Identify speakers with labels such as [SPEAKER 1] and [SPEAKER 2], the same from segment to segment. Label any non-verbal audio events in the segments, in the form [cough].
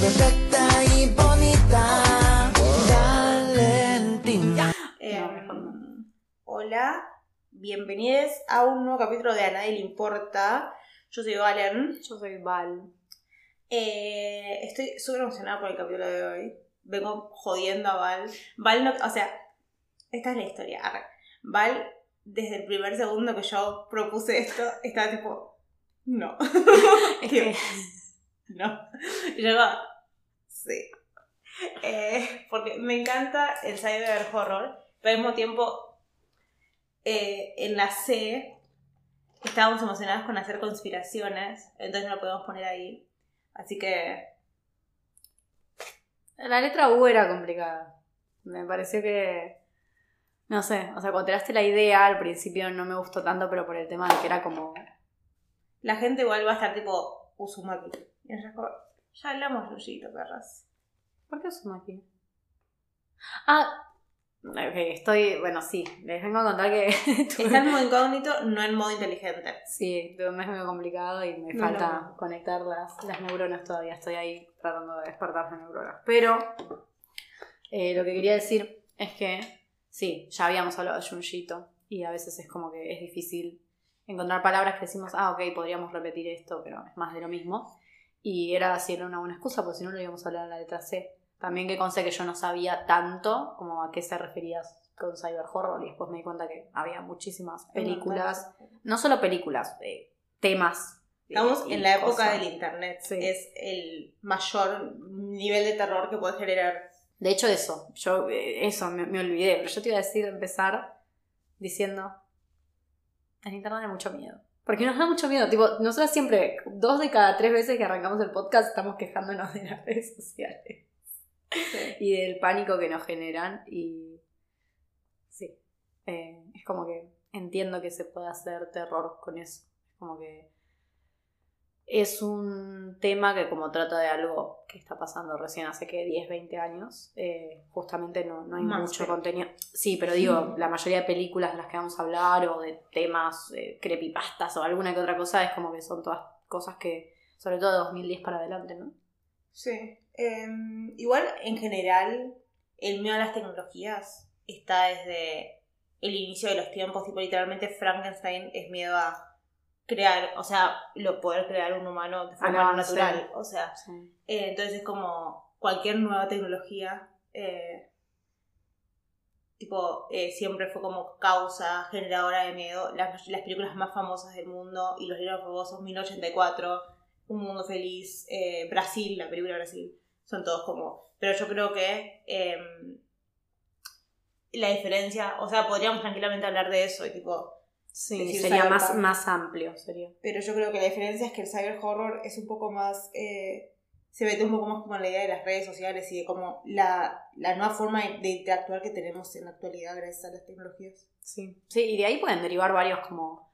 [SPEAKER 1] perfecta y bonita. Valentina.
[SPEAKER 2] Eh, hola, bienvenidos a un nuevo capítulo de A Nadie Le Importa. Yo soy Valen.
[SPEAKER 3] Yo soy Val.
[SPEAKER 2] Eh, estoy súper emocionada por el capítulo de hoy. Vengo jodiendo a Val. Val no, o sea, esta es la historia. Val, desde el primer segundo que yo propuse esto, estaba tipo, no. [laughs]
[SPEAKER 3] Es [laughs] que
[SPEAKER 2] No. Y yo sí. Eh, porque me encanta el cyber horror, pero al mismo tiempo, eh, en la C, estábamos emocionados con hacer conspiraciones, entonces no lo podemos poner ahí. Así que,
[SPEAKER 3] la letra U era complicada. Me pareció que. No sé, o sea, cuando tiraste la idea al principio no me gustó tanto, pero por el tema de que era como.
[SPEAKER 2] la gente igual va a estar tipo, Uzumaki. Y como, ya hablamos, Luyito, perras.
[SPEAKER 3] ¿Por qué sumo aquí? Ah, ok, estoy. Bueno, sí, les vengo a contar que. [laughs]
[SPEAKER 2] Está en modo incógnito, no en modo inteligente.
[SPEAKER 3] Sí, tuve un mes medio complicado y me
[SPEAKER 2] No,
[SPEAKER 3] falta
[SPEAKER 2] no.
[SPEAKER 3] conectar las, las neuronas todavía. Estoy ahí tratando de despertar las neuronas. Pero eh, lo que quería decir es que sí, ya habíamos hablado de Junjito y a veces es como que es difícil encontrar palabras que decimos, ah, ok, podríamos repetir esto, pero es más de lo mismo. Y era así, era una buena excusa, porque si no, lo íbamos a hablar en la letra C. También que conste que yo no sabía tanto como a qué se referías con cyber horror y después me di cuenta que había muchísimas películas no solo películas, eh, temas.
[SPEAKER 2] Estamos
[SPEAKER 3] y
[SPEAKER 2] en la época del internet.
[SPEAKER 3] Sí.
[SPEAKER 2] Es el mayor nivel de terror que puede generar.
[SPEAKER 3] De hecho, eso, yo, eh, eso, me, me olvidé, pero yo te iba a decir, empezar diciendo, en internet hay mucho miedo. Porque nos da mucho miedo, tipo, nosotros siempre, dos de cada tres veces que arrancamos el podcast, estamos quejándonos de las [laughs] redes sociales. Y del pánico que nos generan y sí, eh, es como que entiendo que se puede hacer terror con eso, es como que es un tema que como trata de algo que está pasando recién hace que 10, 20 años, eh, justamente no, no hay
[SPEAKER 2] Más,
[SPEAKER 3] mucho
[SPEAKER 2] pero-
[SPEAKER 3] contenido. Sí, pero digo, la mayoría de películas de las que vamos a hablar o de temas eh, creepypastas o alguna que otra cosa es como que son todas cosas que, sobre todo de 2010 para adelante, ¿no?
[SPEAKER 2] Sí. Em, igual, en general, el miedo a las tecnologías está desde el inicio de los tiempos. Tipo, literalmente Frankenstein es miedo a crear, o sea, lo poder crear un humano de forma natural. O sea,
[SPEAKER 3] Sí.
[SPEAKER 2] Eh, entonces es como cualquier nueva tecnología, eh, tipo, eh, siempre fue como causa generadora de miedo. Las, las películas más famosas del mundo y los libros famosos, 1984, Un Mundo Feliz, Brasil, la película Brasil, son todos como... Pero yo creo que em, la diferencia, o sea, podríamos tranquilamente hablar de eso y tipo...
[SPEAKER 3] Sí,
[SPEAKER 2] Decir
[SPEAKER 3] sería más, más amplio, sería.
[SPEAKER 2] Pero yo creo que la diferencia es que el cyber horror es un poco más. eh, se mete un poco más como en la idea de las redes sociales y de como la, la nueva forma de, de interactuar que tenemos en la actualidad gracias a las tecnologías.
[SPEAKER 3] Sí. sí, y de ahí pueden derivar varios como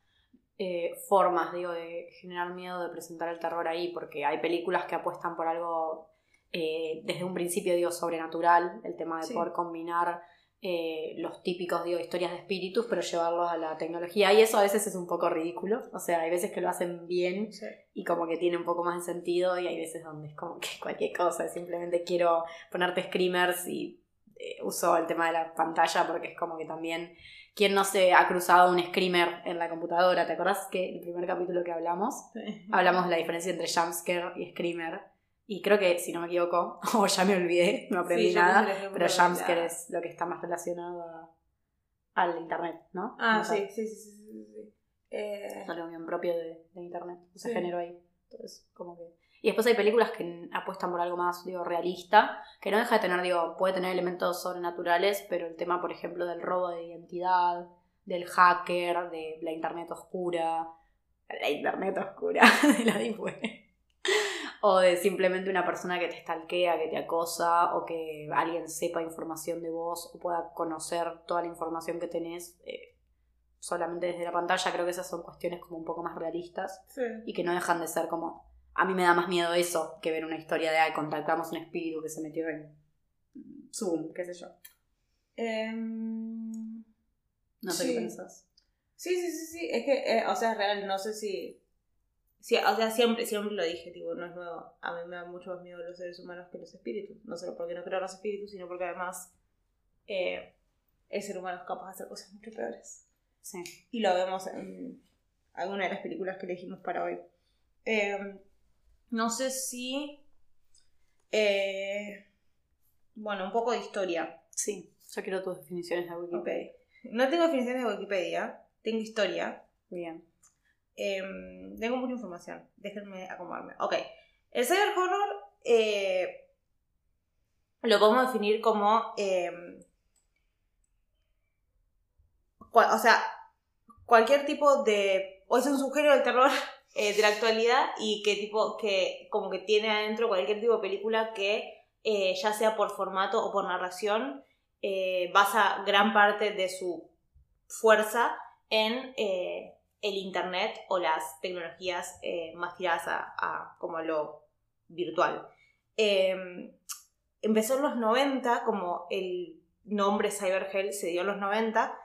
[SPEAKER 3] eh, formas, digo, de generar miedo, de presentar el terror ahí, porque hay películas que apuestan por algo eh, desde un principio, digo, sobrenatural, el tema de
[SPEAKER 2] Sí.
[SPEAKER 3] poder combinar eh, los típicos, digo, historias de espíritus, pero llevarlos a la tecnología. Y eso a veces es un poco ridículo, o sea, hay veces que lo hacen bien y como que tiene un poco más de sentido y hay veces donde es como que [laughs] cualquier cosa, simplemente quiero ponerte screamers y eh, uso el tema de la pantalla porque es como que también, ¿quién no se ha cruzado un screamer en la computadora? ¿Te acordás que el primer capítulo que hablamos, hablamos de la diferencia entre jumpscare y screamer? Y creo que, si no me equivoco, [laughs] o ya me olvidé, no aprendí
[SPEAKER 2] Sí,
[SPEAKER 3] nada, pero
[SPEAKER 2] la-
[SPEAKER 3] es lo que está más relacionado a- al internet, ¿no?
[SPEAKER 2] Ah,
[SPEAKER 3] No
[SPEAKER 2] sí, sí, sí, sí, sí, sí. Eh,
[SPEAKER 3] Es algo bien propio de, de internet, ese género ahí. Entonces, como que... Y después hay películas que apuestan por algo más, digo, realista, que no deja de tener, digo, puede tener elementos sobrenaturales, pero el tema, por ejemplo, del robo de identidad, del hacker, de la internet oscura, la internet oscura, [laughs] de la deep web. O de simplemente una persona que te stalkea, que te acosa, o que alguien sepa información de vos, o pueda conocer toda la información que tenés eh, solamente desde la pantalla. Creo que esas son cuestiones como un poco más realistas
[SPEAKER 2] sí.
[SPEAKER 3] y que no dejan de ser como. A mí me da más miedo eso que ver una historia de, ay, contactamos un espíritu que se metió en Zoom, qué sé yo.
[SPEAKER 2] Em,
[SPEAKER 3] No sé
[SPEAKER 2] Sí.
[SPEAKER 3] qué pensás.
[SPEAKER 2] Sí, sí, sí, sí. Es que, eh, o sea, es real. No sé si, Sí, o sea, siempre, siempre lo dije, tipo, no es nuevo. A mí me da mucho más miedo los seres humanos que los espíritus. No solo porque no creo en los espíritus, sino porque además eh, el ser humano es capaz de hacer cosas mucho peores.
[SPEAKER 3] Sí.
[SPEAKER 2] Y lo vemos en alguna de las películas que elegimos para hoy. Eh, no sé si... eh, bueno, un poco de historia.
[SPEAKER 3] Sí. Yo quiero tus definiciones de. Wikipedia.
[SPEAKER 2] No tengo definiciones de Wikipedia, tengo historia.
[SPEAKER 3] Bien.
[SPEAKER 2] Em, tengo mucha información. Déjenme acomodarme. Ok. El cyber horror eh, lo podemos definir como. em, o sea, cualquier tipo de. O es un subgénero del terror [laughs] eh, de la actualidad y que tipo. que como que tiene adentro cualquier tipo de película que, eh, ya sea por formato o por narración, basa gran parte de su fuerza en el internet o las tecnologías eh, más tiradas a, como lo virtual. Eh, empezó en los 90, como el nombre Cyberhell se dio en los 90,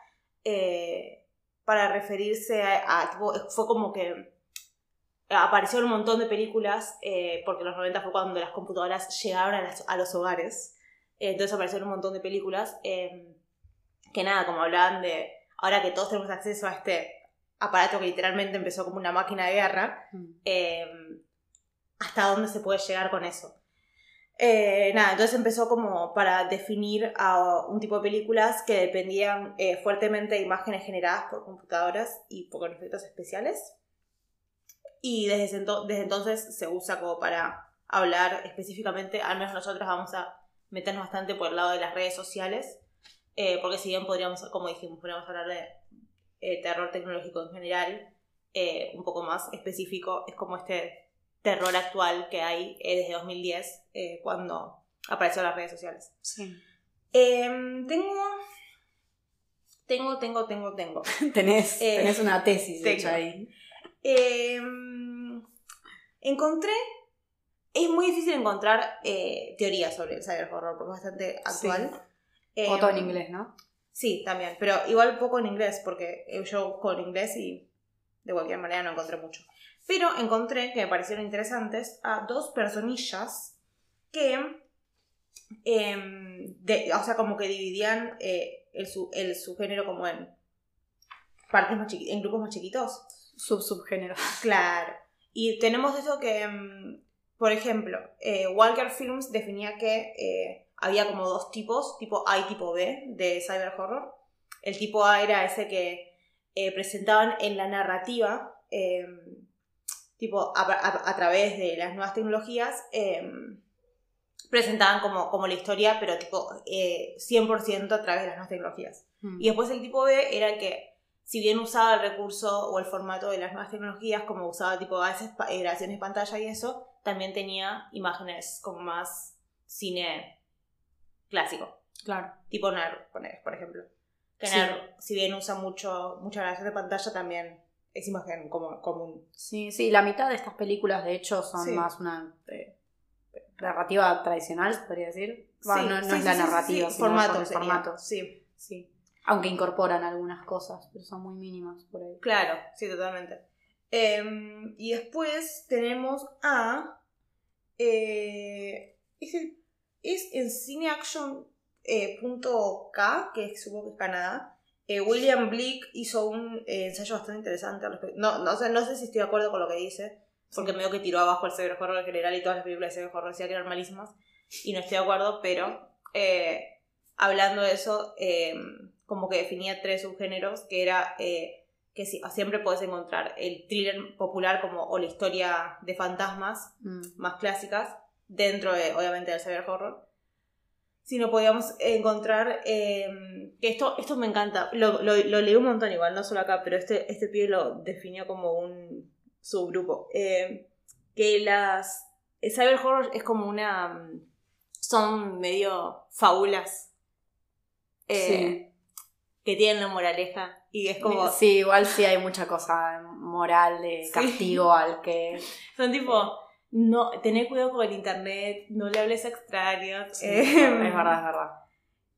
[SPEAKER 2] eh, para referirse a, a- fue como que apareció un montón de películas, eh, porque en los 90 fue cuando las computadoras llegaron a, los hogares, entonces aparecieron un montón de películas, eh, que nada, como hablaban de, ahora que todos tenemos acceso a este aparato que literalmente empezó como una máquina de guerra,
[SPEAKER 3] Mm.
[SPEAKER 2] eh, hasta dónde se puede llegar con eso. Eh, nada, entonces empezó como para definir a un tipo de películas que dependían eh, fuertemente de imágenes generadas por computadoras y por efectos especiales. Y desde, ese ento- desde entonces se usa como para hablar específicamente, al menos nosotros vamos a meternos bastante por el lado de las redes sociales, eh, porque si bien podríamos, como dijimos, podríamos hablar de eh, terror tecnológico en general, eh, un poco más específico, es como este terror actual que hay eh, desde 2010, eh, cuando aparecieron las redes sociales.
[SPEAKER 3] Sí.
[SPEAKER 2] Em, tengo, tengo, tengo, tengo, tengo. [laughs]
[SPEAKER 3] Tenés,
[SPEAKER 2] Eh,
[SPEAKER 3] tenés una tesis
[SPEAKER 2] tengo.
[SPEAKER 3] hecha ahí.
[SPEAKER 2] Em, encontré, es muy difícil encontrar eh, teorías sobre el cyber horror porque es bastante actual.
[SPEAKER 3] O todo en
[SPEAKER 2] Em,
[SPEAKER 3] inglés, ¿no?
[SPEAKER 2] Sí, también, pero igual poco en inglés, porque yo con inglés y de cualquier manera no encontré mucho. Pero encontré que me parecieron interesantes a dos personillas que, em, de- o sea, como que dividían eh, el, su- el subgénero como en partes más chiqui- en grupos más chiquitos.
[SPEAKER 3] Sub subgénero. [laughs]
[SPEAKER 2] Claro. Y tenemos eso que, mm, por ejemplo, eh, Walker Films definía que eh, había como dos tipos, tipo A y tipo B de cyber horror. El tipo A era ese que eh, presentaban en la narrativa, eh, tipo a, a- a través de las nuevas tecnologías, eh, presentaban como, como la historia, pero tipo eh, 100% a través de las nuevas tecnologías.
[SPEAKER 3] Mm.
[SPEAKER 2] Y después el tipo B era el que, si bien usaba el recurso o el formato de las nuevas tecnologías, como usaba tipo a veces eh, grabaciones de pantalla y eso, también tenía imágenes como más cine clásico,
[SPEAKER 3] Claro.
[SPEAKER 2] tipo poner, por ejemplo. Que
[SPEAKER 3] Sí.
[SPEAKER 2] Si bien usa mucho, mucha grabación de pantalla, también es imagen común.
[SPEAKER 3] Sí, sí, la mitad de estas películas de hecho son
[SPEAKER 2] Sí.
[SPEAKER 3] más una eh, narrativa tradicional, podría decir. Bueno,
[SPEAKER 2] Sí,
[SPEAKER 3] no, es la narrativa, sino
[SPEAKER 2] formato
[SPEAKER 3] formato.
[SPEAKER 2] Sí,
[SPEAKER 3] Sí. Aunque incorporan algunas cosas, pero son muy mínimas por ahí.
[SPEAKER 2] claro, sí, totalmente. Em, y después tenemos a. eh, es, el- es en cineaction.k, que es- supongo que es Canadá. Eh, William Blick hizo un eh, ensayo bastante interesante al respecto. No, no, sé, no sé si estoy de acuerdo con lo que dice, porque medio que tiró abajo el cyber horror en general y todas las películas de cyber horror decía que eran malísimas. Y no estoy de acuerdo, pero eh, hablando de eso, eh, como que definía tres subgéneros, que era eh, que sí, siempre puedes encontrar el thriller popular como o la historia de fantasmas
[SPEAKER 3] Mm.
[SPEAKER 2] más clásicas, dentro de, obviamente, del cyber horror. Sino podíamos encontrar, eh, que esto, esto me encanta, lo, lo, lo leí un montón igual, no solo acá, pero este, este pibe lo definió como un subgrupo. Eh, que las... El cyber horror es como una... Son medio fábulas. eh, Que tienen la moraleja. Y es como...
[SPEAKER 3] Sí, igual sí hay mucha cosa moral de
[SPEAKER 2] Sí.
[SPEAKER 3] castigo al que.
[SPEAKER 2] Son tipo, no, tener cuidado con el internet, no le hables a extraños.
[SPEAKER 3] Sí,
[SPEAKER 2] eh,
[SPEAKER 3] es verdad, es verdad.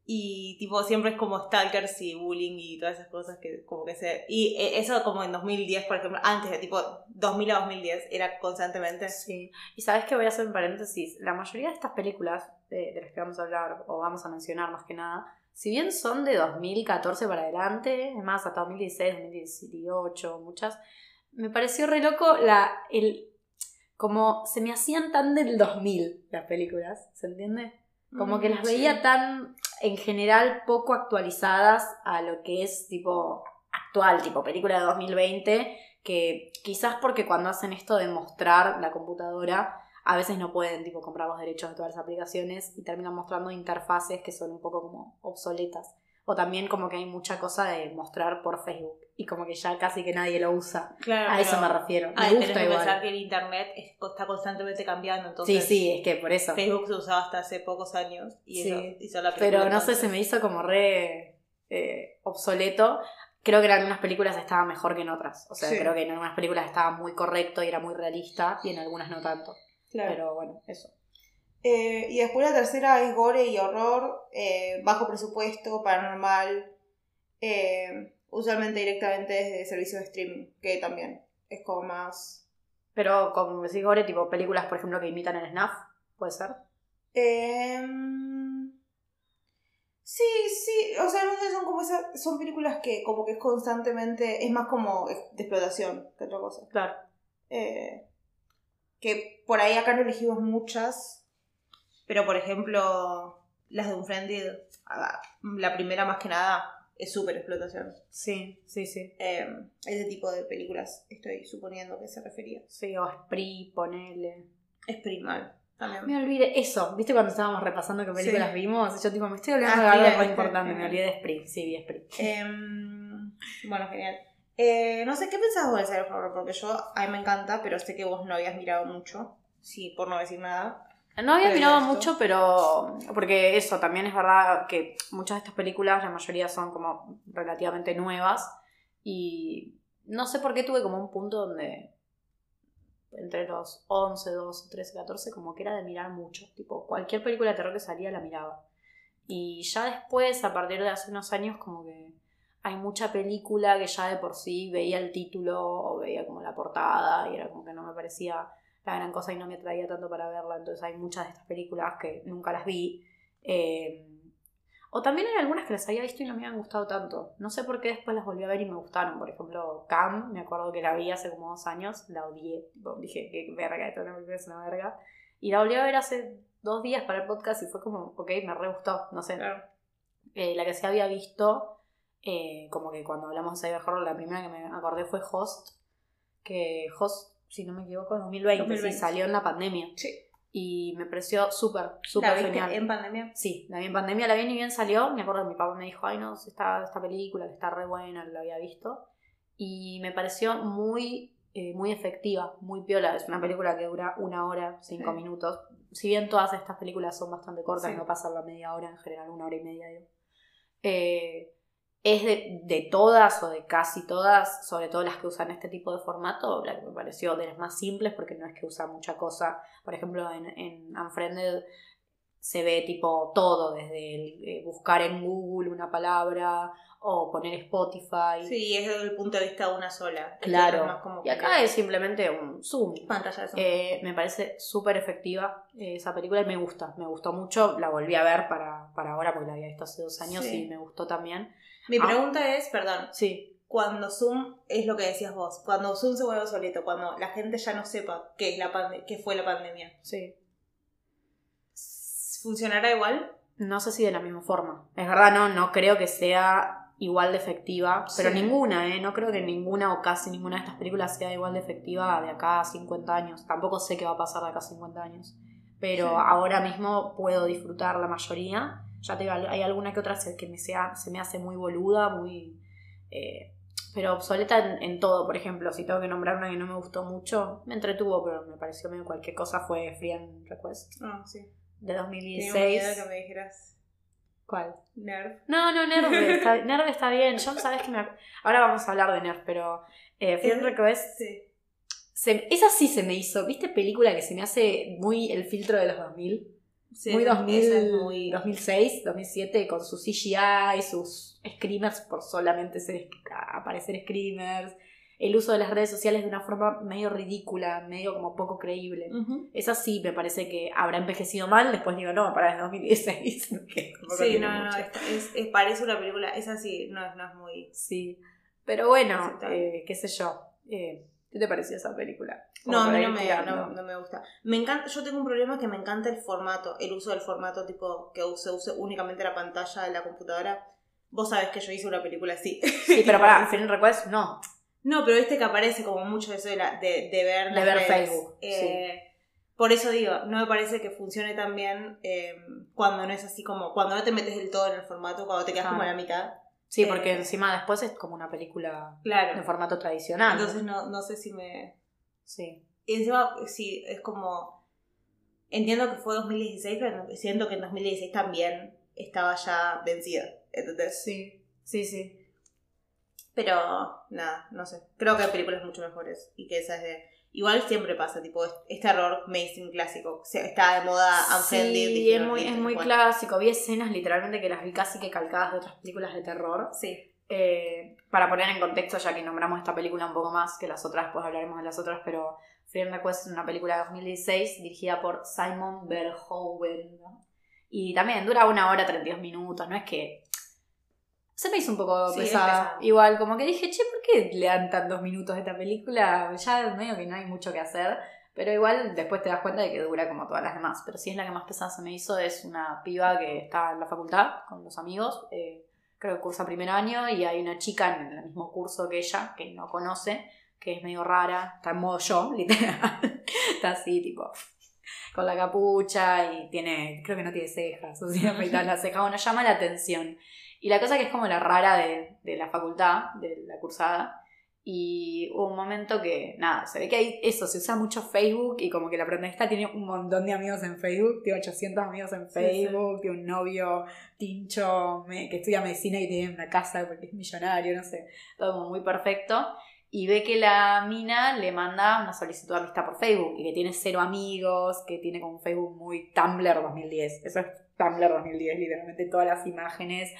[SPEAKER 2] Y tipo, siempre es como stalkers y bullying y todas esas cosas que como que se... Y eh, eso como en 2010, por ejemplo, antes de tipo 2000 a 2010, era constantemente.
[SPEAKER 3] Sí. Y sabes que voy a hacer un paréntesis. La mayoría de estas películas de, de las que vamos a hablar, o vamos a mencionar más que nada, si bien son de 2014 para adelante, es más, hasta 2016, 2018, muchas, me pareció re loco la, el, como se me hacían tan del 2000 las películas, ¿se entiende? Como que
[SPEAKER 2] Mm,
[SPEAKER 3] las
[SPEAKER 2] sí.
[SPEAKER 3] veía tan, en general, poco actualizadas a lo que es tipo actual, tipo película de 2020, que quizás porque cuando hacen esto de mostrar la computadora, a veces no pueden tipo comprar los derechos de todas las aplicaciones y terminan mostrando interfaces que son un poco como obsoletas. O también como que hay mucha cosa de mostrar por Facebook y como que ya casi que nadie lo usa.
[SPEAKER 2] Claro,
[SPEAKER 3] A eso me refiero. Me
[SPEAKER 2] tenés
[SPEAKER 3] gusta
[SPEAKER 2] que
[SPEAKER 3] igual.
[SPEAKER 2] pensar que el internet es- está constantemente cambiando,
[SPEAKER 3] Sí,
[SPEAKER 2] entonces
[SPEAKER 3] sí, es que por eso.
[SPEAKER 2] Facebook se usaba hasta hace pocos años y
[SPEAKER 3] Sí.
[SPEAKER 2] eso hizo la.
[SPEAKER 3] Pero no sé, se me hizo como re eh, obsoleto. Creo que en algunas películas estaba mejor que en otras. O sea,
[SPEAKER 2] Sí.
[SPEAKER 3] creo que en algunas películas estaba muy correcto y era muy realista y en algunas no tanto.
[SPEAKER 2] Claro.
[SPEAKER 3] Pero bueno, eso.
[SPEAKER 2] Eh, y después la tercera es gore y horror, eh, bajo presupuesto, paranormal, eh, usualmente directamente desde servicios de streaming, que también es como más...
[SPEAKER 3] Pero como decís, Gore, tipo películas, por ejemplo, que imitan el snuff, ¿puede ser?
[SPEAKER 2] Em, sí, sí, o sea, no sé, son como esas, son películas que como que es constantemente, es más como de explotación que otra cosa.
[SPEAKER 3] Claro.
[SPEAKER 2] Eh, que por ahí acá no elegimos muchas, pero por ejemplo, las de Unfriended, la primera más que nada es súper explotación.
[SPEAKER 3] Sí, sí, sí.
[SPEAKER 2] Eh, ese tipo de películas estoy suponiendo que se refería.
[SPEAKER 3] Sí, o Spree, ponele.
[SPEAKER 2] Es primal también.
[SPEAKER 3] Me olvidé eso, ¿viste cuando estábamos repasando qué películas
[SPEAKER 2] Sí.
[SPEAKER 3] vimos? Yo tipo, me estoy olvidando
[SPEAKER 2] Ah,
[SPEAKER 3] de algo muy importante, me
[SPEAKER 2] eh.
[SPEAKER 3] olvidé de Spree. Sí, vi Spree. [laughs]
[SPEAKER 2] Em, bueno, genial. Eh, no sé, ¿qué pensás vos del Cyber Horror? Porque yo, a mí me encanta, pero sé que vos no habías mirado mucho. Sí, por no decir nada.
[SPEAKER 3] No había mirado mucho, pero. Porque eso, también es verdad que muchas de estas películas, la mayoría son como relativamente nuevas. Y no sé por qué tuve como un punto donde. Entre los 11, 12, 13, 14, como que era de mirar mucho. Tipo, cualquier película de terror que salía la miraba. Y ya después, a partir de hace unos años, como que hay mucha película que ya de por sí veía el título o veía como la portada y era como que no me parecía la gran cosa y no me atraía tanto para verla. Entonces hay muchas de estas películas que nunca las vi. Eh, o también hay algunas que las había visto y no me habían gustado tanto. No sé por qué después las volví a ver y me gustaron. Por ejemplo, Cam, me acuerdo que la vi hace como dos años, la odié. Tipo, dije, qué verga, esta película es una verga. Y la volví a ver hace dos días para el podcast y fue como, ok, me re gustó. No sé.
[SPEAKER 2] Claro.
[SPEAKER 3] Eh, la que se había visto, eh, como que cuando hablamos de Cyber Horror, la primera que me acordé fue Host. Que Host, si no me equivoco, es 2020,
[SPEAKER 2] 2020.
[SPEAKER 3] sí, salió en la pandemia.
[SPEAKER 2] Sí.
[SPEAKER 3] Y me pareció súper,
[SPEAKER 2] ¿La
[SPEAKER 3] súper genial.
[SPEAKER 2] en pandemia?
[SPEAKER 3] Sí, la vi en pandemia, la vi ni bien salió. Me acuerdo que mi papá me dijo, ay no, está esta película que está re buena, la había visto. Y me pareció muy, eh, muy efectiva, muy piola. Es una película que dura una hora, cinco
[SPEAKER 2] Sí.
[SPEAKER 3] minutos. Si bien todas estas películas son bastante cortas,
[SPEAKER 2] Sí.
[SPEAKER 3] no pasan la media hora, en general una hora y media, digo. Eh, es de, de todas o de casi todas, sobre todo las que usan este tipo de formato, la que me pareció de las más simples porque no es que usa mucha cosa. Por ejemplo, en, en Unfriended se ve tipo todo, desde el, eh, buscar en Google una palabra o poner Spotify.
[SPEAKER 2] Sí, es desde el punto de vista de una sola.
[SPEAKER 3] Claro.
[SPEAKER 2] es más como
[SPEAKER 3] Y acá es simplemente un zoom.
[SPEAKER 2] pantalla de zoom.
[SPEAKER 3] Eh, me parece súper efectiva eh, esa película y me gusta, me gustó mucho. La volví a ver para, para ahora porque la había visto hace dos años
[SPEAKER 2] Sí.
[SPEAKER 3] y me gustó también.
[SPEAKER 2] Mi
[SPEAKER 3] ah.
[SPEAKER 2] pregunta es, perdón,
[SPEAKER 3] Sí,
[SPEAKER 2] cuando Zoom es lo que decías vos, cuando Zoom se vuelve obsoleto, cuando la gente ya no sepa qué es la pande- qué fue la pandemia,
[SPEAKER 3] sí.
[SPEAKER 2] ¿funcionará igual?
[SPEAKER 3] No sé si de la misma forma. Es verdad, no, no creo que sea igual de efectiva, pero
[SPEAKER 2] Sí.
[SPEAKER 3] ninguna, ¿eh? No creo que ninguna o casi ninguna de estas películas sea igual de efectiva de acá a 50 años. Tampoco sé qué va a pasar de acá a 50 años. Pero
[SPEAKER 2] Sí.
[SPEAKER 3] ahora mismo puedo disfrutar la mayoría. Ya te digo, hay alguna que otra que me sea, se me hace muy boluda, muy... eh, pero obsoleta en, en todo, por ejemplo, si tengo que nombrar una que no me gustó mucho, me entretuvo, pero me pareció medio cualquier cosa, fue Free and Request
[SPEAKER 2] Ah, sí.
[SPEAKER 3] de
[SPEAKER 2] Tenía
[SPEAKER 3] 2016.
[SPEAKER 2] miedo que me dijeras
[SPEAKER 3] ¿Cuál?
[SPEAKER 2] nerd.
[SPEAKER 3] No, no, Nerv [laughs] está, Nerv está bien. Yo sabes que me. Ahora vamos a hablar de Nerv, pero. Eh, Free and Request.
[SPEAKER 2] Sí.
[SPEAKER 3] se- esa sí se me hizo. ¿Viste película que se me hace muy el filtro de los 2000?
[SPEAKER 2] Sí,
[SPEAKER 3] muy,
[SPEAKER 2] esa
[SPEAKER 3] 2000,
[SPEAKER 2] es muy-
[SPEAKER 3] 2006, 2007, con su CGI, sus screamers por solamente ser, aparecer screamers, el uso de las redes sociales de una forma medio ridícula, medio como poco creíble. Esa sí me parece que habrá envejecido mal, después digo, no, para es 2016. [laughs] que tampoco
[SPEAKER 2] Sí, no, no, es, parece una película, esa sí, no, es- no es muy...
[SPEAKER 3] Sí, pero bueno, eh, qué sé yo. Eh, ¿Qué te pareció esa película?
[SPEAKER 2] No, a mí no me, no, no me gusta. Me encanta, yo tengo un problema que me encanta el formato, el uso del formato tipo que se use únicamente la pantalla de la computadora. Vos sabés que yo hice una película así.
[SPEAKER 3] Sí, pero [laughs] para Final Request no.
[SPEAKER 2] No, pero viste que aparece como mucho eso de, la, de, de ver
[SPEAKER 3] De
[SPEAKER 2] las
[SPEAKER 3] ver
[SPEAKER 2] redes.
[SPEAKER 3] Facebook,
[SPEAKER 2] Eh, Por eso digo, no me parece que funcione tan bien eh, cuando no es así como, cuando no te metes del todo en el formato, cuando te quedas como a la mitad.
[SPEAKER 3] Sí,
[SPEAKER 2] Eh,
[SPEAKER 3] porque encima después es como una película de
[SPEAKER 2] Claro.
[SPEAKER 3] formato tradicional.
[SPEAKER 2] Entonces no, no sé si me...
[SPEAKER 3] sí.
[SPEAKER 2] Y encima, sí, es como... Entiendo que fue 2016, pero siento que en 2016 también estaba ya vencida. Entonces,
[SPEAKER 3] Sí, sí, sí.
[SPEAKER 2] Pero nada, no sé. Creo que hay películas mucho mejores. Y que esa es de. Igual siempre pasa, tipo, este error mainstream clásico. O sea, está de moda Unfriended.
[SPEAKER 3] Sí, es muy, es muy
[SPEAKER 2] bueno.
[SPEAKER 3] clásico. Vi escenas literalmente que las vi casi que calcadas de otras películas de terror.
[SPEAKER 2] Sí.
[SPEAKER 3] Eh, para poner en contexto, ya que nombramos esta película un poco más que las otras, después hablaremos de las otras, pero Freedom Request es una película de 2016 dirigida por Simon Verhoeven. ¿no? Y también dura una hora 32 minutos, no es que... Se me hizo un poco
[SPEAKER 2] Sí, es
[SPEAKER 3] pesada. Igual, como que dije, che, ¿por qué le dan tantos minutos a esta película? Ya medio que no hay mucho que hacer. Pero igual después te das cuenta de que dura como todas las demás. Pero sí es la que más pesada se me hizo. Es una piba que está en la facultad con los amigos. eh, creo que cursa primer año. Y hay una chica en el mismo curso que ella, que no conoce, que es medio rara. Está en modo yo, [laughs] literal. está así, tipo, con la capucha y tiene, creo que no tiene cejas. O sea, [laughs] afeitada la ceja. Bueno, llama la atención. Y la cosa que es como la rara de, de la facultad, de la cursada. Y hubo un momento que, nada, se ve que hay eso, se usa mucho Facebook y como que la protagonista tiene un montón de amigos en Facebook, tiene 800 amigos en
[SPEAKER 2] Sí,
[SPEAKER 3] Facebook, tiene un novio tincho me- que estudia medicina y tiene una casa porque es millonario, no sé, todo como muy perfecto. Y ve que la mina le manda una solicitud de amistad por Facebook y que tiene cero amigos, que tiene como un Facebook muy Tumblr 2010. Eso es Tumblr 2010, literalmente todas las imágenes.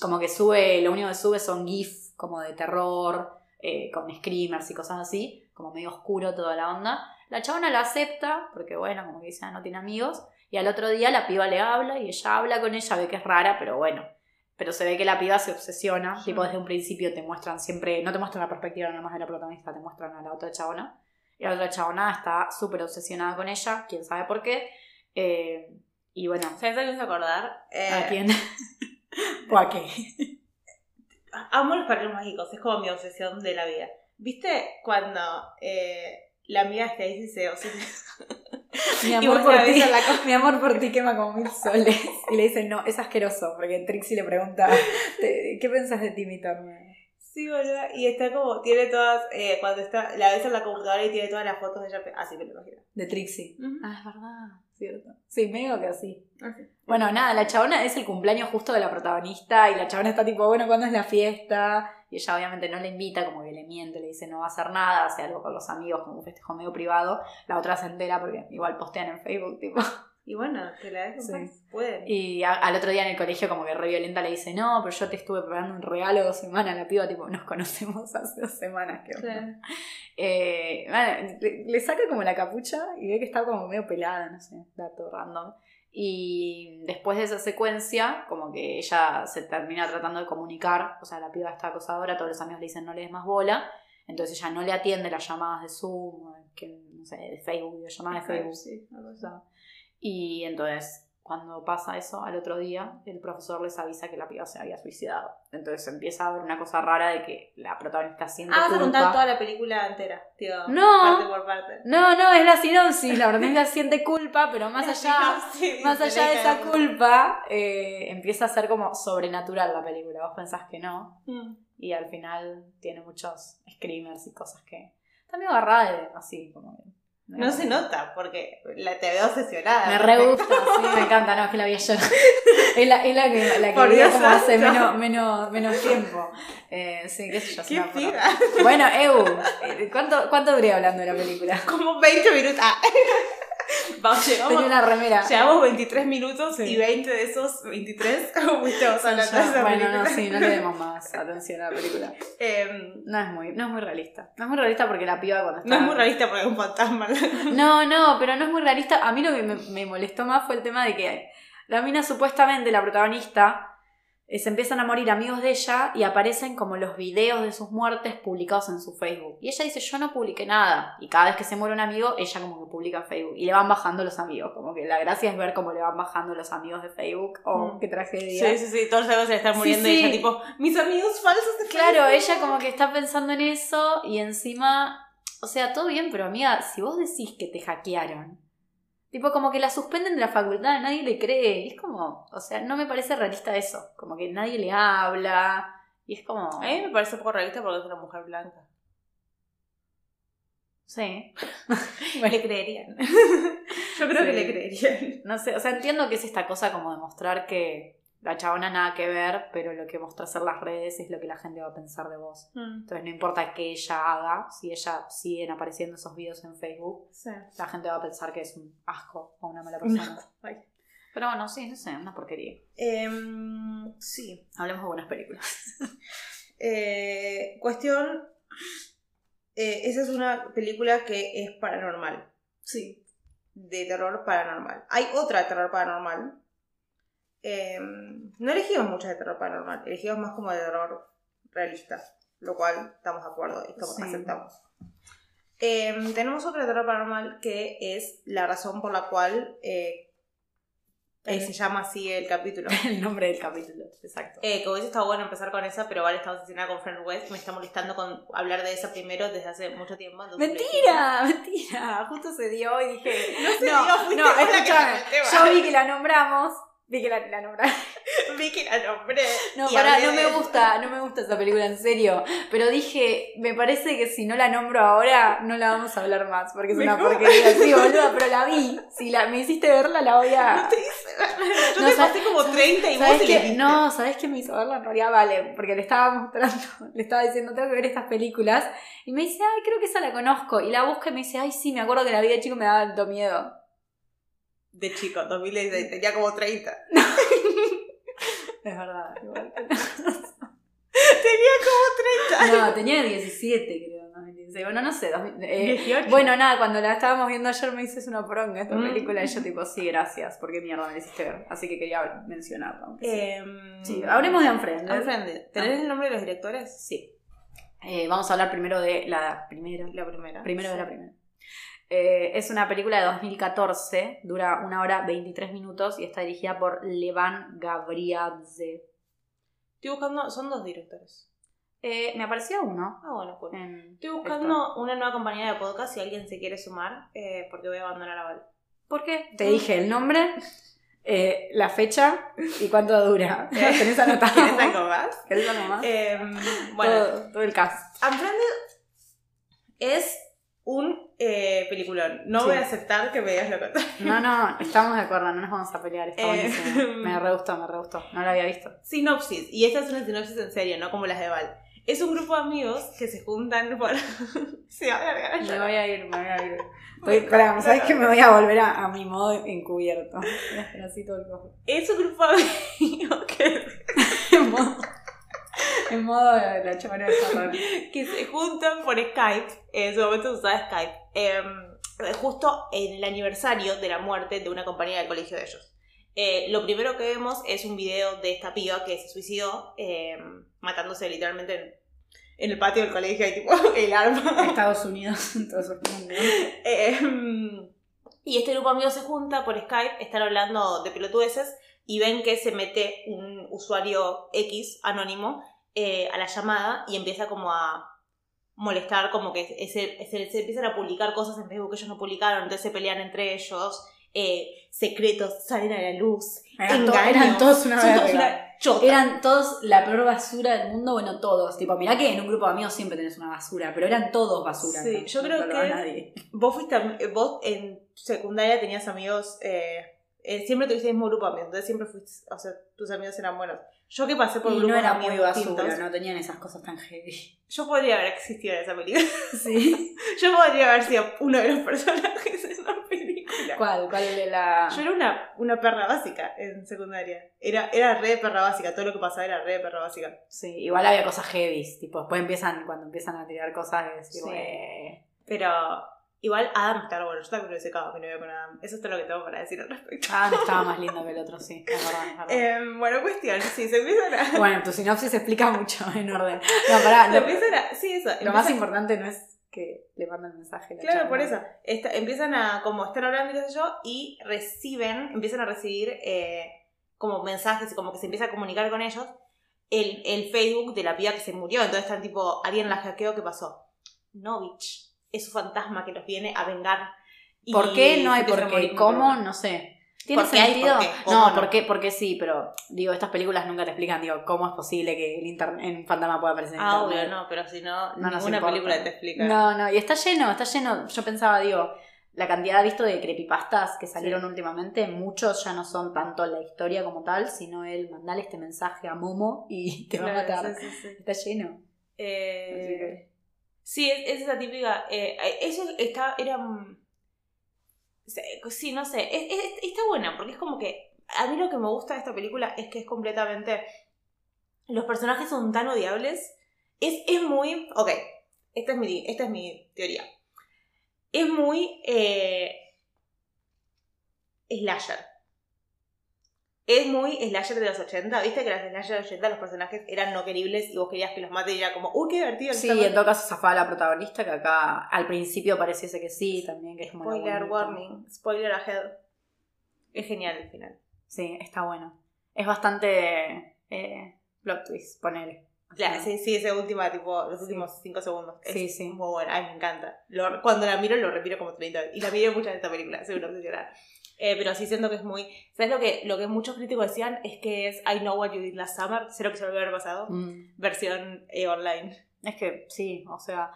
[SPEAKER 3] Como que sube, lo único que sube son GIF como de terror, eh, con screamers y cosas así, como medio oscuro toda la onda. La chabona la acepta, porque bueno, como que dice, ah, no tiene amigos, y al otro día la piba le habla y ella habla con ella, ve que es rara, pero bueno. Pero se ve que la piba se obsesiona,
[SPEAKER 2] Sí.
[SPEAKER 3] tipo desde un principio te muestran siempre, no te muestran la perspectiva nada más de la protagonista, te muestran a la otra chabona. Y la otra chabona está súper obsesionada con ella, quién sabe por qué. Eh, y bueno,
[SPEAKER 2] ¿Sabes a qué me hizo acordar? Eh,
[SPEAKER 3] ¿a quién? [laughs] ¿O a qué?
[SPEAKER 2] Amo los padrinos mágicos, es como mi obsesión de la vida. ¿Viste cuando eh, la amiga Stacy se obsesiona? [laughs]
[SPEAKER 3] Mi
[SPEAKER 2] Y
[SPEAKER 3] amor, por ti,
[SPEAKER 2] la
[SPEAKER 3] mi amor por ti quema como mil soles. Y le dice, no, es asqueroso, porque Trixie le pregunta, "¿Te- ¿qué pensás de ti, mi torneo?
[SPEAKER 2] Sí, boluda. Y está como, tiene todas, eh, cuando está, la ves en la computadora y tiene todas las fotos de ella. Así me lo imagino.
[SPEAKER 3] De Trixie. Ah, es verdad, cierto. Sí, medio que así.
[SPEAKER 2] Así.
[SPEAKER 3] Bueno, nada, la chabona es el cumpleaños justo de la protagonista y la chabona está tipo, bueno, ¿cuándo es la fiesta? Y ella obviamente no le invita, como que le miente, le dice no va a hacer nada, hace algo con los amigos, como un festejo medio privado. La otra se entera porque igual postean en Facebook, tipo.
[SPEAKER 2] Y bueno, que la ves
[SPEAKER 3] Sí.
[SPEAKER 2] Pueden.
[SPEAKER 3] Y a- al otro día en el colegio como que re violenta le dice, no, pero yo te estuve preparando un regalo dos semanas, la piba tipo, nos conocemos [laughs] hace dos semanas, que
[SPEAKER 2] Claro.
[SPEAKER 3] Eh, bueno, le, le saca como la capucha y ve que está como medio pelada, no sé, dato random. Y después de esa secuencia, como que ella se termina tratando de comunicar, o sea, la piba está acosadora, todos los amigos le dicen no le des más bola, entonces ella no le atiende las llamadas de Zoom, que, no sé, de Facebook, videollamadas de Facebook.
[SPEAKER 2] Sí, algo así.
[SPEAKER 3] Y entonces, cuando pasa eso, al otro día, el profesor les avisa que la piba se había suicidado. Entonces empieza a haber una cosa rara de que la protagonista siente
[SPEAKER 2] Ah, vas a
[SPEAKER 3] culpa.
[SPEAKER 2] contar toda la película entera, tío.
[SPEAKER 3] No.
[SPEAKER 2] Parte por parte.
[SPEAKER 3] No, no, es la sinopsis. La protagonista [laughs] siente culpa, pero más allá, más allá de esa culpa, eh, empieza a ser como sobrenatural la película. Vos pensás que no.
[SPEAKER 2] Mm.
[SPEAKER 3] Y al final tiene muchos screamers y cosas que. Está medio agarrada así, como.
[SPEAKER 2] No se nota, porque la te veo obsesionada.
[SPEAKER 3] Me re [laughs] gusta, sí, me encanta, no, es que la vi ayer. [laughs] es la, es la que, la que vi como hace menos, menos, menos tiempo. Eh, sí, qué sé yo.
[SPEAKER 2] ¡Qué!
[SPEAKER 3] Bueno, Eu, eh, ¿cuánto, ¿cuánto duré hablando de la película?
[SPEAKER 2] Como 20 minutos. Ah. [laughs] [laughs] Vamos,
[SPEAKER 3] Tenía
[SPEAKER 2] llegamos,
[SPEAKER 3] una remera.
[SPEAKER 2] llevamos 23 minutos
[SPEAKER 3] Sí.
[SPEAKER 2] y 20 de esos 23 estamos hablando de esa
[SPEAKER 3] bueno, no, sí, no le demos [laughs] más atención a la película.
[SPEAKER 2] Em,
[SPEAKER 3] No es muy, no es muy realista. No es muy realista porque la piba cuando está...
[SPEAKER 2] no es muy realista porque es un fantasma. [laughs]
[SPEAKER 3] No, no, pero no es muy realista. A mí lo que me, me molestó más fue el tema de que la mina supuestamente, la protagonista, se empiezan a morir amigos de ella y aparecen como los videos de sus muertes publicados en su Facebook. Y ella dice, yo no publiqué nada. Y cada vez que se muere un amigo, ella como que publica en Facebook. Y le van bajando los amigos. Como que la gracia es ver cómo le van bajando los amigos de Facebook. Oh,
[SPEAKER 2] Mm.
[SPEAKER 3] qué tragedia.
[SPEAKER 2] Sí, sí, sí, todos se le están muriendo
[SPEAKER 3] sí.
[SPEAKER 2] y ella tipo, mis amigos falsos de
[SPEAKER 3] Claro,
[SPEAKER 2] Facebook".
[SPEAKER 3] ella como que está pensando en eso y encima, o sea, todo bien, pero amiga, si vos decís que te hackearon, tipo como que la suspenden de la facultad, nadie le cree, y es como, o sea, no me parece realista eso, como que nadie le habla, y es como,
[SPEAKER 2] A mí me parece poco realista porque es una mujer blanca.
[SPEAKER 3] sí, [laughs]
[SPEAKER 2] Le creerían. [laughs] Yo creo
[SPEAKER 3] Sí.
[SPEAKER 2] que le creerían.
[SPEAKER 3] no sé, o sea, entiendo que es esta cosa como de mostrar que la chabona nada que ver, pero lo que mostrás en las redes es lo que la gente va a pensar de vos. Entonces no importa qué ella haga, si ella siguen apareciendo esos videos en Facebook,
[SPEAKER 2] Sí.
[SPEAKER 3] la gente va a pensar que es un asco o una mala persona. Pero bueno, sí, no sé, una porquería.
[SPEAKER 2] Em, sí.
[SPEAKER 3] Hablemos de buenas películas. [laughs]
[SPEAKER 2] Eh, cuestión. eh, esa es una película que es paranormal.
[SPEAKER 3] Sí.
[SPEAKER 2] De terror paranormal. Hay otra de terror paranormal. Em, no elegimos muchas de terror paranormal. Elegimos más como de terror realista. Lo cual estamos de acuerdo y como
[SPEAKER 3] Sí.
[SPEAKER 2] aceptamos. Em, tenemos otra de terror paranormal que es la razón por la cual eh, eh, se llama así el capítulo. [laughs]
[SPEAKER 3] El nombre del capítulo, exacto.
[SPEAKER 2] Eh, que hubiese estado bueno empezar con esa, pero vale, estamos haciendo con Friend West. Me está molestando con hablar de esa primero desde hace mucho tiempo.
[SPEAKER 3] Mentira, [laughs] mentira. Justo se dio y dije. No,
[SPEAKER 2] se dio,
[SPEAKER 3] no,
[SPEAKER 2] vos la que
[SPEAKER 3] escúchame. Yo vi que la nombramos. Vi que la, la
[SPEAKER 2] dijimos. [laughs] Vi que la nombré.
[SPEAKER 3] No,
[SPEAKER 2] hablé
[SPEAKER 3] no me gusta, no me gusta esa película, en serio. Pero dije, me parece que si no la nombro ahora, no la vamos a hablar más, porque es una porquería. Sí, [laughs] boluda, pero la vi. Si la, me hiciste verla, la voy a.
[SPEAKER 2] No te hice verla. Yo
[SPEAKER 3] No,
[SPEAKER 2] te
[SPEAKER 3] ¿sabes-
[SPEAKER 2] pasé como 30 y vos viste.
[SPEAKER 3] No, ¿sabes qué me hizo verla? En realidad vale, porque le estaba mostrando, [laughs] le estaba diciendo, tengo que ver estas películas. Y me dice, ay, creo que esa la conozco. Y la busca y me dice, ay, sí, me acuerdo que la vi de chico me daba alto miedo.
[SPEAKER 2] De chico, 2016, tenía como 30. [laughs]
[SPEAKER 3] Es verdad, igual.
[SPEAKER 2] Tenía como 30.
[SPEAKER 3] No, tenía 17, creo, 2016. Bueno, no sé. 2000, eh,
[SPEAKER 2] 18.
[SPEAKER 3] bueno, nada, cuando la estábamos viendo ayer me dices una poronga esta
[SPEAKER 2] Mm.
[SPEAKER 3] película y yo tipo, sí, gracias, porque mierda me hiciste ver. Así que quería mencionarla. aunque sea.
[SPEAKER 2] Em,
[SPEAKER 3] sí, hablemos de Unfriended.
[SPEAKER 2] Unfriended. ¿Tenés el nombre de los directores?
[SPEAKER 3] Sí. Eh, vamos a hablar primero de la primera.
[SPEAKER 2] La primera.
[SPEAKER 3] Primero de
[SPEAKER 2] Sí.
[SPEAKER 3] la primera. Eh, es una película de 2014, dura una hora 23 minutos y está dirigida por Levan Gabriadze.
[SPEAKER 2] Estoy buscando, son dos directores.
[SPEAKER 3] Eh, me apareció uno.
[SPEAKER 2] Ah, bueno, cool.
[SPEAKER 3] en
[SPEAKER 2] Estoy buscando una nueva compañía de podcast si alguien se quiere sumar, eh, porque voy a abandonar a Val.
[SPEAKER 3] esto. ¿Por qué? Te dije el nombre, eh, la fecha y cuánto dura. [laughs] ¿Tenés anotado?
[SPEAKER 2] ¿Quieres algo más?
[SPEAKER 3] ¿Querés algo más?
[SPEAKER 2] Em, bueno,
[SPEAKER 3] todo, todo el cast.
[SPEAKER 2] Unfriended es un eh, peliculón. No
[SPEAKER 3] Sí.
[SPEAKER 2] voy a aceptar que me digas lo contrario.
[SPEAKER 3] No, no, estamos de acuerdo, no nos vamos a pelear. Está
[SPEAKER 2] Eh,
[SPEAKER 3] buenísimo. [laughs] Me re gustó, me re gustó. No lo había visto.
[SPEAKER 2] Sinopsis, y esta es una sinopsis en serio, no como las de Val. Es un grupo de amigos que se juntan por... [laughs] Se va a alargar
[SPEAKER 3] Me voy a ir, me voy a ir. Estoy, pará, ¿sabes que me voy a volver a, a mi modo encubierto? Así todo el cojo.
[SPEAKER 2] Es un grupo de amigos que, [laughs]
[SPEAKER 3] En modo, de la chomera de Ferrer. [laughs]
[SPEAKER 2] que se juntan por Skype. En su momento se usaba Skype. em, justo en el aniversario de la muerte de una compañera del colegio de ellos. Eh, lo primero que vemos es un video de esta piba que se suicidó em, matándose literalmente en, en el patio del colegio. Hay tipo [laughs] el arma.
[SPEAKER 3] Estados Unidos, [laughs] en todo su mundo.
[SPEAKER 2] Em, y este grupo de amigos se junta por Skype, están hablando de pelotudeces y ven que se mete un usuario X anónimo eh, a la llamada y empieza como a molestar, como que se, se- se empiezan a publicar cosas en Facebook que ellos no publicaron, entonces se pelean entre ellos, eh, secretos salen a la luz,
[SPEAKER 3] Eran, to- eran todos una
[SPEAKER 2] Son todos
[SPEAKER 3] verga. Eran todos la peor basura del mundo, bueno, todos. Tipo, mirá que en un grupo de amigos siempre tenés una basura, pero eran todos basura.
[SPEAKER 2] Sí,
[SPEAKER 3] no-
[SPEAKER 2] yo
[SPEAKER 3] no
[SPEAKER 2] creo
[SPEAKER 3] salvaba
[SPEAKER 2] que-
[SPEAKER 3] nadie.
[SPEAKER 2] Vos fuiste, vos en secundaria tenías amigos, eh, eh, siempre tuviste el mismo grupo de amigos, entonces siempre fuiste, o sea, tus amigos eran buenos. Yo que pasé por
[SPEAKER 3] Y
[SPEAKER 2] grupos
[SPEAKER 3] no era muy basura, no tenían esas cosas tan heavy.
[SPEAKER 2] yo podría haber existido en esa película. [laughs]
[SPEAKER 3] Sí. [laughs]
[SPEAKER 2] yo podría haber sido uno de los personajes de esa película.
[SPEAKER 3] ¿Cuál? ¿Cuál de la...?
[SPEAKER 2] Yo era una, una perra básica en secundaria. Era, era re perra básica, todo lo que pasaba era re perra básica.
[SPEAKER 3] Sí, igual había cosas heavy, tipo, después empiezan, cuando empiezan a tirar cosas, es tipo,
[SPEAKER 2] Sí.
[SPEAKER 3] eh,
[SPEAKER 2] Pero igual Adam está bueno, yo también lo he secado mi novio con Adam. Eso es todo lo que tengo para decir al respecto.
[SPEAKER 3] Ah, no estaba más lindo que el otro, sí, es verdad, es verdad. [laughs]
[SPEAKER 2] Em, bueno, cuestión, sí, se empiezan a...
[SPEAKER 3] Bueno, tu sinopsis explica mucho [laughs] en orden. No, pará,
[SPEAKER 2] se
[SPEAKER 3] lo,
[SPEAKER 2] empiezan a sí, eso.
[SPEAKER 3] lo más importante no es que le manden el mensaje. la
[SPEAKER 2] Claro, por eso. Esta- empiezan a, como están hablando y qué sé yo, y reciben, empiezan a recibir eh, como mensajes y como que se empieza a comunicar con ellos el, el Facebook de la piba que se murió. Entonces están tipo, alguien la hackeó, ¿qué pasó? Novich. Es su fantasma que los viene a vengar.
[SPEAKER 3] ¿Por qué? No hay por qué. ¿Cómo? No sé. ¿Tiene
[SPEAKER 2] ¿Por qué hay
[SPEAKER 3] sentido?
[SPEAKER 2] por
[SPEAKER 3] No,
[SPEAKER 2] no?
[SPEAKER 3] ¿por qué? Porque sí, pero digo, estas películas nunca te explican, digo, cómo es posible que el internet, en un fantasma pueda aparecer en
[SPEAKER 2] Ah,
[SPEAKER 3] internet.
[SPEAKER 2] obvio, no, pero si no,
[SPEAKER 3] No
[SPEAKER 2] ninguna película te explica.
[SPEAKER 3] No, no, y está lleno, está lleno. Yo pensaba, digo, la cantidad visto de creepypastas que salieron
[SPEAKER 2] Sí.
[SPEAKER 3] últimamente, muchos ya no son tanto la historia como tal, sino el mandale este mensaje a Momo y [laughs] te va a matar.
[SPEAKER 2] sí, sí.
[SPEAKER 3] Está lleno.
[SPEAKER 2] Eh, Sí, es, es esa típica. eh, eso está. Era. mm, Sí, no sé. es- es- está buena, porque es como que. A mí lo que me gusta de esta película es que es completamente. Los personajes son tan odiables. Es, es muy. Ok, esta es mi, esta es mi teoría. Es muy. Eh, slasher. Es muy slasher de los 80. ¿Viste que las slasher de los 80 los personajes eran no queribles y vos querías que los mate y era como, uy, qué divertido.
[SPEAKER 3] Sí,
[SPEAKER 2] está
[SPEAKER 3] en todo caso zafaba la protagonista, que acá al principio pareciese que sí, también que es la
[SPEAKER 2] Spoiler warning, spoiler ahead. Es genial el final.
[SPEAKER 3] Sí, está bueno. Es bastante eh, plot twist, ponele.
[SPEAKER 2] Claro, sí, sí, esa última, tipo, los últimos 5 segundos. Es
[SPEAKER 3] Sí, sí.
[SPEAKER 2] muy buena, ay, me encanta. Lo- cuando la miro, lo repito como 30 veces. Y la miré muchas de esta película, soy una obsesionada. Eh, pero sí siento que es muy. ¿Sabes lo que, lo que muchos críticos decían? Es que es I Know What You Did Last Summer, sé lo que se me haber pasado.
[SPEAKER 3] mm.
[SPEAKER 2] Versión eh, online.
[SPEAKER 3] Es que sí, o sea,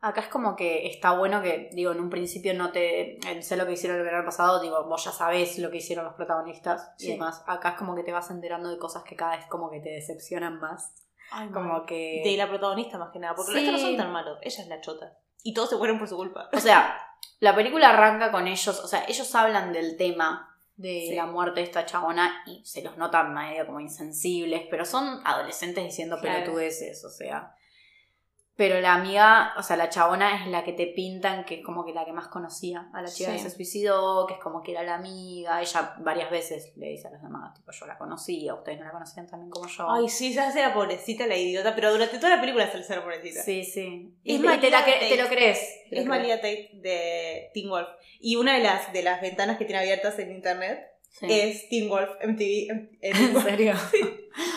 [SPEAKER 3] acá es como que está bueno que, digo, en un principio no te. eh, Sé lo que hicieron el verano pasado, digo, vos ya sabés lo que hicieron los protagonistas y
[SPEAKER 2] Sí.
[SPEAKER 3] demás. Acá es como que te vas enterando de cosas que cada vez como que te decepcionan más.
[SPEAKER 2] Ay,
[SPEAKER 3] Como que.
[SPEAKER 2] De la protagonista más que nada, porque
[SPEAKER 3] Sí.
[SPEAKER 2] los otros no son tan malos. Ella es la chota. Y todos se fueron por su culpa.
[SPEAKER 3] O sea, la película arranca con ellos, o sea, ellos hablan del tema de
[SPEAKER 2] Sí.
[SPEAKER 3] la muerte de esta chabona y se los nota medio como insensibles, pero son adolescentes diciendo
[SPEAKER 2] Claro.
[SPEAKER 3] pelotudeces, o sea. Pero la amiga, o sea, la chabona es la que te pintan que es como que la que más conocía a la chica
[SPEAKER 2] Sí.
[SPEAKER 3] que se suicidó, que es como que era la amiga. Ella varias veces le dice a los demás, tipo, yo la conocía, ustedes no la conocían también como yo.
[SPEAKER 2] Ay, sí, se hace la pobrecita, la idiota, pero durante toda la película se le hace la pobrecita.
[SPEAKER 3] sí, sí.
[SPEAKER 2] Es
[SPEAKER 3] Y, te, la
[SPEAKER 2] María
[SPEAKER 3] te lo crees. te
[SPEAKER 2] Es. Malia Tate de Teen Wolf. Y una de las, de las ventanas que tiene abiertas en internet
[SPEAKER 3] Sí.
[SPEAKER 2] es Teen Wolf MTV. en- en-
[SPEAKER 3] ¿En serio?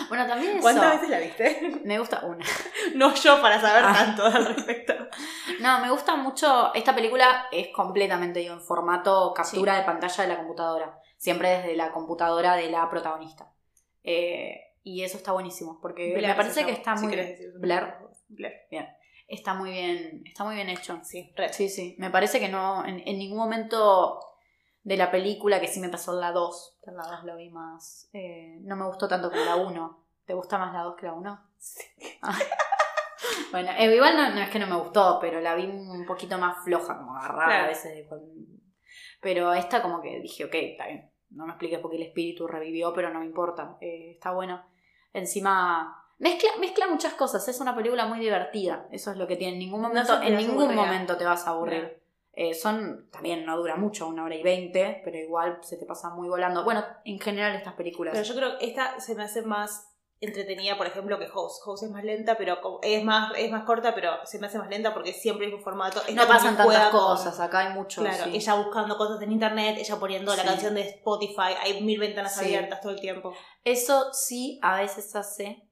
[SPEAKER 3] Bueno, también eso.
[SPEAKER 2] ¿Cuántas veces la viste? [laughs]
[SPEAKER 3] Me gusta una. [laughs]
[SPEAKER 2] no yo para saber
[SPEAKER 3] Ah.
[SPEAKER 2] tanto al respecto. [laughs]
[SPEAKER 3] No, me gusta mucho. Esta película es completamente digo, en formato captura de pantalla de la computadora. Siempre desde la computadora de la protagonista. Eh, y eso está buenísimo. Porque
[SPEAKER 2] Blair
[SPEAKER 3] me parece que está muy bien. Blair.
[SPEAKER 2] Blair.
[SPEAKER 3] Está muy bien. Está muy bien hecho.
[SPEAKER 2] Sí, re.
[SPEAKER 3] Sí, sí. Me parece que no. En, en ningún momento de la película, que sí me pasó en la 2. En la 2 lo vi más. eh, no me gustó tanto como la 1. ¿Te gusta más la 2 que la 1? Ah. [laughs] Bueno, eh, igual no, no es que no me gustó, pero la vi un poquito más floja, como agarrada
[SPEAKER 2] Claro.
[SPEAKER 3] a veces. Pero esta como que dije, ok, está bien. No me expliques por qué el espíritu revivió, pero no me importa. eh, está bueno. Encima, mezcla, mezcla muchas cosas. Es una película muy divertida. Eso es lo que tiene. En ningún momento, en ningún momento te vas a aburrir.
[SPEAKER 2] No.
[SPEAKER 3] Eh, son, también no dura mucho, una hora y veinte, pero igual se te pasa muy volando. Bueno, en general estas películas.
[SPEAKER 2] Pero yo creo que esta se me hace más entretenida, por ejemplo, que House. House es más lenta, pero es más, es más corta, pero se me hace más lenta porque siempre es un formato. Esta
[SPEAKER 3] no pasan tantas
[SPEAKER 2] con-
[SPEAKER 3] cosas, acá hay mucho.
[SPEAKER 2] Claro,
[SPEAKER 3] sí.
[SPEAKER 2] ella buscando cosas en internet, ella poniendo la canción de Spotify, hay mil ventanas
[SPEAKER 3] Sí.
[SPEAKER 2] abiertas todo el tiempo.
[SPEAKER 3] Eso sí a veces hace.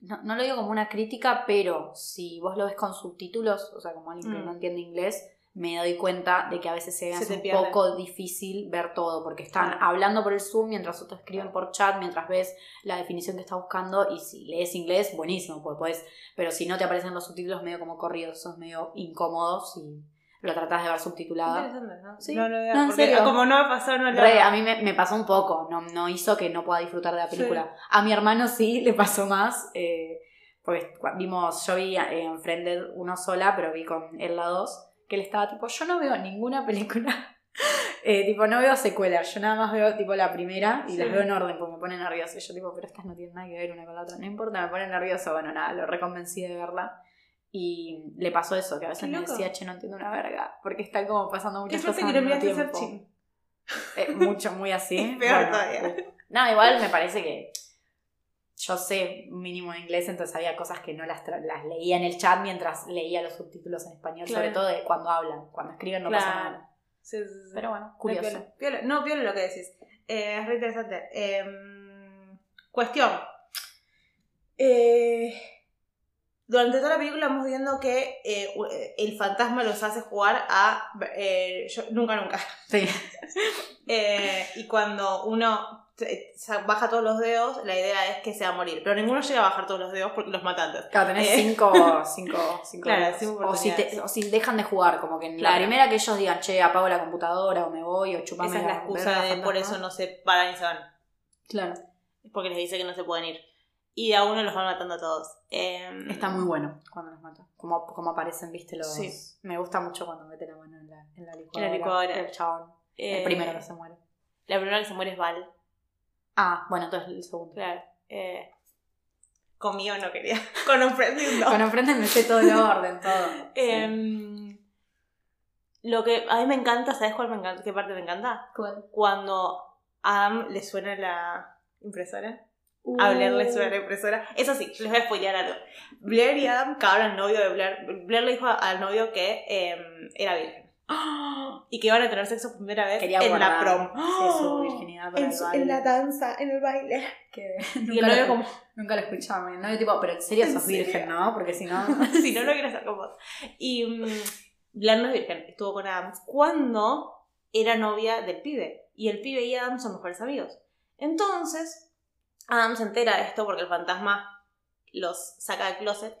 [SPEAKER 3] No, no lo digo como una crítica, pero si vos lo ves con subtítulos, o sea, como alguien que
[SPEAKER 2] Mm.
[SPEAKER 3] no entiende inglés, me doy cuenta de que a veces se me
[SPEAKER 2] Se
[SPEAKER 3] hace un poco difícil ver todo, porque están hablando por el Zoom mientras otros escriben por chat, mientras ves la definición que está buscando, y si lees inglés, buenísimo, pues podés, pero si no te aparecen los subtítulos medio como corridos, sos medio incómodo si lo tratás de ver subtitulada.
[SPEAKER 2] Interesante, ¿no?
[SPEAKER 3] Sí.
[SPEAKER 2] No, no,
[SPEAKER 3] No, en
[SPEAKER 2] porque
[SPEAKER 3] serio.
[SPEAKER 2] como no me pasó, no lo
[SPEAKER 3] Re, a mí me, me pasó un poco, no, no hizo que no pueda disfrutar de la película. A mi hermano sí [laughs] le pasó más, eh, porque vimos, yo vi eh, en Friended uno sola, pero vi con él la dos, que él estaba tipo, yo no veo ninguna [laughs] película Eh, tipo, no veo secuelas, yo nada más veo tipo la primera y
[SPEAKER 2] Sí.
[SPEAKER 3] las veo en orden porque me pone nerviosa. Y yo tipo, pero estas no tienen nada que ver una con la otra. No importa, me pone nerviosa. Bueno, nada, lo reconvencí de verla. Y le pasó eso, que a veces me decía, che, no entiendo una verga. Porque están como pasando muchas cosas al mismo tiempo. Eh, mucho, muy así. [laughs]
[SPEAKER 2] Es peor todavía.
[SPEAKER 3] uh. No, igual me parece que yo sé mínimo inglés, entonces había cosas que no las, las leía en el chat mientras leía los subtítulos en español,
[SPEAKER 2] Claro.
[SPEAKER 3] sobre todo de cuando hablan, cuando escriben no pasa nada.
[SPEAKER 2] Sí, sí, sí.
[SPEAKER 3] Pero bueno,
[SPEAKER 2] No,
[SPEAKER 3] curioso.
[SPEAKER 2] piola, piola. No, piola lo que decís. Eh, es re interesante. Em, cuestión. Eh, durante toda la película vamos viendo que eh, el fantasma los hace jugar a yo- nunca nunca.
[SPEAKER 3] Sí. [laughs]
[SPEAKER 2] Y cuando uno baja todos los dedos, la idea es que se va a morir. Pero ninguno llega a bajar todos los dedos porque los mata antes.
[SPEAKER 3] Claro, tenés
[SPEAKER 2] Eh.
[SPEAKER 3] cinco, [laughs] cinco, cinco
[SPEAKER 2] Claro, cinco
[SPEAKER 3] o, si te- o si dejan de jugar, como que en
[SPEAKER 2] Claro.
[SPEAKER 3] la primera que ellos digan, che, apago la computadora o me voy o chupame
[SPEAKER 2] Esa es la excusa de por eso no se paran y se van.
[SPEAKER 3] Claro.
[SPEAKER 2] Porque les dice que no se pueden ir. Y a uno los van matando a todos. Em,
[SPEAKER 3] Está muy bueno cuando los mata. Como, como aparecen, viste, los...
[SPEAKER 2] Sí.
[SPEAKER 3] Me gusta mucho cuando mete la mano en la, en la licuadora.
[SPEAKER 2] licuadora.
[SPEAKER 3] El chabón.
[SPEAKER 2] eh,
[SPEAKER 3] el primero que se muere.
[SPEAKER 2] La primera que se muere es Val.
[SPEAKER 3] Ah, bueno, entonces el segundo.
[SPEAKER 2] Claro. Eh, conmigo no quería. [laughs] Con un friend no.
[SPEAKER 3] Con enfrente me sé todo el orden, todo. [laughs]
[SPEAKER 2] Em, Lo que a mí me encanta, ¿sabes cuál me encanta? ¿Qué parte me encanta?
[SPEAKER 3] ¿Cuál?
[SPEAKER 2] Cuando a Adam le suena la impresora. A Blair le suena la impresora. Eso sí, les voy a spoilear algo. Blair y Adam cagaron al novio de Blair. Blair le dijo al novio que em, era virgen. [gasps] Y que iban a tener sexo por primera vez
[SPEAKER 3] Quería
[SPEAKER 2] en la prom.
[SPEAKER 3] su [gasps] virginidad para
[SPEAKER 2] En,
[SPEAKER 3] el
[SPEAKER 2] su-
[SPEAKER 3] baile.
[SPEAKER 2] en la danza, en el baile.
[SPEAKER 3] Que [laughs]
[SPEAKER 2] Y el
[SPEAKER 3] nunca,
[SPEAKER 2] novio
[SPEAKER 3] lo,
[SPEAKER 2] como,
[SPEAKER 3] nunca lo escuchaba. No, yo tipo, pero en serio
[SPEAKER 2] ¿En
[SPEAKER 3] sos
[SPEAKER 2] serio?
[SPEAKER 3] virgen, ¿no? Porque si no... [laughs]
[SPEAKER 2] si no, no quiero estar con vos. Y mm, Blair no es virgen, estuvo con Adam cuando era novia del pibe. Y el pibe y Adam son mejores amigos. Entonces, Adam se entera de esto porque el fantasma los saca del closet.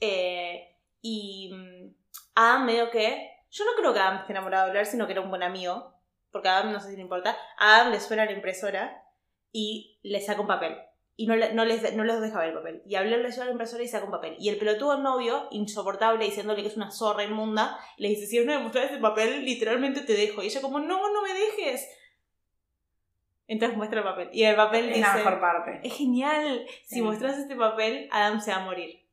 [SPEAKER 2] eh, y mm, Adam medio que... Yo no creo que Adam esté enamorado de Blair, sino que era un buen amigo. Porque a Adam no sé si le importa. A Adam le suena la impresora y le saca un papel. Y no, le- no, les, no les deja ver el papel. Y a Blair le suena la impresora y saca un papel. Y el pelotudo novio, insoportable, diciéndole que es una zorra inmunda, le dice, si no me mostras ese papel, literalmente te dejo. Y ella como, no, no me dejes. Entonces muestra el papel. Y el papel
[SPEAKER 3] Es
[SPEAKER 2] dice,
[SPEAKER 3] la mejor parte.
[SPEAKER 2] es genial. Si
[SPEAKER 3] Sí.
[SPEAKER 2] muestras este papel, Adam se va a morir.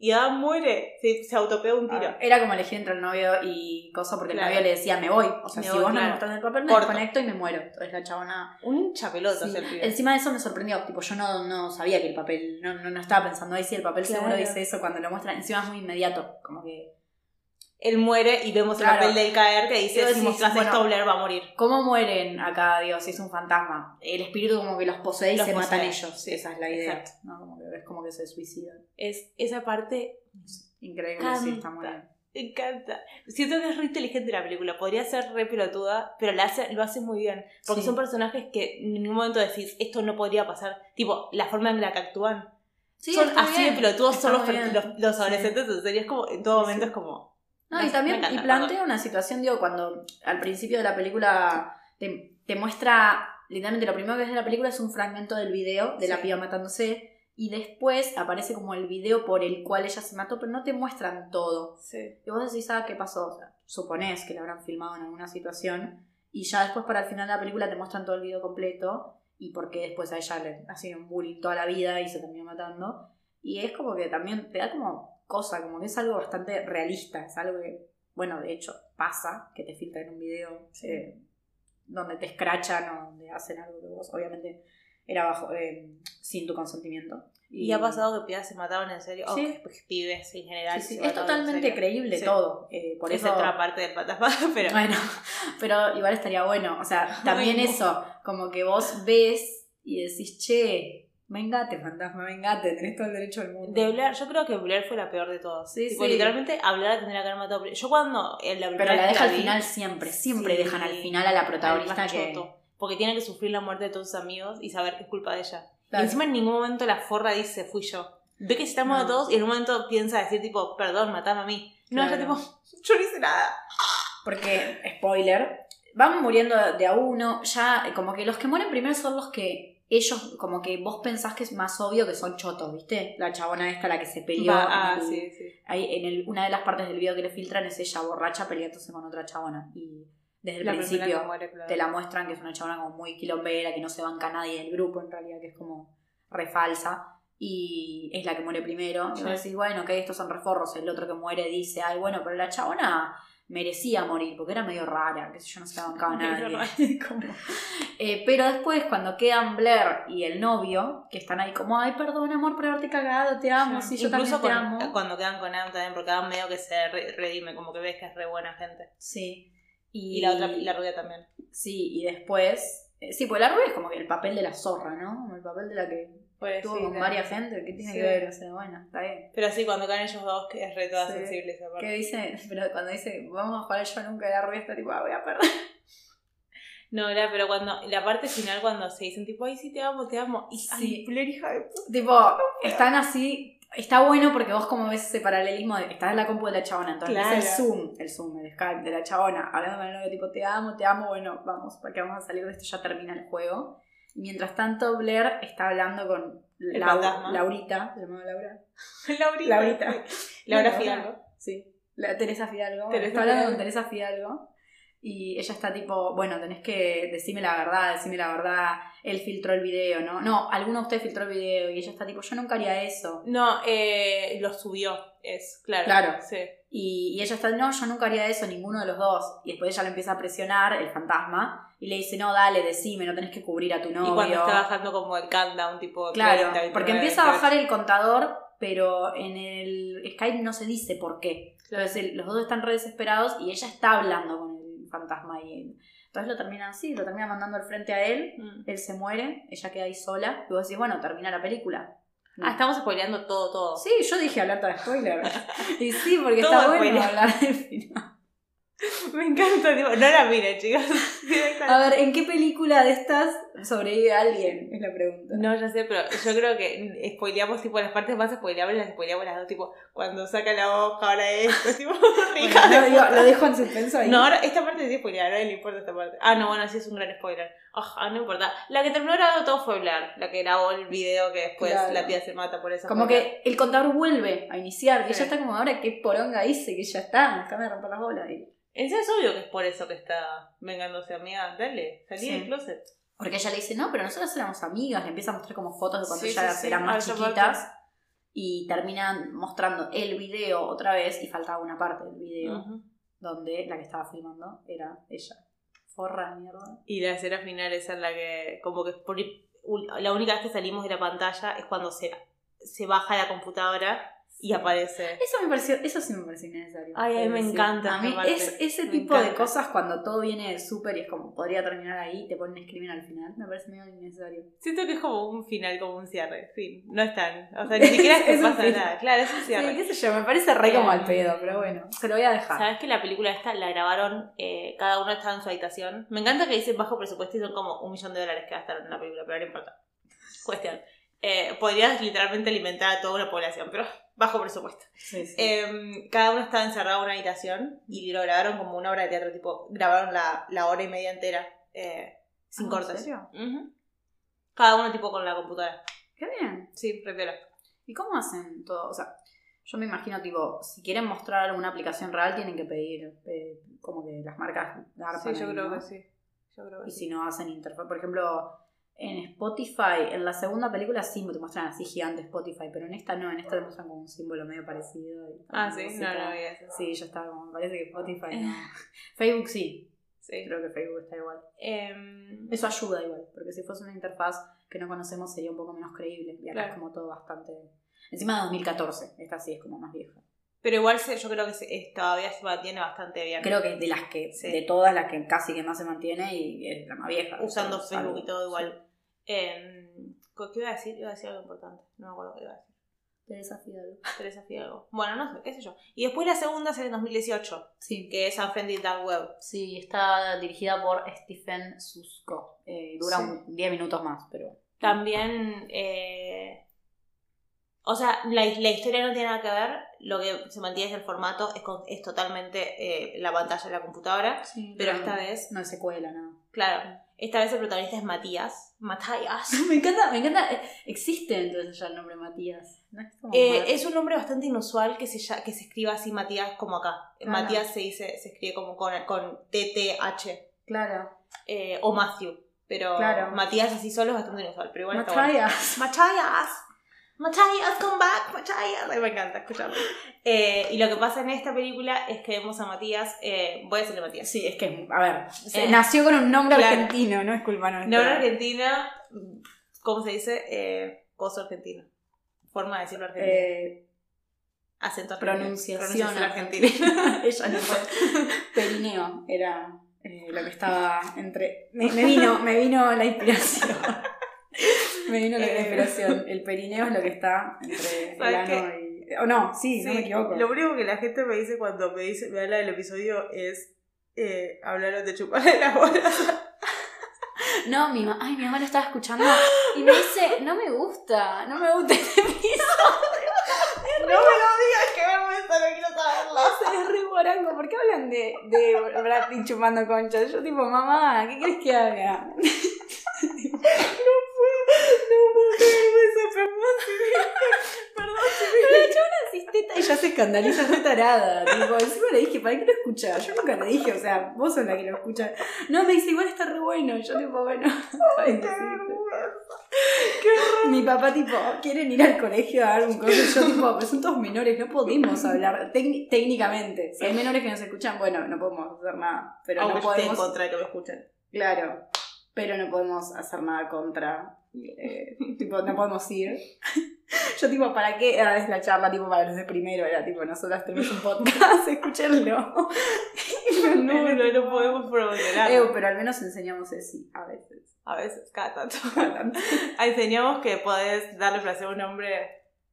[SPEAKER 2] Y Adam muere. Se, se autopea un tiro.
[SPEAKER 3] Ah, Era como elegir entre el novio y cosa porque
[SPEAKER 2] Claro.
[SPEAKER 3] el novio le decía me voy. O sea,
[SPEAKER 2] Me
[SPEAKER 3] si
[SPEAKER 2] voy,
[SPEAKER 3] vos no me mostrás el papel me
[SPEAKER 2] Corto.
[SPEAKER 3] desconecto y me muero. Entonces la chabona.
[SPEAKER 2] Un hinchapelotas
[SPEAKER 3] Sí. Encima de eso me sorprendió, tipo, yo no, no sabía que el papel, no, no, no estaba pensando ahí si el papel seguro
[SPEAKER 2] Claro.
[SPEAKER 3] dice eso cuando lo muestra, encima es muy inmediato, como que,
[SPEAKER 2] Él muere y vemos
[SPEAKER 3] Claro.
[SPEAKER 2] el papel del caer que dice, si mostras
[SPEAKER 3] bueno,
[SPEAKER 2] esto, Blair va a morir.
[SPEAKER 3] ¿cómo mueren acá, Dios, es un fantasma? El espíritu como que los posee y
[SPEAKER 2] Los
[SPEAKER 3] se
[SPEAKER 2] posee,
[SPEAKER 3] matan ellos,
[SPEAKER 2] sí,
[SPEAKER 3] esa es la idea. ¿no? Como que ves como que se suicidan.
[SPEAKER 2] Es, esa parte
[SPEAKER 3] Increíble,
[SPEAKER 2] Canta.
[SPEAKER 3] sí, está muy bien.
[SPEAKER 2] me encanta. Siento que es re inteligente la película. Podría ser re pelotuda, pero la hace, lo hace muy bien. Porque
[SPEAKER 3] Sí.
[SPEAKER 2] son personajes que en ningún momento decís, esto no podría pasar. Tipo, la forma en la que actúan.
[SPEAKER 3] Sí,
[SPEAKER 2] son así
[SPEAKER 3] bien,
[SPEAKER 2] de pelotudos son los, los, los adolescentes en serio. Es como, en todo momento es como...
[SPEAKER 3] No, y también
[SPEAKER 2] encanta,
[SPEAKER 3] y plantea una situación, digo, cuando al principio de la película te, te muestra, literalmente lo primero que ves de la película es un fragmento del video de la piba matándose y después aparece como el video por el cual ella se mató, pero no te muestran todo.
[SPEAKER 2] Sí.
[SPEAKER 3] Y vos decís, ah, ¿qué pasó? O sea, suponés que lo habrán filmado en alguna situación y ya después para el final de la película te muestran todo el video completo y por qué después a ella le ha sido un bullying toda la vida y se terminó matando. Y es como que también te da como cosa, como que es algo bastante realista, es algo que, bueno, de hecho pasa, que te filtran un video eh, donde te escrachan o donde hacen algo que vos obviamente era bajo, eh, sin tu consentimiento.
[SPEAKER 2] Y, ha pasado que pibas se mataban en serio.
[SPEAKER 3] Sí.
[SPEAKER 2] O que pues, pibes en general.
[SPEAKER 3] Sí, sí,
[SPEAKER 2] se
[SPEAKER 3] Es totalmente creíble
[SPEAKER 2] Sí.
[SPEAKER 3] todo. eh, por
[SPEAKER 2] es
[SPEAKER 3] eso
[SPEAKER 2] otra parte del fantasma, [laughs] pero...
[SPEAKER 3] Bueno, pero igual estaría bueno. O sea, [laughs] también
[SPEAKER 2] Ay,
[SPEAKER 3] eso, como que vos ves y decís, che, vengate, fantasma, vengate, tenés todo el derecho del mundo.
[SPEAKER 2] De Blair, yo creo que Blair fue la peor de todas.
[SPEAKER 3] Sí,
[SPEAKER 2] Tipo,
[SPEAKER 3] sí.
[SPEAKER 2] literalmente, a Blair la tendría que haber matado. Yo cuando en la primera
[SPEAKER 3] pero la deja al
[SPEAKER 2] vi,
[SPEAKER 3] final siempre, siempre
[SPEAKER 2] Sí.
[SPEAKER 3] dejan al final a la protagonista que...
[SPEAKER 2] porque tiene que sufrir la muerte de todos sus amigos y saber que es culpa de ella.
[SPEAKER 3] Claro.
[SPEAKER 2] Y encima en ningún momento la forra dice, fui yo. Ve que se están
[SPEAKER 3] No.
[SPEAKER 2] todos y en un momento piensa decir, tipo, perdón, matame a mí. No,
[SPEAKER 3] Claro.
[SPEAKER 2] ella tipo, [laughs] yo no hice nada.
[SPEAKER 3] Porque, spoiler, van muriendo de a uno, ya como que los que mueren primero son los que ellos, como que vos pensás que es más obvio que son chotos, ¿viste? La chabona esta, la que se peleó.
[SPEAKER 2] Va, ah,
[SPEAKER 3] el-
[SPEAKER 2] sí, sí.
[SPEAKER 3] Ahí en el- una de las partes del video que le filtran es ella borracha peleándose con otra chabona. Y desde el
[SPEAKER 2] La
[SPEAKER 3] principio
[SPEAKER 2] que muere, claro.
[SPEAKER 3] te la muestran que es una chabona como muy quilombera, que no se banca nadie del grupo en realidad, que es como refalsa. Y es la que muere primero. Y
[SPEAKER 2] Sí.
[SPEAKER 3] vos decís, bueno, que estos son reforros. El otro que muere dice, ay, bueno, pero la chabona merecía morir porque era medio rara, que sé yo, no se la bancaba nadie. [laughs] [laughs] Eh, pero después, cuando quedan Blair y el novio, que están ahí como, ay, perdón, amor, por haberte cagado, te amo, sí, yo
[SPEAKER 2] Incluso
[SPEAKER 3] también te amo.
[SPEAKER 2] cuando quedan con Adam también, porque Adam medio que se re- redime, como que ves que es re buena gente.
[SPEAKER 3] Sí.
[SPEAKER 2] Y, la otra, y la rubia también.
[SPEAKER 3] Sí, y después. eh, sí, pues la rubia es como que el papel de la zorra, ¿no? Como el papel de la que
[SPEAKER 2] Pues
[SPEAKER 3] estuvo
[SPEAKER 2] sí,
[SPEAKER 3] con
[SPEAKER 2] que-
[SPEAKER 3] varias gente. ¿Qué tiene
[SPEAKER 2] Sí.
[SPEAKER 3] que ver? O sea, bueno, está bien.
[SPEAKER 2] Pero sí, cuando caen ellos dos, que es re toda
[SPEAKER 3] Sí.
[SPEAKER 2] sensible esa
[SPEAKER 3] ¿Qué
[SPEAKER 2] parte.
[SPEAKER 3] dice? Pero cuando dice, vamos a jugar yo nunca, la rubia está tipo, ah, voy a perder. [laughs]
[SPEAKER 2] No, era, pero cuando, la parte final cuando se dicen tipo, ay, sí, te amo, te amo. Y,
[SPEAKER 3] Sí.
[SPEAKER 2] ay, hija de puta.
[SPEAKER 3] tipo, están así. Está bueno porque vos como ves ese paralelismo de estás en la compu de la chabona, entonces ves el. Zoom, el Zoom, el Skype de la chabona, hablando con el novio tipo te amo, te amo, bueno, vamos, porque vamos a salir de esto, ya termina el juego. Mientras tanto Blair está hablando con
[SPEAKER 2] El
[SPEAKER 3] Lau-
[SPEAKER 2] fantasma.
[SPEAKER 3] Laurita, se llamaba Laura. [laughs]
[SPEAKER 2] Laurita.
[SPEAKER 3] Laurita.
[SPEAKER 2] Laura
[SPEAKER 3] Laura.
[SPEAKER 2] Fidalgo.
[SPEAKER 3] Sí, la Teresa Fidalgo.
[SPEAKER 2] Teresa
[SPEAKER 3] está hablando
[SPEAKER 2] Fidalgo.
[SPEAKER 3] con Teresa Fidalgo. Y ella está tipo, bueno, tenés que decirme la verdad, decirme la verdad. Él filtró el video, ¿no? No, alguno de ustedes filtró el video. Y ella está tipo, yo nunca haría eso.
[SPEAKER 2] No, eh, lo subió, es, claro.
[SPEAKER 3] Claro.
[SPEAKER 2] Sí.
[SPEAKER 3] Y, y ella está, no, yo nunca haría eso, ninguno de los dos. Y después ella le empieza a presionar, el fantasma, y le dice, no, dale, decime, no tenés que cubrir a tu novio.
[SPEAKER 2] Y cuando está bajando como el countdown, tipo
[SPEAKER 3] Claro,
[SPEAKER 2] 30, 29,
[SPEAKER 3] porque empieza a
[SPEAKER 2] 28.
[SPEAKER 3] bajar el contador, pero en el Skype no se dice por qué.
[SPEAKER 2] Claro.
[SPEAKER 3] Entonces el- los dos están re desesperados y ella está hablando con el fantasma y entonces lo terminan así, lo termina mandando al frente a él,
[SPEAKER 2] Mm.
[SPEAKER 3] él se muere, ella queda ahí sola y vos decís, bueno, termina la película.
[SPEAKER 2] Ah, estamos spoileando todo, todo.
[SPEAKER 3] Sí, yo dije alerta de spoiler. [laughs] y sí, porque
[SPEAKER 2] Todo
[SPEAKER 3] está bueno hablar del final. [laughs]
[SPEAKER 2] Me encanta, tipo, no la miren, chicos. [laughs]
[SPEAKER 3] A ver, ¿en qué película de estas sobrevive alguien? Es la pregunta.
[SPEAKER 2] No, ya sé, pero yo creo que spoileamos tipo las partes más spoileables, las spoileamos las dos, tipo, cuando saca la hoja, ahora esto, tipo,
[SPEAKER 3] Bueno,
[SPEAKER 2] de
[SPEAKER 3] lo, digo-
[SPEAKER 2] puta.
[SPEAKER 3] lo dejo en suspenso ahí.
[SPEAKER 2] No, ahora esta parte sí spoilear, a nadie le importa esta parte. Ah, no, bueno, sí es un gran spoiler. Ah, no importa. La que terminó grabando todo fue Blair, la que grabó el video que después
[SPEAKER 3] Claro.
[SPEAKER 2] la tía se mata por eso.
[SPEAKER 3] Como que el contador vuelve a iniciar, que
[SPEAKER 2] Sí.
[SPEAKER 3] ella está como ahora, qué poronga hice, que ya está, déjame de romper las bolas. Y-
[SPEAKER 2] En serio es obvio que es por eso que está vengándose, amiga. Dale, salí
[SPEAKER 3] Sí.
[SPEAKER 2] del closet.
[SPEAKER 3] Porque ella le dice, no, pero nosotros éramos amigas, le empieza a mostrar como fotos de cuando
[SPEAKER 2] Sí,
[SPEAKER 3] ellas
[SPEAKER 2] sí, sí.
[SPEAKER 3] eran más chiquitas. Y terminan mostrando el video otra vez y faltaba una parte del video donde la que estaba filmando era ella.
[SPEAKER 2] Y la escena final esa en la que, como que la única vez que salimos de la pantalla es cuando se, se baja la computadora y aparece.
[SPEAKER 3] Eso me pareció, eso sí me pareció innecesario.
[SPEAKER 2] Ay, a mí me encanta
[SPEAKER 3] A mí es, ese
[SPEAKER 2] Me
[SPEAKER 3] tipo de
[SPEAKER 2] encanta.
[SPEAKER 3] cosas cuando todo viene del súper y es como, podría terminar ahí, te ponen escriben al final, me parece medio innecesario.
[SPEAKER 2] Siento que es como un final, como un cierre. Fin, no es tan. O sea, [laughs] ni siquiera es que pasa nada. Claro, es un
[SPEAKER 3] Sí,
[SPEAKER 2] cierre.
[SPEAKER 3] qué sé yo, me parece re como al
[SPEAKER 2] Eh,
[SPEAKER 3] pedo, pero bueno, se lo voy a dejar.
[SPEAKER 2] ¿Sabes que la película esta la grabaron, eh, cada uno estaba en su habitación? Me encanta que dicen bajo presupuesto y son como un millón de dólares que gastaron en la película, pero no importa. Cuestión. Eh, podrías literalmente alimentar a toda una población, pero bajo presupuesto.
[SPEAKER 3] Sí, sí.
[SPEAKER 2] Eh, cada uno estaba encerrado en una habitación y lo grabaron como una obra de teatro, tipo, grabaron la, la hora y media entera, eh, sin
[SPEAKER 3] Ah, ¿en
[SPEAKER 2] cortes.
[SPEAKER 3] serio?
[SPEAKER 2] Ujú. Cada uno tipo con la computadora.
[SPEAKER 3] Qué bien.
[SPEAKER 2] Sí, re piola.
[SPEAKER 3] ¿Y cómo hacen todo? O sea, yo me imagino, tipo, si quieren mostrar alguna aplicación real, tienen que pedir eh, como que las marcas
[SPEAKER 2] Sí, yo creo
[SPEAKER 3] ¿no?
[SPEAKER 2] que sí. Yo creo que
[SPEAKER 3] Y
[SPEAKER 2] sí.
[SPEAKER 3] si no hacen interfaz. Por ejemplo, en Spotify, en la segunda película sí te muestran así gigante Spotify, pero en esta no, en esta te muestran como un símbolo medio parecido. y
[SPEAKER 2] Ah, sí,
[SPEAKER 3] música.
[SPEAKER 2] no, no había eso.
[SPEAKER 3] Sí, ya estaba como, me parece que Spotify no. [laughs] Facebook sí,
[SPEAKER 2] Sí.
[SPEAKER 3] creo que Facebook está igual.
[SPEAKER 2] Em,
[SPEAKER 3] Eso ayuda igual, porque si fuese una interfaz que no conocemos sería un poco menos creíble. Y acá
[SPEAKER 2] Claro.
[SPEAKER 3] es como todo bastante. Encima de 2014, esta sí es como más vieja.
[SPEAKER 2] pero igual se- yo creo que se- es- todavía se mantiene bastante bien.
[SPEAKER 3] Creo que es de las que,
[SPEAKER 2] Sí.
[SPEAKER 3] de todas las que casi que más se mantiene y es la más vieja.
[SPEAKER 2] Usando Facebook y todo igual. Em, ¿Qué iba a decir? Iba a decir algo importante. No me acuerdo qué iba a decir.
[SPEAKER 3] Teresa Fidalgo. [laughs]
[SPEAKER 2] Teresa Fidalgo. Bueno, no sé, qué sé yo. Y después la segunda sale en 2018,
[SPEAKER 3] Sí.
[SPEAKER 2] que es Unfriended Dark Web.
[SPEAKER 3] Sí, está dirigida por Stephen Susko. Eh, dura
[SPEAKER 2] Sí.
[SPEAKER 3] un- 10 minutos más, pero.
[SPEAKER 2] También, eh, o sea, la, la historia no tiene nada que ver, lo que se mantiene es el formato, es, con- es totalmente eh, la pantalla de la computadora,
[SPEAKER 3] Sí,
[SPEAKER 2] pero esta vez,
[SPEAKER 3] No es secuela, no.
[SPEAKER 2] claro, Esta vez el protagonista es Matías. Matías. [laughs]
[SPEAKER 3] Me encanta, me encanta. eh, Existe entonces ya el nombre Matías. No es como
[SPEAKER 2] Eh, es un nombre bastante inusual que se, ya- que se escriba así Matías como acá.
[SPEAKER 3] Claro.
[SPEAKER 2] Matías se dice, se escribe como con, con TTH
[SPEAKER 3] Claro.
[SPEAKER 2] eh, o Matthew. Pero
[SPEAKER 3] Claro.
[SPEAKER 2] Matías así solo es bastante inusual. Pero igual está bueno.
[SPEAKER 3] Matías.
[SPEAKER 2] Matías. Come back, Matías. Ay, me encanta escucharlo. Eh, y lo que pasa en esta película es que vemos a Matías, eh, voy a decirle Matías.
[SPEAKER 3] Sí, es que, a ver,
[SPEAKER 2] Eh,
[SPEAKER 3] nació con un nombre
[SPEAKER 2] claro.
[SPEAKER 3] argentino, no es culpa nuestra.
[SPEAKER 2] Nombre argentino, ¿cómo se dice? Eh, coso argentino. Forma de decirlo argentino. Acento argentino.
[SPEAKER 3] pronunciación
[SPEAKER 2] argentina. [laughs]
[SPEAKER 3] Ella no fue. Perineo era lo que estaba entre. Me, me vino, me vino la inspiración. [laughs] [laughs] me vino la
[SPEAKER 2] Eh.
[SPEAKER 3] inspiración. El perineo es lo que está entre el
[SPEAKER 2] ¿Sabes
[SPEAKER 3] ano y. O no, sí, no me equivoco.
[SPEAKER 2] Lo único que la gente me dice cuando me dice, me habla del episodio es eh, hablaron de chuparle las bolas. [laughs]
[SPEAKER 3] No, mi mamá, ay, mi mamá lo estaba escuchando y me dice, no me gusta, no me gusta este episodio.
[SPEAKER 2] no me lo digas, que vergüenza, no quiero saberlo. [laughs]
[SPEAKER 3] Es re guarango, ¿por qué hablan de, de Brad Pitt chupando conchas? Yo tipo, mamá, ¿qué crees que haga?
[SPEAKER 2] No vergüenza, [laughs] perdón. Perdón,
[SPEAKER 3] Pero le echó una cisteta y ya se escandaliza, re tarada. Tipo, encima le dije, ¿para qué lo escuchas? Yo nunca le dije, o sea, vos sos la que lo escucha. No, me dice, igual está re bueno. Yo tipo, bueno, [laughs]
[SPEAKER 2] qué.
[SPEAKER 3] Mi papá, tipo, quieren ir al colegio a dar un. Y yo, tipo, pues son todos menores, no podemos hablar técnicamente. Si hay menores que nos escuchan, bueno, no podemos hacer nada. Pero
[SPEAKER 2] Aunque
[SPEAKER 3] no
[SPEAKER 2] esté en
[SPEAKER 3] podemos.
[SPEAKER 2] contra de que me escuchen.
[SPEAKER 3] Claro, pero no podemos hacer nada contra. eh, tipo, no podemos ir. [laughs] Yo, tipo, ¿para qué? Ah, es la charla, tipo, para los de primero. Era tipo, nosotras tenemos un podcast, [laughs] escúchenlo. [laughs]
[SPEAKER 2] No, no, no podemos promocionar.
[SPEAKER 3] Eh, pero al menos enseñamos eso, a veces.
[SPEAKER 2] A veces, cada tanto. Enseñamos que podés darle placer a un hombre,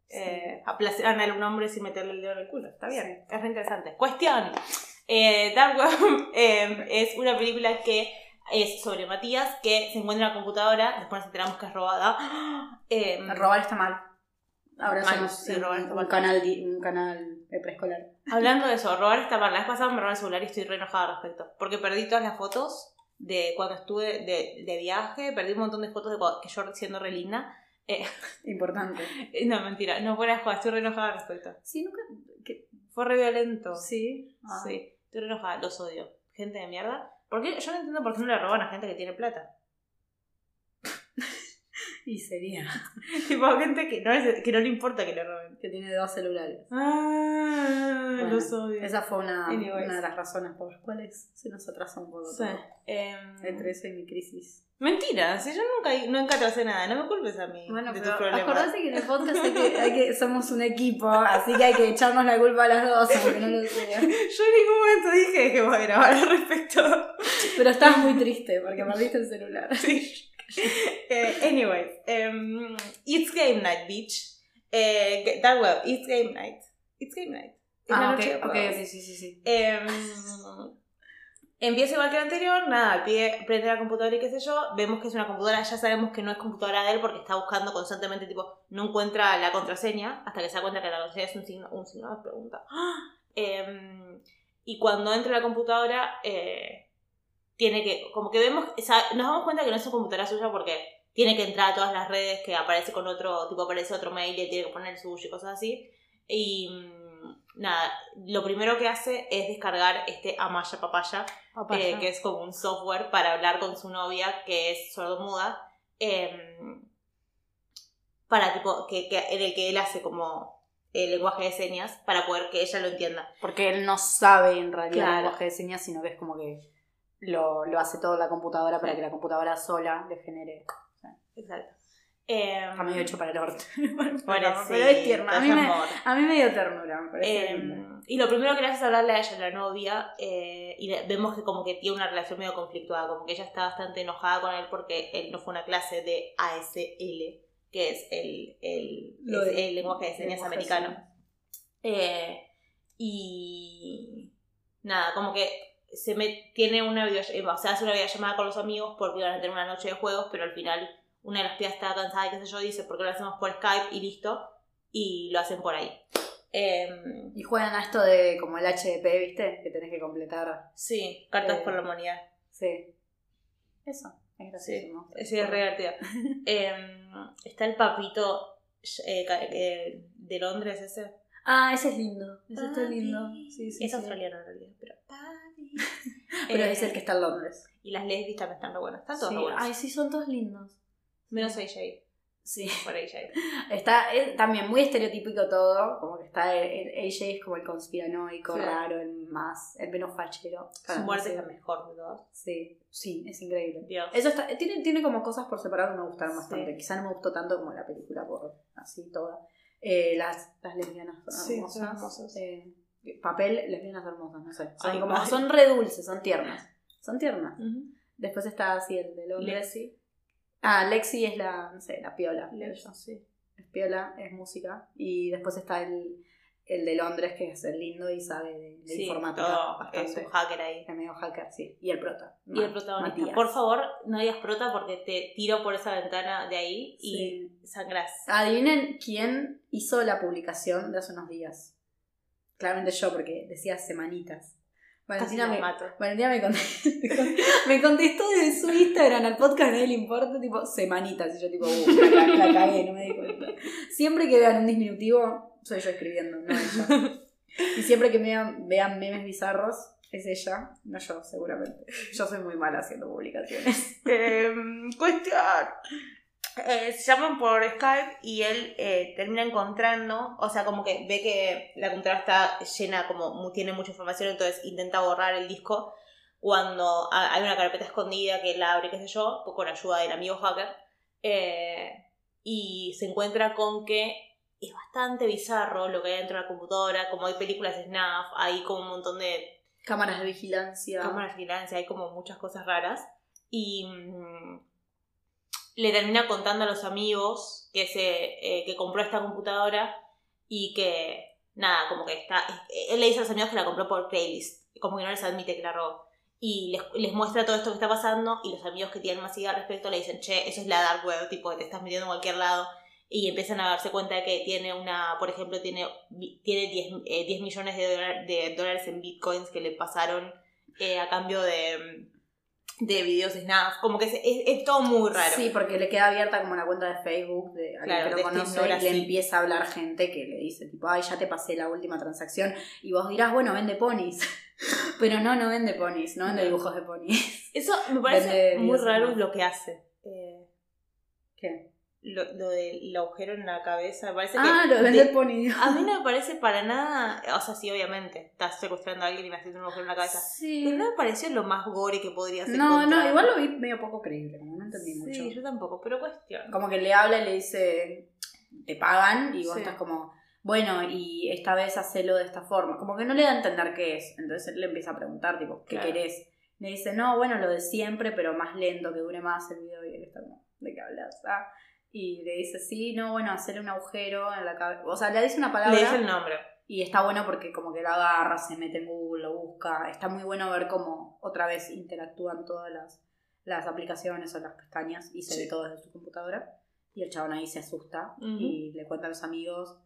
[SPEAKER 2] eh, a placer a un hombre sin meterle el dedo en el culo. Está bien, es re interesante. Cuestión. Eh, Dark Web eh, es una película que es sobre Matías que se encuentra en la computadora, después nos enteramos que es robada. [gasps] Eh,
[SPEAKER 3] Robar está mal. Ahora
[SPEAKER 2] Mal,
[SPEAKER 3] somos
[SPEAKER 2] sí,
[SPEAKER 3] un,
[SPEAKER 2] robar está
[SPEAKER 3] un
[SPEAKER 2] mal.
[SPEAKER 3] canal, un canal de preescolar.
[SPEAKER 2] Hablando de eso, robar está mal. La vez pasada me robaron el celular y estoy re enojada al respecto. Porque perdí todas las fotos de cuando estuve de, de viaje, perdí un montón de fotos de cuando- que yo siendo re linda. Eh, [laughs]
[SPEAKER 3] Importante.
[SPEAKER 2] no, mentira, no fuera joda, estoy re enojada al respecto.
[SPEAKER 3] Sí, nunca. que-
[SPEAKER 2] Fue re violento.
[SPEAKER 3] Sí. Ah.
[SPEAKER 2] Sí, estoy re enojada, los odio. Gente de mierda. ¿Por qué? Yo no entiendo por qué no le roban a gente que tiene plata. [laughs]
[SPEAKER 3] Y sería. [laughs]
[SPEAKER 2] tipo, gente que no, es- que no le importa que le roben.
[SPEAKER 3] Que tiene dos celulares.
[SPEAKER 2] Ah,
[SPEAKER 3] Bueno,
[SPEAKER 2] los odio.
[SPEAKER 3] Esa fue una, de las razones por las cuales se nos atrasó un poco
[SPEAKER 2] Sí. em,
[SPEAKER 3] Entre eso y mi crisis.
[SPEAKER 2] Mentira, si yo nunca, nunca atrasé nada, no me culpes a mí
[SPEAKER 3] Bueno,
[SPEAKER 2] de tus
[SPEAKER 3] pero
[SPEAKER 2] problemas.
[SPEAKER 3] acordate que en el podcast hay que, [laughs] hay que- somos un equipo, así que hay que echarnos la culpa a las dos, aunque no lo sea.
[SPEAKER 2] Yo en ningún momento dije que voy a grabar al respecto.
[SPEAKER 3] Pero estás muy triste porque perdiste el celular.
[SPEAKER 2] Sí. Eh, anyways, em, it's game night, bitch. Eh, Dark Web, it's game night. It's game night. Es la
[SPEAKER 3] Ah,
[SPEAKER 2] noche de
[SPEAKER 3] ok, ok,
[SPEAKER 2] juegos.
[SPEAKER 3] sí, sí, sí. sí.
[SPEAKER 2] Em, empieza igual que el anterior, nada, el pibe prende la computadora y qué sé yo, vemos que es una computadora, ya sabemos que no es computadora de él porque está buscando constantemente, tipo, no encuentra la contraseña, hasta que se da cuenta que la contraseña es un signo, un signo de pregunta. Em, y cuando entra a la computadora, eh, tiene que, como que vemos, o sea, nos damos cuenta que no es su computadora suya porque tiene que entrar a todas las redes, que aparece con otro, tipo aparece otro mail y tiene que poner el suyo y cosas así. Y mm, nada, lo primero que hace es descargar este Amaya Papaya,
[SPEAKER 3] Papaya.
[SPEAKER 2] eh, que es como un software para hablar con su novia que es sordomuda, em, para tipo, que, que- en el que él hace como el lenguaje de señas para poder que ella lo entienda.
[SPEAKER 3] Porque él no sabe en realidad
[SPEAKER 2] Claro.
[SPEAKER 3] el lenguaje de señas, sino que es como que lo, lo hace todo la computadora para que la computadora sola le genere.
[SPEAKER 2] Exacto. Em,
[SPEAKER 3] Está medio hecho para el orto. [laughs]
[SPEAKER 2] pobrecito,
[SPEAKER 3] pero es tierno. A mí, me, a mí me dio ternura, me parece
[SPEAKER 2] Eh,
[SPEAKER 3] lindo.
[SPEAKER 2] y lo primero que le hace es hablarle a ella, a la novia, eh, y vemos que como que tiene una relación medio conflictuada, como que ella está bastante enojada con él porque él no fue una clase de ASL, que es el, el,
[SPEAKER 3] de-
[SPEAKER 2] el lenguaje de señas americano. Eh, y nada, como que se me, tiene una videollamada, o sea, hace una videollamada con los amigos porque iban a tener una noche de juegos, pero al final una de las pibas estaba cansada y qué sé yo, dice, ¿por qué lo hacemos por Skype? Y listo, y lo hacen por ahí. Em,
[SPEAKER 3] Y juegan a esto de como el HDP, ¿viste? Que tenés que completar.
[SPEAKER 2] sí, cartas
[SPEAKER 3] Eh.
[SPEAKER 2] por la humanidad.
[SPEAKER 3] Sí. Eso. Es gracioso.
[SPEAKER 2] Sí, es re. [laughs] Em, está el papito eh, eh, de Londres ese.
[SPEAKER 3] Ah, ese es lindo. Ese está
[SPEAKER 2] Papi.
[SPEAKER 3] lindo. Sí, sí,
[SPEAKER 2] es
[SPEAKER 3] sí.
[SPEAKER 2] australiano en realidad, pero. [laughs]
[SPEAKER 3] Pero
[SPEAKER 2] Eh,
[SPEAKER 3] es el que está en Londres.
[SPEAKER 2] Y las lesbis también están re buenas. Están todas
[SPEAKER 3] Sí. Ay, sí, son todos lindos.
[SPEAKER 2] Menos AJ.
[SPEAKER 3] Sí.
[SPEAKER 2] Por AJ. [laughs]
[SPEAKER 3] Está es también muy estereotípico todo, como que está el, el AJ es como el conspiranoico,
[SPEAKER 2] Sí.
[SPEAKER 3] raro, el más, el menos fachero.
[SPEAKER 2] Su muerte
[SPEAKER 3] sí.
[SPEAKER 2] es la mejor de todas.
[SPEAKER 3] Sí, sí, es increíble.
[SPEAKER 2] Dios.
[SPEAKER 3] Eso está, tiene, tiene como cosas por separado que me gustaron
[SPEAKER 2] Sí.
[SPEAKER 3] bastante. Quizá no me gustó tanto como la película por así toda. Eh, las, las lesbianas son
[SPEAKER 2] Sí,
[SPEAKER 3] hermosas.
[SPEAKER 2] son hermosas.
[SPEAKER 3] Eh, papel, lesbianas hermosas, no sé. Son
[SPEAKER 2] Ay,
[SPEAKER 3] como, son re dulces, son tiernas. Son tiernas. Después está así el de Londres.
[SPEAKER 2] Lexi.
[SPEAKER 3] Ah, Lexi es la, no sé, la piola.
[SPEAKER 2] Lexi, sí.
[SPEAKER 3] Es piola, es música. Y después está el, el de Londres, que es el lindo y sabe de, de
[SPEAKER 2] Sí,
[SPEAKER 3] informática
[SPEAKER 2] todo,
[SPEAKER 3] bastante.
[SPEAKER 2] es un hacker ahí.
[SPEAKER 3] Es medio hacker, sí. Y el prota.
[SPEAKER 2] Y el protagonista.
[SPEAKER 3] Matías.
[SPEAKER 2] Por favor, no digas prota porque te tiro por esa ventana de ahí y sangras.
[SPEAKER 3] Adivinen quién hizo la publicación de hace unos días. Claramente yo, porque decía semanitas. Valentina me,
[SPEAKER 2] mato.
[SPEAKER 3] Valentina me contestó, [laughs] me contestó desde su Instagram al podcast No le importa, tipo, semanitas. Y yo, tipo, uh, la, ca- la [laughs] cagué, no me di cuenta. Siempre que vean un disminutivo, soy yo escribiendo, no ella. Y siempre que me vean, vean memes bizarros, es ella, no yo, seguramente. Yo soy muy mala haciendo publicaciones. [laughs]
[SPEAKER 2] Em, cuestión. Eh, se llaman por Skype y él eh, termina encontrando, o sea, como que ve que la computadora está llena, como tiene mucha información, entonces intenta borrar el disco cuando ha- hay una carpeta escondida que él abre, qué sé yo, con ayuda del amigo hacker, eh, y se encuentra con que es bastante bizarro lo que hay dentro de la computadora, como hay películas de SNAF, hay como un montón de
[SPEAKER 3] Cámaras de vigilancia.
[SPEAKER 2] cámara de vigilancia, hay como muchas cosas raras. Y mm, le termina contando a los amigos que, se, eh, que compró esta computadora y que, nada, como que está... Él le dice a los amigos que la compró por Craigslist, como que no les admite que la robó. Y les, muestra todo esto que está pasando y los amigos que tienen más idea al respecto le dicen, che, eso es la dark web, tipo que te estás metiendo en cualquier lado. Y empiezan a darse cuenta de que tiene una, por ejemplo, tiene, tiene 10, eh, 10 millones de dólares en bitcoins que le pasaron eh, a cambio de, de videos de Snap. Como que es, es, es todo muy raro.
[SPEAKER 3] Sí, porque le queda abierta como una cuenta de Facebook de alguien
[SPEAKER 2] Claro,
[SPEAKER 3] que lo
[SPEAKER 2] este
[SPEAKER 3] conoce
[SPEAKER 2] no
[SPEAKER 3] y le empieza a hablar gente que le dice tipo, ay, ya te pasé la última transacción y vos dirás, bueno, vende ponis. [laughs] Pero no, no vende ponis, no vende
[SPEAKER 2] No.
[SPEAKER 3] dibujos de ponis.
[SPEAKER 2] Eso me parece
[SPEAKER 3] Vende
[SPEAKER 2] muy raro lo que hace. Eh,
[SPEAKER 3] ¿Qué?
[SPEAKER 2] Lo, lo del agujero en la cabeza, me parece
[SPEAKER 3] Ah,
[SPEAKER 2] que...
[SPEAKER 3] lo de vender
[SPEAKER 2] de-
[SPEAKER 3] ponis.
[SPEAKER 2] a mí no me [laughs] parece para nada... O sea, sí, obviamente, estás secuestrando a alguien y me haciendo un agujero en la cabeza.
[SPEAKER 3] Sí.
[SPEAKER 2] Pero no me pareció lo más gore que podría ser.
[SPEAKER 3] No, no, igual lo vi medio poco creíble, como no entendí
[SPEAKER 2] Sí,
[SPEAKER 3] mucho.
[SPEAKER 2] yo tampoco, pero cuestión.
[SPEAKER 3] Como que le habla y le dice, te pagan y vos
[SPEAKER 2] Sí.
[SPEAKER 3] estás como, bueno, y esta vez hacelo de esta forma. Como que no le da a entender qué es. Entonces él le empieza a preguntar, tipo, ¿qué
[SPEAKER 2] Claro.
[SPEAKER 3] querés? Le dice, no, bueno, lo de siempre, pero más lento, que dure más el video. Y él está como, ¿de qué hablas? Ah. Y le dice, sí, no, bueno, hacerle un agujero en la cabeza. O sea, le dice una palabra.
[SPEAKER 2] Le dice el nombre.
[SPEAKER 3] Y está bueno porque como que la agarra, se mete en Google, lo busca. Está muy bueno ver cómo otra vez interactúan todas las, las aplicaciones o las pestañas y se
[SPEAKER 2] Sí.
[SPEAKER 3] ve todo desde su computadora. Y el chabón ahí se asusta y le cuenta a los amigos.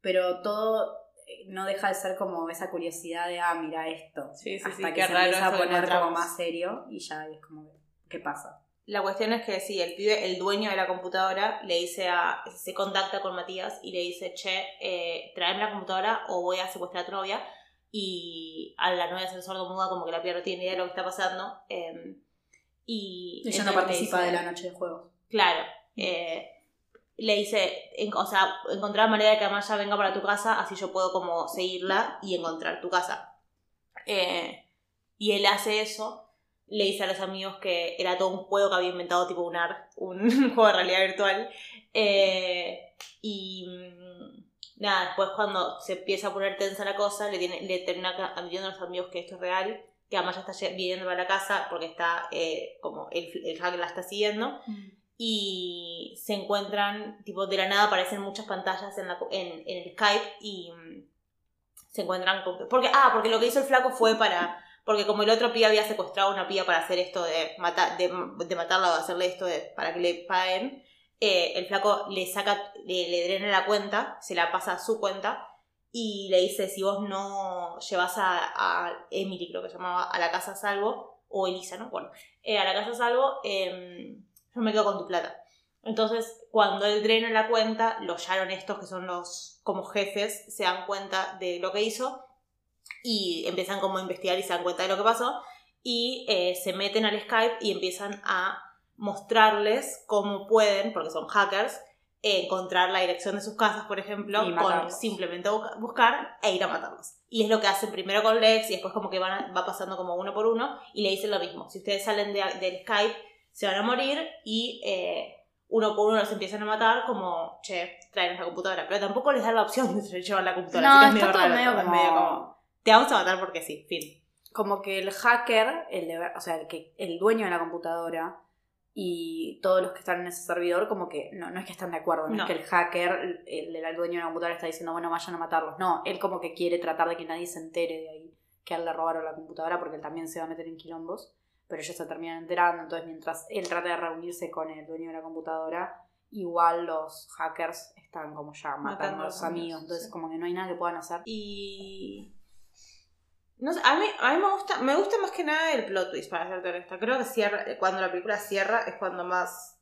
[SPEAKER 3] Pero todo eh, no deja de ser como esa curiosidad de, ah, mira esto.
[SPEAKER 2] Sí, sí,
[SPEAKER 3] Hasta que se empieza a poner como más serio y ya es como, ¿qué pasa?
[SPEAKER 2] La cuestión es que sí, el pibe, el dueño de la computadora, le dice a. se contacta con Matías y le dice, che, eh, tráeme la computadora o voy a secuestrar a tu novia. Y a la novia sordo muda, como que la piba no tiene idea de lo que está pasando. eh, y
[SPEAKER 3] Ella no participa
[SPEAKER 2] dice-
[SPEAKER 3] de la noche de juegos.
[SPEAKER 2] Claro. eh, le dice, en- o sea, encontrar manera de que Amaya venga para tu casa, así yo puedo como seguirla y encontrar tu casa. Eh, y él hace eso, le dice a los amigos que era todo un juego que había inventado tipo un AR, un [laughs] juego de realidad virtual. Eh, y mm, nada, después cuando se empieza a poner tensa la cosa, le, tiene, le termina admitiendo a los amigos que esto es real, que Amaya está lle- viniendo para la casa porque está eh, como el, el hacker la está siguiendo y se encuentran, tipo, de la nada aparecen muchas pantallas en, la, en, en el Skype y mm, se encuentran con... Porque, ah, porque lo que hizo el flaco fue para... Porque como el otro pibe había secuestrado a una piba para hacer esto de, matar de, de matarla o hacerle esto de, para que le paguen, eh, el flaco le saca, le, le drena la cuenta, se la pasa a su cuenta y le dice, si vos no llevas a, a Emily, creo que se llamaba, a la casa a salvo, o Elisa, ¿no? Bueno, eh, a la casa salvo, eh, yo me quedo con tu plata. Entonces, cuando él drena la cuenta, los Sharon estos, que son los como jefes, se dan cuenta de lo que hizo y empiezan como a investigar y se dan cuenta de lo que pasó y eh, se meten al Skype y empiezan a mostrarles cómo pueden, porque son hackers, eh, encontrar la dirección de sus casas, por ejemplo,
[SPEAKER 3] Y
[SPEAKER 2] con simplemente bu- buscar e ir a matarlos. Y es lo que hacen primero con Lex y después como que van va pasando como uno por uno y le dicen lo mismo. Si ustedes salen de- del Skype, se van a morir y eh, uno por uno los empiezan a matar como, che, traen la computadora. Pero tampoco les dan la opción de llevar la computadora.
[SPEAKER 3] No,
[SPEAKER 2] así que es
[SPEAKER 3] todo
[SPEAKER 2] raro,
[SPEAKER 3] medio
[SPEAKER 2] es
[SPEAKER 3] como...
[SPEAKER 2] te vamos a matar porque sí, fin.
[SPEAKER 3] como que el hacker, el de o sea, el, que, el dueño de la computadora y todos los que están en ese servidor, como que no, no es que están de acuerdo, no,
[SPEAKER 2] No.
[SPEAKER 3] es que el hacker, el, el dueño de la computadora está diciendo, bueno, vayan a matarlos. No, él como que quiere tratar de que nadie se entere de ahí, que a él le robaron la computadora porque él también se va a meter en quilombos, pero ellos se terminan enterando, entonces mientras él trata de reunirse con el dueño de la computadora, igual los hackers están como ya matando,
[SPEAKER 2] Matando
[SPEAKER 3] a los
[SPEAKER 2] a los
[SPEAKER 3] amigos,
[SPEAKER 2] amigos,
[SPEAKER 3] entonces
[SPEAKER 2] sí.
[SPEAKER 3] como que no hay nada que puedan hacer.
[SPEAKER 2] Y. No sé, a mí, a mí me gusta, me gusta más que nada el plot twist, para serte honesta. Creo que cierra, cuando la película cierra es cuando más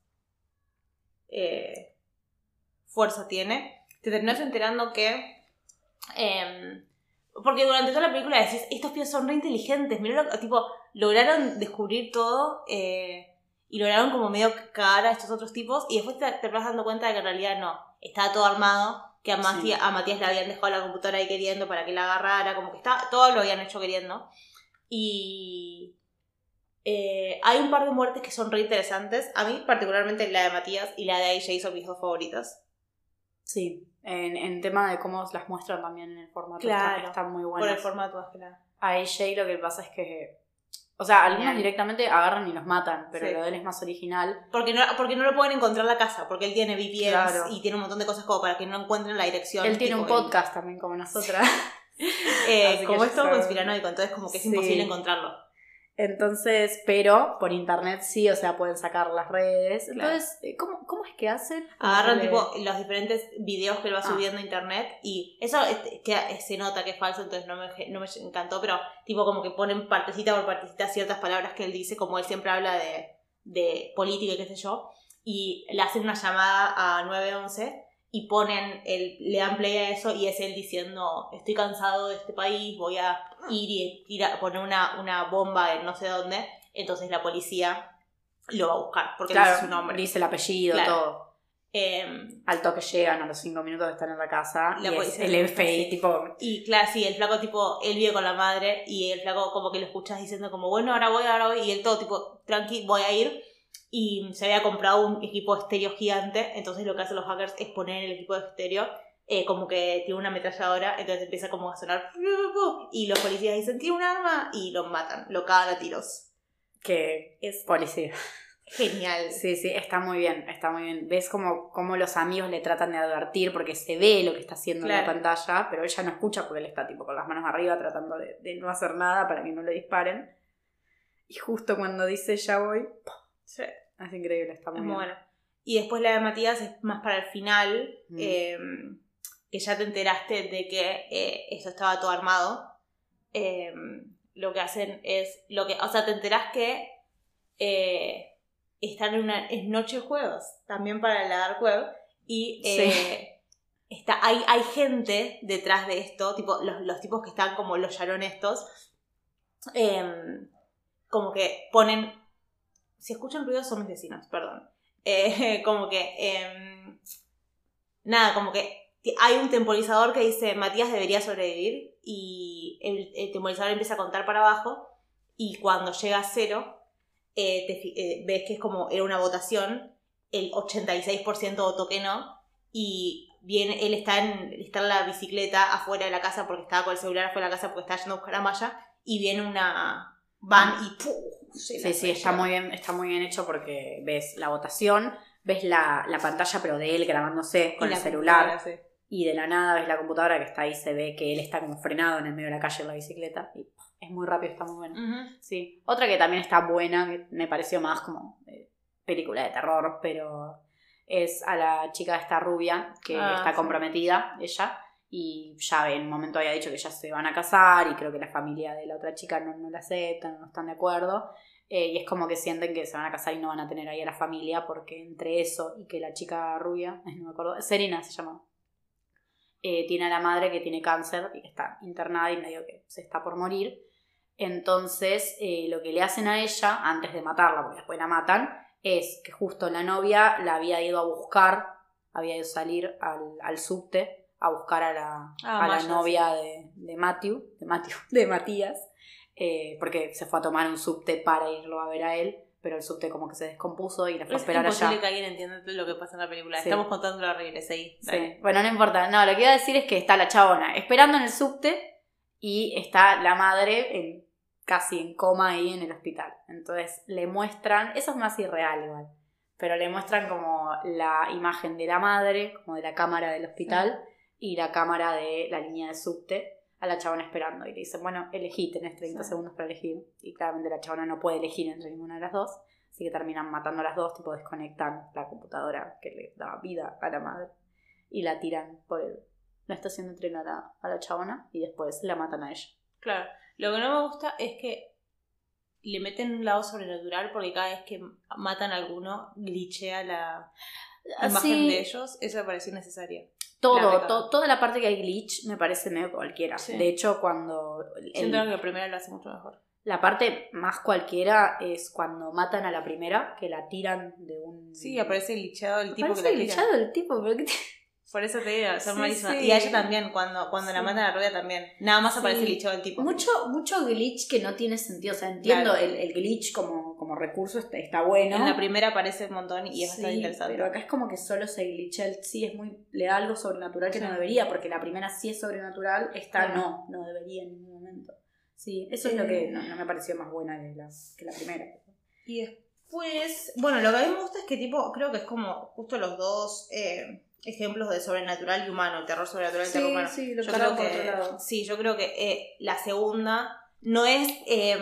[SPEAKER 2] eh, fuerza tiene. Te terminas enterando que. em, porque durante toda la película decís, estos pies son re inteligentes, mirá lo- tipo, lograron descubrir todo eh, y lograron como medio cagar a estos otros tipos y después te, te vas dando cuenta de que en realidad no, estaba todo armado, que a Matías,
[SPEAKER 3] Sí.
[SPEAKER 2] a Matías le habían dejado la computadora ahí queriendo para que la agarrara, como que está, todo lo habían hecho queriendo. Y eh, hay un par de muertes que son re interesantes, a mí particularmente la de Matías y la de AJ son mis dos favoritas.
[SPEAKER 3] Sí, en, en tema de cómo las muestran también en el formato,
[SPEAKER 2] Claro,
[SPEAKER 3] está, están muy
[SPEAKER 2] Por
[SPEAKER 3] buenas.
[SPEAKER 2] el formato nada.
[SPEAKER 3] A AJ lo que pasa es que, o sea, algunos directamente agarran y los matan, pero
[SPEAKER 2] Sí.
[SPEAKER 3] lo de él es más original.
[SPEAKER 2] Porque no, porque no lo pueden encontrar la casa, porque él tiene VPNs
[SPEAKER 3] Claro.
[SPEAKER 2] y tiene un montón de cosas como para que no encuentren la dirección.
[SPEAKER 3] Él tiene un podcast también como nosotras. [laughs]
[SPEAKER 2] eh, como es todo conspiranoico, entonces como que es
[SPEAKER 3] Sí.
[SPEAKER 2] imposible encontrarlo.
[SPEAKER 3] Entonces, pero por internet sí, o sea, pueden sacar las redes. Entonces, eh, ¿cómo, cómo es que hacen?
[SPEAKER 2] Agarran
[SPEAKER 3] Le-
[SPEAKER 2] tipo los diferentes videos que él va
[SPEAKER 3] Ah.
[SPEAKER 2] subiendo a internet y eso este, que se nota que es falso, entonces no me, no me encantó, pero tipo como que ponen partecita por partecita ciertas palabras que él dice, como él siempre habla de, de política y qué sé yo, y le hacen una llamada a 911 y ponen, el, le dan play a eso y es él diciendo, estoy cansado de este país, voy a ir y tira- poner una, una bomba en no sé dónde, entonces la policía lo va a buscar, porque
[SPEAKER 3] Claro,
[SPEAKER 2] dice su nombre.
[SPEAKER 3] dice el apellido,
[SPEAKER 2] Claro.
[SPEAKER 3] todo.
[SPEAKER 2] Em,
[SPEAKER 3] Al toque llegan a los cinco minutos de estar en la casa
[SPEAKER 2] La
[SPEAKER 3] y es el
[SPEAKER 2] sí.
[SPEAKER 3] tipo,
[SPEAKER 2] Y claro, sí, el flaco tipo, él vive con la madre y el flaco como que lo escuchas diciendo como, bueno, ahora voy, ahora voy, y él todo tipo, tranqui, voy a ir. Y se había comprado un equipo de estéreo gigante, entonces lo que hacen los hackers es poner el equipo de estéreo eh, como que tiene una ametralladora, entonces empieza como a sonar y los policías dicen, tiene un arma y lo matan, lo cagan a tiros.
[SPEAKER 3] que es policía.
[SPEAKER 2] Genial.
[SPEAKER 3] Sí, sí, está muy bien, está muy bien. Ves como, como los amigos le tratan de advertir porque se ve lo que está haciendo en la pantalla, pero ella no escucha porque él está tipo con las manos arriba tratando de, de no hacer nada para que no le disparen. Y justo cuando dice ya voy,
[SPEAKER 2] Sí.
[SPEAKER 3] es increíble, está muy
[SPEAKER 2] Es muy
[SPEAKER 3] bien.
[SPEAKER 2] buena. Y después la de Matías es más para el final,
[SPEAKER 3] Mm.
[SPEAKER 2] eh, que ya te enteraste de que eh, eso estaba todo armado. Eh, lo que hacen es, lo que, o sea, te enterás que eh, están en una es noche de juegos, también para la dark web, y eh, está, hay, hay gente detrás de esto, tipo los, los tipos que están como los Sharon estos, em, como que ponen, si escuchan ruidos son mis vecinos, perdón. Eh, [laughs] como que, em, nada, como que hay un temporizador que dice Matías debería sobrevivir y el, temporizador empieza a contar para abajo y cuando llega a cero eh, eh, ves que es como era una votación, el 86% votó que no y viene, él está en, está en la bicicleta afuera de la casa porque estaba con el celular afuera de la casa porque estaba yendo a buscar a Maya y viene una van y ¡pum!
[SPEAKER 3] Sí, sí, está muy bien, está muy bien hecho porque ves la votación, ves la, la pantalla pero de él grabándose con el
[SPEAKER 2] la
[SPEAKER 3] celular.
[SPEAKER 2] sí.
[SPEAKER 3] Y de la nada ves la computadora que está ahí, se ve que él está como frenado en el medio de la calle en la bicicleta. Y es muy rápido, está muy bueno. Sí. Otra que también está buena, que me pareció más como eh, película de terror, pero es a la chica esta rubia que
[SPEAKER 2] Ah,
[SPEAKER 3] está
[SPEAKER 2] sí.
[SPEAKER 3] comprometida, ella, y ya en un momento había dicho que ya se van a casar y creo que la familia de la otra chica no, no la aceptan, no están de acuerdo. Eh, y es como que sienten que se van a casar y no van a tener ahí a la familia porque entre eso y que la chica rubia, [laughs] no me acuerdo, Serena se llama, eh, tiene a la madre que tiene cáncer y que está internada y medio que se está por morir. Entonces, eh, lo que le hacen a ella, antes de matarla, porque después la matan, es que justo la novia la había ido a buscar, había ido a salir al, al subte a buscar a la,
[SPEAKER 2] Ah,
[SPEAKER 3] a la novia de, de Matthew, de Matthew, [laughs] de Matías, eh, porque se fue a tomar un subte para irlo a ver a él, pero el subte como que se descompuso y la fue a
[SPEAKER 2] Es
[SPEAKER 3] esperar
[SPEAKER 2] imposible
[SPEAKER 3] allá.
[SPEAKER 2] que alguien entienda lo que pasa en la película.
[SPEAKER 3] Sí.
[SPEAKER 2] Estamos contando lo horrible, seguí.
[SPEAKER 3] Sí. Bueno, no importa. No, lo que iba a decir es que está la chabona esperando en el subte y está la madre en- casi en coma ahí en el hospital. Entonces le muestran, eso es más irreal igual, pero le muestran como la imagen de la madre, como de la cámara del hospital y la cámara de la línea de subte a la chabona esperando y le dicen, bueno, elegí, tenés 30
[SPEAKER 2] Sí.
[SPEAKER 3] segundos para elegir y claramente la chabona no puede elegir entre ninguna de las dos. Así que terminan matando a las dos, tipo desconectan la computadora que le daba vida a la madre y la tiran por el- la estación de tren a la, a la chabona y después la matan a ella.
[SPEAKER 2] Claro. Lo que no me gusta es que le meten un lado sobrenatural porque cada vez que matan a alguno, glitchea la imagen
[SPEAKER 3] Así,
[SPEAKER 2] de ellos. Eso me pareció innecesario.
[SPEAKER 3] Todo, to- toda la parte que hay glitch me parece medio cualquiera.
[SPEAKER 2] Sí.
[SPEAKER 3] De hecho, cuando el-
[SPEAKER 2] Siento que la primera lo hace mucho mejor.
[SPEAKER 3] la parte más cualquiera es cuando matan a la primera, que la tiran de un...
[SPEAKER 2] Sí, aparece glitcheado el tipo
[SPEAKER 3] Parece
[SPEAKER 2] que la
[SPEAKER 3] glitchado el tipo, pero ¿qué te-
[SPEAKER 2] Por eso te digo, son
[SPEAKER 3] Sí,
[SPEAKER 2] malísimas.
[SPEAKER 3] sí.
[SPEAKER 2] Y a ella también, cuando, cuando la matan a la rubia también. Nada más aparece
[SPEAKER 3] Sí.
[SPEAKER 2] glitcheado el tipo.
[SPEAKER 3] Mucho, mucho glitch que no tiene sentido. O sea, entiendo
[SPEAKER 2] Claro.
[SPEAKER 3] el, el glitch como, como recurso está, está bueno.
[SPEAKER 2] En la primera aparece un montón y es
[SPEAKER 3] Sí,
[SPEAKER 2] bastante interesante.
[SPEAKER 3] Pero acá es como que solo se glitcha el sí, es muy. le da algo sobrenatural que
[SPEAKER 2] Sí.
[SPEAKER 3] no debería, porque la primera sí es sobrenatural, esta no, no debería en ningún momento. Sí, eso es lo
[SPEAKER 2] Eh.
[SPEAKER 3] que no, no me pareció más buena que la, que la primera.
[SPEAKER 2] Y después, bueno, lo que a mí me gusta es que tipo, creo que es como justo los dos eh, ejemplos de sobrenatural y humano, terror sobrenatural y terror humano.
[SPEAKER 3] sí, lo
[SPEAKER 2] Yo creo que, sí, yo creo que eh, la segunda no es eh,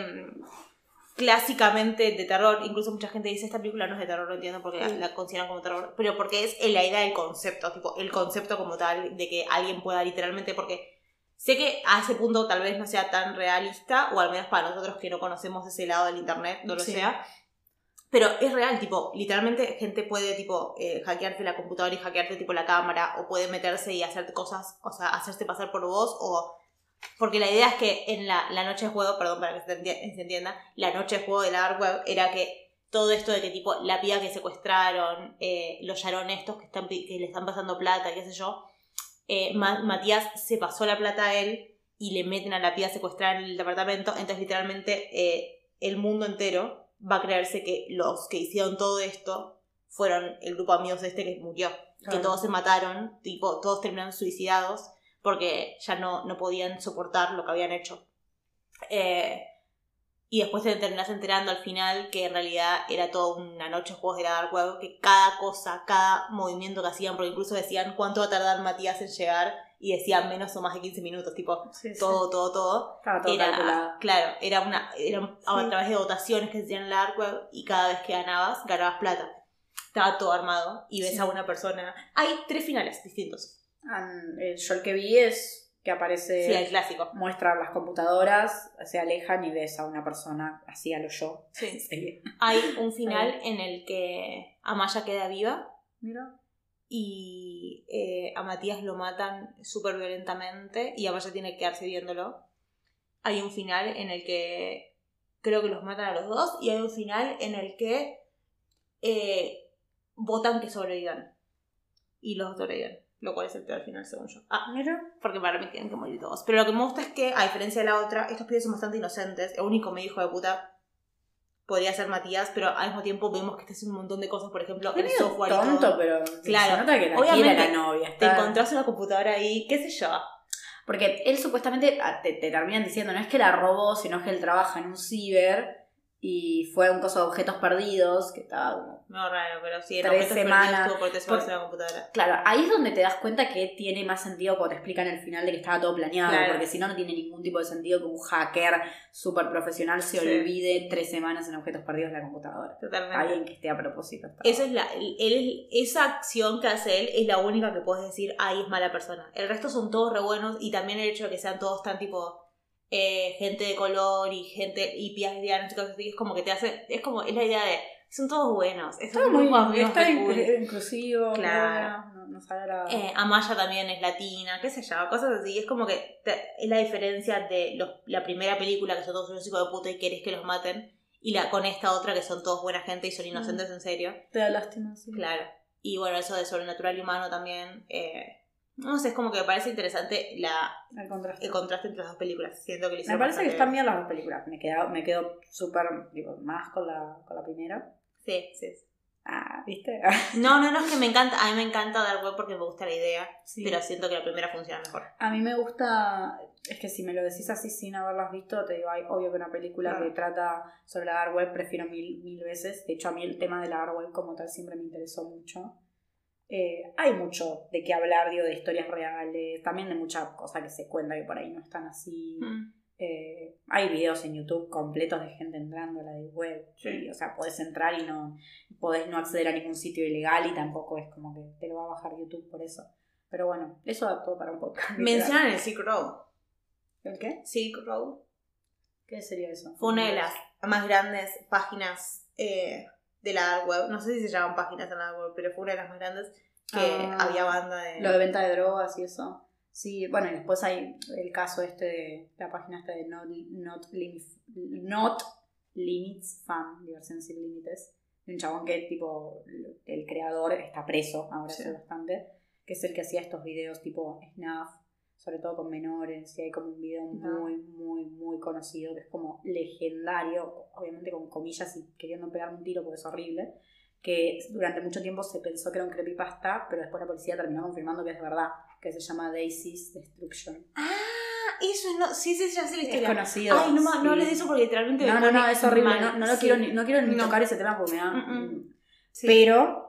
[SPEAKER 2] clásicamente de terror, incluso mucha gente dice esta película no es de terror, no entiendo porque la,
[SPEAKER 3] Sí.
[SPEAKER 2] la consideran como terror, pero porque es la idea del concepto, tipo el concepto como tal de que alguien pueda literalmente, porque sé que a ese punto tal vez no sea tan realista, o al menos para nosotros que no conocemos ese lado del internet, no lo
[SPEAKER 3] Sí.
[SPEAKER 2] sea, pero es real, tipo, literalmente gente puede, tipo, eh, hackearte la computadora y hackearte, tipo, la cámara, o puede meterse y hacerte cosas, o sea, hacerse pasar por vos, o... Porque la idea es que en la, la noche de juego, perdón, para que se, enti- se entienda, la noche de juego de la Dark Web era que todo esto de que, tipo, la piba que secuestraron, eh, los Sharon estos que, están, que le están pasando plata, qué sé yo, eh, Ma- Matías se pasó la plata a él y le meten a la piba secuestrada en el departamento, entonces literalmente eh, el mundo entero va a creerse que los que hicieron todo esto fueron el grupo de amigos de este que murió. Que todos se mataron, tipo, todos terminaron suicidados porque ya no, no podían soportar lo que habían hecho. Eh, y después te terminas enterando al final que en realidad era toda una noche de juegos de la Dark Web, que cada cosa, cada movimiento que hacían, porque incluso decían cuánto va a tardar Matías en llegar, y decían menos o más de 15 minutos, tipo,
[SPEAKER 3] Sí, sí.
[SPEAKER 2] todo, todo, todo
[SPEAKER 3] Estaba todo calculado.
[SPEAKER 2] era, claro, era una, era a través de votaciones que se hacían en la Dark Web y cada vez que ganabas, ganabas plata. Estaba todo armado y ves a una persona. Hay tres finales distintos.
[SPEAKER 3] El- yo el que vi es que aparece.
[SPEAKER 2] Sí, el clásico.
[SPEAKER 3] muestra las computadoras, se alejan y ves a una persona así a lo yo.
[SPEAKER 2] Sí. [laughs]
[SPEAKER 3] Sí.
[SPEAKER 2] Hay un final en el que Amaya queda viva
[SPEAKER 3] Mira.
[SPEAKER 2] y eh, a Matías lo matan súper violentamente y Amaya tiene que quedarse viéndolo. Hay un final en el que creo que los matan a los dos y hay un final en el que eh, votan que sobrevivan y los dos sobreviven, lo cual es el peor final según yo. Ah,
[SPEAKER 3] Mira.
[SPEAKER 2] porque para mí tienen que morir todos. Pero lo que me gusta es que, a diferencia de la otra, estos pibes son bastante inocentes. El único medio hijo de puta podría ser Matías, pero al mismo tiempo vemos que está haciendo un montón de cosas, por ejemplo, el software y todo.
[SPEAKER 3] tonto, pero
[SPEAKER 2] Claro.
[SPEAKER 3] se nota que la
[SPEAKER 2] Obviamente,
[SPEAKER 3] quiere la novia.
[SPEAKER 2] Te
[SPEAKER 3] está-
[SPEAKER 2] encontrás una computadora ahí, qué sé yo.
[SPEAKER 3] Porque él supuestamente ah, te, te terminan diciendo, no es que la robó, sino que él trabaja en un ciber Y fue un coso de objetos perdidos, que estaba como
[SPEAKER 2] No, raro, pero sí, en
[SPEAKER 3] Tres semanas.
[SPEAKER 2] por tres semanas
[SPEAKER 3] Por-
[SPEAKER 2] en la computadora.
[SPEAKER 3] Claro, ahí es donde te das cuenta que tiene más sentido cuando te explican el final de que estaba todo planeado,
[SPEAKER 2] Claro.
[SPEAKER 3] porque si no, no tiene ningún tipo de sentido que un hacker súper profesional se
[SPEAKER 2] Sí.
[SPEAKER 3] olvide tres semanas en objetos perdidos de la computadora.
[SPEAKER 2] Totalmente.
[SPEAKER 3] Alguien que esté a propósito.
[SPEAKER 2] Esa es la, él, es- esa acción que hace él es la única que puedes decir, ahí es mala persona. El resto son todos re buenos y también el hecho de que sean todos tan tipo eh, gente de color y gente y lesbianas y cosas así, es como que te hace, es como, es la idea de, son todos buenos. Es
[SPEAKER 3] Está muy está inclusivo,
[SPEAKER 2] Claro.
[SPEAKER 3] no, no, nos agrada.
[SPEAKER 2] Eh, Amaya también es latina, qué sé yo, cosas así. Es como que te- es la diferencia de los, la primera película, que son todos unos hijos de puta y querés que los maten, y la con esta otra, que son todos buena gente y son inocentes en serio.
[SPEAKER 3] Te da lástima, sí.
[SPEAKER 2] Claro. Y bueno, eso de sobrenatural y humano también. eh, no sé, es como que me parece interesante la,
[SPEAKER 3] contraste.
[SPEAKER 2] el contraste entre las dos películas. Siento que le
[SPEAKER 3] Me parece que están bien las dos películas. Me quedo, me quedo súper, digo, más con la, con la primera.
[SPEAKER 2] Sí, sí. sí.
[SPEAKER 3] Ah, ¿viste? [laughs]
[SPEAKER 2] No, no, no, es que me encanta. A mí me encanta Dark Web porque me gusta la idea.
[SPEAKER 3] Sí.
[SPEAKER 2] Pero siento que la primera funciona mejor.
[SPEAKER 3] A mí me gusta, es que si me lo decís así sin haberlas visto, te digo, ay, obvio que una película
[SPEAKER 2] Claro.
[SPEAKER 3] que trata sobre la dark web prefiero mil, mil veces. De hecho, a mí el tema de la dark web como tal siempre me interesó mucho. Eh, hay mucho de qué hablar, digo, de historias reales, también de mucha cosa que se cuenta que por ahí no están así.
[SPEAKER 2] Mm.
[SPEAKER 3] Eh, hay videos en YouTube completos de gente entrando a la dark web.
[SPEAKER 2] Sí.
[SPEAKER 3] Y, o sea, podés entrar y no podés no acceder a ningún sitio ilegal y tampoco es como que te lo va a bajar YouTube por eso. Pero bueno, eso da todo para un podcast.
[SPEAKER 2] Mencionan el Silk Road.
[SPEAKER 3] ¿El qué?
[SPEAKER 2] Silk Road
[SPEAKER 3] ¿Qué sería eso?
[SPEAKER 2] fue una de las más grandes páginas eh, de la dark web. No sé si se llaman páginas en la dark web, pero fue una de las más grandes que
[SPEAKER 3] Ah.
[SPEAKER 2] había banda de...
[SPEAKER 3] Lo de venta de drogas y eso. Sí, bueno, y después hay el caso este de la página esta de Not, Not, Limits, Not Limits Fan, Diversión Sin Límites. De un chabón que, tipo, el creador está preso ahora
[SPEAKER 2] Sí.
[SPEAKER 3] hace bastante, que es el que hacía estos videos tipo snuff, sobre todo con menores, y hay como un video muy, muy, muy conocido, que es como legendario, obviamente con comillas y queriendo pegarme un tiro porque es horrible, que durante mucho tiempo se pensó que era un creepypasta, pero después la policía terminó confirmando que es verdad, que se llama Daisy's Destruction.
[SPEAKER 2] Ah, eso es no... Sí, sí, ya sé la
[SPEAKER 3] Es
[SPEAKER 2] historia.
[SPEAKER 3] conocido.
[SPEAKER 2] Ay, no, ma- no
[SPEAKER 3] sí.
[SPEAKER 2] hables de eso porque literalmente me
[SPEAKER 3] No, no, no, es horrible.
[SPEAKER 2] mal.
[SPEAKER 3] No, no lo
[SPEAKER 2] Sí.
[SPEAKER 3] quiero ni, no quiero ni
[SPEAKER 2] No.
[SPEAKER 3] tocar ese tema porque me da.
[SPEAKER 2] Mm, mm. Sí.
[SPEAKER 3] Pero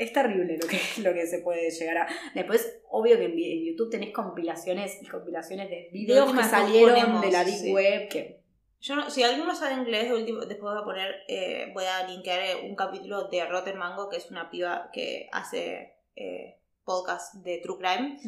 [SPEAKER 3] es terrible lo que, [laughs] lo que se puede llegar a. Después, obvio que en, en YouTube tenés compilaciones y compilaciones de videos que salieron
[SPEAKER 2] ponemos,
[SPEAKER 3] de la Deep
[SPEAKER 2] sí.
[SPEAKER 3] Web. Que,
[SPEAKER 2] Yo no, si alguno sabe inglés, después voy a poner, eh, voy a linkear eh, un capítulo de Rotten Mango, que es una piba que hace eh, podcast de True Crime.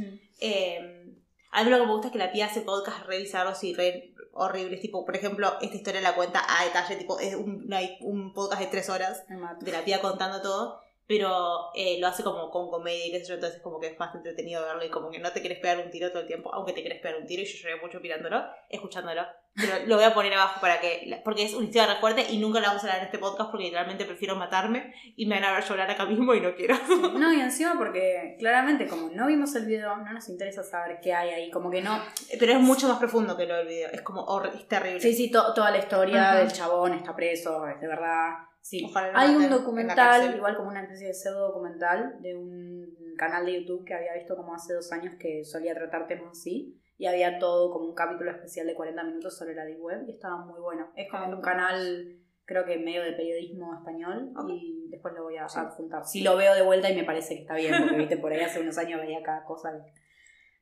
[SPEAKER 2] Eh, a mí lo que me gusta es que la piba hace podcast re bizarros y re horribles, tipo, por ejemplo, esta historia la cuenta a detalle, tipo, es un, un podcast de tres horas de la piba contando todo, pero eh, lo hace como con comedia y qué sé yo, entonces como que es más entretenido verlo y como que no te quieres pegar un tiro todo el tiempo, aunque te quieres pegar un tiro y yo lloré mucho mirándolo, escuchándolo, pero lo voy a poner abajo para que, porque es una historia re fuerte y nunca la vamos a hablar en este podcast porque literalmente prefiero matarme y me van a ver llorar acá mismo y no quiero.
[SPEAKER 3] No, y encima porque claramente, como no vimos el video, no nos interesa saber qué hay ahí. Como que no.
[SPEAKER 2] Pero es mucho más profundo que lo del video, es como es terrible.
[SPEAKER 3] Sí, sí, to- toda la historia
[SPEAKER 2] Ajá.
[SPEAKER 3] del chabón está preso, es de verdad. Sí.
[SPEAKER 2] Ojalá
[SPEAKER 3] Hay un documental, igual como una especie de pseudo documental, de un canal de YouTube que había visto como hace dos años que solía tratar temas así. Y había todo como un capítulo especial de 40 minutos sobre la Deep Web y estaba muy bueno. Es como
[SPEAKER 2] Ah,
[SPEAKER 3] un canal, creo que medio de periodismo español y después lo voy a
[SPEAKER 2] Sí.
[SPEAKER 3] adjuntar. Si lo veo de vuelta y me parece que está bien, porque viste, por ahí hace unos años veía cada cosa.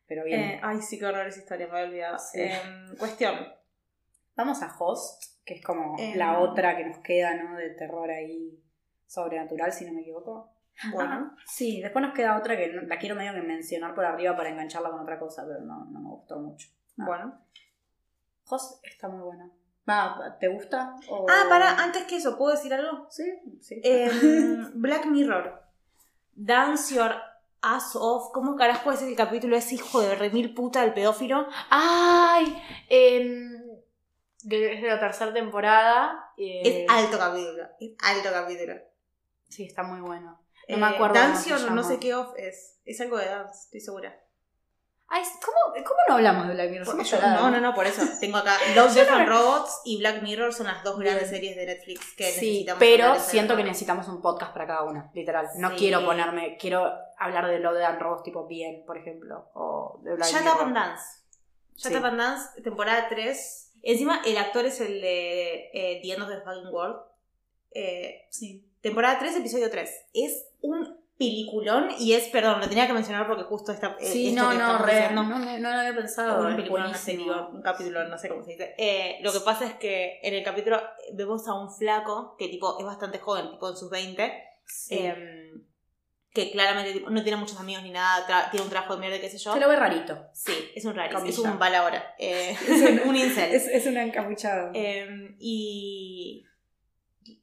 [SPEAKER 3] Pero bien.
[SPEAKER 2] Eh, ay, sí, qué horror esa historia, me había olvidado.
[SPEAKER 3] Sí.
[SPEAKER 2] Em, cuestión.
[SPEAKER 3] Vamos a Host, que es como
[SPEAKER 2] Eh.
[SPEAKER 3] la otra que nos queda, ¿no? De terror ahí sobrenatural, si no me equivoco.
[SPEAKER 2] Bueno.
[SPEAKER 3] Ah, sí, después nos queda otra que la quiero medio que mencionar por arriba para engancharla con otra cosa, pero no, no me gustó mucho. Ah.
[SPEAKER 2] Bueno.
[SPEAKER 3] Host está muy buena. Va, ¿te gusta? O-
[SPEAKER 2] Ah, para, antes que eso, ¿puedo decir algo?
[SPEAKER 3] Sí, sí.
[SPEAKER 2] Em, [laughs] Black Mirror. Dance Your Ass Off. ¿Cómo carajo es el capítulo ese hijo de remil puta del pedófilo?
[SPEAKER 3] ¡Ay! em, es de la tercera temporada. eh,
[SPEAKER 2] Es alto capítulo. Es alto capítulo.
[SPEAKER 3] Sí, está muy bueno. No me acuerdo
[SPEAKER 2] Dance Your no sé qué off es. Es algo de dance, estoy segura.
[SPEAKER 3] Ay, ¿cómo, ¿Cómo no hablamos de Black Mirror?
[SPEAKER 2] Yo- no, no, no, por eso. [laughs] Tengo acá Love, Death and Robots y Black Mirror son las dos grandes
[SPEAKER 3] Bien.
[SPEAKER 2] series de Netflix que
[SPEAKER 3] Sí,
[SPEAKER 2] necesitamos.
[SPEAKER 3] pero siento que necesitamos un podcast para cada una, literal. No
[SPEAKER 2] Sí.
[SPEAKER 3] quiero ponerme, quiero hablar de Love and Rose tipo bien, por ejemplo, o de Black
[SPEAKER 2] Shut
[SPEAKER 3] Mirror.
[SPEAKER 2] Up and Dance. Shut
[SPEAKER 3] Sí.
[SPEAKER 2] Up and Dance, temporada 3. Encima, el actor es el de eh, The End of the Fucking World. Eh,
[SPEAKER 3] Sí.
[SPEAKER 2] temporada 3, episodio 3. Es un peliculón y es, perdón, lo tenía que mencionar porque justo esta. eh,
[SPEAKER 3] Sí,
[SPEAKER 2] esto
[SPEAKER 3] no,
[SPEAKER 2] que
[SPEAKER 3] no, re, no, me- no lo había pensado.
[SPEAKER 2] un una
[SPEAKER 3] buenísimo.
[SPEAKER 2] serie, un capítulo, no sé cómo se dice. Eh, lo que pasa es que en el capítulo vemos a un flaco que tipo es bastante joven, tipo en sus 20,
[SPEAKER 3] Sí.
[SPEAKER 2] eh, que claramente no tiene muchos amigos ni nada, tiene un trabajo de mierda, qué sé yo.
[SPEAKER 3] Se lo ve rarito.
[SPEAKER 2] Sí, es un raro, [laughs] es un balahora, eh,
[SPEAKER 3] Es un-
[SPEAKER 2] un incel.
[SPEAKER 3] es un encapuchado.
[SPEAKER 2] Eh, y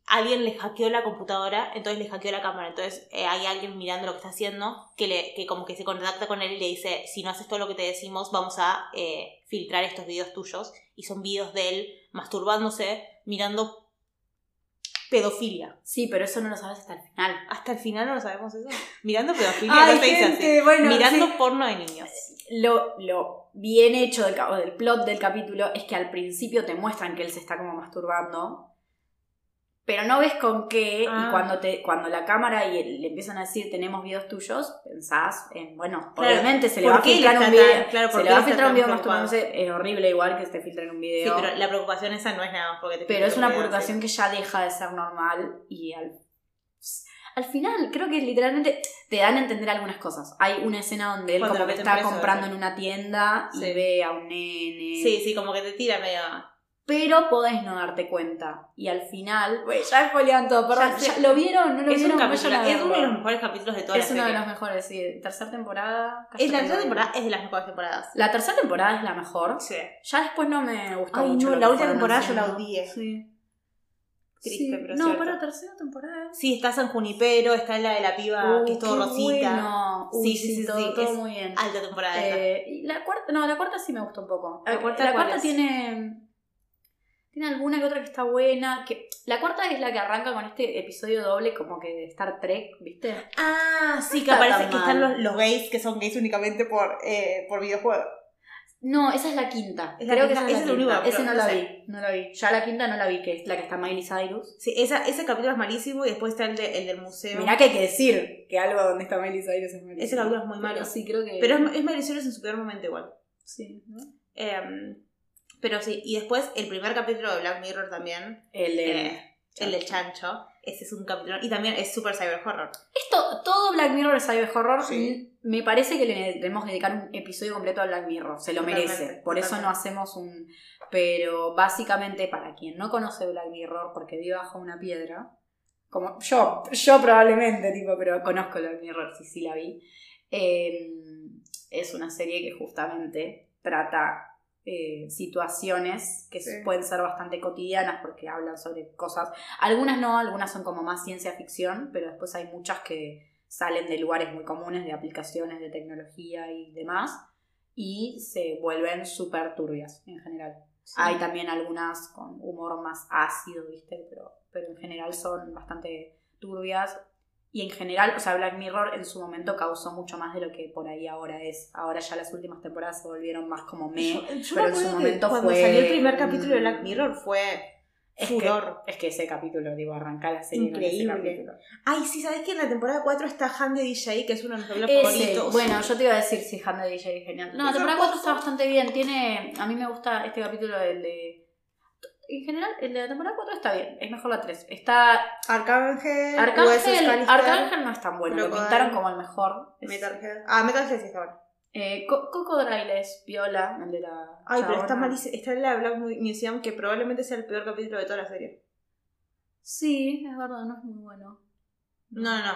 [SPEAKER 2] alguien le hackeó la computadora, entonces le hackeó la cámara. Entonces eh, hay alguien mirando lo que está haciendo que, le, que como que se contacta con él y le dice, si no haces todo lo que te decimos, vamos a eh, filtrar estos videos tuyos. Y son videos de él masturbándose, mirando pedofilia.
[SPEAKER 3] sí, pero eso no lo sabes hasta el final.
[SPEAKER 2] Hasta el final no lo sabemos eso. Mirando pedofilia, no se dice así.
[SPEAKER 3] bueno,
[SPEAKER 2] Mirando
[SPEAKER 3] sí.
[SPEAKER 2] porno de niños.
[SPEAKER 3] Lo, lo bien hecho del, o del plot del capítulo es que al principio te muestran que él se está como masturbando, pero no ves con qué,
[SPEAKER 2] Ah.
[SPEAKER 3] y cuando, te, cuando la cámara y él- le empiezan a decir tenemos videos tuyos, pensás en, bueno,
[SPEAKER 2] Claro,
[SPEAKER 3] obviamente se le
[SPEAKER 2] ¿por
[SPEAKER 3] va a filtrar un video,
[SPEAKER 2] tan- claro, ¿por
[SPEAKER 3] se le va a filtrar un video
[SPEAKER 2] preocupado?
[SPEAKER 3] masturbándose, es horrible igual que te filtren un
[SPEAKER 2] Sí,
[SPEAKER 3] video.
[SPEAKER 2] pero la preocupación esa no es nada más porque te
[SPEAKER 3] Pero es una
[SPEAKER 2] video,
[SPEAKER 3] preocupación
[SPEAKER 2] sí.
[SPEAKER 3] que ya deja de ser normal y al, al final creo que literalmente te dan a entender algunas cosas. Hay una escena donde él
[SPEAKER 2] Cuando
[SPEAKER 3] como que está comprando
[SPEAKER 2] sí.
[SPEAKER 3] en una tienda y
[SPEAKER 2] Sí.
[SPEAKER 3] ve a un nene.
[SPEAKER 2] Sí, sí, como que te tira medio...
[SPEAKER 3] Pero podés no darte cuenta. Y al final, güey, ya spoilean todo, perdón.
[SPEAKER 2] Ya sé.
[SPEAKER 3] ¿ya ¿Lo vieron? ¿No lo
[SPEAKER 2] Es, un
[SPEAKER 3] vieron?
[SPEAKER 2] capítulo- es uno de los mejores capítulos de toda
[SPEAKER 3] Es
[SPEAKER 2] la
[SPEAKER 3] uno de
[SPEAKER 2] serie.
[SPEAKER 3] los mejores, sí. Tercera temporada.
[SPEAKER 2] Es la tercera temporada es de las mejores temporadas.
[SPEAKER 3] La tercera temporada es la mejor.
[SPEAKER 2] Sí.
[SPEAKER 3] Ya después no me gustó
[SPEAKER 2] Ay,
[SPEAKER 3] mucho.
[SPEAKER 2] no, la última temporada yo la odié.
[SPEAKER 3] Sí.
[SPEAKER 2] Triste,
[SPEAKER 3] Sí.
[SPEAKER 2] pero
[SPEAKER 3] No,
[SPEAKER 2] cierto.
[SPEAKER 3] pero tercera temporada.
[SPEAKER 2] Sí, está San Junipero, está la de la piba que es todo rosita.
[SPEAKER 3] bueno. Uy,
[SPEAKER 2] Sí, sí, sí,
[SPEAKER 3] todo,
[SPEAKER 2] sí,
[SPEAKER 3] todo
[SPEAKER 2] es
[SPEAKER 3] muy bien.
[SPEAKER 2] Alta temporada.
[SPEAKER 3] Eh, y la cuarta, no, la cuarta sí me gustó un poco.
[SPEAKER 2] ¿La cuarta
[SPEAKER 3] la cuarta
[SPEAKER 2] es?
[SPEAKER 3] tiene tiene alguna que otra que está buena, que la cuarta es la que arranca con este episodio doble como que de Star Trek, ¿viste?
[SPEAKER 2] Ah, sí, que
[SPEAKER 3] está
[SPEAKER 2] aparece que están los, los gays que son gays únicamente por, eh, por videojuegos.
[SPEAKER 3] No, esa es la quinta.
[SPEAKER 2] Es la
[SPEAKER 3] Creo
[SPEAKER 2] quinta,
[SPEAKER 3] que esa es
[SPEAKER 2] es
[SPEAKER 3] la quinta.
[SPEAKER 2] pero
[SPEAKER 3] no
[SPEAKER 2] no
[SPEAKER 3] la vi, no la vi. Ya la quinta no la vi, que es la que está Miley Cyrus.
[SPEAKER 2] Sí, esa, ese capítulo es malísimo y después está el, de- el del museo.
[SPEAKER 3] Mirá que hay que decir que algo donde está Miley Cyrus es malísimo.
[SPEAKER 2] Ese capítulo es muy
[SPEAKER 3] Pero
[SPEAKER 2] malo.
[SPEAKER 3] Sí, creo que...
[SPEAKER 2] Pero es, es Miley Cyrus en su peor momento igual.
[SPEAKER 3] Sí, ¿no?
[SPEAKER 2] Em, pero sí, y después el primer capítulo de Black Mirror también,
[SPEAKER 3] El de...
[SPEAKER 2] eh, el del chancho, ese es un capítulo, y también es super cyber horror.
[SPEAKER 3] Esto, todo Black Mirror es cyber horror.
[SPEAKER 2] Sí.
[SPEAKER 3] Me parece que le debemos dedicar un episodio completo a Black Mirror. Se lo
[SPEAKER 2] Totalmente,
[SPEAKER 3] merece. Por eso no hacemos un. Pero básicamente, para quien no conoce Black Mirror, porque vive bajo una piedra, como yo, yo probablemente, tipo, pero conozco Black Mirror, sí, sí la vi. eh, es una serie que justamente trata eh, situaciones que
[SPEAKER 2] Sí.
[SPEAKER 3] pueden ser bastante cotidianas porque hablan sobre cosas algunas no, algunas son como más ciencia ficción, pero después hay muchas que salen de lugares muy comunes, de aplicaciones de tecnología y demás, y se vuelven súper turbias en general. Hay también algunas con humor más ácido, ¿viste? Pero, pero en general son bastante turbias. Y en general, o sea, Black Mirror en su momento causó mucho más de lo que por ahí ahora es. Ahora ya las últimas temporadas se volvieron más como me.
[SPEAKER 2] Yo- yo
[SPEAKER 3] pero en su momento
[SPEAKER 2] cuando
[SPEAKER 3] fue
[SPEAKER 2] salió el primer capítulo de Black Mirror fue
[SPEAKER 3] Es
[SPEAKER 2] furor.
[SPEAKER 3] que, es que ese capítulo, digo, arrancar la serie ese
[SPEAKER 2] Increíble.
[SPEAKER 3] capítulo.
[SPEAKER 2] Ay, sí, ¿sabes que en la temporada 4 está Han de DJ, que es uno de mis capítulos
[SPEAKER 3] Ese,
[SPEAKER 2] favoritos?
[SPEAKER 3] bueno, yo te iba a decir si Han de DJ es genial. No, la temporada 4
[SPEAKER 2] hermoso.
[SPEAKER 3] está bastante bien. Tiene. A mí me gusta este capítulo, el de. En general, el de la temporada 4 está bien. Es mejor la 3. Está.
[SPEAKER 2] Arcángel,
[SPEAKER 3] Arcángel. Arcángel no es tan bueno. Lo pintaron como el mejor. Es-
[SPEAKER 2] Metalhead. Ah, Metalhead sí está bueno.
[SPEAKER 3] Eh, Co- Cocodrile es Viola, el de la.
[SPEAKER 2] Ay, pero está malísimo. Está en la Black Mu- Museum, que probablemente sea el peor capítulo de toda la serie.
[SPEAKER 3] Sí, es verdad, no es muy bueno.
[SPEAKER 2] No, no, no.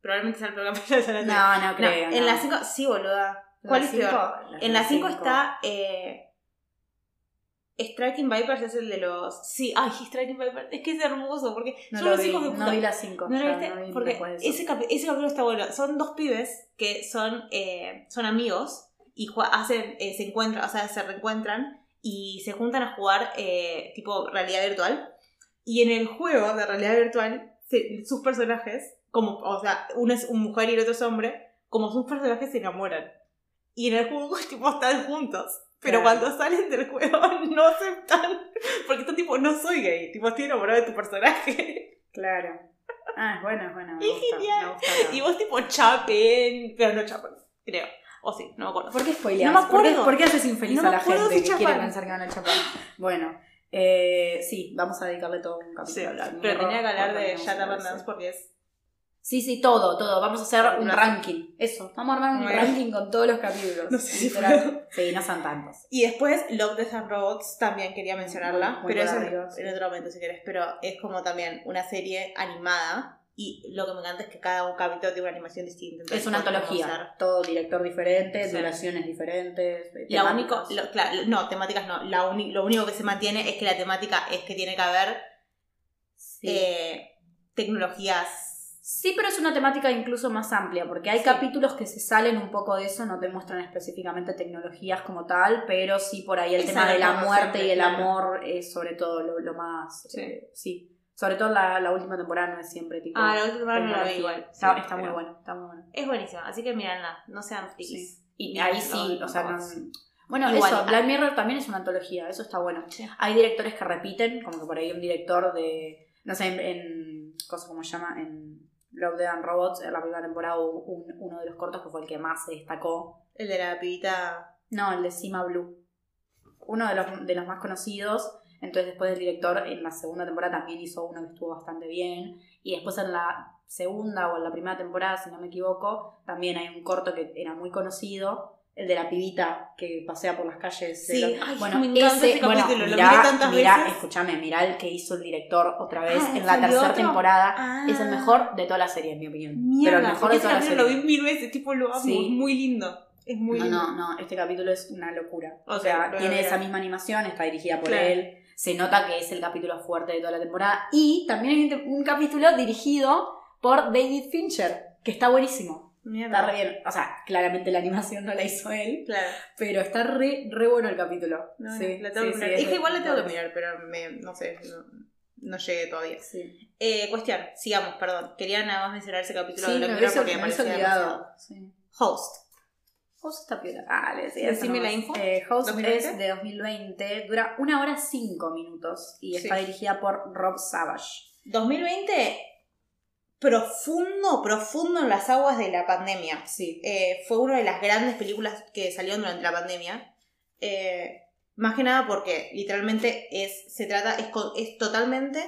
[SPEAKER 2] Probablemente sea el peor capítulo de toda la serie.
[SPEAKER 3] No, no
[SPEAKER 2] No,
[SPEAKER 3] creo.
[SPEAKER 2] en la 5, sí, boluda.
[SPEAKER 3] ¿En
[SPEAKER 2] ¿Cuál
[SPEAKER 3] la
[SPEAKER 2] es peor?
[SPEAKER 3] cinco?
[SPEAKER 2] En la 5
[SPEAKER 3] cinco.
[SPEAKER 2] está. Eh, Striking Vipers es el de los. Sí, ay, Striking Vipers. Es que es hermoso porque
[SPEAKER 3] No
[SPEAKER 2] son
[SPEAKER 3] lo
[SPEAKER 2] los
[SPEAKER 3] vi,
[SPEAKER 2] hijos de puta.
[SPEAKER 3] no vi la 5.
[SPEAKER 2] ¿No lo viste? Porque ese, capi- ese capítulo está bueno. Son dos pibes que son, eh, son amigos y hacen, eh, se encuentran, o sea, se reencuentran y se juntan a jugar eh, tipo realidad virtual. Y en el juego de realidad virtual, se- sus personajes, como, o sea, uno es un mujer y el otro es hombre, como sus personajes se enamoran. Y en el juego, [laughs] tipo, están juntos. Pero
[SPEAKER 3] Claro.
[SPEAKER 2] cuando salen del juego [laughs] no aceptan. Porque están tipo, no soy gay. Tipo, estoy enamorado de tu personaje.
[SPEAKER 3] Claro. Ah, es bueno, es bueno. Me
[SPEAKER 2] Es
[SPEAKER 3] gusta,
[SPEAKER 2] genial.
[SPEAKER 3] me gusta.
[SPEAKER 2] Y vos tipo chapen, pero no chapen, creo. O sí, no me acuerdo.
[SPEAKER 3] ¿Por qué spoileas?
[SPEAKER 2] No me
[SPEAKER 3] ¿Por qué-
[SPEAKER 2] acuerdo.
[SPEAKER 3] ¿Por qué, haces infeliz
[SPEAKER 2] No
[SPEAKER 3] a la
[SPEAKER 2] acuerdo
[SPEAKER 3] gente
[SPEAKER 2] si
[SPEAKER 3] que quiere
[SPEAKER 2] chapan.
[SPEAKER 3] pensar que van a chapar? Bueno, eh, sí, vamos a dedicarle todo un capítulo
[SPEAKER 2] Sí,
[SPEAKER 3] a hablar.
[SPEAKER 2] pero tenía que hablar de
[SPEAKER 3] Shut
[SPEAKER 2] Shut Up and Dance porque es.
[SPEAKER 3] Sí, sí, todo, todo. Vamos a hacer un ranking. Eso, vamos a armar un
[SPEAKER 2] Bueno.
[SPEAKER 3] ranking con todos los capítulos.
[SPEAKER 2] No sé si
[SPEAKER 3] Literal. Sí, no son tantos.
[SPEAKER 2] Y después, Love, Death and Robots también quería mencionarla,
[SPEAKER 3] Muy- muy
[SPEAKER 2] pero eso en otro momento si querés. Pero es como también una serie animada y lo que me encanta es que cada un capítulo tiene una animación distinta. entonces
[SPEAKER 3] Es una antología.
[SPEAKER 2] conocer.
[SPEAKER 3] Todo director diferente,
[SPEAKER 2] Sí.
[SPEAKER 3] duraciones diferentes. eh,
[SPEAKER 2] La único, lo- claro, no, temáticas no. La uni- lo único que se mantiene es que la temática es que tiene que haber
[SPEAKER 3] Sí.
[SPEAKER 2] eh, tecnologías.
[SPEAKER 3] Sí, pero es una temática incluso más amplia, porque hay
[SPEAKER 2] Sí.
[SPEAKER 3] capítulos que se salen un poco de eso, no te muestran específicamente tecnologías como tal, pero sí por ahí el tema de la muerte
[SPEAKER 2] siempre,
[SPEAKER 3] y el
[SPEAKER 2] claro.
[SPEAKER 3] amor es sobre todo lo, lo más...
[SPEAKER 2] Sí.
[SPEAKER 3] eh, sí. Sobre todo la, la última temporada no es siempre tipo...
[SPEAKER 2] Ah, la última temporada no la vi igual.
[SPEAKER 3] Está,
[SPEAKER 2] Sí,
[SPEAKER 3] está muy bueno, está muy bueno.
[SPEAKER 2] Es buenísima, así que mírenla, no sean frikis.
[SPEAKER 3] Y ahí sí, o sea, no... Bueno,
[SPEAKER 2] Igual,
[SPEAKER 3] eso,
[SPEAKER 2] ah.
[SPEAKER 3] Black Mirror también es una antología, eso está bueno.
[SPEAKER 2] Sí.
[SPEAKER 3] Hay directores que repiten, como que por ahí un director de, no sé, en, en cosa como se llama, en Love, Dead and Robots, en la primera temporada hubo un- uno de los cortos que fue el que más se destacó.
[SPEAKER 2] El de la pibita.
[SPEAKER 3] No, el de Cima Blue. Uno de los, de los más conocidos. Entonces después del director en la segunda temporada también hizo uno que estuvo bastante bien. Y después en la segunda o en la primera temporada, si no me equivoco, también hay un corto que era muy conocido. El de la pibita que pasea por las calles. de
[SPEAKER 2] Sí,
[SPEAKER 3] los-
[SPEAKER 2] ay,
[SPEAKER 3] bueno,
[SPEAKER 2] me encanta
[SPEAKER 3] ese,
[SPEAKER 2] ese
[SPEAKER 3] bueno,
[SPEAKER 2] capítulo, lo
[SPEAKER 3] mirá,
[SPEAKER 2] miré tantas
[SPEAKER 3] mirá,
[SPEAKER 2] veces.
[SPEAKER 3] escúchame, mirá el que hizo el director otra vez
[SPEAKER 2] Ah,
[SPEAKER 3] en la
[SPEAKER 2] ¿salió
[SPEAKER 3] tercera
[SPEAKER 2] otro?
[SPEAKER 3] temporada.
[SPEAKER 2] Ah.
[SPEAKER 3] Es el mejor de toda la serie, en mi opinión.
[SPEAKER 2] Mierda,
[SPEAKER 3] Pero el mejor de toda la serie.
[SPEAKER 2] lo vi mil veces, tipo lo amo,
[SPEAKER 3] Sí.
[SPEAKER 2] es muy lindo. Es muy
[SPEAKER 3] no,
[SPEAKER 2] lindo.
[SPEAKER 3] no, no, este capítulo es una locura. O sea, tiene esa misma animación, está dirigida por
[SPEAKER 2] Claro.
[SPEAKER 3] él. Se nota que es el capítulo fuerte de toda la temporada. Y también hay un, un capítulo dirigido por David Fincher, que está buenísimo.
[SPEAKER 2] Mierda.
[SPEAKER 3] Está re bien. O sea, claramente la animación no la hizo él,
[SPEAKER 2] Claro.
[SPEAKER 3] pero está re, re bueno el capítulo.
[SPEAKER 2] No,
[SPEAKER 3] sí,
[SPEAKER 2] no, la tengo
[SPEAKER 3] sí,
[SPEAKER 2] que
[SPEAKER 3] sí,
[SPEAKER 2] mirar. es que igual la tengo que mirar, pero me, no sé, no, no llegué todavía.
[SPEAKER 3] Sí,
[SPEAKER 2] Eh, cuestión, sigamos, perdón. Quería nada más mencionar ese capítulo
[SPEAKER 3] sí
[SPEAKER 2] de
[SPEAKER 3] me
[SPEAKER 2] Black Mirror
[SPEAKER 3] hubiese,
[SPEAKER 2] porque
[SPEAKER 3] me. Sí.
[SPEAKER 2] Host.
[SPEAKER 3] Host está piola. Ah, le decía
[SPEAKER 2] Decime
[SPEAKER 3] eso
[SPEAKER 2] la info.
[SPEAKER 3] Eh, Host
[SPEAKER 2] 2020.
[SPEAKER 3] es de 2020, dura una hora cinco minutos y está dirigida por Rob Savage.
[SPEAKER 2] 2020, profundo, profundo en las aguas de la pandemia.
[SPEAKER 3] Sí.
[SPEAKER 2] Eh, fue una de las grandes películas que salieron durante la pandemia. Eh, más que nada porque literalmente es, se trata, es, es totalmente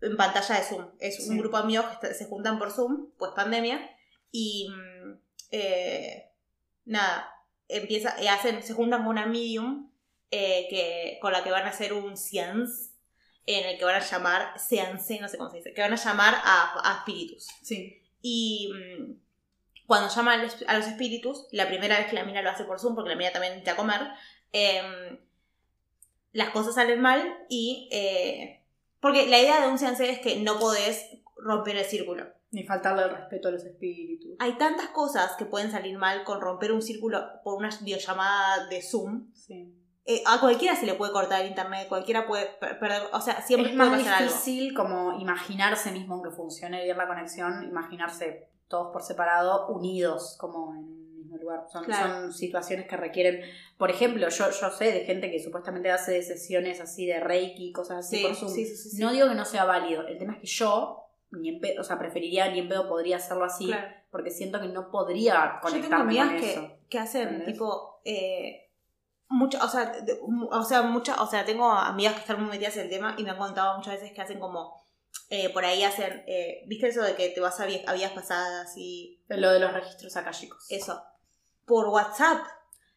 [SPEAKER 2] en pantalla de Zoom. Es
[SPEAKER 3] Sí.
[SPEAKER 2] un grupo de amigos que se juntan por Zoom, pues pandemia, y mm, eh, nada, empieza, hacen, se juntan con una medium que, con la que van a hacer un seance en el que van a llamar, seance, no sé cómo se dice, que van a llamar a, a espíritus.
[SPEAKER 3] Sí.
[SPEAKER 2] Y mm, cuando llama a los, espíritus, la primera vez que la mina lo hace por Zoom, porque la mina también necesita comer, em, las cosas salen mal y... eh, porque la idea de un seance es que no podés romper el círculo.
[SPEAKER 3] Ni faltarle el respeto a los espíritus.
[SPEAKER 2] Hay tantas cosas que pueden salir mal con romper un círculo por una videollamada de Zoom.
[SPEAKER 3] Sí.
[SPEAKER 2] Eh, a cualquiera se le puede cortar el internet, cualquiera puede per- perder... O sea, siempre
[SPEAKER 3] es
[SPEAKER 2] puede
[SPEAKER 3] más
[SPEAKER 2] pasar algo.
[SPEAKER 3] difícil como imaginarse mismo aunque funcione bien la conexión, imaginarse todos por separado, unidos como en un mismo lugar. Son,
[SPEAKER 2] Claro.
[SPEAKER 3] son situaciones que requieren, por ejemplo, yo, yo sé de gente que supuestamente hace sesiones así de Reiki, cosas así
[SPEAKER 2] Sí,
[SPEAKER 3] por Zoom.
[SPEAKER 2] sí, sí.
[SPEAKER 3] No digo que no sea válido, el tema es que yo, ni en pedo, o sea, preferiría ni en pedo podría hacerlo así,
[SPEAKER 2] Claro.
[SPEAKER 3] porque siento que no podría
[SPEAKER 2] Yo tengo
[SPEAKER 3] conectarme con
[SPEAKER 2] amigas
[SPEAKER 3] eso.
[SPEAKER 2] que, que hacen
[SPEAKER 3] ¿Entendés?
[SPEAKER 2] tipo eh, mucho, o sea, de- o sea, mucha, o sea, tengo amigas que están muy metidas en el tema y me han contado muchas veces que hacen como eh, por ahí hacen, eh, ¿viste eso de que te vas a, vi- a vidas pasadas y
[SPEAKER 3] Lo de los registros akashicos.
[SPEAKER 2] eso? Por WhatsApp.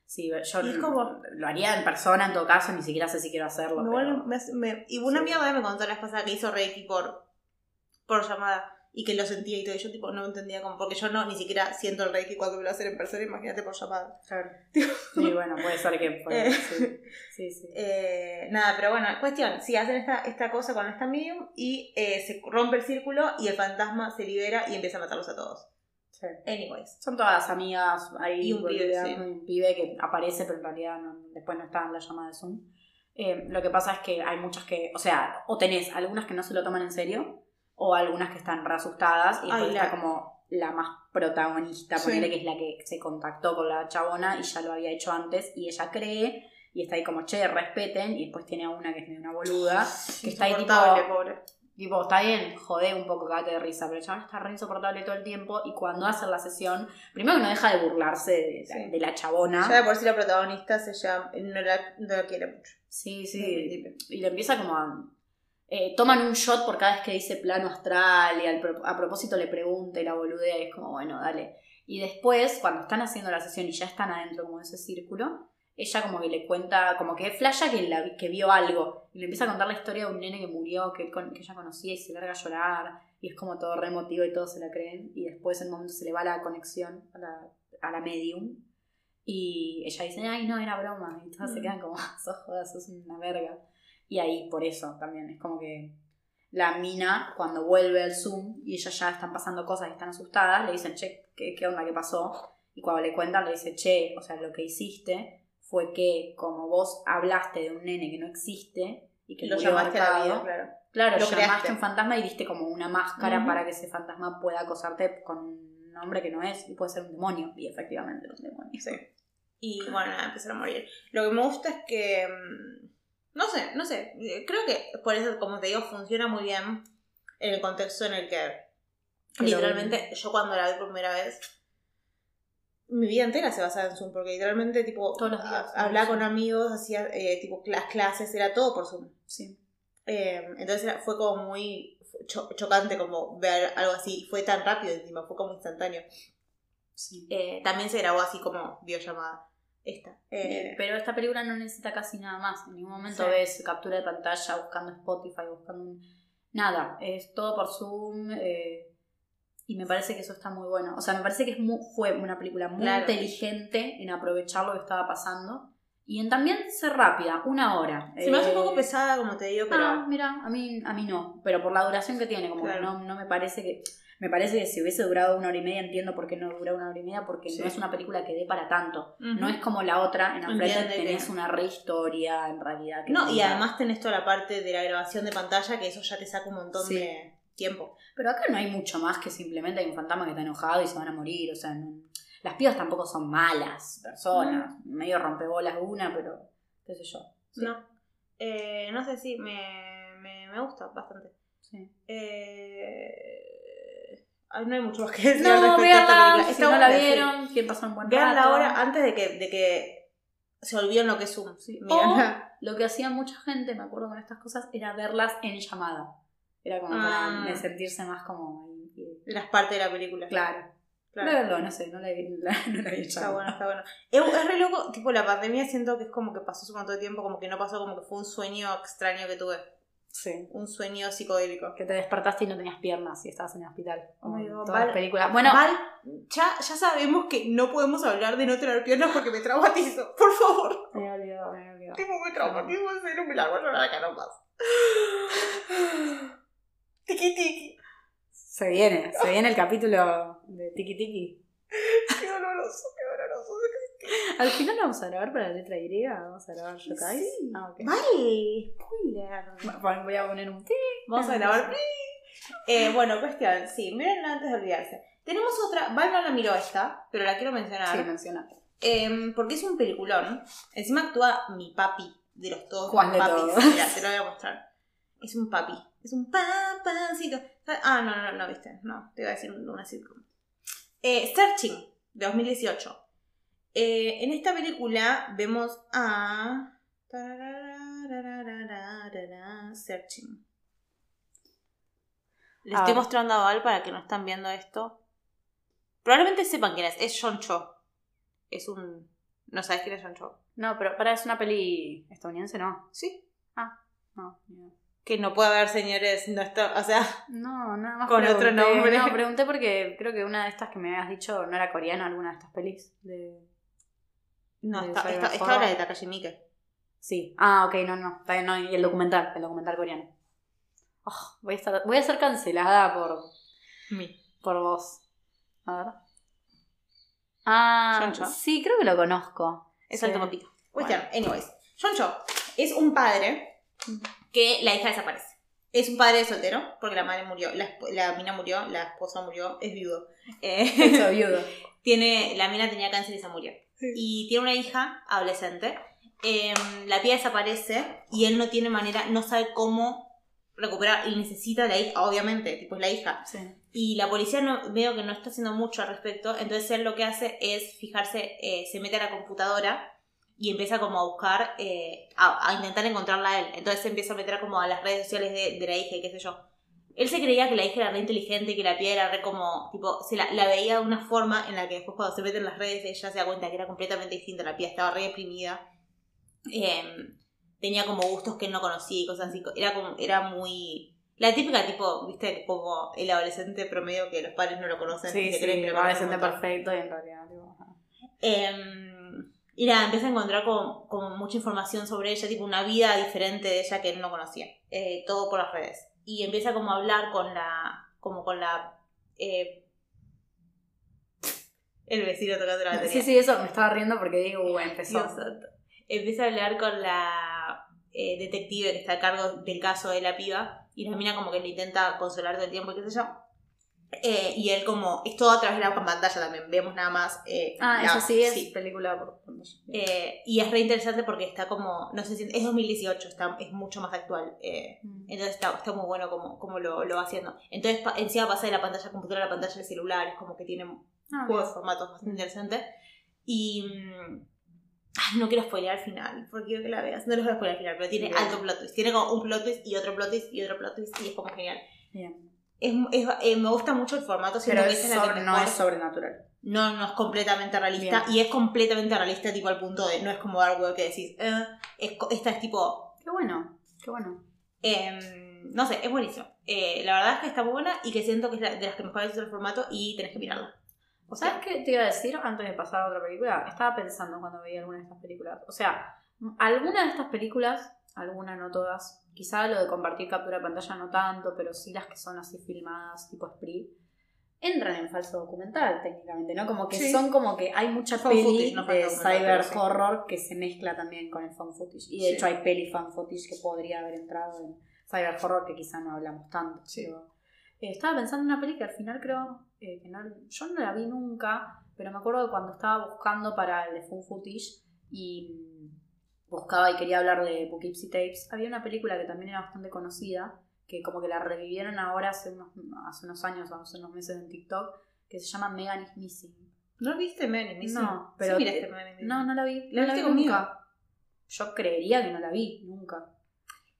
[SPEAKER 3] Sí, yo
[SPEAKER 2] como-
[SPEAKER 3] lo haría en persona en todo caso, ni siquiera sé si quiero hacerlo.
[SPEAKER 2] Me
[SPEAKER 3] pero-
[SPEAKER 2] vuelve- me hace- me- y una
[SPEAKER 3] Sí.
[SPEAKER 2] amiga me contó la vez pasada que hizo Reiki por, por llamada y que lo sentía y todo. Y yo tipo no entendía como, porque yo no ni siquiera siento el Reiki cuando me lo hacen en persona, imagínate por llamada.
[SPEAKER 3] Claro. Sí, bueno, puede ser que [laughs] fue.
[SPEAKER 2] Eh.
[SPEAKER 3] Sí, sí. sí.
[SPEAKER 2] Eh, nada, pero bueno, cuestión, si hacen esta, esta cosa con esta medium y eh, se rompe el círculo y el fantasma se libera y empieza a matarlos a todos.
[SPEAKER 3] Sí.
[SPEAKER 2] Anyways.
[SPEAKER 3] Son todas amigas ahí.
[SPEAKER 2] Y un pibe, sí.
[SPEAKER 3] un pibe que aparece, pero en realidad no- después no está en la llamada de Zoom. Eh, lo que pasa es que hay muchas que, o sea, o tenés algunas que no se lo toman en serio, o algunas que están re asustadas, y después
[SPEAKER 2] Ay,
[SPEAKER 3] está
[SPEAKER 2] la-
[SPEAKER 3] como la más protagonista,
[SPEAKER 2] Sí.
[SPEAKER 3] ponele que es la que se contactó con la chabona y ya lo había hecho antes, y ella cree, y está ahí como, che, respeten, y después tiene a una que es medio una boluda, que está ahí tipo,
[SPEAKER 2] pobre.
[SPEAKER 3] Tipo, está bien, jode un poco, cagate de risa, pero el chabón está re insoportable todo el tiempo y cuando hace la sesión, primero que no deja de burlarse de,
[SPEAKER 2] Sí.
[SPEAKER 3] de la chabona.
[SPEAKER 2] Ya de por sí la protagonista se llama, no la, no la quiere mucho.
[SPEAKER 3] Sí, sí. Y le empieza como a. eh, toman un shot por cada vez que dice plano astral y al pro- a propósito le pregunta y la boludea y es como, bueno, dale. Y después, cuando están haciendo la sesión y ya están adentro como de ese círculo, ella como que le cuenta, como que flasha que, la, que vio algo. Y le empieza a contar la historia de un nene que murió, que, que ella conocía y se larga a llorar. Y es como todo re emotivo y todos se la creen. Y después en un momento se le va la conexión a la, a la medium. Y ella dice, ay, no, era broma. Y todos se
[SPEAKER 2] Mm.
[SPEAKER 3] quedan como, "Ah, [laughs] sos joda, sos una verga. Y ahí, por eso también, es como que la mina, cuando vuelve al Zoom y ellas ya están pasando cosas y están asustadas, le dicen, che, ¿qué, qué onda? ¿Qué pasó? Y cuando le cuentan, le dice, che, o sea, lo que hiciste fue que, como vos hablaste de un nene que no existe y que
[SPEAKER 2] Lo llamaste a la vida, claro.
[SPEAKER 3] Claro,
[SPEAKER 2] Lo
[SPEAKER 3] llamaste
[SPEAKER 2] creaste.
[SPEAKER 3] un fantasma y diste como una máscara para que ese fantasma pueda acosarte con un nombre que no es y puede ser un demonio. Y efectivamente un demonio.
[SPEAKER 2] Sí. Y bueno, nada, empezaron a morir. Lo que me gusta es que. No sé, no sé. Creo que por eso, como te digo, funciona muy bien en el contexto en el que. Literalmente, yo cuando la vi por primera vez. Mi vida entera se basaba en Zoom, porque literalmente, tipo,
[SPEAKER 3] Todos los días,
[SPEAKER 2] hablaba con amigos, hacía, eh, tipo, las clases, era todo por Zoom.
[SPEAKER 3] Sí.
[SPEAKER 2] Eh, entonces era- fue como muy cho- chocante como ver algo así. Fue tan rápido encima, fue como instantáneo.
[SPEAKER 3] sí.
[SPEAKER 2] Eh, también se grabó así como videollamada. Esta. Eh,
[SPEAKER 3] Pero esta película no necesita casi nada más. En ningún momento
[SPEAKER 2] Sí.
[SPEAKER 3] ves captura de pantalla buscando Spotify, buscando. Nada, es todo por Zoom. eh, y me parece que eso está muy bueno. O sea, me parece que es mu- fue una película muy
[SPEAKER 2] Claro.
[SPEAKER 3] inteligente en aprovechar lo que estaba pasando. Y en también ser rápida, una hora.
[SPEAKER 2] se me hace un
[SPEAKER 3] Eh,
[SPEAKER 2] poco pesada, como te digo, pero.
[SPEAKER 3] Ah, mira, a mí, a mí no. Pero por la duración que tiene, como
[SPEAKER 2] Claro.
[SPEAKER 3] que no, no me parece que. Me parece que si hubiese durado una hora y media, entiendo por qué no dura una hora y media, porque
[SPEAKER 2] Sí.
[SPEAKER 3] no es una película que dé para tanto.
[SPEAKER 2] Ujú.
[SPEAKER 3] No es como la otra, en Unfriended
[SPEAKER 2] Entiende que-
[SPEAKER 3] tenés una re historia en realidad. que
[SPEAKER 2] No, y además tenés toda la parte de la grabación de pantalla, que eso ya te saca un montón
[SPEAKER 3] Sí.
[SPEAKER 2] de tiempo.
[SPEAKER 3] Pero acá no hay mucho más que simplemente hay un fantasma que está enojado y se van a morir. O sea, no- las pibas tampoco son malas personas. Medio rompebolas una, pero qué sé yo. Sí.
[SPEAKER 2] No. Eh, no sé si me, me, me gusta bastante.
[SPEAKER 3] Sí.
[SPEAKER 2] Eh, ay, no hay mucho más que decir
[SPEAKER 3] No, veanla, si no la
[SPEAKER 2] sí.
[SPEAKER 3] vieron, quién pasó un buen
[SPEAKER 2] Veanla
[SPEAKER 3] rato.
[SPEAKER 2] ahora antes de que, de que se olviden lo que es Zoom.
[SPEAKER 3] Sí.
[SPEAKER 2] Mírenla. [laughs]
[SPEAKER 3] Lo que hacía mucha gente, me acuerdo con estas cosas, era verlas en llamada. Era como
[SPEAKER 2] Ah.
[SPEAKER 3] para sentirse más como... ahí,
[SPEAKER 2] Las partes de la película.
[SPEAKER 3] Claro.
[SPEAKER 2] Claro.
[SPEAKER 3] No sé, no la, [laughs] la- no la vi en
[SPEAKER 2] Está bueno, está bueno. Es, es re loco, tipo la pandemia siento que es como que pasó un montón de tiempo, como que no pasó, como que fue un sueño extraño que tuve.
[SPEAKER 3] Sí.
[SPEAKER 2] Un sueño psicodélico.
[SPEAKER 3] Que te despertaste y no tenías piernas y estabas en el hospital.
[SPEAKER 2] Oh God,
[SPEAKER 3] todas las películas. Bueno,
[SPEAKER 2] Val, ya, ya sabemos que no podemos hablar de no tener piernas porque me traumatizo. Por favor.
[SPEAKER 3] me olvidado, me olvidado.
[SPEAKER 2] Tipo, me traumatizo en serio, me la llorar acá nomás. [laughs] Tiki tiki.
[SPEAKER 3] Se viene, se viene el capítulo de Tiki Tiki. [laughs]
[SPEAKER 2] Qué doloroso, qué doloroso. [laughs]
[SPEAKER 3] Al final vamos a grabar para la letra Y, vamos a grabar Yokai.
[SPEAKER 2] Sí.
[SPEAKER 3] Ah, ok.
[SPEAKER 2] Vale, spoiler.
[SPEAKER 3] Voy a poner un ti.
[SPEAKER 2] Vamos a grabar. [laughs] Eh, bueno, cuestión, sí, mírenla antes de olvidarse. Tenemos otra, Val no la miró esta, pero la quiero mencionar.
[SPEAKER 3] Sí, menciona.
[SPEAKER 2] Em, porque es un peliculón. Encima actúa mi papi de los todos
[SPEAKER 3] ¿Cuál
[SPEAKER 2] los
[SPEAKER 3] de
[SPEAKER 2] papis.
[SPEAKER 3] todos?
[SPEAKER 2] Mira, te lo voy a mostrar. Es un papi. Es un papancito. Ah, no, no, no, viste. No, te iba a decir una sitcom. Eh, Searching, de 2018. Eh, en esta película vemos a. Searching. Le
[SPEAKER 3] Ah.
[SPEAKER 2] estoy mostrando a Val para que no están viendo esto. Probablemente sepan quién es. Es John Cho. Es un. ¿No sabes quién es John Cho?
[SPEAKER 3] No, pero para, es una peli estadounidense, ¿no?
[SPEAKER 2] Sí.
[SPEAKER 3] No, ni idea.
[SPEAKER 2] Que no puede haber señores. No está. O sea.
[SPEAKER 3] No, nada más
[SPEAKER 2] Con otro
[SPEAKER 3] pregunté.
[SPEAKER 2] nombre.
[SPEAKER 3] No, pregunté porque creo que una de estas que me habías dicho no era coreana, alguna de estas pelis. De...
[SPEAKER 2] No,
[SPEAKER 3] De
[SPEAKER 2] está, está, está la de Takashi Miike.
[SPEAKER 3] Sí. Ah, ok, no, no. No. Y el documental, el documental coreano. Oh, voy, a estar, voy a ser cancelada por,
[SPEAKER 2] Mi.
[SPEAKER 3] por vos. A ver. Ah,
[SPEAKER 2] John
[SPEAKER 3] sí, creo que lo conozco.
[SPEAKER 2] Es
[SPEAKER 3] Sí.
[SPEAKER 2] alto papito. Cuestión, anyways. John Cho es un padre que la hija desaparece. Es un padre soltero, porque la madre murió, la, la mina murió, la esposa murió, es viudo. Eh, [laughs]
[SPEAKER 3] Eso, viudo. [laughs]
[SPEAKER 2] tiene, la mina tenía cáncer y se murió. Y tiene una hija adolescente. Eh, la piba desaparece y él no tiene manera, no sabe cómo recuperar y necesita a la hija, obviamente, tipo es la hija.
[SPEAKER 3] Sí.
[SPEAKER 2] Y la policía no, veo que no está haciendo mucho al respecto, entonces él lo que hace es fijarse, eh, se mete a la computadora y empieza como a buscar, eh, a, a intentar encontrarla a él. Entonces se empieza a meter como a las redes sociales de, de la hija y qué sé yo. Él se creía que la hija era re inteligente que la piedra era re como, tipo, se la, la veía de una forma en la que después cuando se mete en las redes ella se da cuenta que era completamente distinta, la piedra estaba re deprimida. Em, tenía como gustos que él no conocía y cosas así. Era como, era muy... La típica tipo, viste, como el adolescente promedio que los padres no lo conocen.
[SPEAKER 3] Sí,
[SPEAKER 2] y se
[SPEAKER 3] sí,
[SPEAKER 2] creen que lo
[SPEAKER 3] va a
[SPEAKER 2] conocen
[SPEAKER 3] ser
[SPEAKER 2] un montón.
[SPEAKER 3] perfecto y en realidad, tipo, ajá.
[SPEAKER 2] Y nada, empieza a encontrar como, como mucha información sobre ella, tipo una vida diferente de ella que él no conocía. Eh, todo por las redes. Y empieza como a hablar con la. como con la. eh, el vecino tocando la batería.
[SPEAKER 3] Sí, sí, eso me estaba riendo porque digo, uh, empezó.
[SPEAKER 2] Dios. Empieza a hablar con la eh, detective que está a cargo del caso de la piba y la mina como que le intenta consolar todo el tiempo y qué sé yo. Eh, y él como, es todo a través de la pantalla también, vemos nada más. eh,
[SPEAKER 3] Ah,
[SPEAKER 2] la-
[SPEAKER 3] eso sí es película por
[SPEAKER 2] Eh, y es re interesante porque está como, no sé si, es 2018, está, es mucho más actual. eh,
[SPEAKER 3] Mm.
[SPEAKER 2] entonces está, está muy bueno como, como lo, lo va haciendo. Entonces pa- encima pasa de la pantalla computadora a la pantalla del celular, es como que tiene
[SPEAKER 3] Ah,
[SPEAKER 2] juego
[SPEAKER 3] bien.
[SPEAKER 2] de formatos bastante interesante. Y. mm, ay, no quiero spoilear al final, porque quiero que la veas. No les voy a spoilear al final, pero tiene
[SPEAKER 3] Bien.
[SPEAKER 2] alto plot twist. Tiene como un plot twist y otro plot twist y otro plot twist y es como genial.
[SPEAKER 3] Bien.
[SPEAKER 2] Es, es- eh, me gusta mucho el formato, siento
[SPEAKER 3] Pero
[SPEAKER 2] que
[SPEAKER 3] es
[SPEAKER 2] esa es la que
[SPEAKER 3] no es sobrenatural.
[SPEAKER 2] no, no es completamente realista.
[SPEAKER 3] Bien.
[SPEAKER 2] Y es completamente realista, tipo al punto de. No es como Web que decís. eh, es, esta es tipo.
[SPEAKER 3] Qué bueno, qué bueno.
[SPEAKER 2] em, no sé, es buenísimo. Eh, la verdad es que está muy buena y que siento que es la- de las que mejor es el formato y tenés que mirarla. O sea,
[SPEAKER 3] ¿Sabes qué te iba a decir antes de pasar a otra película? Estaba pensando cuando veía alguna de estas películas. O sea, alguna de estas películas, algunas no todas, quizá lo de compartir captura de pantalla no tanto, pero sí las que son así filmadas, tipo Spree, entran en falso documental técnicamente, ¿no? Como que
[SPEAKER 2] Sí.
[SPEAKER 3] son como que hay mucha
[SPEAKER 2] Found
[SPEAKER 3] peli
[SPEAKER 2] footage, no
[SPEAKER 3] de cyber
[SPEAKER 2] sí.
[SPEAKER 3] horror que se mezcla también con el fan footage. Y de
[SPEAKER 2] Sí.
[SPEAKER 3] hecho hay peli fan footage que podría haber entrado en cyber horror que quizá no hablamos tanto. Pero- eh, estaba pensando en una peli que al final creo eh, que no, yo no la vi nunca, pero me acuerdo que cuando estaba buscando para el de Fun Footage y buscaba y quería hablar de Poughkeepsie Tapes, había una película que también era bastante conocida, que como que la revivieron ahora hace unos, hace unos años, hace unos meses en TikTok, que se llama Megan is Missing.
[SPEAKER 2] ¿no viste Missing?
[SPEAKER 3] No, pero-
[SPEAKER 2] Sí miraste Men in Missing.
[SPEAKER 3] No, no la vi.
[SPEAKER 2] ¿La
[SPEAKER 3] no la vi
[SPEAKER 2] viste conmigo?
[SPEAKER 3] nunca. Yo creería que no la vi, nunca.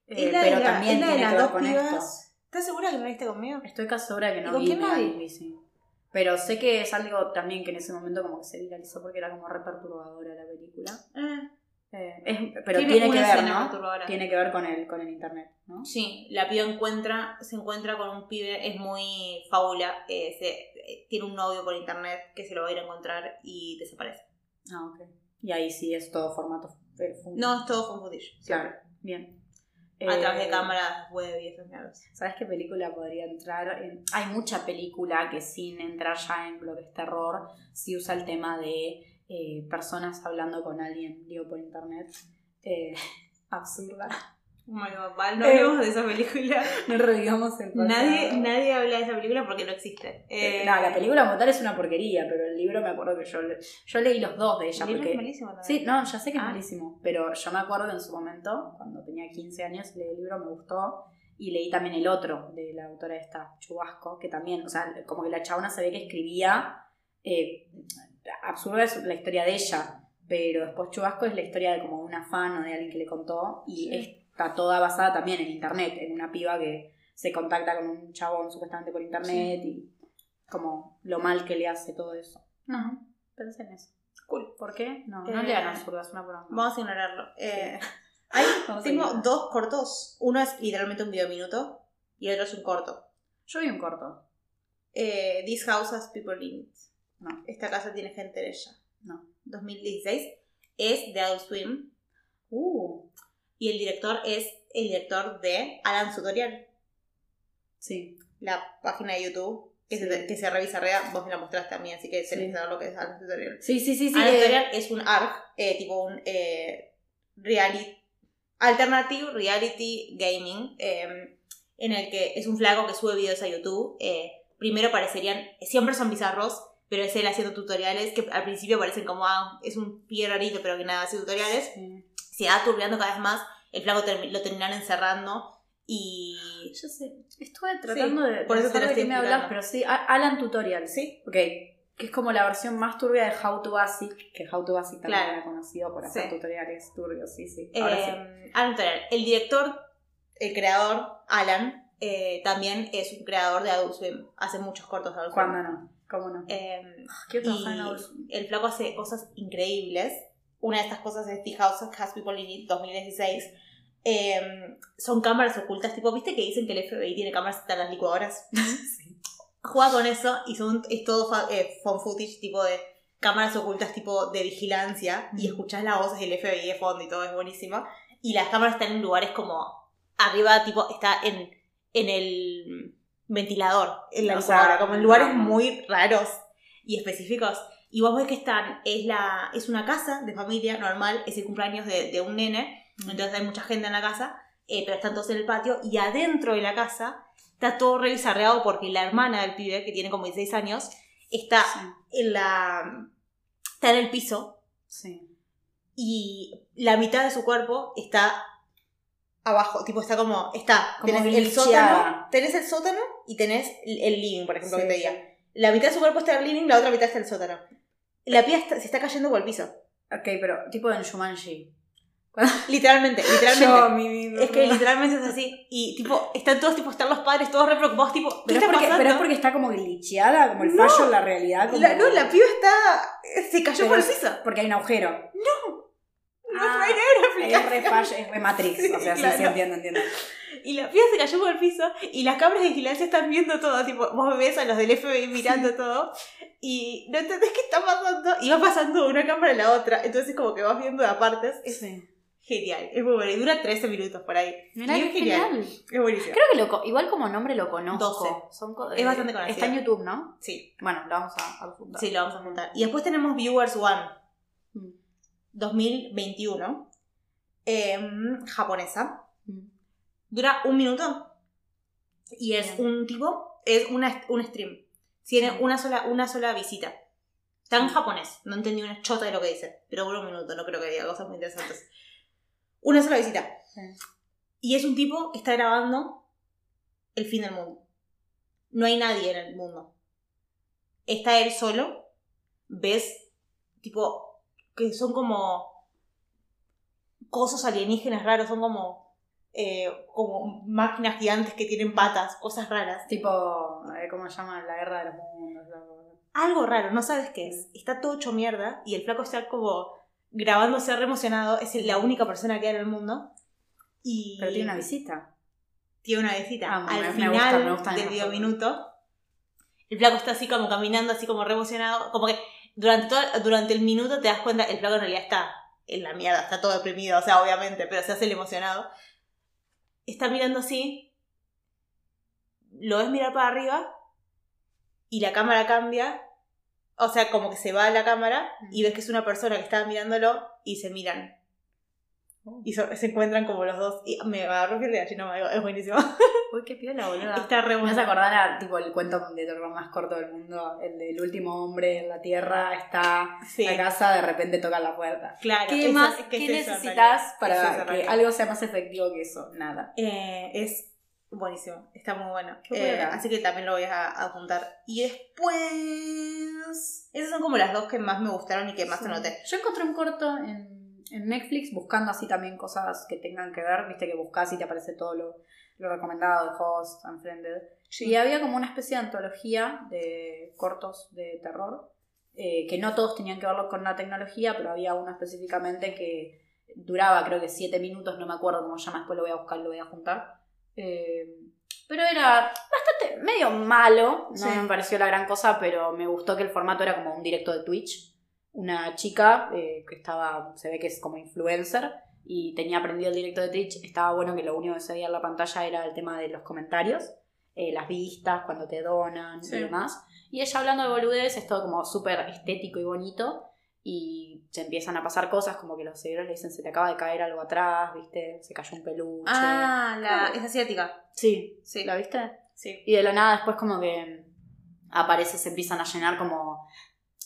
[SPEAKER 3] Eh, pero
[SPEAKER 2] la-
[SPEAKER 3] también tiene
[SPEAKER 2] las
[SPEAKER 3] que ver
[SPEAKER 2] dos
[SPEAKER 3] con
[SPEAKER 2] pibas.
[SPEAKER 3] esto.
[SPEAKER 2] ¿Estás segura que no la viste conmigo?
[SPEAKER 3] Estoy casi segura que
[SPEAKER 2] ¿Y
[SPEAKER 3] no
[SPEAKER 2] con
[SPEAKER 3] vi
[SPEAKER 2] quién
[SPEAKER 3] Megan
[SPEAKER 2] vi?
[SPEAKER 3] is Missing. Pero sé que es algo también que en ese momento como que se viralizó porque era como re perturbadora la película.
[SPEAKER 2] Eh,
[SPEAKER 3] Eh, es- pero
[SPEAKER 2] Tiene
[SPEAKER 3] tiene, que ver, ¿no? Tiene que ver con el, con el internet, ¿no?
[SPEAKER 2] Sí, la piba encuentra, se encuentra con un pibe, es muy fábula, eh, se- eh, tiene un novio por internet que se lo va a ir a encontrar y desaparece.
[SPEAKER 3] Ah, ok. Y ahí sí es todo formato. eh, fun-
[SPEAKER 2] No, es todo con footage.
[SPEAKER 3] claro. Bien.
[SPEAKER 2] A través de cámaras web y esas mierdas.
[SPEAKER 3] ¿Sabes qué película podría entrar? en- Hay mucha película que sin entrar ya en lo que es terror, sí usa el tema de eh, personas hablando con alguien, digo, por internet. Eh, [laughs] absurda.
[SPEAKER 2] Oh my God, Val, no
[SPEAKER 3] Eh.
[SPEAKER 2] hablemos de esa película. [laughs]
[SPEAKER 3] No revivamos el pasado.
[SPEAKER 2] nadie, nadie habla de esa película porque no existe.
[SPEAKER 3] Eh, no, la película como tal es una porquería, pero el libro me acuerdo que yo, yo leí los dos de ella.
[SPEAKER 2] el libro
[SPEAKER 3] Porque,
[SPEAKER 2] es malísimo también.
[SPEAKER 3] Sí, no, ya sé que es
[SPEAKER 2] Ah.
[SPEAKER 3] malísimo, pero yo me acuerdo que en su momento, cuando tenía 15 años, leí el libro, me gustó, y leí también el otro de la autora esta, Chubasco, que también, o sea, como que la chabona se ve que escribía, eh, absurda es la historia de ella, pero después Chubasco es la historia de como una fan o de alguien que le contó, y
[SPEAKER 2] Sí.
[SPEAKER 3] está toda basada también en internet, en una piba que se contacta con un chabón supuestamente por internet, y como lo mal que le hace todo eso. No, pensé en eso.
[SPEAKER 2] Cool.
[SPEAKER 3] ¿Por qué? No, no
[SPEAKER 2] Eh,
[SPEAKER 3] lean absurdas, una broma.
[SPEAKER 2] Vamos a ignorarlo. Eh, [laughs] hay-
[SPEAKER 3] a
[SPEAKER 2] tengo
[SPEAKER 3] ignorar.
[SPEAKER 2] dos cortos. Uno es literalmente un video de minuto y el otro es un corto.
[SPEAKER 3] Yo vi un corto.
[SPEAKER 2] Eh, This House Has People in It.
[SPEAKER 3] No.
[SPEAKER 2] Esta casa tiene gente en ella.
[SPEAKER 3] No.
[SPEAKER 2] 2016. Es de Adult Swim.
[SPEAKER 3] Uh,
[SPEAKER 2] Y el director es el director de Alan Tutorial,
[SPEAKER 3] sí.
[SPEAKER 2] la página de YouTube que,
[SPEAKER 3] Sí.
[SPEAKER 2] se, que se revisa rea. Vos me la mostraste a mí, así que tenés
[SPEAKER 3] Sí.
[SPEAKER 2] que saber lo que es Alan Tutorial.
[SPEAKER 3] Sí, sí, sí, sí.
[SPEAKER 2] Alan
[SPEAKER 3] eh,
[SPEAKER 2] Tutorial es un ARG, eh, tipo un eh, reality, alternative reality gaming, eh, en el que es un flaco que sube videos a YouTube. primero parecerían, siempre son bizarros, pero es él haciendo tutoriales que al principio parecen como, ah, es un pie rarito, pero que nada, hace tutoriales.
[SPEAKER 3] sí.
[SPEAKER 2] Se va turbiando cada vez más, el flaco lo terminan encerrando Y.
[SPEAKER 3] Yo sé, estuve tratando de
[SPEAKER 2] por eso te lo estoy
[SPEAKER 3] qué me hablas, pero sí, Alan Tutorial.
[SPEAKER 2] Sí.
[SPEAKER 3] Ok, que es como la versión más turbia de How to Basic, que How to Basic también
[SPEAKER 2] Claro.
[SPEAKER 3] era conocido por hacer
[SPEAKER 2] Sí.
[SPEAKER 3] tutoriales turbios, sí, sí. Ahora sí.
[SPEAKER 2] Alan Tutorial. El director, el creador, Alan, eh, también es un creador de Adult Swim. Hace muchos cortos de Adult Swim.
[SPEAKER 3] ¿Cuándo no? ¿Cómo no?
[SPEAKER 2] Eh, y
[SPEAKER 3] trabajar en Adult Swim.
[SPEAKER 2] el flaco hace cosas increíbles. Una de estas cosas es The House Has People in It 2016. Eh, son cámaras ocultas, tipo, ¿viste que dicen que el FBI tiene cámaras en las licuadoras? [laughs]
[SPEAKER 3] Sí.
[SPEAKER 2] Juega con eso y son, es todo eh, phone footage, tipo de cámaras ocultas, tipo de vigilancia. Y escuchás las voces del FBI de fondo y todo es buenísimo. Y las cámaras están en lugares como arriba, tipo, está en, en el ventilador, en la licuadora, como en lugares muy raros y específicos. Y vos ves que están, es, la, es una casa de familia normal, es el cumpleaños de, de un nene,
[SPEAKER 3] Mm.
[SPEAKER 2] entonces hay mucha gente en la casa, eh, pero están todos en el patio y adentro de la casa está todo re bizarreado porque la hermana del pibe, que tiene como 16 años, está en la está en el piso
[SPEAKER 3] Sí.
[SPEAKER 2] y la mitad de su cuerpo está abajo, tipo está como, está,
[SPEAKER 3] Como
[SPEAKER 2] tenés el sótano, tenés el sótano y tenés el living, por ejemplo,
[SPEAKER 3] Sí,
[SPEAKER 2] que te
[SPEAKER 3] sí.
[SPEAKER 2] diga. La mitad de su cuerpo está en el living, la otra mitad está en el sótano. La piba está- se está cayendo por el piso.
[SPEAKER 3] Ok, pero tipo en Shumanji. [laughs]
[SPEAKER 2] Literalmente, literalmente.
[SPEAKER 3] Yo, mi vida.
[SPEAKER 2] Es que literalmente es así. Y tipo, están todos, tipo, están los padres todos re preocupados, tipo, ¿qué
[SPEAKER 3] Pero es,
[SPEAKER 2] está
[SPEAKER 3] porque,
[SPEAKER 2] pasando?
[SPEAKER 3] pero es porque está como glitcheada, como el
[SPEAKER 2] No.
[SPEAKER 3] fallo en la realidad. Como...
[SPEAKER 2] La- no, la piba está. se cayó
[SPEAKER 3] Pero
[SPEAKER 2] por el
[SPEAKER 3] es-
[SPEAKER 2] piso.
[SPEAKER 3] Porque hay un agujero.
[SPEAKER 2] No
[SPEAKER 3] Ah,
[SPEAKER 2] hay ninguna
[SPEAKER 3] Es re, fallo, es re Matrix.
[SPEAKER 2] Sí,
[SPEAKER 3] o sea, sí,
[SPEAKER 2] claro.
[SPEAKER 3] sí, entiendo, entiendo.
[SPEAKER 2] Y la piba se cayó por el piso y las cámaras de vigilancia están viendo todo. Tipo, vos ves a los del FBI mirando todo y no entendés qué está pasando. Y va pasando de una cámara a la otra. Entonces, como que vas viendo de apartes. Es
[SPEAKER 3] Sí.
[SPEAKER 2] genial. Es muy bueno. Y dura 13 minutos por ahí.
[SPEAKER 3] Mirá
[SPEAKER 2] Y es genial.
[SPEAKER 3] genial.
[SPEAKER 2] Es buenísimo.
[SPEAKER 3] Creo que lo, igual como nombre lo conozco.
[SPEAKER 2] 12.
[SPEAKER 3] Son co-
[SPEAKER 2] Es
[SPEAKER 3] eh,
[SPEAKER 2] bastante conocido.
[SPEAKER 3] Está en YouTube, ¿no?
[SPEAKER 2] Sí,
[SPEAKER 3] Bueno, lo vamos a, a apuntar.
[SPEAKER 2] sí, lo vamos a juntar. Y después tenemos Viewers One.
[SPEAKER 3] Mm.
[SPEAKER 2] 2021. em, japonesa.
[SPEAKER 3] Mm.
[SPEAKER 2] Dura un minuto. Y es
[SPEAKER 3] Bien.
[SPEAKER 2] un tipo, es una, un stream. Tiene
[SPEAKER 3] Sí.
[SPEAKER 2] una sola, una sola visita. Está en
[SPEAKER 3] Sí.
[SPEAKER 2] japonés, no entendí una chota de lo que dice, pero dura un minuto, no creo que diga cosas muy interesantes. Una sola visita.
[SPEAKER 3] Sí.
[SPEAKER 2] Y es un tipo que está grabando el fin del mundo. No hay nadie en el mundo. Está él solo. Ves, tipo, que son como cosas alienígenas raros, son como, eh, como máquinas gigantes que tienen patas, cosas raras.
[SPEAKER 3] Tipo, eh, ¿cómo se llama? La guerra de los mundos.
[SPEAKER 2] Algo raro, no sabes qué es. Está todo hecho mierda y el flaco está como grabándose re emocionado. Es la única persona que hay en el mundo. Y
[SPEAKER 3] Pero tiene una visita.
[SPEAKER 2] tiene una visita.
[SPEAKER 3] Ah,
[SPEAKER 2] Al
[SPEAKER 3] me
[SPEAKER 2] final
[SPEAKER 3] gusta, me gustan
[SPEAKER 2] del
[SPEAKER 3] esas
[SPEAKER 2] video
[SPEAKER 3] cosas.
[SPEAKER 2] minuto, el flaco está así como caminando, así como re emocionado. Como que durante, todo, durante el minuto te das cuenta, el flaco en realidad está en la mierda, está todo deprimido, o sea, obviamente, pero se hace el emocionado. Está mirando así, lo ves mirar para arriba y la cámara cambia. O sea, como que se va a la cámara y ves que es una persona que estaba mirándolo y se miran. Y so- se encuentran como los dos. Y me agarró piel de gallina, me digo, es buenísimo. [laughs]
[SPEAKER 3] Uy, qué piola, boluda.
[SPEAKER 2] Está re bueno.
[SPEAKER 3] vas a acordar a tipo el cuento de terror más corto del mundo, el del último hombre en la tierra, está
[SPEAKER 2] Sí,
[SPEAKER 3] en la casa, de repente toca la puerta.
[SPEAKER 2] claro.
[SPEAKER 3] ¿Qué
[SPEAKER 2] eso-
[SPEAKER 3] más?
[SPEAKER 2] que
[SPEAKER 3] ¿Qué
[SPEAKER 2] eso, en
[SPEAKER 3] necesitas para
[SPEAKER 2] eso,
[SPEAKER 3] que algo sea más efectivo que eso? Nada.
[SPEAKER 2] Eh, es buenísimo, está muy bueno.
[SPEAKER 3] Qué
[SPEAKER 2] Eh, así que también lo voy a apuntar. Y después. Esas son como las dos que más me gustaron y que más
[SPEAKER 3] Sí.
[SPEAKER 2] anoté.
[SPEAKER 3] Yo encontré un corto en, en Netflix buscando así también cosas que tengan que ver, viste que buscas y te aparece todo lo, lo recomendado de Host, Unfriended. Y había como una especie de antología de cortos de terror, eh, que no todos tenían que verlo con la tecnología, pero había uno específicamente que duraba creo que siete minutos, no me acuerdo cómo se llama, después lo voy a buscar, lo voy a juntar. Eh, pero era bastante, medio malo, no
[SPEAKER 2] Sí.
[SPEAKER 3] me pareció la gran cosa, pero me gustó que el formato era como un directo de Twitch. Una chica eh, que estaba, se ve que es como influencer, y tenía aprendido el directo de Twitch, estaba bueno que lo único que se veía en la pantalla era el tema de los comentarios, eh, las vistas, cuando te donan
[SPEAKER 2] Sí.
[SPEAKER 3] y demás. Y ella hablando de boludez, es todo como súper estético y bonito. Y se empiezan a pasar cosas como que los seguidores le dicen se te acaba de caer algo atrás, ¿viste? Se cayó un peluche.
[SPEAKER 2] Ah, la, es asiática.
[SPEAKER 3] sí,
[SPEAKER 2] Sí.
[SPEAKER 3] ¿la viste?
[SPEAKER 2] Sí.
[SPEAKER 3] Y de la nada después como que aparece, se empiezan a llenar como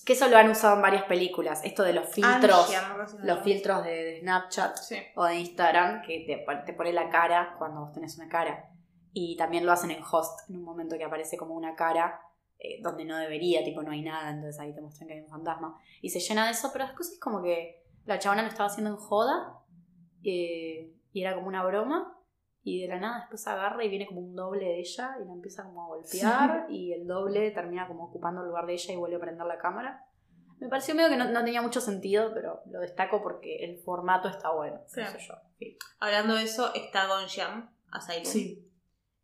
[SPEAKER 3] Que eso lo han usado en varias películas. Esto de los filtros.
[SPEAKER 2] Así, ¿no?
[SPEAKER 3] Los filtros de, de Snapchat
[SPEAKER 2] Sí.
[SPEAKER 3] o de Instagram que te, te pone la cara cuando vos tenés una cara. Y también lo hacen en Host, en un momento que aparece como una cara eh, donde no debería, tipo no hay nada, entonces ahí te muestran que hay un fantasma. Y se llena de eso, pero después es como que la chabona lo estaba haciendo en joda eh, y era como una broma. Y de la nada después agarra y viene como un doble de ella y la empieza como a golpear y el doble termina como ocupando el lugar de ella y vuelve a prender la cámara. Me pareció medio que no, no tenía mucho sentido, pero lo destaco porque el formato está bueno.
[SPEAKER 2] Sí.
[SPEAKER 3] qué sé yo. Sí.
[SPEAKER 2] Hablando de eso, está Gonjiam, Asylum.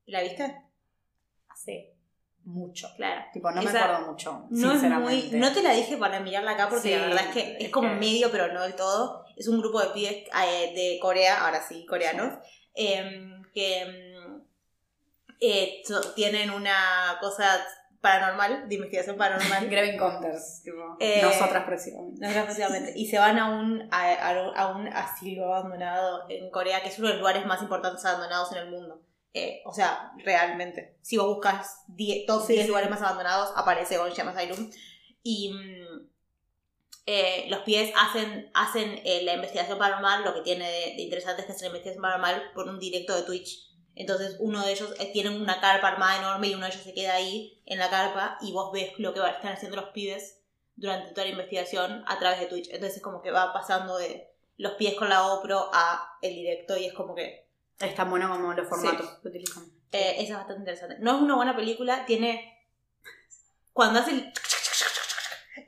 [SPEAKER 2] ¿La viste?
[SPEAKER 3] Hace mucho.
[SPEAKER 2] Claro.
[SPEAKER 3] Tipo, no me
[SPEAKER 2] Esa
[SPEAKER 3] acuerdo mucho.
[SPEAKER 2] No es muy.
[SPEAKER 3] sinceramente.
[SPEAKER 2] No te la dije para mirarla acá porque
[SPEAKER 3] Sí,
[SPEAKER 2] la verdad es que es,
[SPEAKER 3] es
[SPEAKER 2] como
[SPEAKER 3] que-
[SPEAKER 2] medio, pero no del todo. Es un grupo de pibes eh, de Corea, ahora sí, coreanos, em, que em, eh, so- tienen una cosa paranormal, de investigación paranormal. [laughs]
[SPEAKER 3] Grave Encounters. Tipo,
[SPEAKER 2] Eh,
[SPEAKER 3] nosotras precisamente.
[SPEAKER 2] No, efectivamente. Y se van a un, a, a- a un asilo abandonado en Corea, que es uno de los lugares más importantes abandonados en el mundo. Eh, o sea, realmente. Si vos buscas 10 top
[SPEAKER 3] Sí,
[SPEAKER 2] 10
[SPEAKER 3] sí.
[SPEAKER 2] lugares más abandonados, aparece Gonjiam Asylum. Y mm, eh, los pies hacen, hacen eh, la investigación paranormal. Lo que tiene de, de interesante es que hacen la investigación paranormal por un directo de Twitch. Entonces uno de ellos eh, tiene una carpa armada enorme y uno de ellos se queda ahí en la carpa y vos ves lo que va- están haciendo los pibes durante toda la investigación a través de Twitch. Entonces es como que va pasando de los pies con la GoPro a el directo y es como que
[SPEAKER 3] Es tan bueno como los formatos que utilizan.
[SPEAKER 2] eh, esa es bastante interesante. No es una buena película, tiene... Cuando hace el...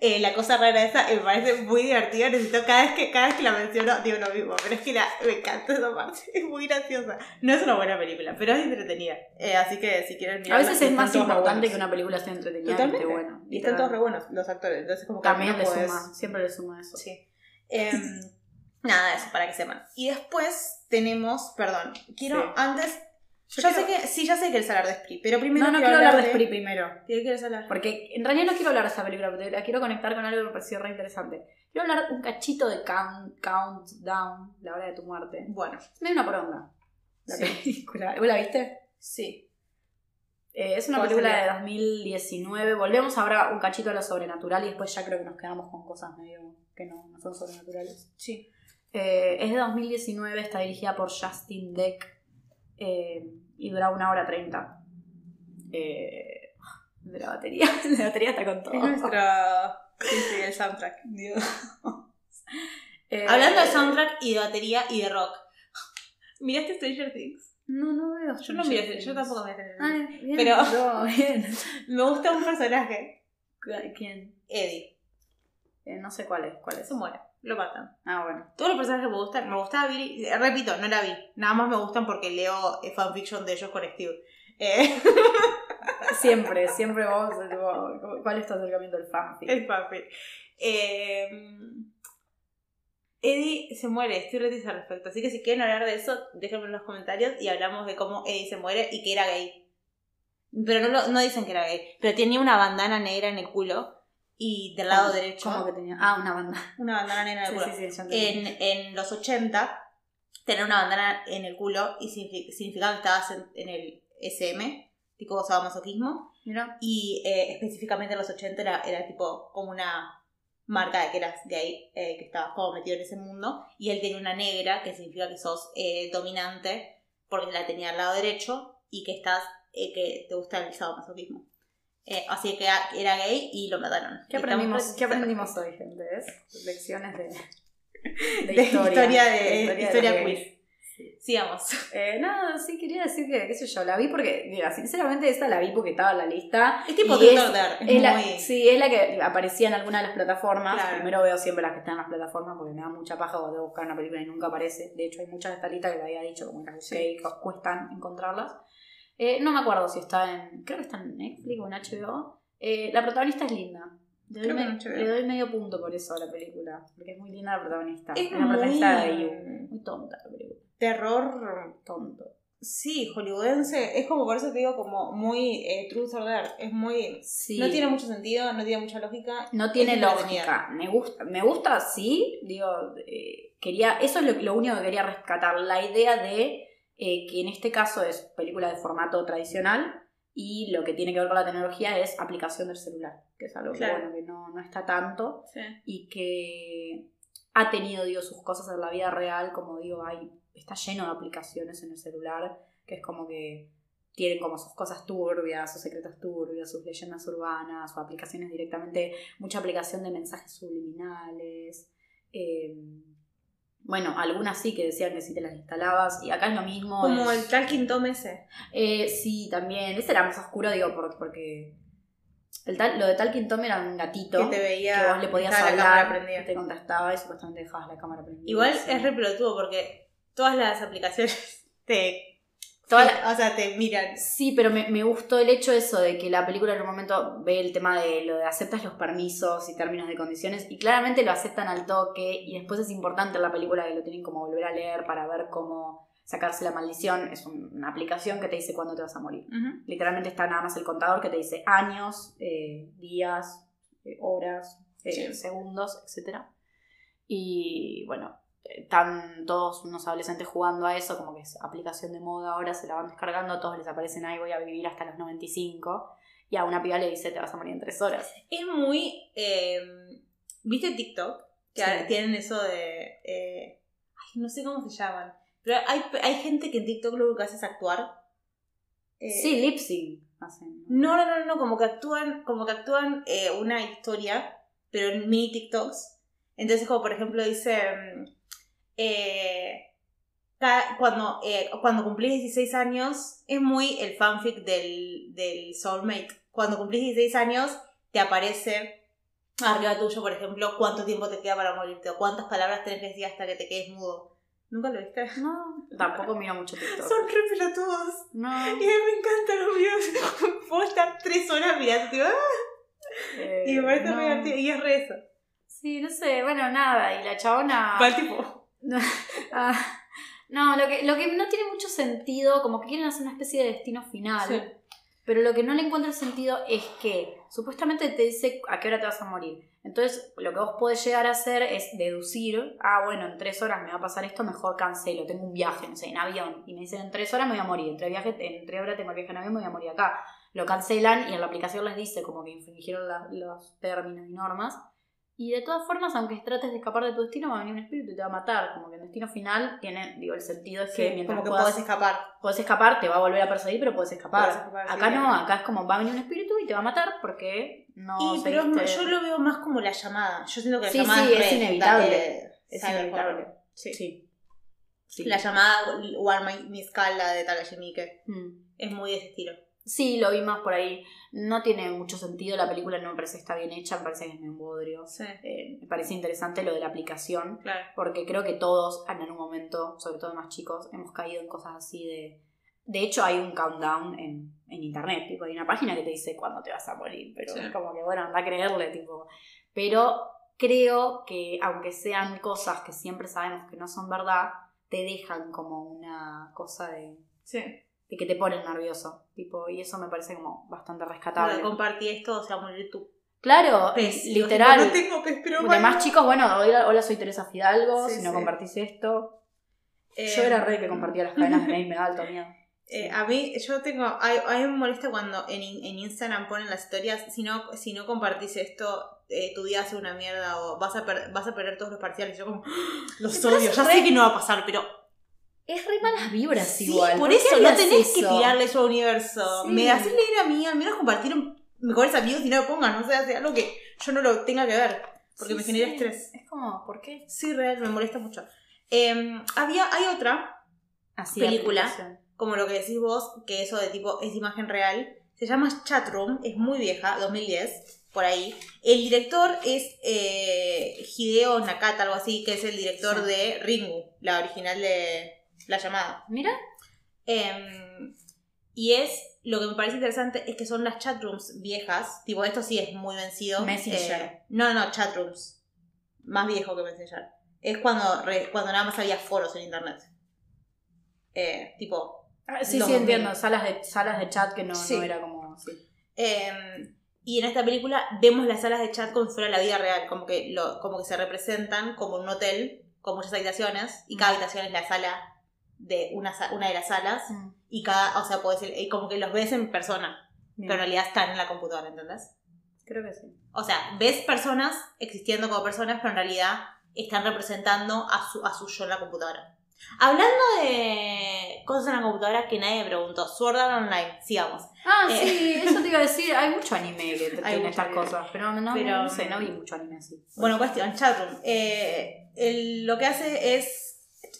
[SPEAKER 2] eh, la cosa rara esa me parece muy divertida. Necesito cada vez que, cada vez que la menciono digo lo mismo, pero es que la, me encanta esa parte, [laughs] es muy graciosa. No es una buena película, pero es entretenida. Eh, así que si quieren
[SPEAKER 3] A
[SPEAKER 2] mirarla,
[SPEAKER 3] veces
[SPEAKER 2] y
[SPEAKER 3] es más importante que una película esté entretenida
[SPEAKER 2] Totalmente.
[SPEAKER 3] buena.
[SPEAKER 2] Y están todos re buenos los actores, entonces como que
[SPEAKER 3] También le
[SPEAKER 2] podés-
[SPEAKER 3] suma, siempre le suma eso.
[SPEAKER 2] Sí. Em, [laughs] nada, eso para que sepan. Y después tenemos, perdón, quiero
[SPEAKER 3] Sí.
[SPEAKER 2] antes.
[SPEAKER 3] Yo
[SPEAKER 2] ya
[SPEAKER 3] quiero-
[SPEAKER 2] sé que, sí, ya sé que quieres hablar de Spree, pero primero
[SPEAKER 3] No, no
[SPEAKER 2] quiero
[SPEAKER 3] quiero hablar de
[SPEAKER 2] de
[SPEAKER 3] Spree primero.
[SPEAKER 2] ¿De qué quieres hablar?
[SPEAKER 3] Porque en realidad no quiero hablar de esta película, porque la quiero conectar con algo que me pareció re interesante. Quiero hablar un cachito de Count, Countdown, la hora de tu muerte.
[SPEAKER 2] Bueno,
[SPEAKER 3] Es medio una poronga. La
[SPEAKER 2] Sí.
[SPEAKER 3] película. ¿Vos la viste?
[SPEAKER 2] sí.
[SPEAKER 3] Eh, es una
[SPEAKER 2] ¿Cuál
[SPEAKER 3] película
[SPEAKER 2] sería?
[SPEAKER 3] de 2019. Volvemos ahora un cachito a lo sobrenatural y después ya creo que nos quedamos con cosas medio que no, no son sobrenaturales.
[SPEAKER 2] Sí.
[SPEAKER 3] Eh, es de 2019, está dirigida por Justin Deck eh, y dura una hora treinta. Eh, de la batería, [laughs] la batería está con todo.
[SPEAKER 2] Es nuestra. Sí, sí, el soundtrack.
[SPEAKER 3] Dios. Eh,
[SPEAKER 2] Hablando de soundtrack y de batería y de rock. ¿Miraste Stranger Things?
[SPEAKER 3] No, no veo.
[SPEAKER 2] Yo no miré, yo tampoco Things.
[SPEAKER 3] Ay, bien,
[SPEAKER 2] Pero-
[SPEAKER 3] no, bien. [laughs]
[SPEAKER 2] Me gusta un personaje,
[SPEAKER 3] ¿Quién?
[SPEAKER 2] Eddie.
[SPEAKER 3] Eh, no sé cuál es. ¿Cuál es?
[SPEAKER 2] Se muere, lo matan.
[SPEAKER 3] Ah, bueno.
[SPEAKER 2] Todos los personajes que me gustan, me gustaba Billy, eh, repito, no la vi, nada más me gustan porque leo eh, fanfiction de ellos con Steve. Eh, [laughs]
[SPEAKER 3] Siempre, siempre vamos. tipo, ¿Cuál es tu acercamiento al fanfic?
[SPEAKER 2] el fanfic. Eh, Eddie se muere, estoy reticente al respecto, así que si quieren hablar de eso, déjenme en los comentarios y hablamos de cómo Eddie se muere y que era gay. Pero no, lo- no dicen que era gay, pero tenía una bandana negra en el culo y del lado
[SPEAKER 3] ¿Cómo-
[SPEAKER 2] derecho
[SPEAKER 3] ¿Cómo que tenía? Ah, una banda.
[SPEAKER 2] una bandana negra en el culo.
[SPEAKER 3] sí, sí,
[SPEAKER 2] en, en los 80, tener una bandana en el culo y signifi- significaba que estabas en, en el SM, tipo sadomasoquismo,
[SPEAKER 3] Mira.
[SPEAKER 2] y eh, específicamente en los 80 era, era tipo como una marca de que eras gay, eh, que estabas como metido en ese mundo, y él tenía una negra, que significa que sos eh, dominante, porque la tenía al lado derecho, y que estás, eh, que te gusta el sadomasoquismo. Eh, así que era- gay y lo mataron.
[SPEAKER 3] ¿Qué aprendimos,
[SPEAKER 2] pre-
[SPEAKER 3] ¿Qué aprendimos hoy, gente? ¿Ves? Lecciones de, [laughs]
[SPEAKER 2] de historia, de,
[SPEAKER 3] de
[SPEAKER 2] historia,
[SPEAKER 3] los
[SPEAKER 2] quiz.
[SPEAKER 3] gays.
[SPEAKER 2] Sigamos.
[SPEAKER 3] Eh, nada, sí quería decir que, qué sé yo, la vi porque, mira, sinceramente esta la vi porque estaba en la lista.
[SPEAKER 2] Es tipo Truth
[SPEAKER 3] es-
[SPEAKER 2] or Dare, es
[SPEAKER 3] Es la-
[SPEAKER 2] muy...
[SPEAKER 3] sí, es la que aparecía en alguna de las plataformas.
[SPEAKER 2] Claro.
[SPEAKER 3] Primero veo siempre las que están en las plataformas porque me da mucha paja de buscar una película y nunca aparece. De hecho, hay muchas de esta lista que te había dicho, como que cu- cuestan encontrarlas. Eh, no me acuerdo si está en. Creo que está en Netflix o en HBO. Eh, la protagonista es linda. Le doy, me- le medio punto por eso a la película. Porque es muy linda la protagonista.
[SPEAKER 2] Es
[SPEAKER 3] una protagonista de
[SPEAKER 2] muy-
[SPEAKER 3] IU. Muy tonta la película.
[SPEAKER 2] Terror,
[SPEAKER 3] Tonto.
[SPEAKER 2] sí, hollywoodense. Es como, por eso te digo, como muy eh, Truth or Dare. Es muy...
[SPEAKER 3] Sí.
[SPEAKER 2] No tiene mucho sentido, no tiene mucha lógica.
[SPEAKER 3] No tiene lógica. Me gusta, me gusta, sí. Digo, eh, quería, eso es lo, lo único que quería rescatar. La idea de eh, que en este caso es película de formato tradicional Y lo que tiene que ver con la tecnología es aplicación del celular, que es algo que, bueno, que no, no está tanto
[SPEAKER 2] Sí.
[SPEAKER 3] y que ha tenido, digo, sus cosas en la vida real, como digo, hay, está lleno de aplicaciones en el celular, que es como que tienen como sus cosas turbias, sus secretos turbios, sus leyendas urbanas, o aplicaciones directamente, mucha aplicación de mensajes subliminales. eh, bueno, algunas sí que decían que si te las instalabas, y acá es lo mismo.
[SPEAKER 2] Como
[SPEAKER 3] es-
[SPEAKER 2] el Talking Tom ese.
[SPEAKER 3] eh, sí, también. Ese era más oscuro, digo, por- porque. El tal, lo de Talking Tom era un gatito
[SPEAKER 2] Que te veía.
[SPEAKER 3] que vos le podías hablar,
[SPEAKER 2] prendida.
[SPEAKER 3] te contestaba y supuestamente dejabas la cámara prendida.
[SPEAKER 2] Igual
[SPEAKER 3] Sí.
[SPEAKER 2] es re pelotudo porque todas las aplicaciones [laughs] te.
[SPEAKER 3] Toda la-
[SPEAKER 2] O sea, te miran.
[SPEAKER 3] Sí, pero me, me gustó el hecho eso de que la película en un momento ve el tema de lo de aceptas los permisos y términos de condiciones y claramente lo aceptan al toque y después es importante en la película que lo tienen como volver a leer para ver cómo sacarse la maldición. Es un- una aplicación que te dice cuándo te vas a morir. Literalmente está nada más el contador que te dice años, eh, días, eh, horas, eh,
[SPEAKER 2] Sí.
[SPEAKER 3] segundos, etc. Y bueno, están todos unos adolescentes jugando a eso, como que es aplicación de moda ahora, se la van descargando, a todos les aparecen ahí, voy a vivir hasta los 95. Y a una piba le dice, te vas a morir en tres horas.
[SPEAKER 2] Es muy. eh, ¿Viste TikTok? Que
[SPEAKER 3] Sí.
[SPEAKER 2] tienen eso de. eh, ay, no sé cómo se llaman. Pero hay, hay gente que en TikTok lo que hace es actuar. Eh,
[SPEAKER 3] sí, lip sync.
[SPEAKER 2] No, no, no, no, como que actúan, como que actúan una historia, pero en mini TikToks. Entonces, como por ejemplo dice, mm, eh, ca- cuando, eh, cuando cumplís 16 años, es muy el fanfic del, del soulmate. Cuando cumplís 16 años, te aparece arriba tuyo, por ejemplo, cuánto tiempo te queda para morirte o cuántas palabras tenés que decir hasta que te quedes mudo. ¿Nunca lo viste?
[SPEAKER 3] No, tampoco miro mucho TikTok.
[SPEAKER 2] Son re pelotudos.
[SPEAKER 3] No. [laughs]
[SPEAKER 2] Y a mí me encantan los [laughs] videos. Puedo estar tres horas mirando, tipo, ¡ah!
[SPEAKER 3] eh,
[SPEAKER 2] Y me parece
[SPEAKER 3] no.
[SPEAKER 2] muy divertido. Y es re eso.
[SPEAKER 3] Sí, no sé, bueno, nada. Y la chabona.
[SPEAKER 2] Va tipo. [laughs]
[SPEAKER 3] Ah, no, lo que, lo que no tiene mucho sentido, como que quieren hacer una especie de destino final.
[SPEAKER 2] Sí.
[SPEAKER 3] Pero lo que no le encuentra sentido es que supuestamente te dice a qué hora te vas a morir. Entonces, lo que vos podés llegar a hacer es deducir, ah, bueno, en tres horas me va a pasar esto, mejor cancelo, tengo un viaje, no sé, en avión. Y me dicen, en tres horas me voy a morir, en tres, viaje, en tres horas tengo el viaje en avión, me voy a morir acá. Lo cancelan y en la aplicación les dice como que infringieron la- los términos y normas. Y de todas formas, aunque trates de escapar de tu destino, va a venir un espíritu y te va a matar. Como que el destino final tiene, digo, el sentido es que mientras
[SPEAKER 2] como que
[SPEAKER 3] puedas,
[SPEAKER 2] podés escapar.
[SPEAKER 3] podés escapar, te va a volver a perseguir, pero puedes escapar.
[SPEAKER 2] Sí,
[SPEAKER 3] acá no, acá es como va a venir un espíritu y te va a matar porque no
[SPEAKER 2] y, pero yo lo veo más como la llamada. Yo siento que la
[SPEAKER 3] Sí,
[SPEAKER 2] llamada
[SPEAKER 3] sí,
[SPEAKER 2] re-
[SPEAKER 3] es inevitable. Es inevitable.
[SPEAKER 2] Sí.
[SPEAKER 3] Sí. Sí.
[SPEAKER 2] La llamada War My Scala de Takashi Miike.
[SPEAKER 3] Mm.
[SPEAKER 2] Es muy de ese estilo.
[SPEAKER 3] Sí, lo vi más por ahí. No tiene mucho sentido, la película no me parece que está bien hecha, me parece que es un bodrio.
[SPEAKER 2] Sí.
[SPEAKER 3] Eh, me parece interesante lo de la aplicación,
[SPEAKER 2] Claro.
[SPEAKER 3] porque creo que todos en algún momento, sobre todo más chicos, hemos caído en cosas así de... De hecho, hay un countdown en, en internet, tipo, hay una página que te dice cuándo te vas a morir, pero
[SPEAKER 2] Sí.
[SPEAKER 3] es como que, bueno, anda a creerle, tipo. Pero creo que, aunque sean cosas que siempre sabemos que no son verdad, te dejan como una cosa de,
[SPEAKER 2] Sí.
[SPEAKER 3] De que te ponen nervioso, tipo, y eso me parece como bastante rescatable.
[SPEAKER 2] compartí esto, o sea, morir tu
[SPEAKER 3] Claro,
[SPEAKER 2] pez.
[SPEAKER 3] literal.
[SPEAKER 2] No tengo pez, pero
[SPEAKER 3] De
[SPEAKER 2] bueno.
[SPEAKER 3] más chicos, bueno, hola, hola, soy Teresa Fidalgo,
[SPEAKER 2] Sí,
[SPEAKER 3] si no
[SPEAKER 2] sí.
[SPEAKER 3] compartís esto.
[SPEAKER 2] Eh,
[SPEAKER 3] Yo era re que compartía las cadenas de me da alto miedo. [laughs]
[SPEAKER 2] Eh, a mí, yo tengo. A, mí me molesta cuando en, en Instagram ponen las historias. Si no, si no compartís esto, eh, tu día hace una mierda o vas a, per- vas a perder todos los parciales. Yo, como. [gasps] Los odio. Ya
[SPEAKER 3] re-
[SPEAKER 2] sé que no va a pasar, pero.
[SPEAKER 3] Es re malas vibras
[SPEAKER 2] Sí,
[SPEAKER 3] igual.
[SPEAKER 2] por eso no tenés que tirarle eso al universo.
[SPEAKER 3] Sí.
[SPEAKER 2] Me haces leer a mí, al menos compartir mejores amigos y no lo pongan. No sé, hace algo que yo no lo tenga que ver. Porque
[SPEAKER 3] Sí,
[SPEAKER 2] me genera estrés.
[SPEAKER 3] Es como, ¿por qué?
[SPEAKER 2] Sí, real, me molesta mucho. Eh, había, hay otra
[SPEAKER 3] Así
[SPEAKER 2] Película. como lo que decís vos, que eso de tipo es imagen real, se llama Chatroom, es muy vieja, 2010, por ahí. El director es eh, Hideo Nakata, algo así, que es el director
[SPEAKER 3] Sí.
[SPEAKER 2] de Ringu, la original de La Llamada.
[SPEAKER 3] Mira,
[SPEAKER 2] Em, y es, lo que me parece interesante es que son las chatrooms viejas, tipo esto sí es muy vencido.
[SPEAKER 3] Messenger.
[SPEAKER 2] Eh, no, no, chatrooms. Más viejo que Messenger. Es cuando, re- cuando nada más había foros en internet. Eh, tipo,
[SPEAKER 3] Ah, sí, sí,
[SPEAKER 2] 2000.
[SPEAKER 3] entiendo. Salas de, salas de chat que no,
[SPEAKER 2] Sí.
[SPEAKER 3] no era como. Sí.
[SPEAKER 2] Eh, y en esta película vemos las salas de chat como si fuera la vida real, como que, lo, como que se representan como un hotel con muchas habitaciones y cada
[SPEAKER 3] Mm.
[SPEAKER 2] habitación es la sala de una, una de las salas
[SPEAKER 3] Mm.
[SPEAKER 2] y cada, o sea, puedes, y como que los ves en persona.
[SPEAKER 3] Bien.
[SPEAKER 2] pero en realidad están en la computadora, ¿entendés?
[SPEAKER 3] Creo que sí.
[SPEAKER 2] O sea, ves personas existiendo como personas, pero en realidad están representando a su, a su yo en la computadora. Hablando de cosas en la computadora que nadie preguntó, Sword Art Online, sigamos.
[SPEAKER 3] Ah,
[SPEAKER 2] Eh.
[SPEAKER 3] sí, eso te iba a decir. Hay mucho anime que [laughs]
[SPEAKER 2] Hay
[SPEAKER 3] tiene estas
[SPEAKER 2] anime.
[SPEAKER 3] cosas, pero no,
[SPEAKER 2] Pero-
[SPEAKER 3] no sé, no vi mucho anime así.
[SPEAKER 2] Bueno, cuestión, chatroom. Eh, el- lo que hace es.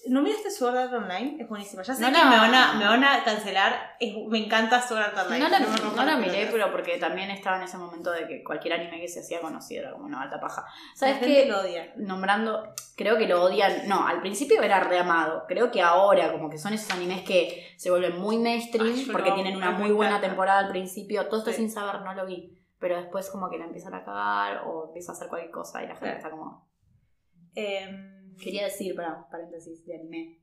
[SPEAKER 2] ¿No miraste Sword Art Online? Es buenísima. Ya sé
[SPEAKER 3] No
[SPEAKER 2] que
[SPEAKER 3] la-
[SPEAKER 2] me, van a, me van a cancelar. Es- me encanta Sword Art Online.
[SPEAKER 3] No la, no
[SPEAKER 2] rompan
[SPEAKER 3] la miré, pero porque también estaba en ese momento de que cualquier anime que se hacía conocido era como una alta paja. ¿Sabes qué?
[SPEAKER 2] lo odia.
[SPEAKER 3] Nombrando, creo que lo odian. No, al principio era reamado. Creo que ahora, como que son esos animes que se vuelven muy mainstream
[SPEAKER 2] Ay,
[SPEAKER 3] porque tienen una muy buena
[SPEAKER 2] encanta.
[SPEAKER 3] temporada al principio. Todo esto
[SPEAKER 2] Sí.
[SPEAKER 3] sin saber, no lo vi. Pero después, como que la empiezan a cagar o empieza a hacer cualquier cosa y la gente
[SPEAKER 2] Sí.
[SPEAKER 3] está como.
[SPEAKER 2] Em,
[SPEAKER 3] Quería decir, para paréntesis de anime,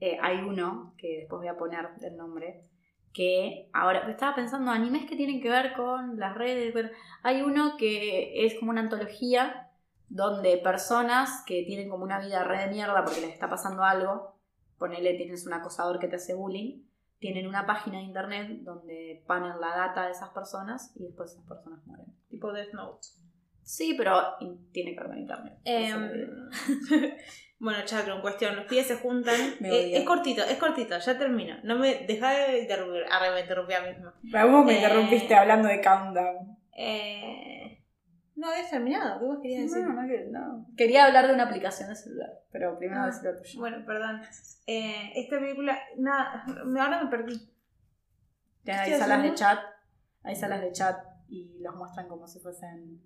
[SPEAKER 3] eh, hay uno que después voy a poner el nombre, que ahora estaba pensando animes que tienen que ver con las redes. hay uno que es como una antología donde personas que tienen como una vida re de mierda porque les está pasando algo, ponele tienes un acosador que te hace bullying, tienen una página de internet donde ponen la data de esas personas y después esas personas mueren.
[SPEAKER 2] tipo Death Note.
[SPEAKER 3] Sí, pero tiene que ver con internet. Diré. [laughs]
[SPEAKER 2] bueno, chatroom, cuestión. Los pies se juntan. [laughs] Eh, es cortito, es cortito, ya termino. No me. Deja de interrumpir. Arre, me interrumpí a mí misma.
[SPEAKER 3] Vos
[SPEAKER 2] me interrumpiste
[SPEAKER 3] hablando de Countdown.
[SPEAKER 2] Eh, no habías terminado. ¿Qué vos querías decir?
[SPEAKER 3] No, no, que- no. Quería hablar de una aplicación de celular, pero primero
[SPEAKER 2] Ah,
[SPEAKER 3] decir lo tuyo.
[SPEAKER 2] Bueno, perdón. Eh, esta película. Nada, ahora me perdí.
[SPEAKER 3] Tienen- hay salas de chat, hay salas de chat y los muestran como si fuesen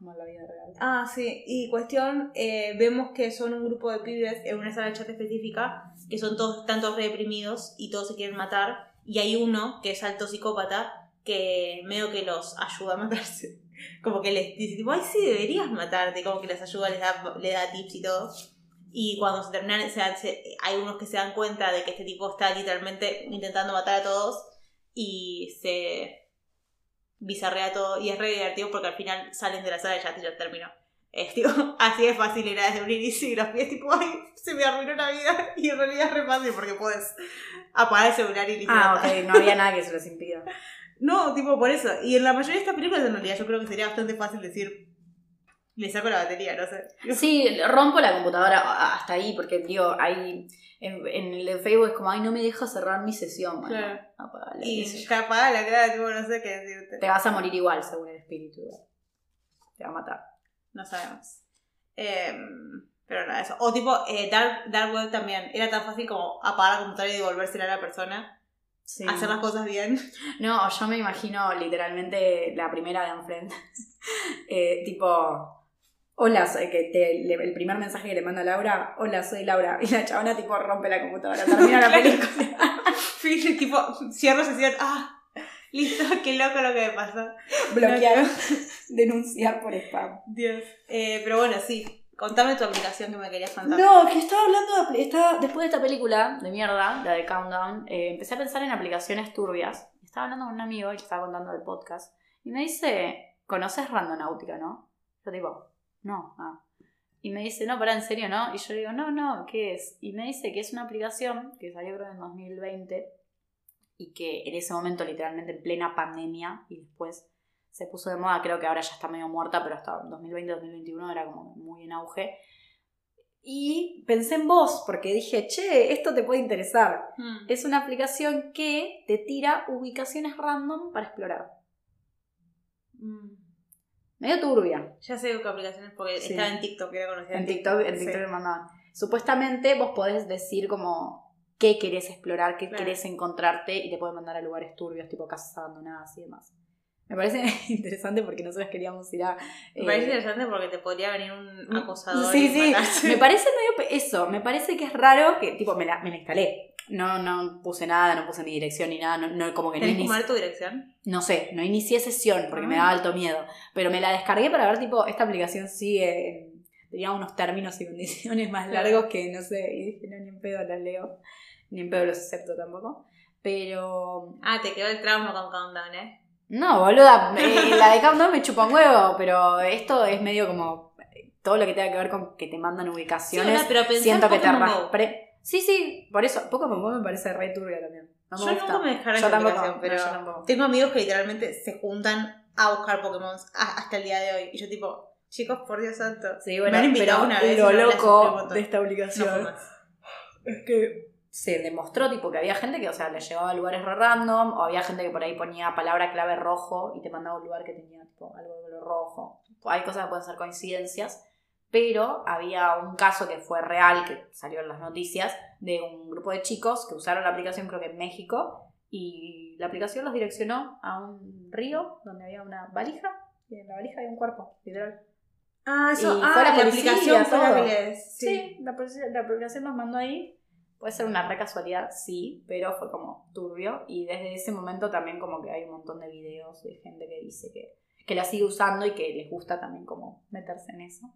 [SPEAKER 3] como en la vida real.
[SPEAKER 2] Ah, sí. Y cuestión, eh, vemos que son un grupo de pibes en una sala de chat específica, que son todos, están todos reprimidos y todos se quieren matar. Y hay uno que es alto psicópata que medio que los ayuda a matarse. [laughs] Como que les dice, tipo, ay, sí, deberías matarte. Como que les ayuda, les da, les da tips y todo. Y cuando se terminan, se hay unos que se dan cuenta de que este tipo está literalmente intentando matar a todos y se bizarrea todo y es re divertido porque al final salen de la sala y ya, ya terminó. Es tipo, [laughs] así de fácil era desde un inicio y los pies tipo, ay, se me arruinó la vida [laughs] y en realidad es re fácil porque puedes apagar el celular y listo.
[SPEAKER 3] Ah, ok, no había nada que se los impida. [laughs]
[SPEAKER 2] No, tipo por eso. Y en la mayoría de estas películas en realidad yo creo que sería bastante fácil decir, le saco la batería, no sé.
[SPEAKER 3] Sí, rompo la computadora hasta ahí, porque digo, hay. En, en el de Facebook es como, ay, no me deja cerrar mi sesión. Bueno,
[SPEAKER 2] Claro.
[SPEAKER 3] apagala,
[SPEAKER 2] Y
[SPEAKER 3] qué sé yo.
[SPEAKER 2] ya apaga la cara, tipo, no sé qué decirte.
[SPEAKER 3] Te vas a morir igual, según el espíritu. Te va a matar.
[SPEAKER 2] No sabemos. Em, pero nada, eso. O tipo, eh, Dark, Dark Web también. Era tan fácil como apagar la computadora y devolvérsela a la persona.
[SPEAKER 3] Sí.
[SPEAKER 2] Hacer las cosas bien. [laughs]
[SPEAKER 3] No, yo me imagino literalmente la primera de Unfriend. [laughs] Eh, tipo, hola, soy que te- le- el primer mensaje que le manda Laura, hola, soy Laura. [laughs] Y la chabona tipo rompe la computadora, termina la [laughs] película. [laughs]
[SPEAKER 2] Fin, tipo, cierro sesión. Ah, listo, qué loco lo que me pasó.
[SPEAKER 3] Bloquear, denunciar por spam.
[SPEAKER 2] Dios. Eh, pero bueno, sí. Contame tu aplicación que me querías contar.
[SPEAKER 3] No, que estaba hablando de, estaba, después de esta película de mierda, la de Countdown, eh, empecé a pensar en aplicaciones turbias. Estaba hablando con un amigo y le estaba contando del podcast. Y me dice, ¿conoces Randonáutica, no? Yo digo, no, ah. Y me dice, no, pará, en serio, ¿no? Y yo digo, no, no, ¿qué es? Y me dice que es una aplicación que salió creo en 2020 y que en ese momento, literalmente en plena pandemia, y después se puso de moda, creo que ahora ya está medio muerta, pero hasta 2020-2021 era como muy en auge. Y pensé en vos, porque dije, che, esto te puede interesar.
[SPEAKER 2] Hmm.
[SPEAKER 3] Es una aplicación que te tira ubicaciones random para explorar.
[SPEAKER 2] Mm.
[SPEAKER 3] Medio turbia.
[SPEAKER 2] Ya sé qué aplicaciones porque
[SPEAKER 3] Sí.
[SPEAKER 2] estaba en TikTok, era conocida
[SPEAKER 3] En TikTok, en
[SPEAKER 2] Sí.
[SPEAKER 3] TikTok me mandaban. Supuestamente vos podés decir como qué querés explorar, qué
[SPEAKER 2] Claro.
[SPEAKER 3] querés encontrarte y te pueden mandar a lugares turbios, tipo casas abandonadas y demás. Me parece [laughs] interesante porque nosotros queríamos ir a...
[SPEAKER 2] Me
[SPEAKER 3] eh,
[SPEAKER 2] parece interesante porque te podría venir un acosador.
[SPEAKER 3] Sí,
[SPEAKER 2] y
[SPEAKER 3] sí. Me parece medio eso. Me parece que es raro que, tipo, me la, me la instalé. No, no puse nada, no puse mi dirección ni nada. No, no- como que no,
[SPEAKER 2] ¿Tenés que poner tu dirección?
[SPEAKER 3] no sé, no inicié sesión porque me
[SPEAKER 2] Ah.
[SPEAKER 3] daba alto miedo. Pero me la descargué para ver, tipo, esta aplicación sigue. en- Tenía unos términos y condiciones más largos que no sé. Y dije, no, ni en pedo las leo. Ni en pedo los acepto tampoco. Pero.
[SPEAKER 2] Ah, te quedó el trauma con Countdown, ¿eh?
[SPEAKER 3] No, boluda, eh, la de Countdown me chupa un huevo, pero esto es medio como eh, todo lo que tenga que ver con que te mandan ubicaciones.
[SPEAKER 2] Sí, pero
[SPEAKER 3] siento
[SPEAKER 2] en
[SPEAKER 3] que te raspre. Sí, sí, por eso, Pokémon Go me parece re turbia también. No me
[SPEAKER 2] yo
[SPEAKER 3] gusta.
[SPEAKER 2] nunca me la
[SPEAKER 3] tampoco,
[SPEAKER 2] aplicación,
[SPEAKER 3] no,
[SPEAKER 2] pero
[SPEAKER 3] yo tampoco.
[SPEAKER 2] tengo amigos que literalmente se juntan a buscar Pokémon a- hasta el día de hoy. Y yo tipo, chicos, por Dios santo.
[SPEAKER 3] Sí,
[SPEAKER 2] Me
[SPEAKER 3] bueno,
[SPEAKER 2] han invitado
[SPEAKER 3] pero
[SPEAKER 2] una vez
[SPEAKER 3] lo loco de esta
[SPEAKER 2] No más.
[SPEAKER 3] es que se demostró tipo que había gente que, o sea, le llegaba a lugares re random, o había gente que por ahí ponía palabra clave rojo y te mandaba a un lugar que tenía tipo algo de color rojo. Hay cosas que pueden ser coincidencias, pero había un caso que fue real, que salió en las noticias, de un grupo de chicos que usaron la aplicación creo que en México, y la aplicación los direccionó a un río donde había una valija, y en la valija había un cuerpo, literal.
[SPEAKER 2] Ah, eso,
[SPEAKER 3] Y
[SPEAKER 2] ah,
[SPEAKER 3] fue la
[SPEAKER 2] aplicación fue la
[SPEAKER 3] todo.
[SPEAKER 2] que les...
[SPEAKER 3] Sí, la, la aplicación nos mandó ahí. Puede ser una re casualidad, sí, pero fue como turbio. Y desde ese momento también como que hay un montón de videos de gente que dice que, que la sigue usando y que les gusta también como meterse en eso.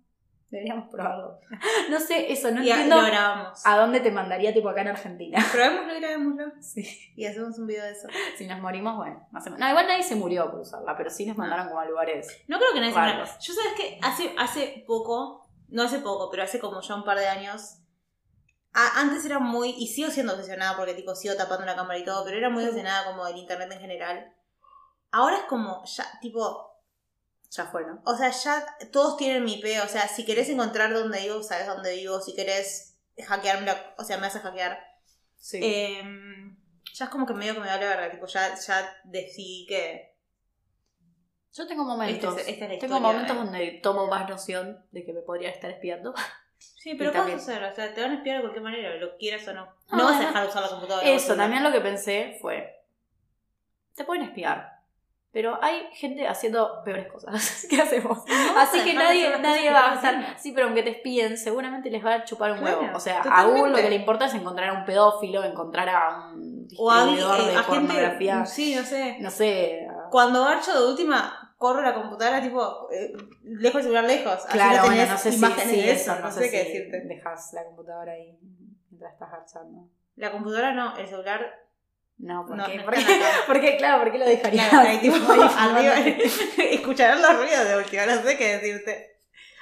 [SPEAKER 3] Deberíamos probarlo. [laughs] No sé, eso, no
[SPEAKER 2] Y
[SPEAKER 3] entiendo
[SPEAKER 2] lo grabamos.
[SPEAKER 3] a dónde te mandaría tipo acá en Argentina. [laughs]
[SPEAKER 2] Probémoslo y grabémoslo.
[SPEAKER 3] Sí.
[SPEAKER 2] Y hacemos un video de eso.
[SPEAKER 3] Si nos morimos, bueno, no, igual nadie se murió por usarla, pero sí nos mandaron como a lugares.
[SPEAKER 2] No creo que nadie se muera. Yo sabes que hace, hace poco, no hace poco, pero hace como ya un par de años, a- antes era muy, y sigo siendo obsesionada porque tipo sigo tapando la cámara y todo, pero era muy obsesionada como del internet en general. Ahora es como, ya, tipo,
[SPEAKER 3] Ya fue, ¿no?
[SPEAKER 2] o sea, ya todos tienen mi IP, o sea, si querés encontrar dónde vivo, sabes dónde vivo, si querés hackearme, o sea, me haces hackear.
[SPEAKER 3] Sí.
[SPEAKER 2] Em, ya es como que medio que me da la verga, tipo, ya, ya decidí que...
[SPEAKER 3] Yo tengo momentos.
[SPEAKER 2] Esta es- esta es la
[SPEAKER 3] tengo
[SPEAKER 2] historia,
[SPEAKER 3] momentos
[SPEAKER 2] ¿eh?
[SPEAKER 3] donde tomo más noción de que me podría estar espiando.
[SPEAKER 2] Sí, [laughs] pero
[SPEAKER 3] Y
[SPEAKER 2] ¿qué vas a
[SPEAKER 3] también-
[SPEAKER 2] hacer? O sea, te van a espiar de cualquier manera, lo quieras o no.
[SPEAKER 3] Ah,
[SPEAKER 2] No vas a dejar de usar la computadora.
[SPEAKER 3] Eso, también lo que pensé fue, te pueden espiar, pero hay gente haciendo peores cosas. ¿Qué hacemos?
[SPEAKER 2] No a
[SPEAKER 3] Así que nadie, nadie va a estar, sí, pero aunque te espíen, seguramente les va a chupar un
[SPEAKER 2] Claro,
[SPEAKER 3] huevo. O sea, a
[SPEAKER 2] totalmente.
[SPEAKER 3] Google lo que le importa es encontrar a un pedófilo, encontrar a un
[SPEAKER 2] O a,
[SPEAKER 3] distribuidor
[SPEAKER 2] eh,
[SPEAKER 3] de
[SPEAKER 2] a gente...
[SPEAKER 3] pornografía,
[SPEAKER 2] Sí, no sé.
[SPEAKER 3] no sé. a-
[SPEAKER 2] Cuando marcho de última, corro la computadora tipo, eh, dejo el celular lejos.
[SPEAKER 3] Claro,
[SPEAKER 2] no
[SPEAKER 3] bueno, no sé si, sí,
[SPEAKER 2] de
[SPEAKER 3] eso, no, sé,
[SPEAKER 2] qué
[SPEAKER 3] si
[SPEAKER 2] decirte.
[SPEAKER 3] dejas la computadora ahí mientras estás garchando.
[SPEAKER 2] La computadora no, el celular...
[SPEAKER 3] No, ¿por
[SPEAKER 2] No,
[SPEAKER 3] qué?
[SPEAKER 2] no
[SPEAKER 3] Porque,
[SPEAKER 2] cama. [laughs]
[SPEAKER 3] porque, claro, ¿por qué lo dejarías?
[SPEAKER 2] Claro, [laughs] ahí tipo,
[SPEAKER 3] Ahí [laughs]
[SPEAKER 2] escucharán los ruidos de última, no sé qué decirte.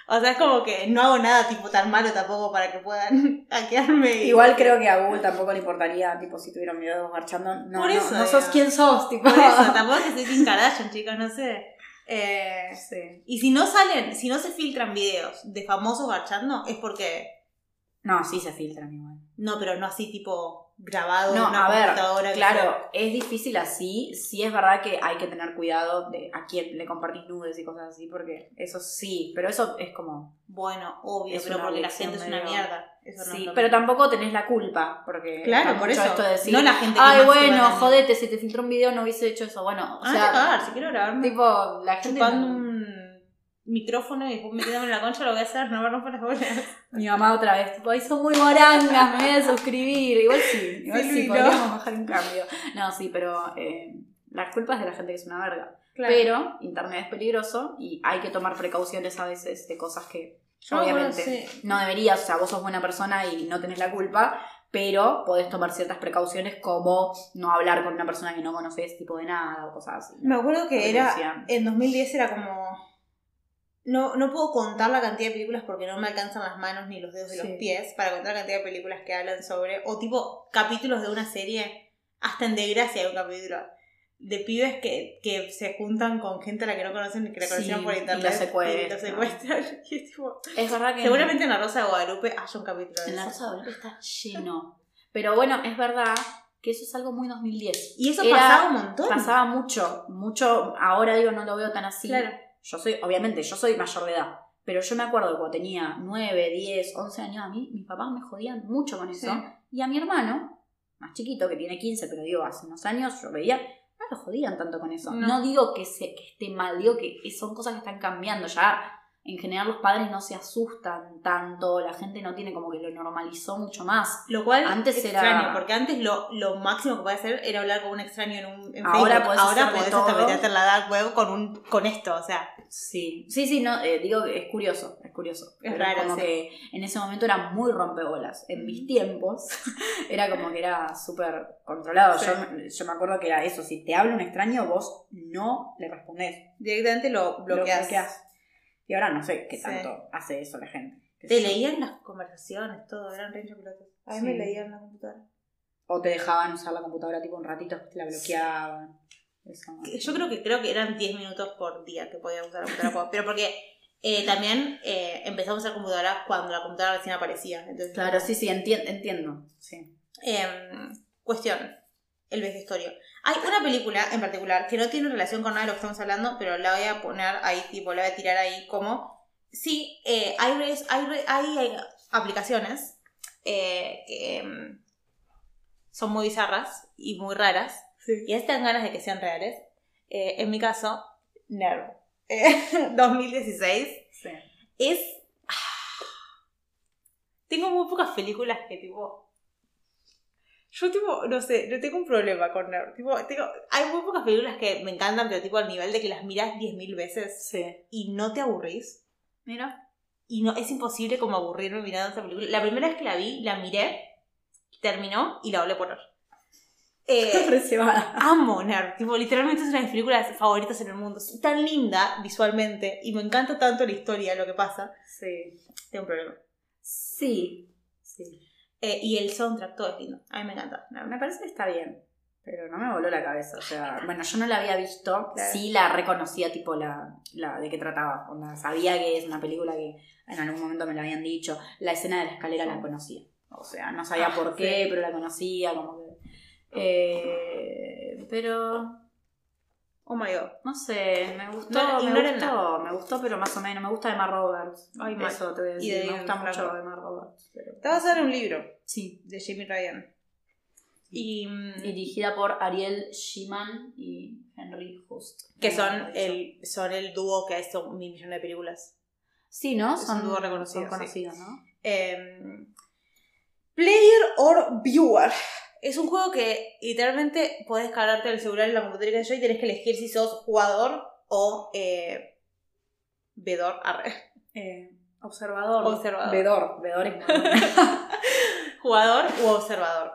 [SPEAKER 2] O sea, es como que no hago nada tipo tan malo tampoco para que puedan hackearme.
[SPEAKER 3] Igual creo que a Google tampoco le importaría, tipo, si tuviera un video marchando. No,
[SPEAKER 2] Por
[SPEAKER 3] no,
[SPEAKER 2] eso,
[SPEAKER 3] no sos
[SPEAKER 2] digo.
[SPEAKER 3] quién sos, tipo.
[SPEAKER 2] Por eso, tampoco es que soy Kim Kardashian, chicos, no sé. Eh,
[SPEAKER 3] Sí.
[SPEAKER 2] y si no salen, si no se filtran videos de famosos garchando, es porque.
[SPEAKER 3] No, sí se filtran igual.
[SPEAKER 2] No, pero no así tipo grabado
[SPEAKER 3] No,
[SPEAKER 2] en una
[SPEAKER 3] a ver,
[SPEAKER 2] computadora.
[SPEAKER 3] claro, es difícil así. Sí es verdad que hay que tener cuidado de a quién le compartís nudes y cosas así, porque eso sí, pero eso es como.
[SPEAKER 2] Bueno, obvio, pero porque la gente es una
[SPEAKER 3] medio-
[SPEAKER 2] mierda. Eso no
[SPEAKER 3] sí,
[SPEAKER 2] lo
[SPEAKER 3] pero tampoco tenés la culpa, porque.
[SPEAKER 2] Claro, por eso.
[SPEAKER 3] Esto de decir,
[SPEAKER 2] no la gente que
[SPEAKER 3] Ay, bueno, jodete, si te filtró un video no hubiese hecho eso. Bueno, o
[SPEAKER 2] Ah,
[SPEAKER 3] sea,
[SPEAKER 2] si quiero grabarme
[SPEAKER 3] tipo, la gente.
[SPEAKER 2] un micrófono y después metiéndome en la concha, lo voy a hacer, no me rompan las bolas.
[SPEAKER 3] Mi mamá otra vez, tipo, ay, son muy morangas, me voy a suscribir. Igual sí, igual sí,
[SPEAKER 2] no.
[SPEAKER 3] podríamos bajar un cambio. No, sí, pero eh, la culpa es de la gente que es una verga.
[SPEAKER 2] Claro.
[SPEAKER 3] Pero internet es peligroso y hay que tomar precauciones a veces de cosas que
[SPEAKER 2] Yo
[SPEAKER 3] obviamente
[SPEAKER 2] sí.
[SPEAKER 3] no deberías, o sea, vos sos buena persona y no tenés la culpa, pero podés tomar ciertas precauciones como no hablar con una persona que no conoces tipo de nada o cosas así.
[SPEAKER 2] Me acuerdo que era. En 2010 era como. No, no puedo contar la cantidad de películas porque no me alcanzan las manos ni los dedos de
[SPEAKER 3] Sí.
[SPEAKER 2] los pies para contar la cantidad de películas que hablan sobre. O tipo capítulos de una serie. Hasta en Desgracia hay un capítulo. De pibes que, que se juntan con gente a la que no conocen y que la
[SPEAKER 3] Sí,
[SPEAKER 2] conocieron por
[SPEAKER 3] y
[SPEAKER 2] internet.
[SPEAKER 3] la secuestran.
[SPEAKER 2] y lo secuestran. [laughs] Y es tipo-
[SPEAKER 3] Es verdad que
[SPEAKER 2] Seguramente en La Rosa de Guadalupe haya un capítulo de
[SPEAKER 3] en la. Rosa de Guadalupe está lleno. Pero bueno, es verdad que eso es algo muy 2010.
[SPEAKER 2] Y eso
[SPEAKER 3] Era-
[SPEAKER 2] pasaba un montón.
[SPEAKER 3] Pasaba mucho, mucho, ahora digo no lo veo tan así.
[SPEAKER 2] Claro.
[SPEAKER 3] Yo soy, obviamente, yo soy mayor de edad, pero yo me acuerdo que cuando tenía 9, 10, 11 años a mí, mis papás me jodían mucho con eso.
[SPEAKER 2] Sí.
[SPEAKER 3] Y a mi hermano, más chiquito, que tiene 15, pero digo, hace unos años yo veía, no lo jodían tanto con eso.
[SPEAKER 2] No.
[SPEAKER 3] No, digo que, se, que esté mal, digo que son cosas que están cambiando. Ya en general los padres no se asustan tanto, la gente no tiene como que lo normalizó mucho más.
[SPEAKER 2] Lo cual
[SPEAKER 3] Antes era-
[SPEAKER 2] extraño, porque antes lo, lo máximo que podías hacer era hablar con un extraño en un en
[SPEAKER 3] Ahora
[SPEAKER 2] Facebook.
[SPEAKER 3] podés
[SPEAKER 2] Ahora podés hasta meterte en la dark web con, un, con esto, o sea.
[SPEAKER 3] Sí, sí, sí, no, eh, digo que es curioso, es curioso.
[SPEAKER 2] Es
[SPEAKER 3] Pero
[SPEAKER 2] raro,
[SPEAKER 3] como
[SPEAKER 2] sí.
[SPEAKER 3] que en ese momento era muy rompebolas. En mis tiempos [laughs] era como que era súper controlado.
[SPEAKER 2] Sí.
[SPEAKER 3] Yo, me- yo me acuerdo que era eso, si te habla un extraño, vos no le respondés.
[SPEAKER 2] Directamente lo
[SPEAKER 3] lo
[SPEAKER 2] bloqueas.
[SPEAKER 3] Y ahora no sé qué
[SPEAKER 2] Sí.
[SPEAKER 3] tanto hace eso la gente.
[SPEAKER 2] Te leían las conversaciones, todo, eran re chocolate. A mí
[SPEAKER 3] Sí.
[SPEAKER 2] me leían la computadora.
[SPEAKER 3] O te dejaban usar la computadora tipo un ratito, te la bloqueaban. Eso.
[SPEAKER 2] Yo creo que creo que eran 10 minutos por día que podía usar la computadora. [laughs] pero porque eh, también eh, empezamos a usar computadora cuando la computadora recién aparecía. Entonces,
[SPEAKER 3] Claro, sí, sí, enti- entiendo. Sí.
[SPEAKER 2] Em, cuestión, el vejestorio. Hay una película en particular que no tiene relación con nada de lo que estamos hablando, pero la voy a poner ahí, tipo, la voy a tirar ahí como... Sí, eh, hay, hay, hay, hay aplicaciones eh, que em, son muy bizarras y muy raras, y veces te dan ganas de que sean reales. Eh, en mi caso, Nerve. Eh, 2016
[SPEAKER 3] Sí.
[SPEAKER 2] es. ah, Tengo muy pocas películas que, tipo. Yo, tipo, no sé, no tengo un problema con Nerd. Tipo, tengo, hay muy pocas películas que me encantan, pero, tipo, al nivel de que las miras 10.000 veces
[SPEAKER 3] Sí.
[SPEAKER 2] y no te aburrís.
[SPEAKER 3] Mira.
[SPEAKER 2] Y no, es imposible como aburrirme mirando esa película. La primera vez que la vi, la miré, terminó y la volví a poner. [laughs] Eh, amo Nerd. Tipo, literalmente es una de mis películas favoritas en el mundo. Es tan linda visualmente y me encanta tanto la historia, lo que pasa.
[SPEAKER 3] Sí.
[SPEAKER 2] Tengo un problema.
[SPEAKER 3] Sí. Sí.
[SPEAKER 2] Eh, y el soundtrack, todo es lindo. A mí me encanta.
[SPEAKER 3] Me parece que está bien. Pero no me voló la cabeza. O sea, bueno, yo no la había visto.
[SPEAKER 2] Claro.
[SPEAKER 3] Sí la reconocía, tipo, la, la de qué trataba. Onda, sabía que es una película que en algún momento me lo habían dicho. La escena de la escalera la conocía. O sea, no sabía
[SPEAKER 2] Ah,
[SPEAKER 3] por qué,
[SPEAKER 2] sí.
[SPEAKER 3] pero la conocía, como que. Eh, pero.
[SPEAKER 2] Oh my god.
[SPEAKER 3] No sé, me gustó,
[SPEAKER 2] No,
[SPEAKER 3] me gustó, me gustó, pero más o menos. Me gusta Emma Roberts.
[SPEAKER 2] Ay.
[SPEAKER 3] Eso te voy a
[SPEAKER 2] Y
[SPEAKER 3] decir.
[SPEAKER 2] de
[SPEAKER 3] me gusta mucho. Emma Roberts. Pero-
[SPEAKER 2] Te vas a dar un libro
[SPEAKER 3] Sí.
[SPEAKER 2] de Jamie Ryan. Y, mm,
[SPEAKER 3] Dirigida por Ariel Shiman y Henry Hust.
[SPEAKER 2] que son el, son el dúo que ha hecho un millón de películas.
[SPEAKER 3] Sí, ¿no? Son
[SPEAKER 2] dúo reconocido,
[SPEAKER 3] Son conocidos, ¿no?
[SPEAKER 2] Em, Player or Viewer. Es un juego que literalmente puedes cargarte el celular en la computadora que yo y tenés que elegir si sos jugador o eh, vedor. Arre.
[SPEAKER 3] Eh, observador.
[SPEAKER 2] Observador.
[SPEAKER 3] Vedor. Vedor es [laughs]
[SPEAKER 2] jugador u observador.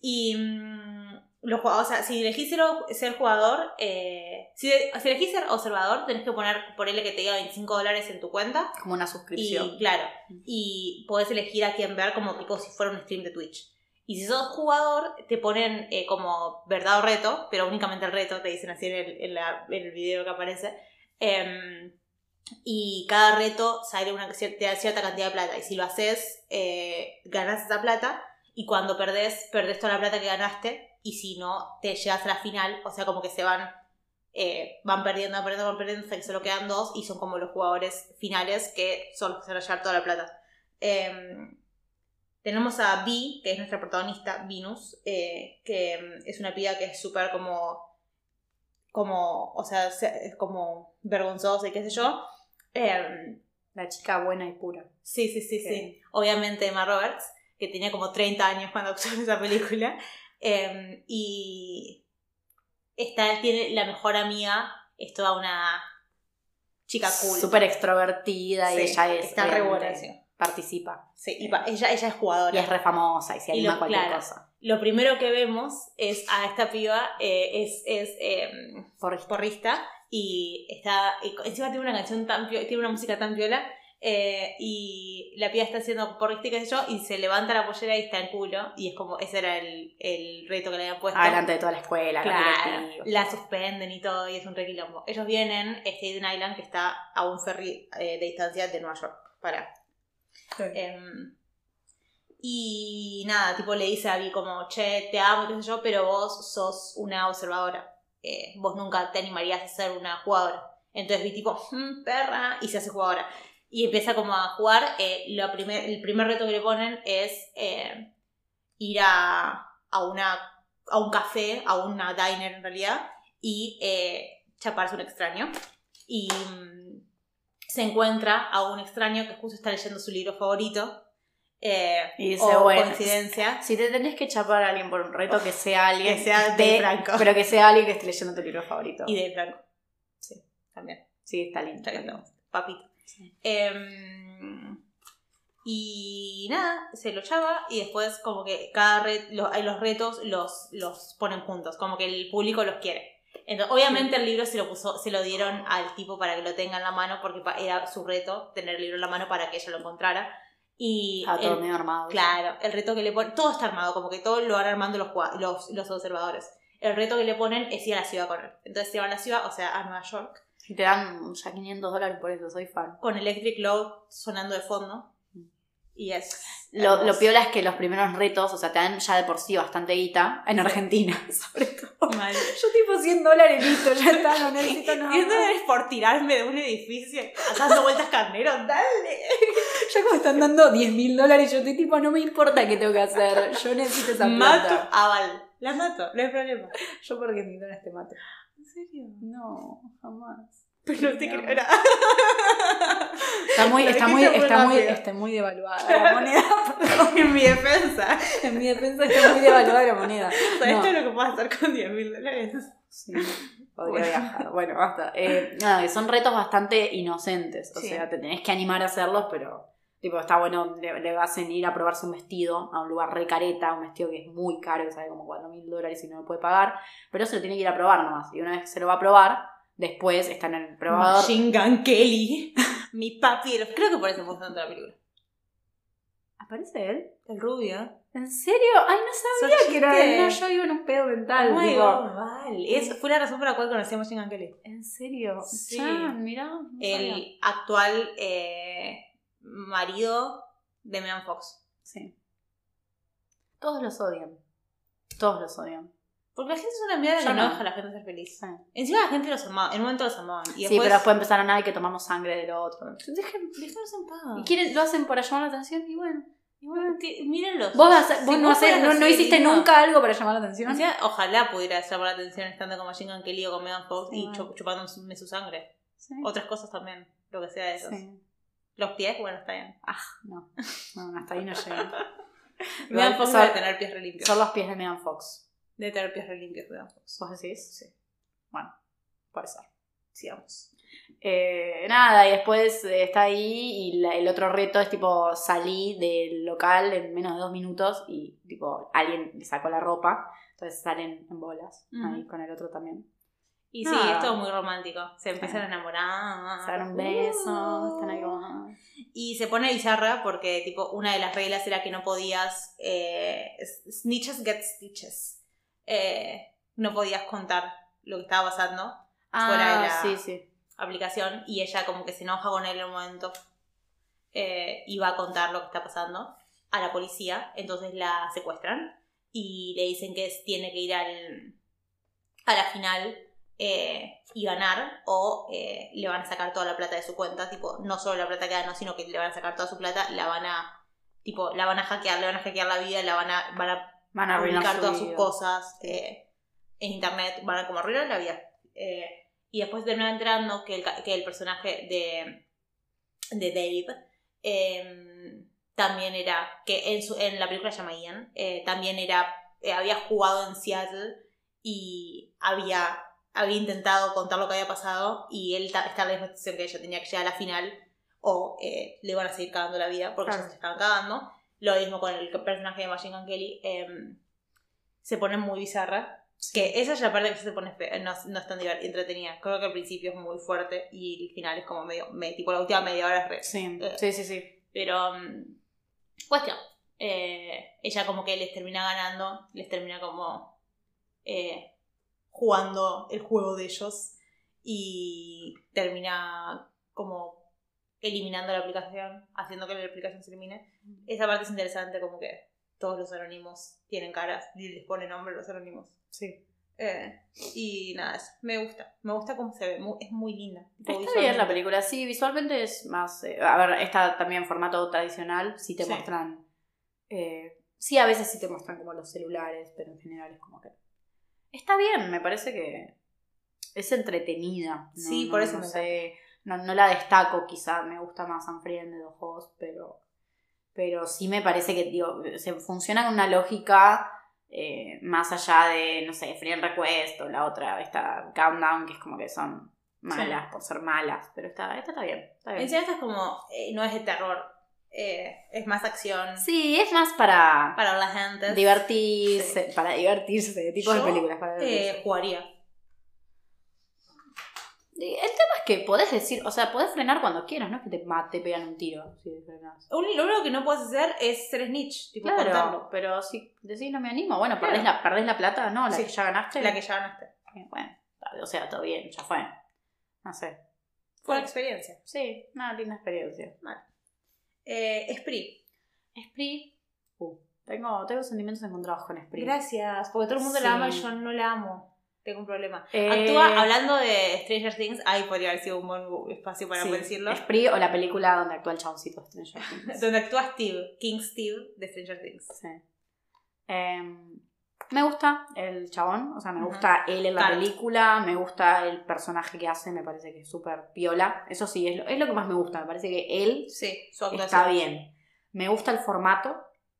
[SPEAKER 2] Y mm, los jugado- o sea, si elegís ser, ser jugador, eh, si, si elegís ser observador, tenés que poner, ponerle que te diga 25 dólares en tu cuenta.
[SPEAKER 3] como una
[SPEAKER 2] Y
[SPEAKER 3] suscripción.
[SPEAKER 2] claro, y podés elegir a quién ver como tipo si fuera un stream de Twitch. Y si sos jugador, te ponen eh, como verdad o reto, pero únicamente el reto, te dicen así en el, en la- en el video que aparece. Em, y cada reto sale una, cier- te da cierta cantidad de plata. Y si lo haces, eh, ganas esa plata. Y cuando perdés, perdés toda la plata que ganaste. Y si no, te llegas a la final. O sea, como que se van eh, van perdiendo, van perdiendo, van perdiendo, hasta que solo quedan dos y son como los jugadores finales que son los que se van a llevar toda la plata. Em, tenemos a Vi, que es nuestra protagonista, Venus, eh, que em, es una piba que es súper como, como, o sea, se- es como vergonzosa y qué sé yo. Em,
[SPEAKER 3] La chica buena y pura.
[SPEAKER 2] sí, sí, sí,
[SPEAKER 3] Sí.
[SPEAKER 2] sí. Obviamente Emma Roberts, que tenía como 30 años cuando actuó en esa película. Em, y esta tiene la mejor amiga, es toda una chica cool.
[SPEAKER 3] Súper extrovertida y
[SPEAKER 2] Sí,
[SPEAKER 3] ella es.
[SPEAKER 2] está re buena, sí.
[SPEAKER 3] Participa.
[SPEAKER 2] Sí, y pa- ella, ella es jugadora.
[SPEAKER 3] Y es re famosa y se
[SPEAKER 2] Y
[SPEAKER 3] anima
[SPEAKER 2] lo-
[SPEAKER 3] a cualquier
[SPEAKER 2] claro.
[SPEAKER 3] cosa.
[SPEAKER 2] Lo primero que vemos es a esta piba, eh, es, es em,
[SPEAKER 3] Por
[SPEAKER 2] porrista y está y encima tiene una canción tan tiene una música tan viola y la piba está haciendo porrista y qué sé yo y se levanta la pollera y está en culo y es como ese era el, el reto que le habían puesto.
[SPEAKER 3] Adelante de toda la escuela,
[SPEAKER 2] Claro, la suspenden y todo y es un requilombo. Ellos vienen a Staten Island que está a un ferry eh, de distancia de Nueva York para. Em, y nada, tipo le dice a Abby como, che, te amo, qué sé yo, pero vos sos una observadora. Eh, vos nunca te animarías a ser una jugadora. Entonces vi tipo, "Mm, perra, y se hace jugadora. Y empieza como a jugar. eh, lo primer, el primer reto que le ponen es eh, ir a, a, una, a un café, a una diner en realidad, y chaparse un extraño. Y mm, se encuentra a un extraño que justo está leyendo su libro favorito. Eh,
[SPEAKER 3] Y dice,
[SPEAKER 2] o
[SPEAKER 3] bueno,
[SPEAKER 2] coincidencia.
[SPEAKER 3] Si te tenés que chapar a alguien por un reto, que sea alguien
[SPEAKER 2] Que sea
[SPEAKER 3] de-
[SPEAKER 2] de Franco.
[SPEAKER 3] Pero que sea alguien que esté leyendo tu libro favorito.
[SPEAKER 2] Y de Franco. Sí, también.
[SPEAKER 3] Sí, está lindo. Está lindo.
[SPEAKER 2] Papito.
[SPEAKER 3] Sí.
[SPEAKER 2] Em, y nada, se lo llama y después como que cada red, los, los retos los, los ponen juntos, como que el público los quiere. Entonces, obviamente el libro se lo puso, se lo dieron al tipo para que lo tenga en la mano porque era su reto tener el libro en la mano para que ella lo encontrara. Y
[SPEAKER 3] Ah, todo
[SPEAKER 2] el-
[SPEAKER 3] medio armado.
[SPEAKER 2] Claro, el reto que le ponen, todo está armado, como que todo lo van armando los, los, los observadores. El reto que le ponen es ir a la ciudad con él. Entonces se van a la ciudad, o sea, a Nueva York,
[SPEAKER 3] Y te dan ya 500 dólares por eso, soy fan.
[SPEAKER 2] con Electric Load sonando de fondo. Y es.
[SPEAKER 3] Lo, lo piola es que los primeros retos, o sea, te dan ya de por sí bastante guita, en Argentina, [laughs] sobre todo.
[SPEAKER 2] Mal.
[SPEAKER 3] Yo tipo 100 dólares listo, ya está, no [laughs] necesito nada.
[SPEAKER 2] 10
[SPEAKER 3] más.
[SPEAKER 2] dólares por tirarme de un edificio dando vueltas carnero, dale. [laughs]
[SPEAKER 3] Ya como están dando 10 mil dólares, yo estoy tipo, no me importa qué tengo que hacer, yo necesito esa
[SPEAKER 2] Mato
[SPEAKER 3] plata.
[SPEAKER 2] a Val. La mato, no hay problema.
[SPEAKER 3] Yo por 10 mil dólares te mato.
[SPEAKER 2] ¿En serio?
[SPEAKER 3] No, jamás.
[SPEAKER 2] Pero no te creo. Era.
[SPEAKER 3] Está muy, está muy, está muy, está muy devaluada la moneda. [laughs]
[SPEAKER 2] en mi defensa.
[SPEAKER 3] En mi defensa está muy devaluada la moneda.
[SPEAKER 2] ¿Sabes
[SPEAKER 3] No.
[SPEAKER 2] todo lo que puedo hacer con 10 mil dólares?
[SPEAKER 3] Sí, podría
[SPEAKER 2] Bueno.
[SPEAKER 3] viajar. Bueno, basta. Eh, nada, son retos bastante inocentes. O
[SPEAKER 2] Sí.
[SPEAKER 3] sea, te tenés que animar a hacerlos, pero tipo, está bueno, le, le hacen ir a probarse un vestido a un lugar re careta, un vestido que es muy caro, que sale como 4 mil dólares y no lo puede pagar, pero se lo tiene que ir a probar nomás. Y una vez que se lo va a probar, después está en el probador.
[SPEAKER 2] Machine Gun Kelly. [laughs] Mi papi. de Creo que por eso gusta tanto la película.
[SPEAKER 3] ¿Aparece él?
[SPEAKER 2] El rubio.
[SPEAKER 3] ¿En serio? Ay, no sabía que era él. No, yo vivo en un pedo mental.
[SPEAKER 2] Oh
[SPEAKER 3] digo,
[SPEAKER 2] God, vale. Es, fue la razón por la cual conocí a Machine Gun Kelly.
[SPEAKER 3] ¿En serio?
[SPEAKER 2] Sí.
[SPEAKER 3] Ya, mirá. no sabía.
[SPEAKER 2] El actual eh, marido de Megan Fox.
[SPEAKER 3] Sí. Todos los odian. Todos los odian.
[SPEAKER 2] Porque la gente es una mierda que no deja a la gente ser feliz.
[SPEAKER 3] Sí.
[SPEAKER 2] Encima la gente los amaba. En un momento los amaban. Y
[SPEAKER 3] Sí,
[SPEAKER 2] después,
[SPEAKER 3] pero después empezaron a que tomamos sangre del otro.
[SPEAKER 2] Dejen, déjenlos en paz.
[SPEAKER 3] Y quieren, lo hacen para llamar la atención y bueno. y bueno.
[SPEAKER 2] Mírenlos.
[SPEAKER 3] Vos, hace-
[SPEAKER 2] Si
[SPEAKER 3] vos no, no, no hiciste
[SPEAKER 2] lindo.
[SPEAKER 3] nunca algo para llamar la atención.
[SPEAKER 2] Encima, ojalá pudiera llamar la atención estando con Machine Gun Kelly o con Megan Fox
[SPEAKER 3] Sí,
[SPEAKER 2] y
[SPEAKER 3] bueno.
[SPEAKER 2] chu- chupándome su sangre.
[SPEAKER 3] Sí.
[SPEAKER 2] Otras cosas también, lo que sea de esos.
[SPEAKER 3] Sí.
[SPEAKER 2] Los pies, bueno, está bien.
[SPEAKER 3] Ah, no. No, hasta ahí no llegan. [laughs]
[SPEAKER 2] Megan Fox
[SPEAKER 3] son,
[SPEAKER 2] debe tener pies re limpios.
[SPEAKER 3] son los pies de Megan Fox.
[SPEAKER 2] Debe tener pies re limpios, Megan Fox.
[SPEAKER 3] ¿Vos decís?
[SPEAKER 2] Sí.
[SPEAKER 3] Bueno, puede ser.
[SPEAKER 2] Sigamos.
[SPEAKER 3] Eh, nada, y después eh, está ahí y la- el otro reto es tipo salí del local en menos de dos minutos y tipo alguien le sacó la ropa, entonces salen en bolas ahí
[SPEAKER 2] Ujú.
[SPEAKER 3] con el otro también.
[SPEAKER 2] Y sí,
[SPEAKER 3] Nada.
[SPEAKER 2] es todo muy romántico. Se empiezan a enamorar.
[SPEAKER 3] Se dan un beso,
[SPEAKER 2] Uh.
[SPEAKER 3] están ahí como...
[SPEAKER 2] Y se pone bizarra porque, tipo, una de las reglas era que no podías. Eh, snitches get stitches. Eh, no podías contar lo que estaba pasando. Fuera de la-
[SPEAKER 3] Ah, sí, sí.
[SPEAKER 2] aplicación y ella como que se enoja con él en un momento eh, y va a contar lo que está pasando a la policía, entonces la secuestran y le dicen que tiene que ir al, a la final eh, y ganar o eh, le van a sacar toda la plata de su cuenta, tipo, no solo la plata que ganó, sino que le van a sacar toda su plata, la van a, tipo, la van a hackear, le van a hackear la vida, la van a, van a
[SPEAKER 3] Van a arruinar
[SPEAKER 2] publicar
[SPEAKER 3] su
[SPEAKER 2] todas sus
[SPEAKER 3] vida.
[SPEAKER 2] cosas eh, en internet, van a como arruinar la vida. Eh, y después termina enterando que el, que el personaje de, de Dave eh, también era, que en, su, en la película se llama Ian, eh, también era, eh, había jugado en Seattle y había, había intentado contar lo que había pasado y él ta- está en la misma situación que ella, tenía que llegar a la final o le iban a seguir cagando la vida porque
[SPEAKER 3] Claro.
[SPEAKER 2] ya se estaban cagando. Lo mismo con el personaje de Machine Gun Kelly. em, se pone muy bizarra. Que esa es la parte que se pone fe- no, no es tan entretenida. Creo que al principio es muy fuerte y el final es como medio, me- tipo la última media hora es re.
[SPEAKER 3] Sí,
[SPEAKER 2] Eh.
[SPEAKER 3] sí, sí, sí.
[SPEAKER 2] Pero, mm, cuestión. eh, ella como que les termina ganando, les termina como eh, jugando el juego de ellos y termina como eliminando la aplicación, haciendo que la aplicación se elimine. Esa parte es interesante, como que todos los anónimos tienen caras y les pone nombre a los anónimos.
[SPEAKER 3] Sí.
[SPEAKER 2] Eh, y nada, eso. me gusta. Me gusta cómo se ve. es muy linda.
[SPEAKER 3] Está bien la película, sí, visualmente es más... eh, a ver, está también en formato tradicional, sí te
[SPEAKER 2] Sí.
[SPEAKER 3] muestran... eh, sí, a veces sí te muestran como los celulares, pero en general es como que... Está bien, me parece que es entretenida. No-
[SPEAKER 2] Sí,
[SPEAKER 3] no-
[SPEAKER 2] por eso
[SPEAKER 3] no
[SPEAKER 2] me
[SPEAKER 3] sé, no, no la destaco quizá, me gusta más Unfriended de ojos, pero... Pero sí me parece que, digo, se funciona con una lógica eh, más allá de, no sé, Friend Request o la otra, esta Countdown, que es como que son malas por ser malas, pero esta, esta está bien. Está bien.
[SPEAKER 2] Encima esta es como, eh, no es de terror, eh, es más acción
[SPEAKER 3] Sí, es más para
[SPEAKER 2] para la gente.
[SPEAKER 3] divertirse, para divertirse, tipo de películas, para
[SPEAKER 2] Eh,
[SPEAKER 3] divertirse.
[SPEAKER 2] jugaría.
[SPEAKER 3] El tema es que podés decir, o sea, podés frenar cuando quieras, no es que te, te pegan un tiro si frenás.
[SPEAKER 2] Un- Lo único que no puedes hacer es ser snitch, tipo
[SPEAKER 3] Claro, pero si decís no me animo, bueno,
[SPEAKER 2] Claro.
[SPEAKER 3] perdés, la, perdés la plata, ¿no? La
[SPEAKER 2] Sí.
[SPEAKER 3] que ya ganaste.
[SPEAKER 2] La que ya ganaste.
[SPEAKER 3] Eh, Bueno, o sea, todo bien, ya fue. No sé.
[SPEAKER 2] Fue una experiencia.
[SPEAKER 3] Sí, una linda experiencia.
[SPEAKER 2] Eh, Spree.
[SPEAKER 3] Spree. Uh, tengo, tengo sentimientos encontrados con Spree.
[SPEAKER 2] Gracias, porque todo el mundo
[SPEAKER 3] Sí.
[SPEAKER 2] la ama y yo no la amo. Tengo un problema.
[SPEAKER 3] Eh,
[SPEAKER 2] Actúa, hablando de Stranger Things, ahí podría haber sido un buen espacio para
[SPEAKER 3] sí,
[SPEAKER 2] decirlo.
[SPEAKER 3] Spree o la película donde actúa el chaboncito de Stranger [laughs] Things.
[SPEAKER 2] Donde actúa Steve, King Steve de Stranger Things.
[SPEAKER 3] Sí. Em, me gusta el chabón, o sea, me
[SPEAKER 2] Ujú.
[SPEAKER 3] gusta él en la
[SPEAKER 2] Cart.
[SPEAKER 3] película, me gusta el personaje que hace, me parece que es súper piola. Eso sí, es lo, es lo que más me gusta, me parece que él
[SPEAKER 2] Sí, su
[SPEAKER 3] está bien. Me gusta el formato,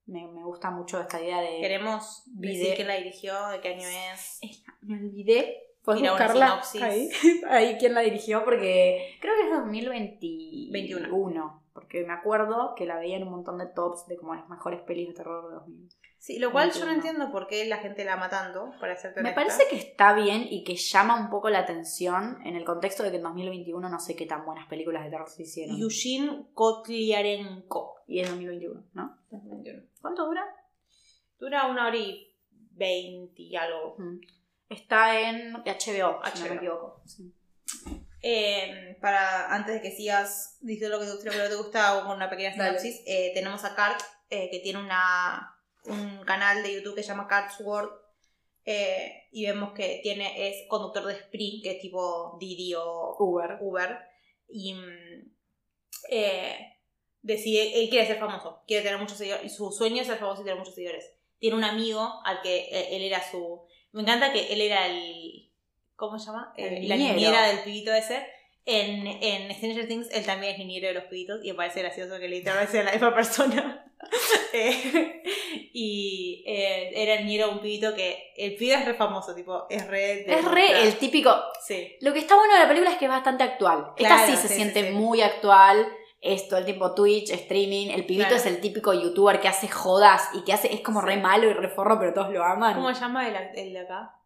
[SPEAKER 3] me, me gusta mucho esta idea de...
[SPEAKER 2] Queremos decir quién la dirigió, de qué año es.
[SPEAKER 3] Esta, me olvidé. ¿Puedes
[SPEAKER 2] Mira
[SPEAKER 3] buscarla ahí? [laughs] ahí quién la dirigió porque creo que es 2021.
[SPEAKER 2] 21.
[SPEAKER 3] Porque me acuerdo que la veía en un montón de tops de como las mejores pelis de terror de 2000.
[SPEAKER 2] Sí, lo cual yo no
[SPEAKER 3] 21.
[SPEAKER 2] entiendo por qué la gente la ama tanto, para serte
[SPEAKER 3] Me parece que está bien y que llama un poco la atención en el contexto de que en 2021 no sé qué tan buenas películas de terror se hicieron.
[SPEAKER 2] Eugene Kotliarenko.
[SPEAKER 3] Y es 2021, ¿no?
[SPEAKER 2] 2021.
[SPEAKER 3] ¿Cuánto dura?
[SPEAKER 2] Dura una hora y veinte y algo.
[SPEAKER 3] Mm. Está en HBO, si no me equivoco. Sí.
[SPEAKER 2] Eh, para antes de que sigas diciendo lo que te lo que te gusta, hago con una pequeña sinopsis. Eh, tenemos a Cart, eh, que tiene una, un canal de YouTube que se llama Cart's World. eh, y vemos que tiene, es conductor de Spree, que es tipo Didi o
[SPEAKER 3] Uber.
[SPEAKER 2] Uber. Y mm, decide, él quiere ser famoso, quiere tener muchos seguidores. Y su sueño es ser famoso y tener muchos seguidores. Tiene un amigo al que él era su. Me encanta que él era el. ¿Cómo se llama?
[SPEAKER 3] El
[SPEAKER 2] Eh, la niñera del pibito ese. En, en Stranger Things, él también es niñero de los pibitos y me parece gracioso que literalmente sea la misma persona. [laughs] Eh, y eh, era el niñero de un pibito que. El pibe es re famoso, tipo, es re.
[SPEAKER 3] Es re el típico.
[SPEAKER 2] Sí.
[SPEAKER 3] Lo que está bueno de la película es que es bastante actual. Esta
[SPEAKER 2] Claro,
[SPEAKER 3] sí se
[SPEAKER 2] sí,
[SPEAKER 3] siente
[SPEAKER 2] sí.
[SPEAKER 3] muy actual. Es todo el tiempo Twitch, streaming. El pibito
[SPEAKER 2] Claro.
[SPEAKER 3] es el típico youtuber que hace jodas y que hace, es como re malo y re forro, pero todos lo aman.
[SPEAKER 2] ¿Cómo se llama el, el de acá?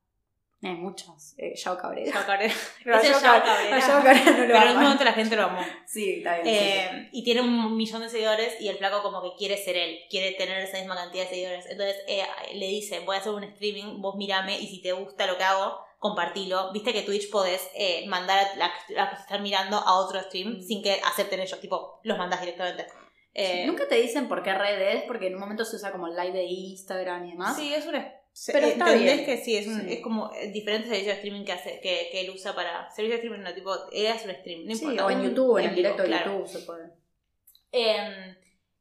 [SPEAKER 3] Hay muchos. Eh, Yao Cabrera.
[SPEAKER 2] Yao Cabrera. [laughs]
[SPEAKER 3] Pero Yao Cabrera- Yao Cabrera no lo
[SPEAKER 2] Pero en un momento la gente lo amó. [laughs]
[SPEAKER 3] Sí, está bien. sí.
[SPEAKER 2] Eh, y tiene un millón de seguidores y el flaco como que quiere ser él, quiere tener esa misma cantidad de seguidores. Entonces eh, le dice, voy a hacer un streaming, vos mirame y si te gusta lo que hago, compartilo. Viste que Twitch podés eh, mandar a la, la que se están mirando a otro stream
[SPEAKER 3] Mm.
[SPEAKER 2] sin que acepten ellos, tipo, los mandas directamente. Eh,
[SPEAKER 3] Nunca te dicen por qué red es, porque en un momento se usa como el live de Instagram y demás.
[SPEAKER 2] Sí, es una...
[SPEAKER 3] Pero
[SPEAKER 2] eh,
[SPEAKER 3] está
[SPEAKER 2] ¿entendés
[SPEAKER 3] bien.
[SPEAKER 2] que sí, es, un-
[SPEAKER 3] Sí.
[SPEAKER 2] es como diferentes servicios de streaming que, hace, que, que él usa para... Servicio de streaming, no, tipo, él hace un stream, no
[SPEAKER 3] Sí,
[SPEAKER 2] importa.
[SPEAKER 3] o en YouTube, en el
[SPEAKER 2] vivo,
[SPEAKER 3] directo de
[SPEAKER 2] claro.
[SPEAKER 3] YouTube se puede.
[SPEAKER 2] Eh,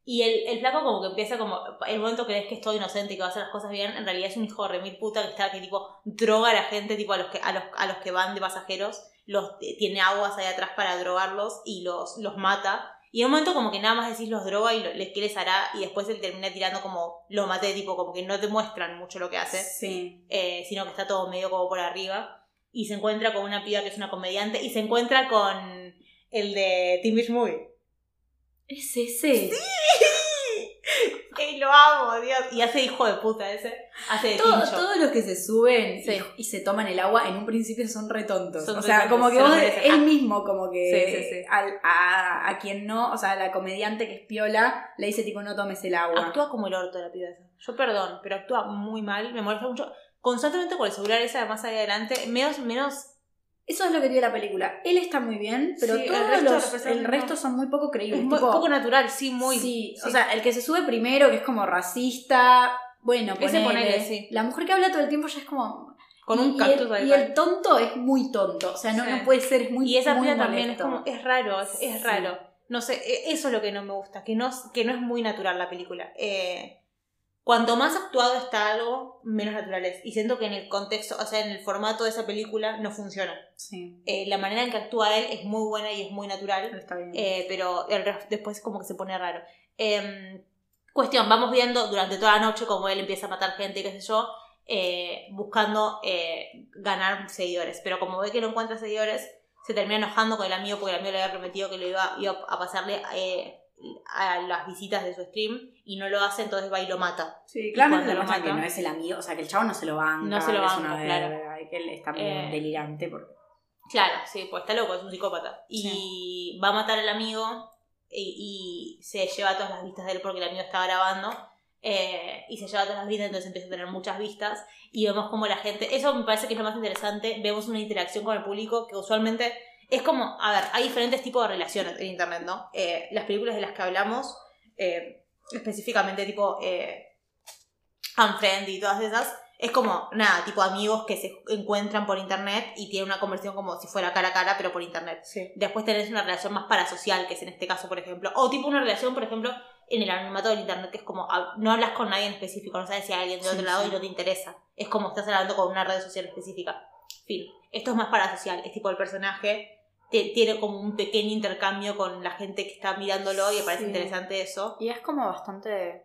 [SPEAKER 2] y el, el flaco como que empieza como, el momento que ves que es todo inocente y que va a hacer las cosas bien, en realidad es un hijo de remil puta que está, que tipo, droga a la gente, tipo, a los que, a los, a los que van de pasajeros, los, tiene aguas ahí atrás para drogarlos y los, los mata. Y en un momento como que nada más decís los droga y lo- les les hará y después él termina tirando como, lo maté, tipo, como que no te muestran mucho lo que hace
[SPEAKER 3] Sí.
[SPEAKER 2] eh, sino que está todo medio como por arriba. Y se encuentra con una piba que es una comediante y se encuentra con el de Teen Beach Movie.
[SPEAKER 3] Es ese.
[SPEAKER 2] ¡Ey, [laughs] lo amo, Dios! Y hace hijo de puta ese. Hace de
[SPEAKER 3] Todo-
[SPEAKER 2] tincho.
[SPEAKER 3] todos los que se suben
[SPEAKER 2] Sí.
[SPEAKER 3] y, se toman el agua en un principio son retontos.
[SPEAKER 2] Son
[SPEAKER 3] o sea,
[SPEAKER 2] retontos,
[SPEAKER 3] como que vos, él mismo, como que
[SPEAKER 2] Sí, sí, sí.
[SPEAKER 3] al- a, a quien no, o sea, a la comediante que es piola, le dice tipo no tomes el agua.
[SPEAKER 2] Actúa como el orto de la piba esa. Yo perdón, pero actúa muy mal, me molesta mucho. Constantemente con el celular ese, además ahí adelante, menos, menos
[SPEAKER 3] Eso es lo que tiene la película. Él está muy bien, pero
[SPEAKER 2] Sí, el
[SPEAKER 3] todos
[SPEAKER 2] resto de
[SPEAKER 3] los, el
[SPEAKER 2] no.
[SPEAKER 3] resto son muy poco creíbles.
[SPEAKER 2] es muy-
[SPEAKER 3] tipo,
[SPEAKER 2] poco natural, sí, muy.
[SPEAKER 3] sí,
[SPEAKER 2] sí.
[SPEAKER 3] o sea, el que se sube primero, que es como racista, bueno,
[SPEAKER 2] Ese
[SPEAKER 3] ponele.
[SPEAKER 2] ponele, sí.
[SPEAKER 3] La mujer que habla todo el tiempo ya es como...
[SPEAKER 2] con
[SPEAKER 3] y-
[SPEAKER 2] un
[SPEAKER 3] y
[SPEAKER 2] cactus
[SPEAKER 3] el,
[SPEAKER 2] ahí.
[SPEAKER 3] y el tonto es muy tonto, o sea, no, no puede ser, es muy
[SPEAKER 2] Y esa piba también es como, es raro, es, raro. No sé, e- eso es lo que no me gusta, que no, que no es muy natural la película. Eh, cuanto más actuado está algo, menos natural es. Y siento que en el contexto, o sea, en el formato de esa película no funciona.
[SPEAKER 3] Sí,
[SPEAKER 2] Eh, la manera en que actúa él es muy buena y es muy natural,
[SPEAKER 3] está bien.
[SPEAKER 2] eh, pero el después como que se pone raro. Em, cuestión, vamos viendo durante toda la noche cómo él empieza a matar gente y qué sé yo, eh, buscando eh, ganar seguidores. Pero como ve que no encuentra seguidores, se termina enojando con el amigo porque el amigo le había prometido que le iba, iba a pasarle eh, a las visitas de su stream y no lo hace, entonces va y lo mata.
[SPEAKER 3] Sí, claramente lo muestra que
[SPEAKER 2] mata-
[SPEAKER 3] no es el amigo, o sea, que el chavo no se lo banca.
[SPEAKER 2] No se lo
[SPEAKER 3] es
[SPEAKER 2] banca,
[SPEAKER 3] una
[SPEAKER 2] claro.
[SPEAKER 3] verga, y que él está muy
[SPEAKER 2] Eh,
[SPEAKER 3] delirante porque...
[SPEAKER 2] Claro, sí, pues está loco, es un psicópata. Y va a matar al amigo y, y se lleva todas las vistas de él porque el amigo está grabando. eh, y se lleva todas las vistas, entonces empieza a tener muchas vistas. Y vemos como la gente. Eso me parece que es lo más interesante. Vemos una interacción con el público que usualmente es como. A ver, hay diferentes tipos de relaciones en internet, ¿no? Eh, las películas de las que hablamos, eh, específicamente tipo. Eh, Unfriend y todas esas, es como, nada, tipo amigos que se encuentran por internet y tienen una conversión como si fuera cara a cara, pero por internet.
[SPEAKER 3] Sí.
[SPEAKER 2] Después tenés una relación más parasocial, que es en este caso, por ejemplo. O tipo una relación, por ejemplo, en el anonimato del internet, que es como, no hablas con nadie en específico, no sabes si hay alguien
[SPEAKER 3] Sí,
[SPEAKER 2] otro lado
[SPEAKER 3] sí.
[SPEAKER 2] y no te interesa. Es como estás hablando con una red social específica. Fin. Esto es más parasocial, es tipo el personaje te- tiene como un pequeño intercambio con la gente que está mirándolo y me parece
[SPEAKER 3] Sí.
[SPEAKER 2] interesante eso.
[SPEAKER 3] Y es como bastante.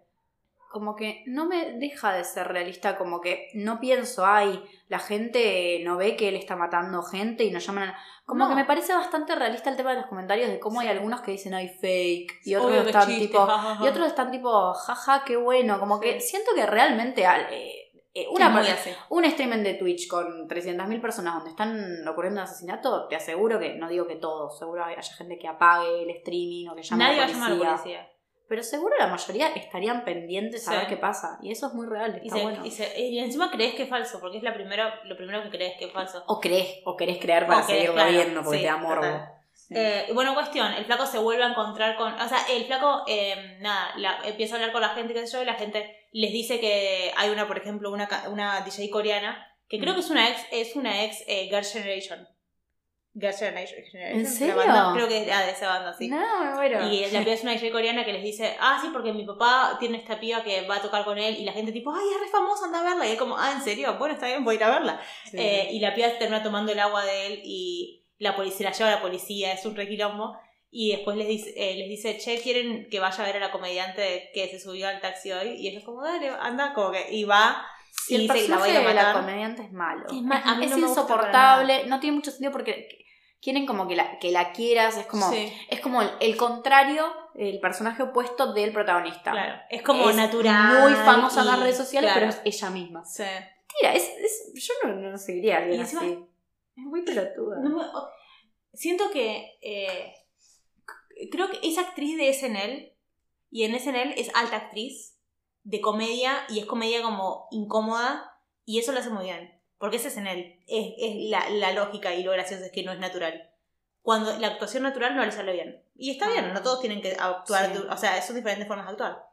[SPEAKER 3] Como que no me deja de ser realista, como que no pienso, ay, la gente no ve que él está matando gente y nos llaman a... Como
[SPEAKER 2] No.
[SPEAKER 3] que me parece bastante realista el tema de los comentarios de cómo hay algunos que dicen, ay, fake, y otros
[SPEAKER 2] Obvio
[SPEAKER 3] están
[SPEAKER 2] chiste,
[SPEAKER 3] tipo...
[SPEAKER 2] ja, ja, ja.
[SPEAKER 3] Y otros están tipo, jaja, qué bueno, como que siento que realmente al- eh, eh, una
[SPEAKER 2] muy
[SPEAKER 3] per-
[SPEAKER 2] así.
[SPEAKER 3] un streaming de Twitch con 300.000 personas donde están ocurriendo asesinatos, te aseguro que, no digo que todos, seguro haya gente que apague el streaming o que llame
[SPEAKER 2] Nadie
[SPEAKER 3] a
[SPEAKER 2] va a
[SPEAKER 3] la
[SPEAKER 2] llamar a
[SPEAKER 3] policía.
[SPEAKER 2] la policía.
[SPEAKER 3] Pero seguro la mayoría estarían pendientes a
[SPEAKER 2] Sí.
[SPEAKER 3] ver qué pasa. Y eso es muy real,
[SPEAKER 2] Y,
[SPEAKER 3] está
[SPEAKER 2] se-
[SPEAKER 3] bueno.
[SPEAKER 2] y se- y encima crees que es falso, porque es la primera, lo primero que crees que es falso.
[SPEAKER 3] O crees, o querés creer para seguirlo
[SPEAKER 2] claro,
[SPEAKER 3] viendo porque
[SPEAKER 2] sí,
[SPEAKER 3] te da morbo.
[SPEAKER 2] total.
[SPEAKER 3] Sí.
[SPEAKER 2] Eh, bueno, cuestión, el flaco se vuelve a encontrar con. O sea, el flaco, eh, nada, la- empieza a hablar con la gente, qué sé yo, y la gente les dice que hay una, por ejemplo, una, una DJ coreana, que creo
[SPEAKER 3] Mm.
[SPEAKER 2] que es una ex, es una ex eh, Girl Generation. Girl Generation.
[SPEAKER 3] ¿En serio?
[SPEAKER 2] banda, creo que es ah, de esa banda, sí.
[SPEAKER 3] No, me muero.
[SPEAKER 2] Y la piba es una DJ coreana que les dice, ah, sí, porque mi papá tiene esta piba que va a tocar con él, y la gente tipo, ay, es re famosa, anda a verla. Y él como, ah, ¿en serio? Bueno, está bien, voy a ir a verla.
[SPEAKER 3] Sí.
[SPEAKER 2] Eh, y la piba termina tomando el agua de él y la policía la lleva a la policía, es un requilombo. Y después les dice, eh, les dice, che, ¿quieren que vaya a ver a la comediante que se subió al taxi hoy? Y ellos como, dale, anda, como que, y va,
[SPEAKER 3] Y el
[SPEAKER 2] dice que la va a
[SPEAKER 3] personaje de la
[SPEAKER 2] matar.
[SPEAKER 3] comediante es malo.
[SPEAKER 2] Es ma- a mí
[SPEAKER 3] Es
[SPEAKER 2] no
[SPEAKER 3] insoportable, no tiene mucho sentido porque quieren como que la, que la quieras, es como,
[SPEAKER 2] Sí,
[SPEAKER 3] es como el, el contrario, el personaje opuesto del protagonista.
[SPEAKER 2] claro, es como
[SPEAKER 3] Es
[SPEAKER 2] natural.
[SPEAKER 3] Muy famosa en las redes sociales,
[SPEAKER 2] claro.
[SPEAKER 3] pero es ella misma.
[SPEAKER 2] Sí.
[SPEAKER 3] Tira, es, es- yo no, no seguiría a alguien
[SPEAKER 2] Y encima-
[SPEAKER 3] así. Es muy pelotuda.
[SPEAKER 2] No me- o- siento que eh, creo que es actriz de SNL y en SNL es alta actriz de comedia y es comedia como incómoda y eso lo hace muy bien porque es SNL es, es la, la lógica y lo gracioso es que no es natural cuando la actuación natural no le sale bien y está bien no todos tienen que actuar
[SPEAKER 3] Sí.
[SPEAKER 2] o sea son diferentes formas de actuar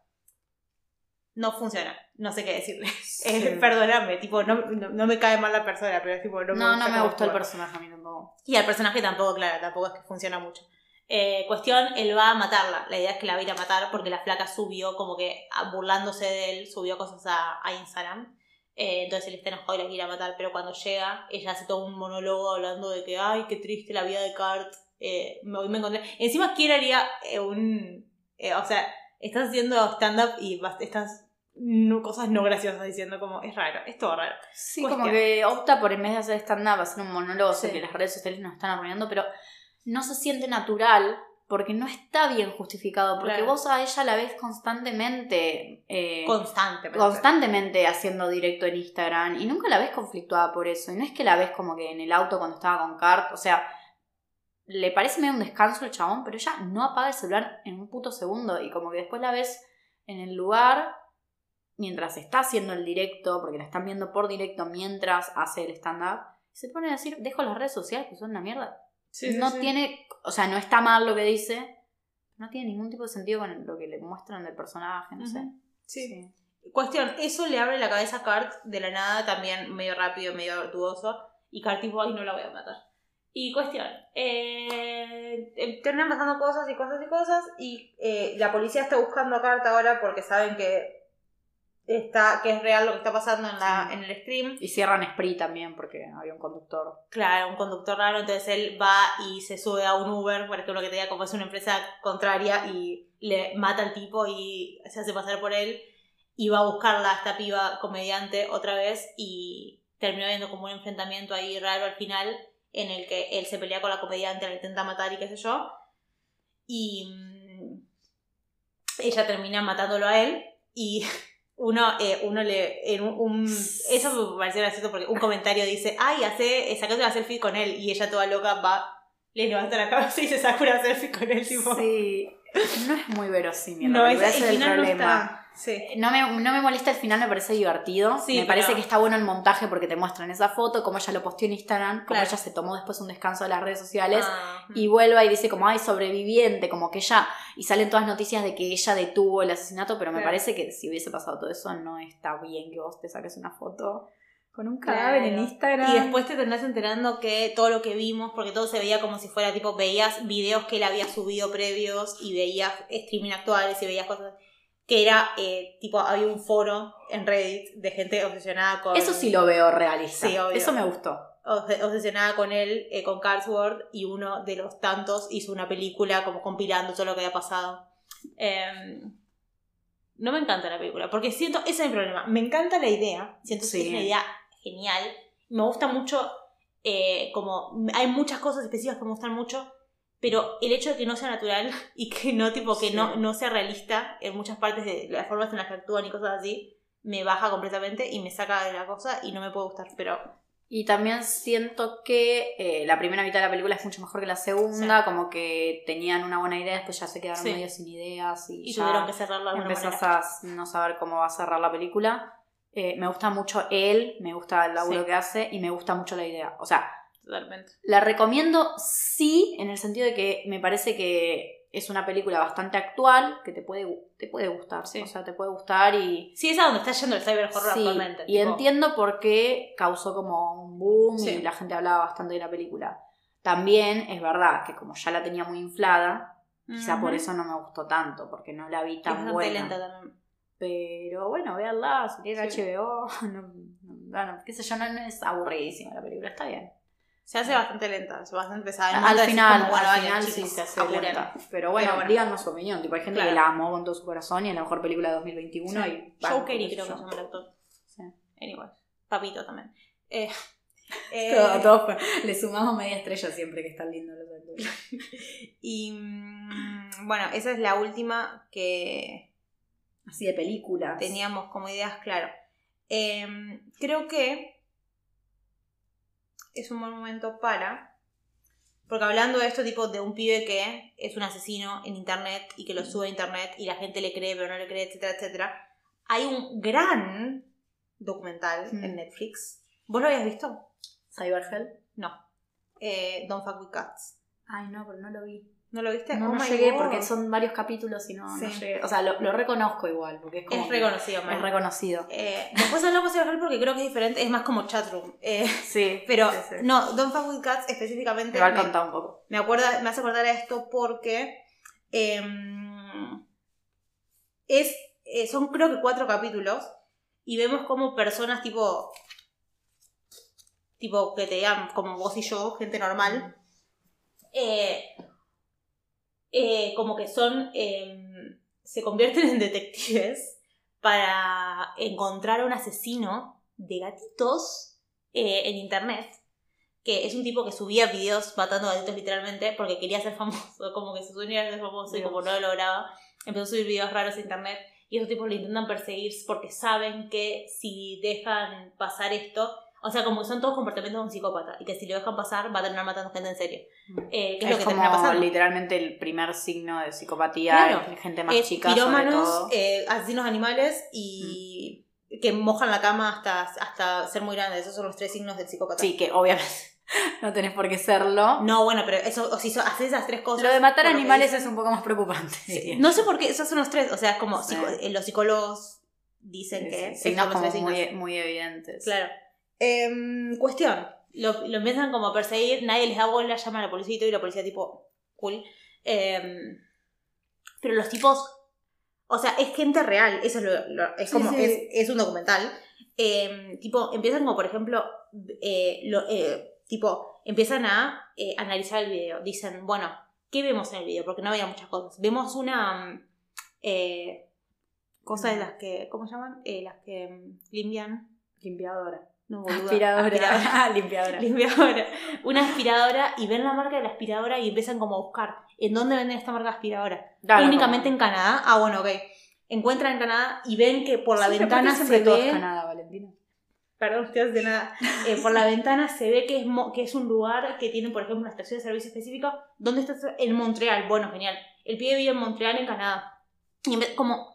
[SPEAKER 2] no funciona no sé qué decirle [laughs]
[SPEAKER 3] Sí.
[SPEAKER 2] Eh, perdóname tipo no, no, no me cae mal la persona pero es tipo no me
[SPEAKER 3] No,
[SPEAKER 2] gusta
[SPEAKER 3] no me gustó el personaje a mí tampoco.
[SPEAKER 2] Y al personaje tampoco, claro, tampoco es que funciona mucho. Eh, cuestión, él va a matarla. La idea es que la va a ir a matar porque la flaca subió, como que ah, burlándose de él, subió cosas a, a Instagram. Eh, entonces él está enojado y la quiere ir a matar, pero cuando llega, ella hace todo un monólogo hablando de que, ay, qué triste la vida de Kurt. Eh, me, me encontré. Encima, ¿quién haría eh, un. eh, o sea, estás haciendo stand-up y vas- estás. No- cosas no graciosas diciendo, como, es raro, es todo raro.
[SPEAKER 3] Sí,
[SPEAKER 2] Cuestión.
[SPEAKER 3] como que opta por en vez de hacer stand-up, hacer un monólogo, sé que las redes sociales nos están arruinando, pero no se siente natural porque no está bien justificado, porque
[SPEAKER 2] Claro.
[SPEAKER 3] vos a ella la ves constantemente, eh,
[SPEAKER 2] Constantemente.
[SPEAKER 3] constantemente haciendo directo en Instagram y nunca la ves conflictuada por eso. Y no es que la ves como que en el auto cuando estaba con Cart, o sea, le parece medio un descanso el chabón, pero ella no apaga el celular en un puto segundo y como que después la ves en el lugar mientras está haciendo el directo, porque la están viendo por directo mientras hace el stand-up, se pone a decir, dejo las redes sociales que son una mierda.
[SPEAKER 2] Sí,
[SPEAKER 3] no
[SPEAKER 2] sí.
[SPEAKER 3] tiene, o sea, no está mal lo que dice, no tiene ningún tipo de sentido con lo que le muestran del personaje, no sé.
[SPEAKER 2] Ujú. Sí. Cuestión, eso le abre la cabeza a Kurt de la nada, también medio rápido, medio virtuoso. Y Kurt tipo, ay, no la voy a matar. Y cuestión, eh, eh, terminan pasando cosas y cosas y cosas. Y eh, la policía está buscando a Kurt ahora porque saben que está que es real lo que está pasando en, la,
[SPEAKER 3] Sí.
[SPEAKER 2] en el stream.
[SPEAKER 3] Y cierran Spree también porque había un conductor.
[SPEAKER 2] Claro, un conductor raro, entonces él va y se sube a un Uber, por ejemplo, que te diga como es una empresa contraria y le mata al tipo y se hace pasar por él y va a buscarla a esta piba comediante otra vez y termina viendo como un enfrentamiento ahí raro al final en el que él se pelea con la comediante, la intenta matar y qué sé yo y mm, ella termina matándolo a él y [laughs] Uno, eh, uno le. En un, un- eso me pareció gracioso porque un comentario dice: Ay, hace, sacate una selfie con él. Y ella toda loca va, le levanta la cabeza y se saca una selfie con él. Tipo,
[SPEAKER 3] Sí. No es muy verosímil.
[SPEAKER 2] no, es, el
[SPEAKER 3] ese es el
[SPEAKER 2] final no
[SPEAKER 3] problema.
[SPEAKER 2] está. Sí.
[SPEAKER 3] No me, no me molesta el final, me parece divertido.
[SPEAKER 2] Sí,
[SPEAKER 3] me
[SPEAKER 2] pero-
[SPEAKER 3] parece que está bueno el montaje porque te muestran esa foto, como ella lo posteó en Instagram, como
[SPEAKER 2] Claro.
[SPEAKER 3] ella se tomó después un descanso de las redes sociales.
[SPEAKER 2] Ah,
[SPEAKER 3] Y vuelve y dice como, ay, sobreviviente, como que ella, y salen todas noticias de que ella detuvo el asesinato, pero me
[SPEAKER 2] Claro.
[SPEAKER 3] parece que si hubiese pasado todo eso, no está bien que vos te saques una foto con un
[SPEAKER 2] Claro.
[SPEAKER 3] cadáver en Instagram.
[SPEAKER 2] Y después te terminás enterando que todo lo que vimos, porque todo se veía como si fuera tipo, veías videos que él había subido previos y veías streaming actuales y veías cosas que era eh, tipo, había un foro en Reddit de gente obsesionada con...
[SPEAKER 3] Eso sí lo veo realista.
[SPEAKER 2] Sí, obvio.
[SPEAKER 3] Eso me gustó.
[SPEAKER 2] obs- obsesionada con él, eh, con Carlsworth, y uno de los tantos hizo una película como compilando todo lo que había pasado. Eh, no me encanta la película, porque siento, ese es el problema. Me encanta la idea, siento
[SPEAKER 3] Sí.
[SPEAKER 2] que es una idea genial. Me gusta mucho, eh, como, hay muchas cosas específicas que me gustan mucho, pero el hecho de que no sea natural [laughs] y que no, tipo, que
[SPEAKER 3] Sí.
[SPEAKER 2] no, no sea realista en muchas partes de las formas en las que actúan y cosas así, me baja completamente y me saca de la cosa y no me puede gustar, pero
[SPEAKER 3] Y también siento que eh, la primera mitad de la película es mucho mejor que la segunda, como que tenían una buena idea, después ya se quedaron
[SPEAKER 2] Sí.
[SPEAKER 3] medio sin ideas y,
[SPEAKER 2] y
[SPEAKER 3] ya
[SPEAKER 2] tuvieron que cerrarla de alguna
[SPEAKER 3] empezás
[SPEAKER 2] manera.
[SPEAKER 3] a no saber cómo va a cerrar la película. Eh, me gusta mucho él, me gusta el laburo
[SPEAKER 2] Sí.
[SPEAKER 3] que hace y me gusta mucho la idea. O sea,
[SPEAKER 2] Totalmente.
[SPEAKER 3] la recomiendo sí, en el sentido de que me parece que es una película bastante actual, que te puede, te puede gustar.
[SPEAKER 2] Sí.
[SPEAKER 3] O sea, te puede gustar y,
[SPEAKER 2] Sí, es a donde está yendo el cyber horror
[SPEAKER 3] Sí,
[SPEAKER 2] actualmente.
[SPEAKER 3] y
[SPEAKER 2] tipo,
[SPEAKER 3] entiendo por qué causó como un boom y la gente hablaba bastante de la película. También es verdad que como ya la tenía muy inflada, quizá por eso no me gustó tanto, porque no la vi
[SPEAKER 2] Es
[SPEAKER 3] tan
[SPEAKER 2] bastante
[SPEAKER 3] buena.
[SPEAKER 2] lenta también.
[SPEAKER 3] Pero bueno, véanla, si tiene
[SPEAKER 2] Sí.
[SPEAKER 3] HBO, [laughs] no, no- bueno, qué sé yo, no, es aburridísima la película, está bien.
[SPEAKER 2] Se hace bastante lenta, es bastante pesada.
[SPEAKER 3] Al final,
[SPEAKER 2] como, bueno,
[SPEAKER 3] al final
[SPEAKER 2] chicos,
[SPEAKER 3] sí se hace lenta. Pero bueno,
[SPEAKER 2] bueno.
[SPEAKER 3] díganos su opinión. Tipo, hay gente
[SPEAKER 2] Claro.
[SPEAKER 3] que la amó con todo su corazón y es la mejor película de 2021
[SPEAKER 2] Sí.
[SPEAKER 3] y... Sé
[SPEAKER 2] creo que se llama el actor.
[SPEAKER 3] Sí.
[SPEAKER 2] Anyway, Papito también. Eh, [laughs] eh,
[SPEAKER 3] Todo- todo- le sumamos media estrella siempre que están lindos los actores. [laughs]
[SPEAKER 2] Y mm, bueno, esa es la última que
[SPEAKER 3] Así de películas.
[SPEAKER 2] teníamos como ideas, claro. Eh, creo que es un buen momento para. Porque hablando de esto, tipo de un pibe que es un asesino en internet y que lo sube a internet y la gente le cree, pero no le cree, etcétera, etcétera. Hay un gran documental
[SPEAKER 3] Mm.
[SPEAKER 2] en Netflix. ¿Vos lo habías visto?
[SPEAKER 3] Cyberhell.
[SPEAKER 2] No. Eh, Don't Fuck With Cats.
[SPEAKER 3] Ay, no, pero no lo vi.
[SPEAKER 2] ¿No lo viste?
[SPEAKER 3] No,
[SPEAKER 2] Oh
[SPEAKER 3] no
[SPEAKER 2] my
[SPEAKER 3] llegué
[SPEAKER 2] God.
[SPEAKER 3] porque son varios capítulos y no, no
[SPEAKER 2] Sí.
[SPEAKER 3] llegué. O sea, lo, lo reconozco igual, porque es como.
[SPEAKER 2] Es reconocido,
[SPEAKER 3] Es reconocido.
[SPEAKER 2] Eh, después hablamos de Cyberhell porque creo que es diferente, es más como chatroom. Eh,
[SPEAKER 3] Sí.
[SPEAKER 2] pero
[SPEAKER 3] sí, sí.
[SPEAKER 2] no, Don't Fuck With Cats específicamente
[SPEAKER 3] Me
[SPEAKER 2] me,
[SPEAKER 3] un poco.
[SPEAKER 2] me acuerda, me hace acordar a esto porque em, es, eh, son creo que cuatro capítulos y vemos como personas tipo tipo que te digan como vos y yo, gente normal, eh, eh, como que son em, se convierten en detectives para encontrar a un asesino de gatitos eh, en internet que es un tipo que subía videos matando gatitos literalmente porque quería ser famoso, como que su sueño era ser famoso y como no lo lograba, empezó a subir videos raros a internet y esos tipos lo intentan perseguir porque saben que si dejan pasar esto, o sea, como que son todos comportamientos de un psicópata y que si lo dejan pasar va a terminar matando gente en serio. Eh, ¿Qué es, lo que
[SPEAKER 3] como
[SPEAKER 2] termina pasando?
[SPEAKER 3] literalmente el primer signo de psicopatía
[SPEAKER 2] Claro.
[SPEAKER 3] en gente más
[SPEAKER 2] Eh,
[SPEAKER 3] chica sobre
[SPEAKER 2] pirómanos,
[SPEAKER 3] todo.
[SPEAKER 2] eh, asesinos animales y que mojan la cama hasta, hasta ser muy grandes. Esos son los tres signos del psicópata.
[SPEAKER 3] Sí, que obviamente [laughs] no tenés por qué serlo.
[SPEAKER 2] No, bueno, pero eso, o si so- haces esas tres cosas.
[SPEAKER 3] Lo de matar
[SPEAKER 2] que
[SPEAKER 3] animales es un poco más preocupante.
[SPEAKER 2] Sí. No sé por qué, esos son los tres. O sea, es como
[SPEAKER 3] Sí.
[SPEAKER 2] psico- eh, los psicólogos dicen
[SPEAKER 3] Sí,
[SPEAKER 2] que
[SPEAKER 3] signos como muy,
[SPEAKER 2] signos.
[SPEAKER 3] muy evidentes.
[SPEAKER 2] Claro. Em, cuestión. Lo, lo empiezan como a perseguir, nadie les da bola, llaman a la policía y todo, y la policía tipo, cool. Em, pero los tipos, o sea, es gente real, eso es lo, lo- es como,
[SPEAKER 3] sí.
[SPEAKER 2] Es, es un documental. Em, tipo, empiezan como, por ejemplo, eh, eh, tipo, empiezan a eh, analizar el video. Dicen, bueno, ¿qué vemos en el video? Porque no había muchas cosas. Vemos una mm, cosa de las que, ¿cómo se llaman? Las que mm, limpian.
[SPEAKER 3] Limpiadora.
[SPEAKER 2] No, boluda.
[SPEAKER 3] Aspiradora.
[SPEAKER 2] Aspiradora. [laughs]
[SPEAKER 3] Ah, limpiadora.
[SPEAKER 2] Limpiadora. Una aspiradora y ven la marca de la aspiradora y empiezan como a buscar en dónde venden esta marca de aspiradora.
[SPEAKER 3] Claro,
[SPEAKER 2] Únicamente
[SPEAKER 3] como-
[SPEAKER 2] en Canadá. Ah, bueno, ok. encuentran en Canadá y ven que por la
[SPEAKER 3] Sí,
[SPEAKER 2] ventana se
[SPEAKER 3] siempre todo es
[SPEAKER 2] ve...
[SPEAKER 3] Canadá, Valentina.
[SPEAKER 2] Perdón, ustedes de nada. [laughs] Eh, por la ventana se ve que es, mo- que es un lugar que tiene, por ejemplo, una estación de servicio específica. ¿Dónde está? En Montreal. Bueno, genial. El pibe vive en Montreal, en Canadá. Y empe- como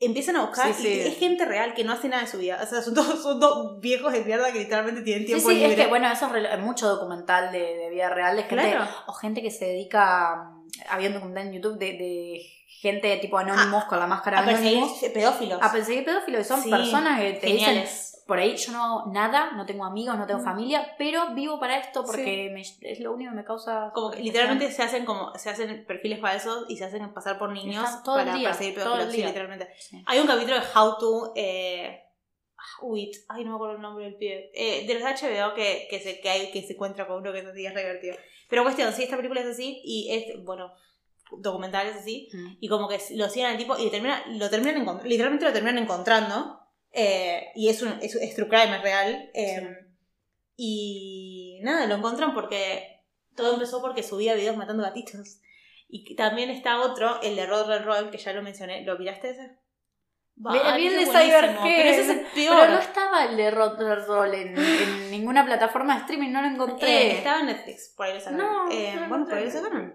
[SPEAKER 2] empiezan a buscar
[SPEAKER 3] Sí,
[SPEAKER 2] y
[SPEAKER 3] sí.
[SPEAKER 2] es gente real que no hace nada de su vida. O sea, son todos, son dos viejos de mierda que literalmente tienen
[SPEAKER 3] Sí,
[SPEAKER 2] tiempo
[SPEAKER 3] sí,
[SPEAKER 2] libre.
[SPEAKER 3] es que bueno, eso es rel- mucho documental de, de vida real de gente,
[SPEAKER 2] Claro.
[SPEAKER 3] o gente que se dedica, mm, había un documental en YouTube de, de gente tipo anónimos con la máscara
[SPEAKER 2] A perseguir pedófilos.
[SPEAKER 3] a perseguir pedófilos y son
[SPEAKER 2] Sí,
[SPEAKER 3] personas que te dicen
[SPEAKER 2] Geniales.
[SPEAKER 3] Por ahí yo no hago nada, no tengo amigos, no tengo
[SPEAKER 2] Mm.
[SPEAKER 3] familia, pero vivo para esto porque me- es lo único que me causa
[SPEAKER 2] Como que literalmente se hacen como se hacen perfiles falsos y se hacen pasar por niños para
[SPEAKER 3] día,
[SPEAKER 2] perseguir
[SPEAKER 3] todo
[SPEAKER 2] pedófilos.
[SPEAKER 3] el
[SPEAKER 2] Sí, literalmente.
[SPEAKER 3] Sí.
[SPEAKER 2] Hay un capítulo de How to eh, Wit, ay no me acuerdo el nombre del pibe, eh, de los HBO que, que, se, que, hay, que se encuentra con uno que es así, es divertido. Pero cuestión, sí, esta película es así y es, bueno, documental es así
[SPEAKER 3] Mm.
[SPEAKER 2] y como que lo siguen al tipo y termina, lo terminan literalmente lo terminan encontrando eh, y es un es, es true crime, es real. eh, Y nada, lo encuentran porque todo empezó porque subía videos matando gatitos. Y también está otro, el de Roll Roll Roll, que ya lo mencioné. ¿Lo miraste ese?
[SPEAKER 3] El
[SPEAKER 2] ese
[SPEAKER 3] de Cyberhead.
[SPEAKER 2] Pero ese es el peor.
[SPEAKER 3] Pero no estaba el de Rod Rod Roll en, en [gasps] ninguna plataforma de streaming, no lo encontré.
[SPEAKER 2] Eh, estaba en Netflix, por ahí lo sacaron.
[SPEAKER 3] No,
[SPEAKER 2] Eh,
[SPEAKER 3] no
[SPEAKER 2] bueno, por ahí lo sacaron.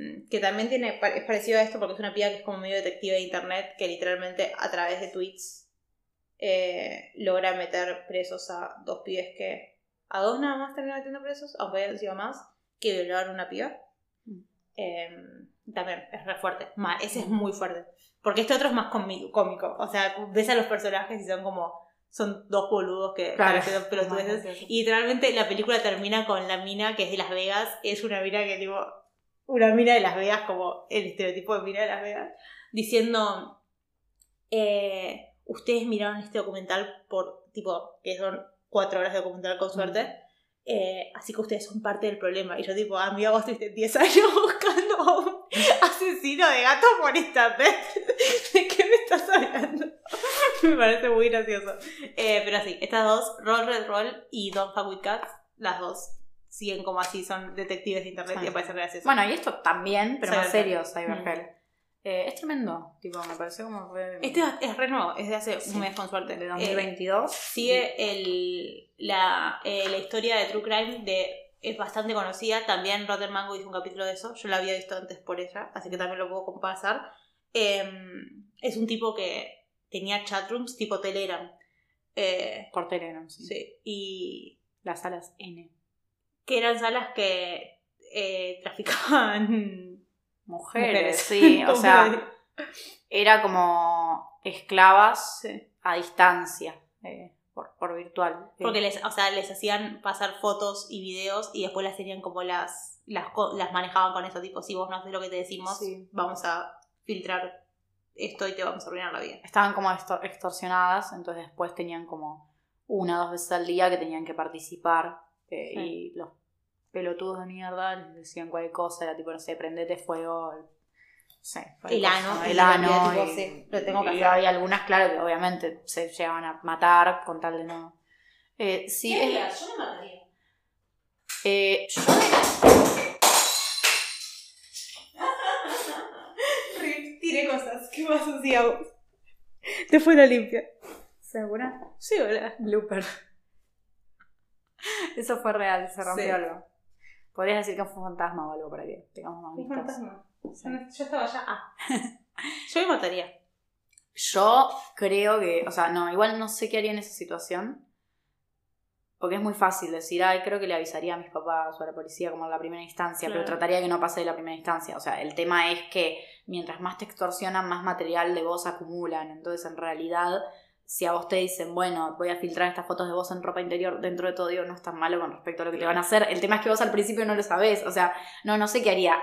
[SPEAKER 2] Eh, que también tiene, es parecido a esto porque es una piba que es como medio detective de internet que literalmente a través de tweets eh, logra meter presos a dos pibes que. A dos nada más terminó metiendo presos, aunque hayan sido más, que violaron una piba.
[SPEAKER 3] Mm.
[SPEAKER 2] Eh, también es re fuerte. Ma- ese es muy fuerte. Porque este otro es más cómico. O sea, ves a los personajes y son como. Son dos boludos que
[SPEAKER 3] Claro.
[SPEAKER 2] pelotudeces. Y literalmente la película termina con la mina que es de Las Vegas. Es una mina que, tipo. Una mina de Las Vegas, como el estereotipo de mina de Las Vegas. Diciendo. eh, Ustedes miraron este documental por. Tipo, que son cuatro horas de documental con suerte. eh, así que ustedes son parte del problema. Y yo, tipo, ah, amiga, vos estuviste 10 años [laughs] buscando a un asesino de gatos por internet. [laughs] ¿De qué me estás hablando? [laughs] me parece muy gracioso. Eh, pero sí, estas dos, Roll Red Roll y Don't Fuck With Cats, las dos siguen como así, son detectives de internet
[SPEAKER 3] Sí.
[SPEAKER 2] y me parece gracioso.
[SPEAKER 3] Bueno, y esto también, pero más serio,
[SPEAKER 2] Cyberhell.
[SPEAKER 3] Cyberhell. Eh, es tremendo, tipo, me pareció como
[SPEAKER 2] este es re nuevo, es de hace
[SPEAKER 3] Sí.
[SPEAKER 2] un mes con suerte.
[SPEAKER 3] de
[SPEAKER 2] Eh,
[SPEAKER 3] 2022.
[SPEAKER 2] sigue el, la, eh, la historia de True Crime de es bastante conocida. También Rotten Mango hizo un capítulo de eso. Yo la había visto antes por ella, así que también lo puedo compasar. Em, es un tipo que tenía chatrooms tipo Telegram. Eh,
[SPEAKER 3] Por Telegram, sí.
[SPEAKER 2] sí, y
[SPEAKER 3] Las salas N.
[SPEAKER 2] que eran salas que eh, traficaban [laughs]
[SPEAKER 3] Mujeres,
[SPEAKER 2] mujeres.
[SPEAKER 3] sí, [laughs] o
[SPEAKER 2] ¿Cómo
[SPEAKER 3] sea, era como esclavas
[SPEAKER 2] Sí.
[SPEAKER 3] a distancia, eh, por, por virtual. Eh,
[SPEAKER 2] Porque les, o sea, les hacían pasar fotos y videos y después las tenían como las, las, las manejaban con eso, tipo, si vos no haces lo que te decimos,
[SPEAKER 3] Sí.
[SPEAKER 2] vamos a filtrar esto y te vamos a arruinar la vida.
[SPEAKER 3] estaban como extor- extorsionadas, entonces después tenían como una o dos veces al día que tenían que participar eh,
[SPEAKER 2] Sí.
[SPEAKER 3] y los pelotudos de mierda les decían cualquier cosa, era tipo, no sé, prendete fuego, no sé,
[SPEAKER 2] El ano,
[SPEAKER 3] el ano, y,
[SPEAKER 2] sí, lo tengo que
[SPEAKER 3] y
[SPEAKER 2] hacer.
[SPEAKER 3] hay algunas, claro, que obviamente se llegaban a matar con tal de no... Eh, sí, es-
[SPEAKER 2] Yo no mataría.
[SPEAKER 3] eh, yo [laughs]
[SPEAKER 2] Tiene cosas. ¿Qué más hacíamos? Te fue la limpia.
[SPEAKER 3] ¿Segura?
[SPEAKER 2] Sí, hola.
[SPEAKER 3] Blooper. Eso fue real, se rompió
[SPEAKER 2] Sí.
[SPEAKER 3] algo. Podrías decir que fue un fantasma o algo para que tengamos más
[SPEAKER 2] Un fantasma. Yo estaba allá. Ah. [laughs] Yo me mataría.
[SPEAKER 3] Yo creo que, o sea, no, igual no sé qué haría en esa situación. Porque es muy fácil decir, ay, creo que le avisaría a mis papás o a la policía como en la primera instancia,
[SPEAKER 2] Claro.
[SPEAKER 3] pero trataría de que no pase de la primera instancia. O sea, el tema es que mientras más te extorsionan, más material de vos acumulan. Entonces, en realidad, si a vos te dicen, bueno, voy a filtrar estas fotos de vos en ropa interior, dentro de todo, digo, no es tan malo con respecto a lo que te van a hacer. El tema es que vos al principio no lo sabés. O sea, no, no sé qué haría.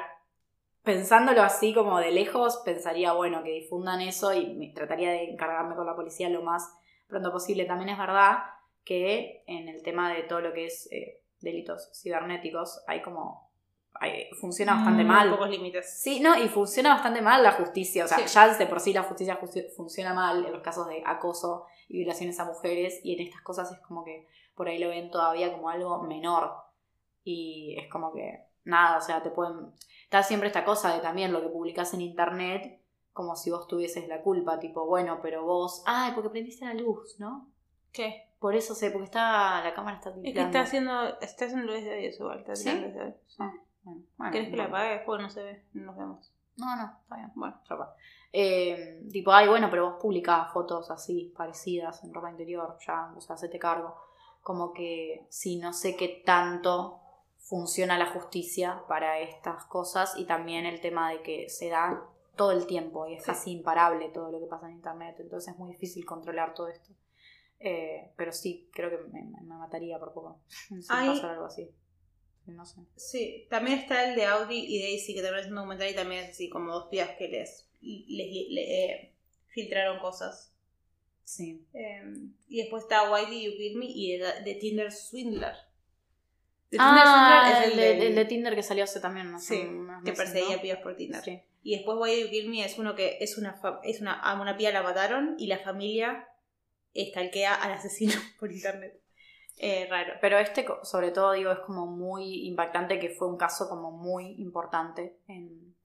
[SPEAKER 3] Pensándolo así como de lejos, pensaría, bueno, que difundan eso y trataría de encargarme con la policía lo más pronto posible. También es verdad que en el tema de todo lo que es eh, delitos cibernéticos hay como... funciona bastante
[SPEAKER 2] Muy
[SPEAKER 3] mal.
[SPEAKER 2] pocos límites.
[SPEAKER 3] Sí, no, y funciona bastante mal la justicia. O sea,
[SPEAKER 2] Sí.
[SPEAKER 3] ya de por sí la justicia justi- funciona mal en los casos de acoso y violaciones a mujeres, y en estas cosas es como que por ahí lo ven todavía como algo menor. Y es como que, nada, o sea, te pueden. Está siempre esta cosa de también lo que publicas en internet como si vos tuvieses la culpa, tipo, bueno, pero vos, ay, porque prendiste la luz, ¿no?
[SPEAKER 2] ¿Qué?
[SPEAKER 3] Por eso sé, porque está, la cámara está
[SPEAKER 2] Es que está haciendo, está haciendo luz de Dios igual, está
[SPEAKER 3] ¿Sí?
[SPEAKER 2] tirando luz de Dios. Sí.
[SPEAKER 3] Bueno, bueno,
[SPEAKER 2] ¿Querés que la apague? Porque no se ve, no nos vemos.
[SPEAKER 3] No, no, está bien.
[SPEAKER 2] Bueno,
[SPEAKER 3] Ya va. Eh, tipo, ay, bueno, pero vos publicabas fotos así, parecidas, en ropa interior, ya, o sea, hacete cargo. Como que sí, no sé qué tanto funciona la justicia para estas cosas y también el tema de que se da todo el tiempo y es
[SPEAKER 2] Sí.
[SPEAKER 3] casi imparable todo lo que pasa en internet, entonces es muy difícil controlar todo esto. Eh, pero sí, creo que me, me- mataría por poco [laughs] si
[SPEAKER 2] Ay.
[SPEAKER 3] pasara algo así. No sé.
[SPEAKER 2] Sí, también está el de Audi y Daisy, que también es un documental y también es así, como dos pibas que les, les, le- eh, filtraron cosas.
[SPEAKER 3] Sí.
[SPEAKER 2] Eh, y después está Why Did You Kill Me y el de Tinder Swindler. De
[SPEAKER 3] Ah,
[SPEAKER 2] Swindler
[SPEAKER 3] el, de, el de Tinder que salió hace también, no sé,
[SPEAKER 2] Sí, que perseguía
[SPEAKER 3] ¿no?
[SPEAKER 2] pibas por Tinder.
[SPEAKER 3] Sí.
[SPEAKER 2] Y después Why Did You Kill Me es uno que es una, es una, a una piba la mataron y la familia estalquea al asesino [laughs] por internet. Eh, raro.
[SPEAKER 3] Pero este, sobre todo, digo, es como muy impactante que fue un caso como muy importante en,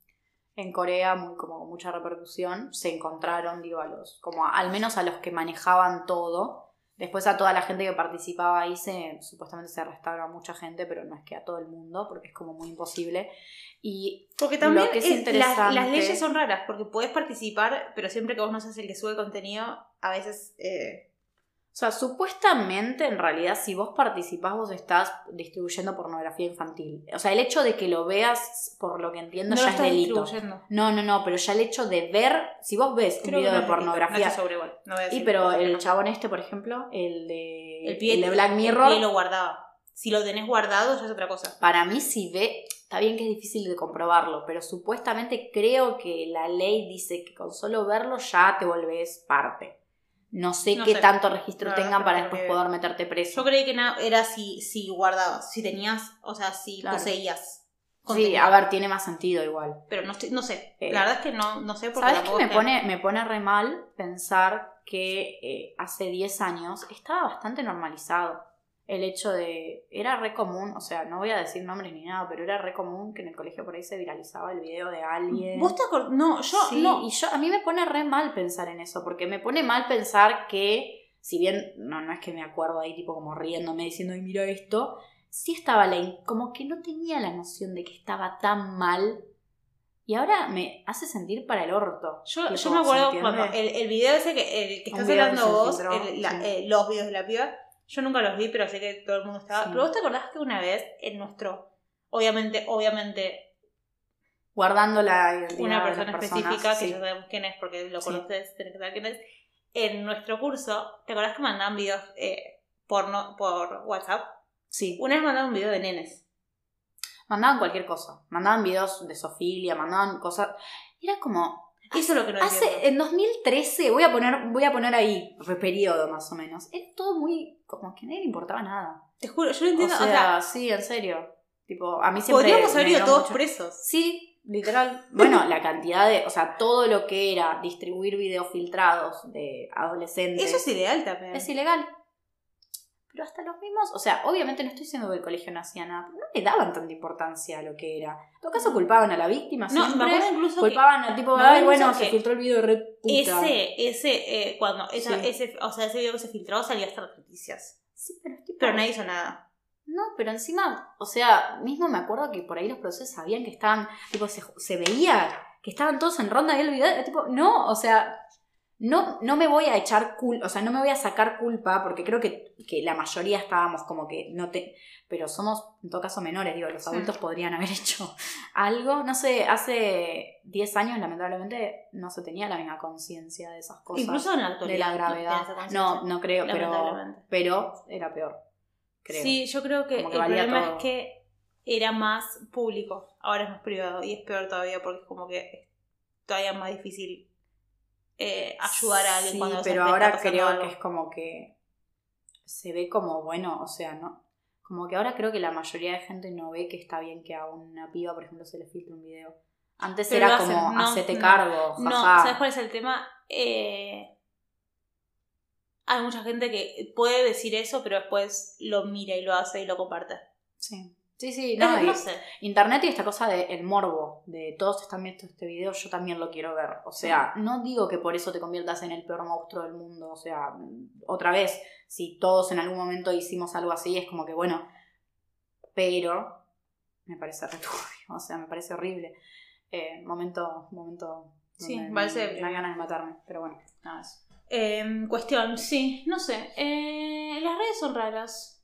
[SPEAKER 3] en Corea, muy como con mucha repercusión. Se encontraron, digo, a los, como a- al menos a los que manejaban todo. Después a toda la gente que participaba ahí se, supuestamente se arrestaron a mucha gente, pero no es que a todo el mundo, porque es como muy imposible. Y
[SPEAKER 2] Porque también
[SPEAKER 3] Lo que es
[SPEAKER 2] es- las,
[SPEAKER 3] interesante-
[SPEAKER 2] las leyes son raras, porque puedes participar, pero siempre que vos no seas el que sube el contenido, a veces... eh,
[SPEAKER 3] O sea, supuestamente, en realidad, si vos participás, vos estás distribuyendo pornografía infantil. O sea, el hecho de que lo veas, por lo que entiendo,
[SPEAKER 2] no
[SPEAKER 3] ya es delito. No, no, no, pero ya el hecho de ver, si vos ves un
[SPEAKER 2] Creo
[SPEAKER 3] video
[SPEAKER 2] no
[SPEAKER 3] de pornografía.
[SPEAKER 2] No sobre igual. No voy a
[SPEAKER 3] y
[SPEAKER 2] decir
[SPEAKER 3] pero
[SPEAKER 2] cosas que
[SPEAKER 3] el chabón este, por ejemplo, el de,
[SPEAKER 2] el pie,
[SPEAKER 3] el de Black
[SPEAKER 2] el
[SPEAKER 3] Mirror,
[SPEAKER 2] pie lo guardaba. Si lo tenés guardado, ya es otra cosa.
[SPEAKER 3] para mí si ve, está bien que es difícil de comprobarlo, pero supuestamente creo que la ley dice que con solo verlo ya te volvés parte. No sé
[SPEAKER 2] No
[SPEAKER 3] qué
[SPEAKER 2] sé.
[SPEAKER 3] tanto registro tengan para después
[SPEAKER 2] que-
[SPEAKER 3] poder meterte preso.
[SPEAKER 2] Yo creí que era si, si guardabas, si tenías, o sea, si
[SPEAKER 3] Claro.
[SPEAKER 2] poseías.
[SPEAKER 3] Sí, a ver, tiene más sentido igual.
[SPEAKER 2] Pero no, estoy- no sé.
[SPEAKER 3] Eh,
[SPEAKER 2] la verdad es que no, no sé porque
[SPEAKER 3] ¿Sabes qué me pone, me pone re mal pensar que eh, hace 10 años estaba bastante normalizado el hecho de... Era re común, o sea, no voy a decir nombres ni nada, pero era re común que en el colegio por ahí se viralizaba el video de alguien.
[SPEAKER 2] ¿Vos te acordás? No, yo
[SPEAKER 3] Sí,
[SPEAKER 2] no.
[SPEAKER 3] y yo, a mí me pone re mal pensar en eso, porque me pone mal pensar que, si bien, no, no es que me acuerdo ahí tipo como riéndome diciendo, ay, mira esto, sí estaba la, como que no tenía la noción de que estaba tan mal, y ahora me hace sentir para el orto.
[SPEAKER 2] Yo, yo me
[SPEAKER 3] ¿se
[SPEAKER 2] acuerdo cuando el, el video ese que, el que estás hablando vos,
[SPEAKER 3] filtró,
[SPEAKER 2] el- la-
[SPEAKER 3] sí.
[SPEAKER 2] eh, los videos de la piba, yo nunca los vi, pero sé que todo el mundo estaba.
[SPEAKER 3] Sí.
[SPEAKER 2] Pero vos te acordás que una vez en nuestro, obviamente, obviamente,
[SPEAKER 3] Guardando la identidad
[SPEAKER 2] una
[SPEAKER 3] de
[SPEAKER 2] persona
[SPEAKER 3] personas,
[SPEAKER 2] específica, que
[SPEAKER 3] sí.
[SPEAKER 2] ya sabemos quién es porque lo conoces, tenés que saber quién es, en nuestro curso, ¿te acordás que mandaban videos eh, porno por WhatsApp?
[SPEAKER 3] Sí,
[SPEAKER 2] Una vez mandaban un video de nenes.
[SPEAKER 3] mandaban cualquier cosa, mandaban videos de Sofilia, mandaban cosas, era como...
[SPEAKER 2] Eso es lo que no
[SPEAKER 3] Hace,
[SPEAKER 2] entiendo.
[SPEAKER 3] en 2013, voy a poner, voy a poner ahí, periodo más o menos, era todo muy, como que a nadie le importaba nada.
[SPEAKER 2] Te juro, yo no
[SPEAKER 3] O
[SPEAKER 2] entiendo.
[SPEAKER 3] sea,
[SPEAKER 2] O sea,
[SPEAKER 3] sí, en serio. Tipo, a mí siempre...
[SPEAKER 2] podríamos haber ido todos
[SPEAKER 3] mucho-
[SPEAKER 2] presos.
[SPEAKER 3] Sí, literal. Bueno, la cantidad de, o sea, todo lo que era distribuir videos filtrados de adolescentes.
[SPEAKER 2] Eso es ilegal también.
[SPEAKER 3] es ilegal. Pero hasta los mismos, o sea, obviamente no estoy diciendo que el colegio no hacía nada, pero no le daban tanta importancia a lo que era. En todo caso culpaban a la víctima
[SPEAKER 2] no,
[SPEAKER 3] siempre.
[SPEAKER 2] me acuerdo incluso que
[SPEAKER 3] culpaban a tipo,
[SPEAKER 2] me
[SPEAKER 3] ay, bueno, se
[SPEAKER 2] que
[SPEAKER 3] filtró el video de red puta.
[SPEAKER 2] ese, ese, eh, cuando esa,
[SPEAKER 3] Sí.
[SPEAKER 2] ese, o sea, ese video que se filtró salía hasta las noticias.
[SPEAKER 3] Sí, pero, es tipo-
[SPEAKER 2] Pero nadie hizo nada.
[SPEAKER 3] No, pero encima, o sea, mismo me acuerdo que por ahí los profesores sabían que estaban, tipo, se, se veía que estaban todos en ronda y el video, tipo, no, o sea, no, no me voy a echar culpa, o sea, no me voy a sacar culpa, porque creo que, que la mayoría estábamos como que no te, pero somos en todo caso menores, digo, los
[SPEAKER 2] Sí.
[SPEAKER 3] adultos podrían haber [laughs] hecho algo, no sé, hace 10 años lamentablemente no se tenía la misma conciencia de esas cosas.
[SPEAKER 2] Incluso en la actualidad.
[SPEAKER 3] de la gravedad. No, no creo, pero, pero era peor. Creo.
[SPEAKER 2] Sí, yo creo que, el problema
[SPEAKER 3] todo.
[SPEAKER 2] es que era más público, ahora es más privado y es peor todavía porque es como que es todavía más difícil eh, ayudar a alguien
[SPEAKER 3] Sí,
[SPEAKER 2] cuando
[SPEAKER 3] pero ahora creo
[SPEAKER 2] algo.
[SPEAKER 3] que es como que se ve como bueno, o sea, no. Como que ahora creo que la mayoría de gente no ve que está bien que a una piba, por ejemplo, se le filtre un video. Antes
[SPEAKER 2] Pero
[SPEAKER 3] era como
[SPEAKER 2] no,
[SPEAKER 3] hacete
[SPEAKER 2] no.
[SPEAKER 3] cargo,
[SPEAKER 2] No,
[SPEAKER 3] jaja.
[SPEAKER 2] ¿sabes cuál es el tema? Eh, hay mucha gente que puede decir eso, pero después lo mira y lo hace y lo comparte.
[SPEAKER 3] Sí. Sí, sí,
[SPEAKER 2] No,
[SPEAKER 3] no,
[SPEAKER 2] no sé.
[SPEAKER 3] Internet y esta cosa del morbo, de todos están viendo este video, yo también lo quiero ver. O sea, no digo que por eso te conviertas en el peor monstruo del mundo. O sea, otra vez, si todos en algún momento hicimos algo así, es como que bueno. Pero me parece returbio, o sea, me parece horrible. Eh, momento, momento.
[SPEAKER 2] Sí,
[SPEAKER 3] donde
[SPEAKER 2] parece-
[SPEAKER 3] Me da ganas de matarme, pero bueno, nada más.
[SPEAKER 2] Em, cuestión, sí, no sé. Eh, las redes son raras.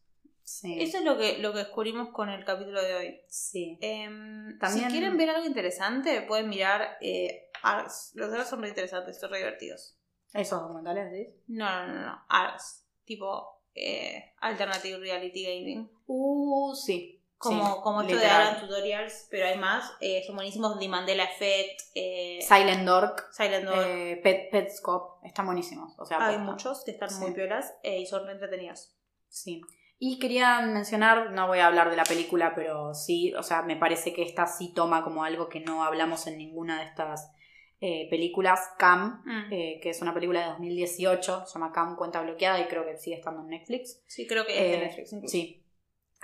[SPEAKER 3] Sí.
[SPEAKER 2] Eso es lo que, lo que descubrimos con el capítulo de hoy.
[SPEAKER 3] Sí.
[SPEAKER 2] Em,
[SPEAKER 3] También-
[SPEAKER 2] Si quieren ver algo interesante, pueden mirar eh, ARS. Los ARS son re interesantes, son re divertidos.
[SPEAKER 3] Esos documentales, ¿sí?
[SPEAKER 2] No, no, no, no. ARS. Tipo eh, Alternative Reality Gaming.
[SPEAKER 3] Uh, sí.
[SPEAKER 2] Como,
[SPEAKER 3] Sí,
[SPEAKER 2] como esto de. Alan Tutorials, pero hay más. Eh, son buenísimos. The Mandela Effect. Eh,
[SPEAKER 3] Silent Dork,
[SPEAKER 2] Silent Dog.
[SPEAKER 3] eh, Pet, Petscop, están buenísimos. O sea,
[SPEAKER 2] hay
[SPEAKER 3] posta.
[SPEAKER 2] muchos que están
[SPEAKER 3] Sí.
[SPEAKER 2] muy piolas y son re entretenidos.
[SPEAKER 3] Sí. Y quería mencionar, no voy a hablar de la película, pero sí, o sea, me parece que esta sí toma como algo que no hablamos en ninguna de estas eh, películas. Cam,
[SPEAKER 2] Mm.
[SPEAKER 3] eh, que es una película de 2018, se llama Cam Cuenta Bloqueada y creo que sigue estando en Netflix.
[SPEAKER 2] Sí, creo que es de
[SPEAKER 3] Eh,
[SPEAKER 2] Netflix. incluso.
[SPEAKER 3] Sí.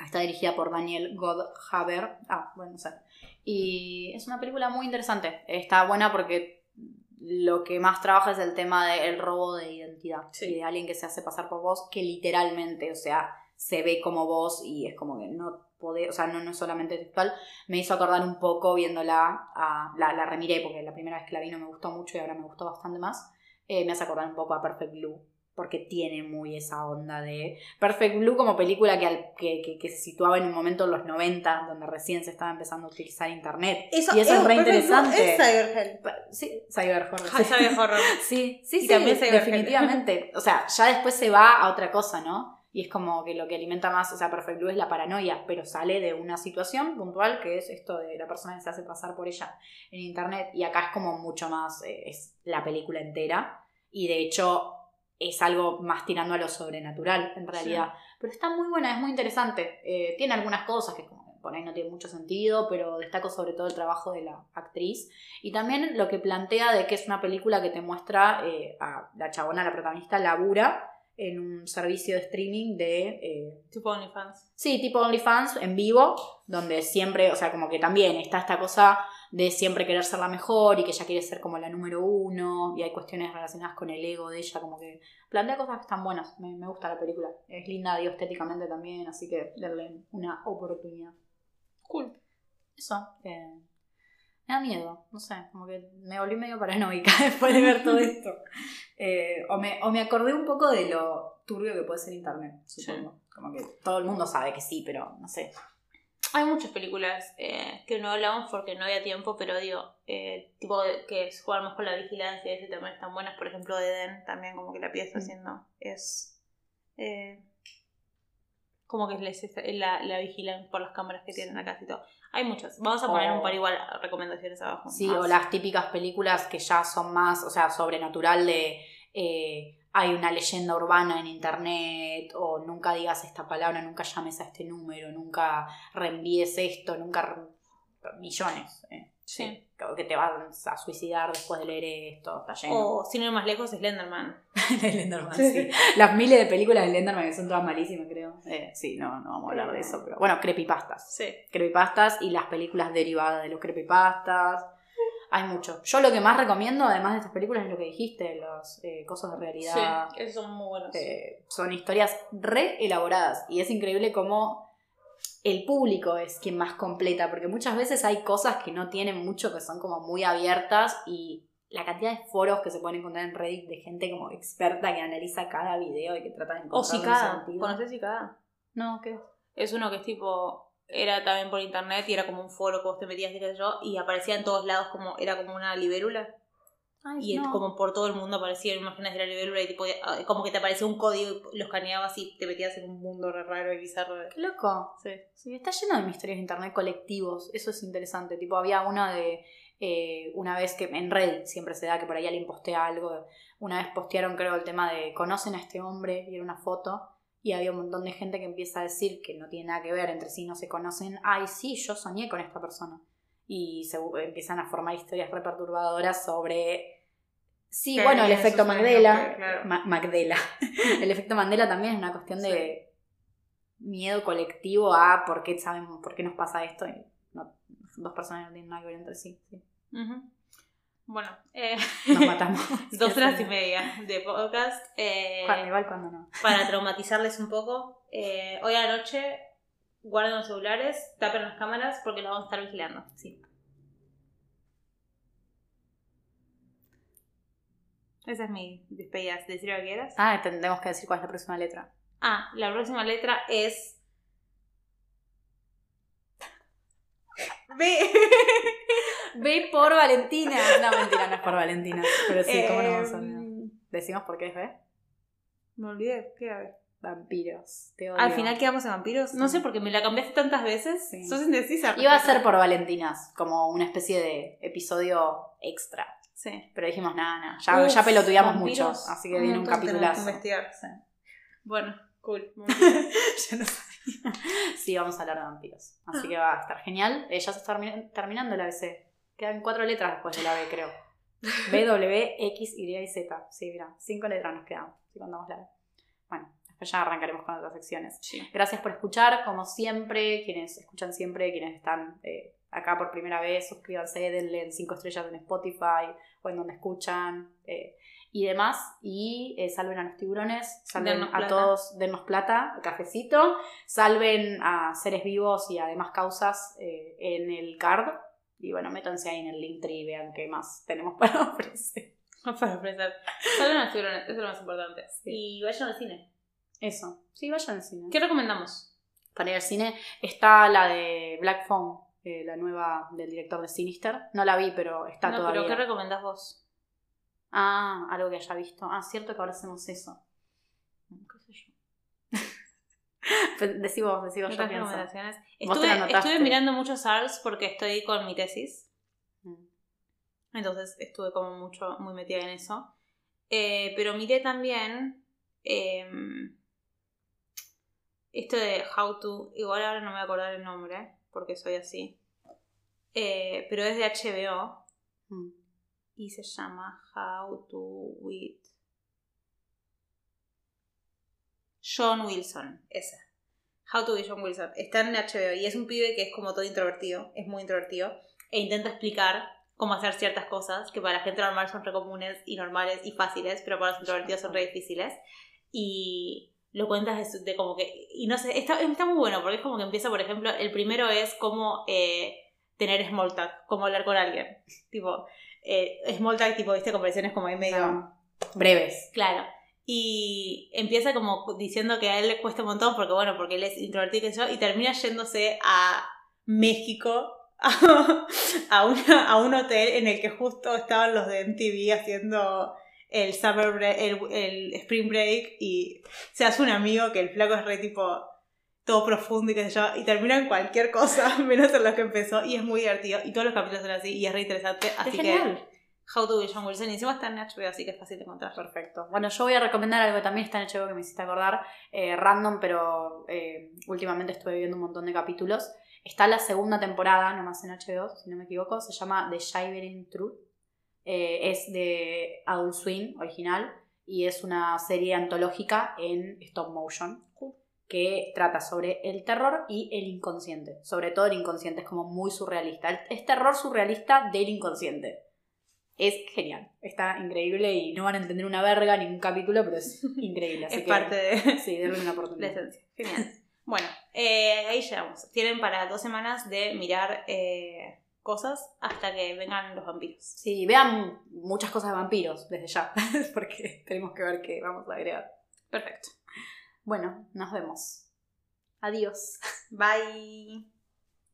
[SPEAKER 3] Está dirigida por Daniel Godhaber. Ah, bueno, no sé. Y es una película muy interesante. Está buena porque lo que más trabaja es el tema del robo de identidad.
[SPEAKER 2] Sí.
[SPEAKER 3] Y de alguien que se hace pasar por vos, que literalmente, o sea, se ve como vos y es como que no podés, o sea, no, no es solamente textual. Me hizo acordar un poco viéndola, a, la, la remiré porque la primera vez que la vi no me gustó mucho y ahora me gustó bastante más. Eh, me hace acordar un poco a Perfect Blue porque tiene muy esa onda de Perfect Blue como película que, al- que, que- que se situaba en un momento en los 90 donde recién se estaba empezando a utilizar internet. Y eso es re interesante.
[SPEAKER 2] Es
[SPEAKER 3] sí, cyber horror
[SPEAKER 2] Ay, [laughs] Cyber Horror.
[SPEAKER 3] sí sí sí. definitivamente. O sea ya después se va a otra cosa no y es como que lo que alimenta más Perfect Blue es la paranoia pero sale de una situación puntual que es esto de la persona que se hace pasar por ella en internet y acá es como mucho más eh, es la película entera y de hecho es algo más tirando a lo sobrenatural en realidad. Pero está muy buena, es muy interesante. Eh, tiene algunas cosas que como por ahí no tienen mucho sentido, pero destaco sobre todo el trabajo de la actriz. Y también lo que plantea de que es una película que te muestra eh, a la chabona, la protagonista, labura en un servicio de streaming de... eh,
[SPEAKER 2] Tipo OnlyFans.
[SPEAKER 3] Sí, tipo OnlyFans en vivo, donde siempre, o sea, como que también está esta cosa de siempre querer ser la mejor y que ella quiere ser como la número uno y hay cuestiones relacionadas con el ego de ella, como que plantea cosas que están buenas, me, me gusta la película, es linda, digo, estéticamente también, así que darle una oportunidad.
[SPEAKER 2] Cool.
[SPEAKER 3] Eso, eh, me da miedo, no sé, como que me volví medio paranoica [laughs] después de ver todo esto. Eh, o, me, o me acordé un poco de lo turbio que puede ser Internet, supongo. Como que todo el mundo sabe que sí, pero no sé.
[SPEAKER 2] Hay muchas películas eh, que no hablamos porque no había tiempo, pero digo, eh, tipo de- que juegan más con la vigilancia y ese tema están buenas. Por ejemplo, Eden también, como que la pieza
[SPEAKER 3] Mm.
[SPEAKER 2] haciendo. Es. eh, como que les, la, la vigilan por las cámaras que tienen acá y todo. Hay muchas. Vamos a poner
[SPEAKER 3] O-
[SPEAKER 2] un par igual recomendaciones abajo.
[SPEAKER 3] Sí,
[SPEAKER 2] Más.
[SPEAKER 3] o las típicas películas que ya son más, o sea, sobrenatural de eh, hay una leyenda urbana en internet, o nunca digas esta palabra, nunca llames a este número, nunca reenvíes esto, nunca millones. eh.
[SPEAKER 2] Sí.
[SPEAKER 3] Que te vas a suicidar después de leer esto, está lleno.
[SPEAKER 2] O sin ir más lejos, Slenderman. [laughs]
[SPEAKER 3] de Slenderman, sí. Las miles de películas de Slenderman que son todas malísimas, creo. Eh, sí, no, no vamos a hablar de eso, pero bueno, creepypastas.
[SPEAKER 2] Sí.
[SPEAKER 3] creepypastas y las películas derivadas de los creepypastas. Hay mucho. Yo lo que más recomiendo, además de estas películas, es lo que dijiste, los eh, cosas de realidad.
[SPEAKER 2] Sí, esos son muy buenos.
[SPEAKER 3] Eh, son historias re elaboradas y es increíble cómo el público es quien más completa, porque muchas veces hay cosas que no tienen mucho, que son como muy abiertas y la cantidad de foros que se pueden encontrar en Reddit de gente como experta que analiza cada video y que trata de
[SPEAKER 2] O
[SPEAKER 3] encontrar un
[SPEAKER 2] Cicada. ¿Conoces Cicada?
[SPEAKER 3] No, ¿qué?
[SPEAKER 2] Es uno que es tipo. Era también por internet y era como un foro que vos te metías qué sé yo. Y aparecía en todos lados como. Era como una libélula.
[SPEAKER 3] Ay,
[SPEAKER 2] Y
[SPEAKER 3] no.
[SPEAKER 2] como por todo el mundo aparecían imágenes de la libélula y tipo, ah, como que te aparecía un código y lo escaneabas y te metías en un mundo re raro y bizarro.
[SPEAKER 3] Qué loco.
[SPEAKER 2] Sí.
[SPEAKER 3] Sí, está lleno de misterios de internet colectivos. Eso es interesante. Tipo, había una de. eh, una vez que en Reddit siempre se da que por ahí alguien postea algo. Una vez postearon, creo, el tema de conocen a este hombre y era una foto. Y había un montón de gente que empieza a decir que no tiene nada que ver entre sí, no se conocen. Ay, sí, yo soñé con esta persona. Y se empiezan a formar historias re perturbadoras sobre. Sí, bueno, el efecto Mandela.
[SPEAKER 2] que, claro.
[SPEAKER 3] Ma- Mandela. [laughs] el efecto Mandela también es una cuestión de miedo colectivo a por qué sabemos, por qué nos pasa esto. Y no- dos personas no tienen nada que ver entre sí.
[SPEAKER 2] Bueno, eh,
[SPEAKER 3] Nos matamos. [laughs] [laughs]
[SPEAKER 2] dos horas y media de podcast. eh,
[SPEAKER 3] Cuando igual, cuando no.
[SPEAKER 2] para traumatizarles un poco. Eh, hoy a la noche guarden los celulares, tapen las cámaras porque los vamos a estar vigilando.
[SPEAKER 3] Sí.
[SPEAKER 2] Esa es mi despedida. ¿Decir lo que quieras?
[SPEAKER 3] Ah, tendremos que decir cuál es la próxima letra.
[SPEAKER 2] Ah, la próxima letra es. B. [laughs]
[SPEAKER 3] B por Valentina. No, mentira, no es por Valentina. Pero sí, ¿cómo no vamos a?
[SPEAKER 2] Em,
[SPEAKER 3] Decimos por qué es B.
[SPEAKER 2] Me olvidé, ¿qué era B?
[SPEAKER 3] Vampiros. Te odio.
[SPEAKER 2] Al final quedamos en vampiros. No sé, porque me la cambiaste tantas veces.
[SPEAKER 3] Sí.
[SPEAKER 2] Sos indecisa.
[SPEAKER 3] Iba a ser por Valentinas, como una especie de episodio extra.
[SPEAKER 2] Sí.
[SPEAKER 3] Pero dijimos, nada, nada. Ya,
[SPEAKER 2] Uf,
[SPEAKER 3] ya pelotudeamos mucho. Así que viene un capitulazo.
[SPEAKER 2] investigar.
[SPEAKER 3] Sí.
[SPEAKER 2] Bueno, cool. [laughs]
[SPEAKER 3] Ya no sabía. Sí, vamos a hablar de vampiros. Así que va a estar genial. Eh, ya se está termi- terminando la BC. Quedan cuatro letras después de la B, creo. [laughs] B, W, X, Y y Z. Sí, mira, cinco letras nos quedan. Si contamos la B. Bueno, después ya arrancaremos con otras secciones.
[SPEAKER 2] Sí.
[SPEAKER 3] Gracias por escuchar, como siempre, quienes escuchan siempre, quienes están eh, acá por primera vez, suscríbanse, denle 5 estrellas en Spotify o en donde escuchan eh, y demás. Y eh, salven a los tiburones, salven
[SPEAKER 2] Dennos
[SPEAKER 3] a
[SPEAKER 2] plata.
[SPEAKER 3] todos, dennos plata, cafecito, salven a seres vivos y a demás causas eh, en el card. Y bueno, métanse ahí en el link y vean qué más tenemos [laughs] para ofrecer.
[SPEAKER 2] Para ofrecer. Salven a los tiburones, eso es lo más importante.
[SPEAKER 3] Sí.
[SPEAKER 2] Y vayan al cine.
[SPEAKER 3] Eso. Sí, vayan al cine.
[SPEAKER 2] ¿Qué recomendamos?
[SPEAKER 3] para ir al cine. Está la de Black Phone, eh, la nueva del director de Sinister. No la vi, pero está
[SPEAKER 2] no,
[SPEAKER 3] todavía.
[SPEAKER 2] pero ¿qué recomendás vos?
[SPEAKER 3] ah, algo que haya visto. Ah, cierto que ahora hacemos eso. Mm, ¿Qué sé yo? [laughs] Pues, decí vos, decí vos, yo
[SPEAKER 2] ¿Otras
[SPEAKER 3] pienso.
[SPEAKER 2] recomendaciones? Estuve, mirando muchos ARS porque estoy con mi tesis.
[SPEAKER 3] Mm.
[SPEAKER 2] Entonces estuve como mucho, muy metida en eso. Eh, pero miré también em, esto de How to. Igual ahora no me voy a acordar el nombre, porque soy así. Eh, pero es de HBO
[SPEAKER 3] Mm.
[SPEAKER 2] y se llama How to with John Wilson, esa. How to be John Wilson. Está en HBO y es un pibe que es como todo introvertido, es muy introvertido, e intenta explicar cómo hacer ciertas cosas que para la gente normal son re comunes y normales y fáciles, pero para los introvertidos son re difíciles. Y lo cuentas de, de como que... Y no sé, está, está muy bueno porque es como que empieza, por ejemplo, el primero es cómo eh, tener small talk, cómo hablar con alguien. Tipo, eh, small talk, tipo, viste, conversaciones como ahí medio...
[SPEAKER 3] Breves.
[SPEAKER 2] Claro. Y empieza como diciendo que a él le cuesta un montón porque, bueno, porque él es introvertido sé yo, y termina yéndose a México [laughs] a, una- a un hotel en el que justo estaban los de MTV haciendo el summer break, el, el spring break y se hace un amigo que el flaco es re tipo todo profundo y qué sé yo, y termina en cualquier cosa [laughs] menos en lo que empezó y es muy divertido y todos los capítulos son así y es re interesante, así
[SPEAKER 3] es
[SPEAKER 2] que
[SPEAKER 3] genial.
[SPEAKER 2] How to be John Wilson y encima está en HBO así que es fácil de encontrar.
[SPEAKER 3] Perfecto. Bueno, yo voy a recomendar algo que también está en HBO que me hiciste acordar, eh, random, pero eh, últimamente estuve viendo un montón de capítulos. Está la segunda temporada, nomás en HBO, si no me equivoco, se llama The Shivering Truth. Eh, es de Adult Swim original y es una serie antológica en stop motion que trata sobre el terror y el inconsciente. Sobre todo el inconsciente, es como muy surrealista. Es terror surrealista del inconsciente. Es genial, está increíble y no van a entender una verga ningún capítulo, pero es [laughs] increíble. Así
[SPEAKER 2] es
[SPEAKER 3] que,
[SPEAKER 2] parte de [laughs]
[SPEAKER 3] Sí, denle una
[SPEAKER 2] la
[SPEAKER 3] oportunidad.
[SPEAKER 2] esencia. Genial. Bueno, eh, ahí llegamos. Tienen para dos semanas de mirar eh, cosas hasta que vengan los vampiros.
[SPEAKER 3] Sí, vean muchas cosas de vampiros desde ya, [laughs] porque tenemos que ver qué vamos a agregar.
[SPEAKER 2] Perfecto.
[SPEAKER 3] Bueno, nos vemos. Adiós.
[SPEAKER 2] Bye.